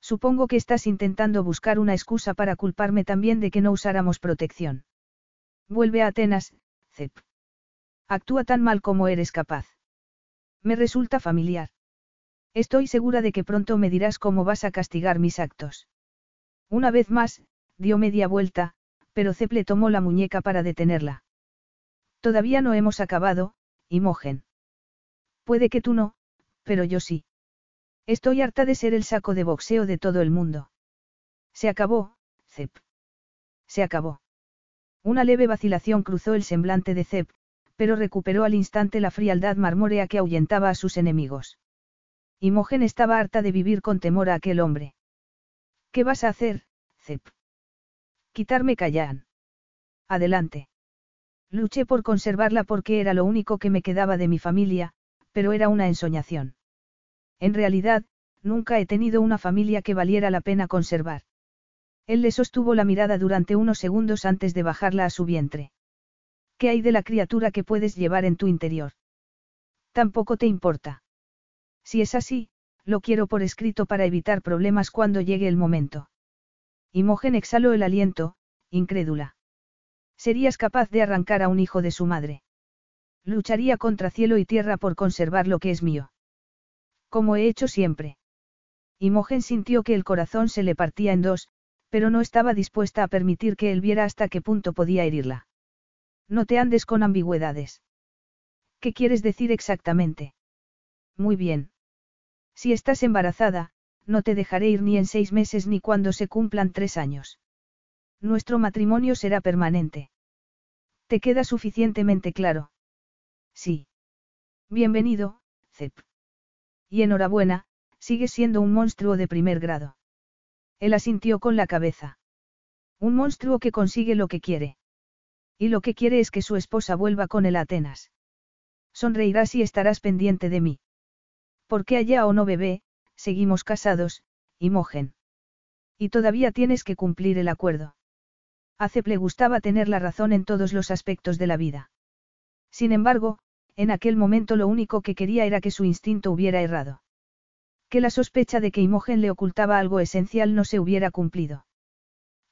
Speaker 1: Supongo que estás intentando buscar una excusa para culparme también de que no usáramos protección. Vuelve a Atenas, Cep. Actúa tan mal como eres capaz. Me resulta familiar. Estoy segura de que pronto me dirás cómo vas a castigar mis actos. Una vez más, dio media vuelta, pero Cep le tomó la muñeca para detenerla. Todavía no hemos acabado, Imogen. Puede que tú no, pero yo sí. Estoy harta de ser el saco de boxeo de todo el mundo. Se acabó, Zep. Se acabó. Una leve vacilación cruzó el semblante de Zep, pero recuperó al instante la frialdad marmórea que ahuyentaba a sus enemigos. Imogen estaba harta de vivir con temor a aquel hombre. ¿Qué vas a hacer, Zep? Quitarme Callan. Adelante. Luché por conservarla porque era lo único que me quedaba de mi familia, pero era una ensoñación. En realidad, nunca he tenido una familia que valiera la pena conservar. Él le sostuvo la mirada durante unos segundos antes de bajarla a su vientre. ¿Qué hay de la criatura que puedes llevar en tu interior? Tampoco te importa. Si es así, lo quiero por escrito para evitar problemas cuando llegue el momento. Imogen exhaló el aliento, incrédula. ¿Serías capaz de arrancar a un hijo de su madre? Lucharía contra cielo y tierra por conservar lo que es mío. Como he hecho siempre. Imogen sintió que el corazón se le partía en dos, pero no estaba dispuesta a permitir que él viera hasta qué punto podía herirla. No te andes con ambigüedades. ¿Qué quieres decir exactamente? Muy bien. Si estás embarazada, no te dejaré ir ni en seis meses ni cuando se cumplan tres años. Nuestro matrimonio será permanente. ¿Te queda suficientemente claro? Sí. Bienvenido, Zep. Y enhorabuena, sigue siendo un monstruo de primer grado. Él asintió con la cabeza. Un monstruo que consigue lo que quiere. Y lo que quiere es que su esposa vuelva con el Atenas. Sonreirás y estarás pendiente de mí. Porque allá o no bebé, seguimos casados, Imogen. Y todavía tienes que cumplir el acuerdo. A Cep le gustaba tener la razón en todos los aspectos de la vida. Sin embargo, en aquel momento lo único que quería era que su instinto hubiera errado. Que la sospecha de que Imogen le ocultaba algo esencial no se hubiera cumplido.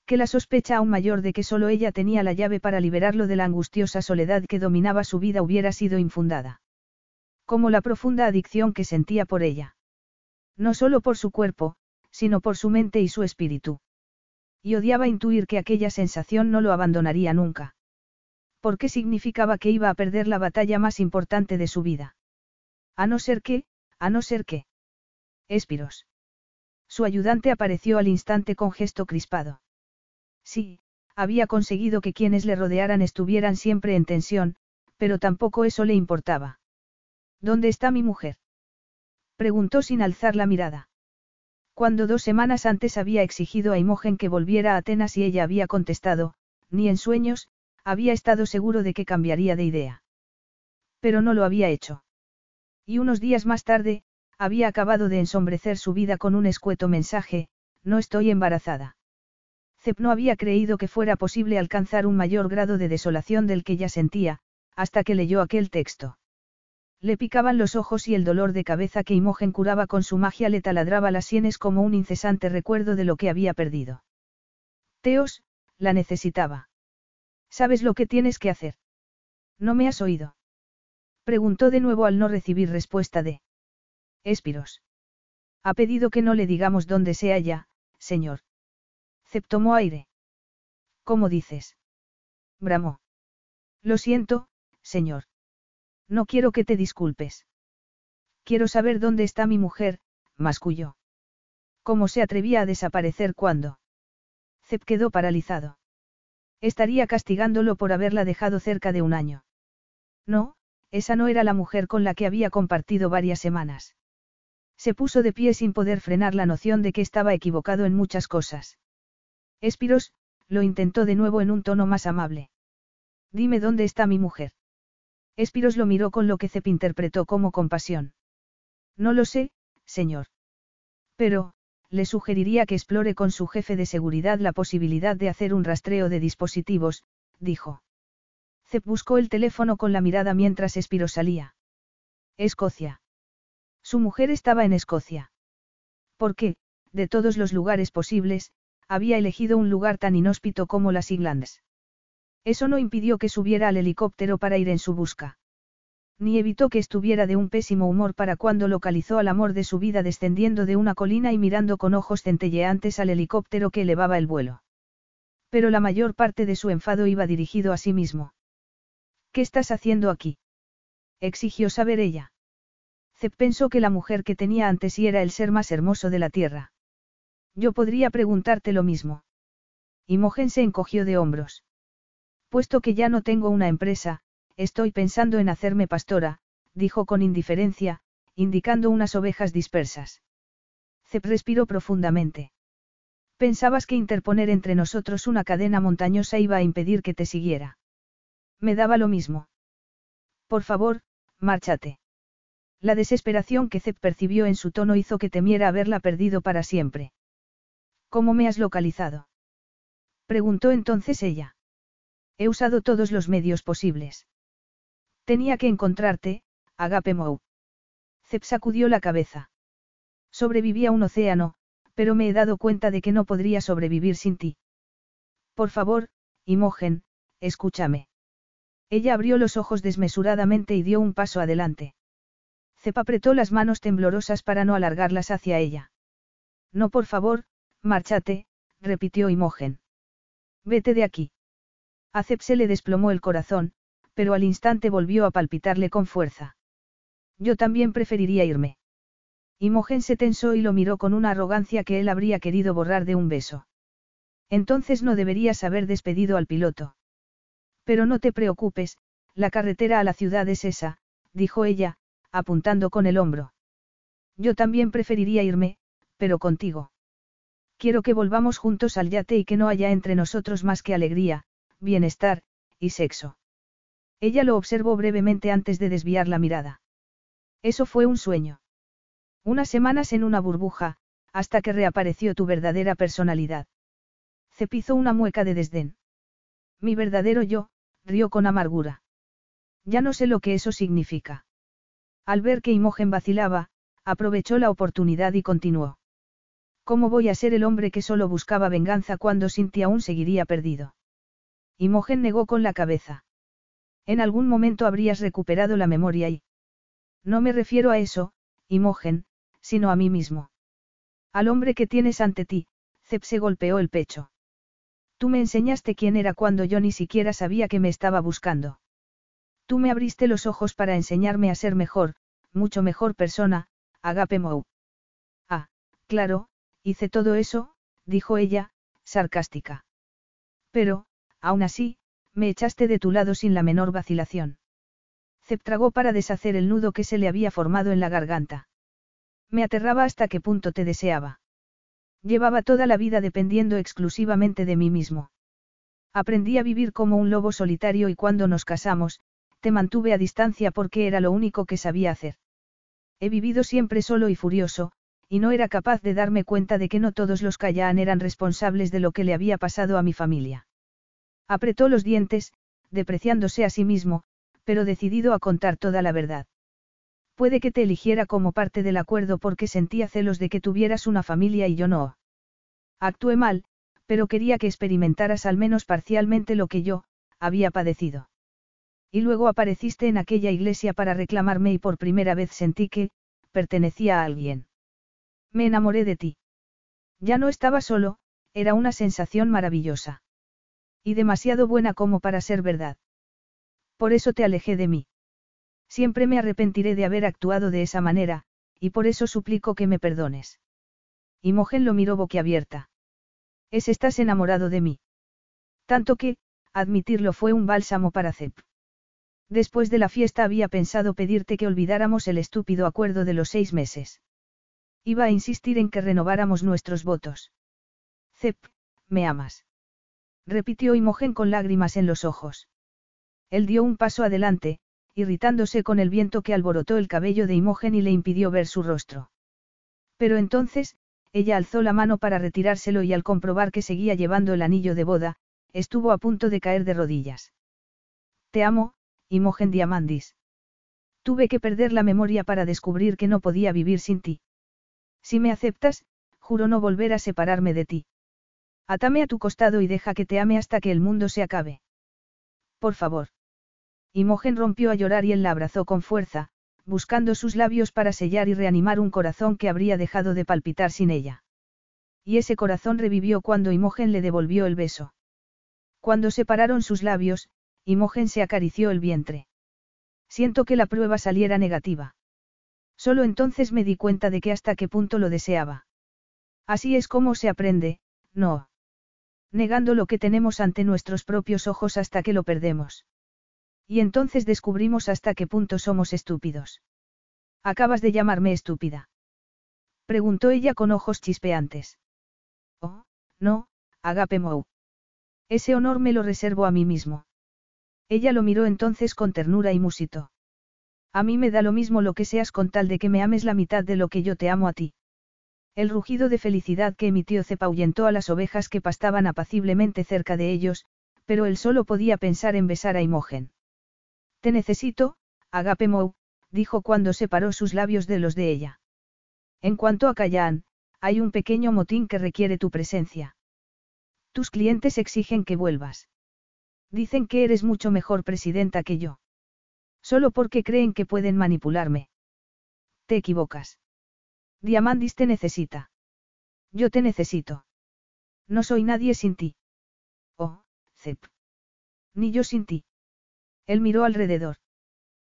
Speaker 1: Que la sospecha aún mayor de que solo ella tenía la llave para liberarlo de la angustiosa soledad que dominaba su vida hubiera sido infundada. Como la profunda adicción que sentía por ella. No solo por su cuerpo, sino por su mente y su espíritu. Y odiaba intuir que aquella sensación no lo abandonaría nunca porque significaba que iba a perder la batalla más importante de su vida. A no ser que, a no ser que. Espiros. Su ayudante apareció al instante con gesto crispado. Sí, había conseguido que quienes le rodearan estuvieran siempre en tensión, pero tampoco eso le importaba. ¿Dónde está mi mujer? Preguntó sin alzar la mirada. Cuando dos semanas antes había exigido a Imogen que volviera a Atenas y ella había contestado, ni en sueños, había estado seguro de que cambiaría de idea. Pero no lo había hecho. Y unos días más tarde, había acabado de ensombrecer su vida con un escueto mensaje, no estoy embarazada. Cep no había creído que fuera posible alcanzar un mayor grado de desolación del que ya sentía, hasta que leyó aquel texto. Le picaban los ojos y el dolor de cabeza que Imogen curaba con su magia le taladraba las sienes como un incesante recuerdo de lo que había perdido. Teos, la necesitaba. ¿Sabes lo que tienes que hacer? ¿No me has oído? Preguntó de nuevo al no recibir respuesta de. Espiros. Ha pedido que no le digamos dónde sea ya, señor. Cep tomó aire. ¿Cómo dices? Bramó. Lo siento, señor. No quiero que te disculpes. Quiero saber dónde está mi mujer, masculló. ¿Cómo se atrevía a desaparecer cuando? Zep quedó paralizado. Estaría castigándolo por haberla dejado cerca de un año. No, esa no era la mujer con la que había compartido varias semanas. Se puso de pie sin poder frenar la noción de que estaba equivocado en muchas cosas. Espiros, lo intentó de nuevo en un tono más amable. Dime dónde está mi mujer. Espiros lo miró con lo que Cep interpretó como compasión. No lo sé, señor. Pero, le sugeriría que explore con su jefe de seguridad la posibilidad de hacer un rastreo de dispositivos, dijo. Cep buscó el teléfono con la mirada mientras Espiros salía. Escocia. Su mujer estaba en Escocia. ¿Por qué, de todos los lugares posibles, había elegido un lugar tan inhóspito como las Islands? Eso no impidió que subiera al helicóptero para ir en su busca. Ni evitó que estuviera de un pésimo humor para cuando localizó al amor de su vida descendiendo de una colina y mirando con ojos centelleantes al helicóptero que elevaba el vuelo. Pero la mayor parte de su enfado iba dirigido a sí mismo. ¿Qué estás haciendo aquí? exigió saber ella. Zep pensó que la mujer que tenía ante sí era el ser más hermoso de la tierra. Yo podría preguntarte lo mismo. Imogen se encogió de hombros. Puesto que ya no tengo una empresa, estoy pensando en hacerme pastora, dijo con indiferencia, indicando unas ovejas dispersas. Cep respiró profundamente. Pensabas que interponer entre nosotros una cadena montañosa iba a impedir que te siguiera. Me daba lo mismo. Por favor, márchate. La desesperación que Cep percibió en su tono hizo que temiera haberla perdido para siempre. ¿Cómo me has localizado? Preguntó entonces ella. He usado todos los medios posibles. Tenía que encontrarte, Agape Mou. Zep sacudió la cabeza. Sobreviví a un océano, pero me he dado cuenta de que no podría sobrevivir sin ti. Por favor, Imogen, escúchame. Ella abrió los ojos desmesuradamente y dio un paso adelante. Zep apretó las manos temblorosas para no alargarlas hacia ella. No, por favor, márchate, repitió Imogen. Vete de aquí. A Cep se le desplomó el corazón, pero al instante volvió a palpitarle con fuerza. Yo también preferiría irme. Imogen se tensó y lo miró con una arrogancia que él habría querido borrar de un beso. Entonces no deberías haber despedido al piloto. Pero no te preocupes, la carretera a la ciudad es esa, dijo ella, apuntando con el hombro. Yo también preferiría irme, pero contigo. Quiero que volvamos juntos al yate y que no haya entre nosotros más que alegría, bienestar, y sexo. Ella lo observó brevemente antes de desviar la mirada. Eso fue un sueño. Unas semanas en una burbuja, hasta que reapareció tu verdadera personalidad. Cepizó una mueca de desdén. Mi verdadero yo, rió con amargura. Ya no sé lo que eso significa. Al ver que Imogen vacilaba, aprovechó la oportunidad y continuó. ¿Cómo voy a ser el hombre que solo buscaba venganza cuando Cintia aún seguiría perdido? Imogen negó con la cabeza. En algún momento habrías recuperado la memoria y... No me refiero a eso, Imogen, sino a mí mismo. Al hombre que tienes ante ti, Zep se golpeó el pecho. Tú me enseñaste quién era cuando yo ni siquiera sabía que me estaba buscando. Tú me abriste los ojos para enseñarme a ser mejor, mucho mejor persona, Agape Mou. Ah, claro, hice todo eso, dijo ella, sarcástica. Pero, aún así, me echaste de tu lado sin la menor vacilación. Zep tragó para deshacer el nudo que se le había formado en la garganta. Me aterraba hasta qué punto te deseaba. Llevaba toda la vida dependiendo exclusivamente de mí mismo. Aprendí a vivir como un lobo solitario y cuando nos casamos, te mantuve a distancia porque era lo único que sabía hacer. He vivido siempre solo y furioso, y no era capaz de darme cuenta de que no todos los Cayán eran responsables de lo que le había pasado a mi familia. Apretó los dientes, depreciándose a sí mismo, pero decidido a contar toda la verdad. Puede que te eligiera como parte del acuerdo porque sentía celos de que tuvieras una familia y yo no. Actué mal, pero quería que experimentaras al menos parcialmente lo que yo, había padecido. Y luego apareciste en aquella iglesia para reclamarme y por primera vez sentí que, pertenecía a alguien. Me enamoré de ti. Ya no estaba solo, era una sensación maravillosa. Y demasiado buena como para ser verdad. Por eso te alejé de mí. Siempre me arrepentiré de haber actuado de esa manera, y por eso suplico que me perdones. Imogen lo miró boquiabierta. Es estás enamorado de mí. Tanto que, admitirlo fue un bálsamo para Zep. Después de la fiesta había pensado pedirte que olvidáramos el estúpido acuerdo de los seis meses. Iba a insistir en que renováramos nuestros votos. Zep, me amas. Repitió Imogen con lágrimas en los ojos. Él dio un paso adelante, irritándose con el viento que alborotó el cabello de Imogen y le impidió ver su rostro. Pero entonces, ella alzó la mano para retirárselo y al comprobar que seguía llevando el anillo de boda, estuvo a punto de caer de rodillas. Te amo, Imogen Diamandis. Tuve que perder la memoria para descubrir que no podía vivir sin ti. Si me aceptas, juro no volver a separarme de ti. Atame a tu costado y deja que te ame hasta que el mundo se acabe. Por favor. Imogen rompió a llorar y él la abrazó con fuerza, buscando sus labios para sellar y reanimar un corazón que habría dejado de palpitar sin ella. Y ese corazón revivió cuando Imogen le devolvió el beso. Cuando separaron sus labios, Imogen se acarició el vientre. Siento que la prueba saliera negativa. Solo entonces me di cuenta de que hasta qué punto lo deseaba. Así es como se aprende, no. Negando lo que tenemos ante nuestros propios ojos hasta que lo perdemos. Y entonces descubrimos hasta qué punto somos estúpidos. Acabas de llamarme estúpida. Preguntó ella con ojos chispeantes. Oh, no, Agape Mou. Ese honor me lo reservo a mí mismo. Ella lo miró entonces con ternura y musito. A mí me da lo mismo lo que seas con tal de que me ames la mitad de lo que yo te amo a ti. El rugido de felicidad que emitió Cepa ahuyentó a las ovejas que pastaban apaciblemente cerca de ellos, pero él solo podía pensar en besar a Imogen. Te necesito, Agape Mou, dijo cuando separó sus labios de los de ella. En cuanto a Callahan, hay un pequeño motín que requiere tu presencia. Tus clientes exigen que vuelvas. Dicen que eres mucho mejor presidenta que yo. Solo porque creen que pueden manipularme. Te equivocas. Diamandis te necesita. Yo te necesito. No soy nadie sin ti. Oh, Zep. Ni yo sin ti. Él miró alrededor.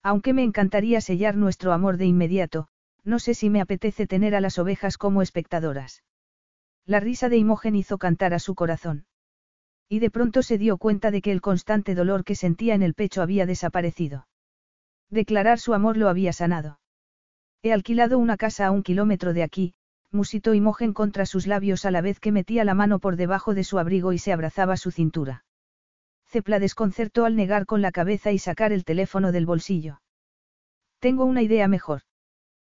Speaker 1: Aunque me encantaría sellar nuestro amor de inmediato, no sé si me apetece tener a las ovejas como espectadoras. La risa de Imogen hizo cantar a su corazón. Y de pronto se dio cuenta de que el constante dolor que sentía en el pecho había desaparecido. Declarar su amor lo había sanado. He alquilado una casa a un kilómetro de aquí, musitó Imogen contra sus labios a la vez que metía la mano por debajo de su abrigo y se abrazaba su cintura. Cepla desconcertó al negar con la cabeza y sacar el teléfono del bolsillo. Tengo una idea mejor.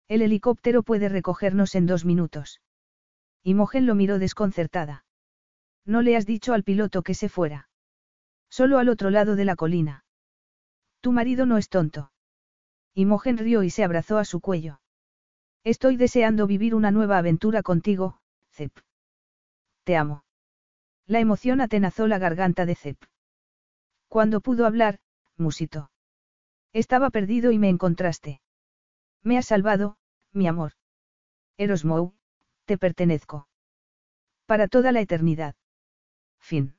Speaker 1: El helicóptero puede recogernos en dos minutos. Imogen lo miró desconcertada. No le has dicho al piloto que se fuera. Solo al otro lado de la colina. Tu marido no es tonto. Imogen rió y se abrazó a su cuello. Estoy deseando vivir una nueva aventura contigo, Zep. Te amo. La emoción atenazó la garganta de Zep. Cuando pudo hablar, musitó. Estaba perdido y me encontraste. Me has salvado, mi amor. Erosmou, te pertenezco. Para toda la eternidad. Fin.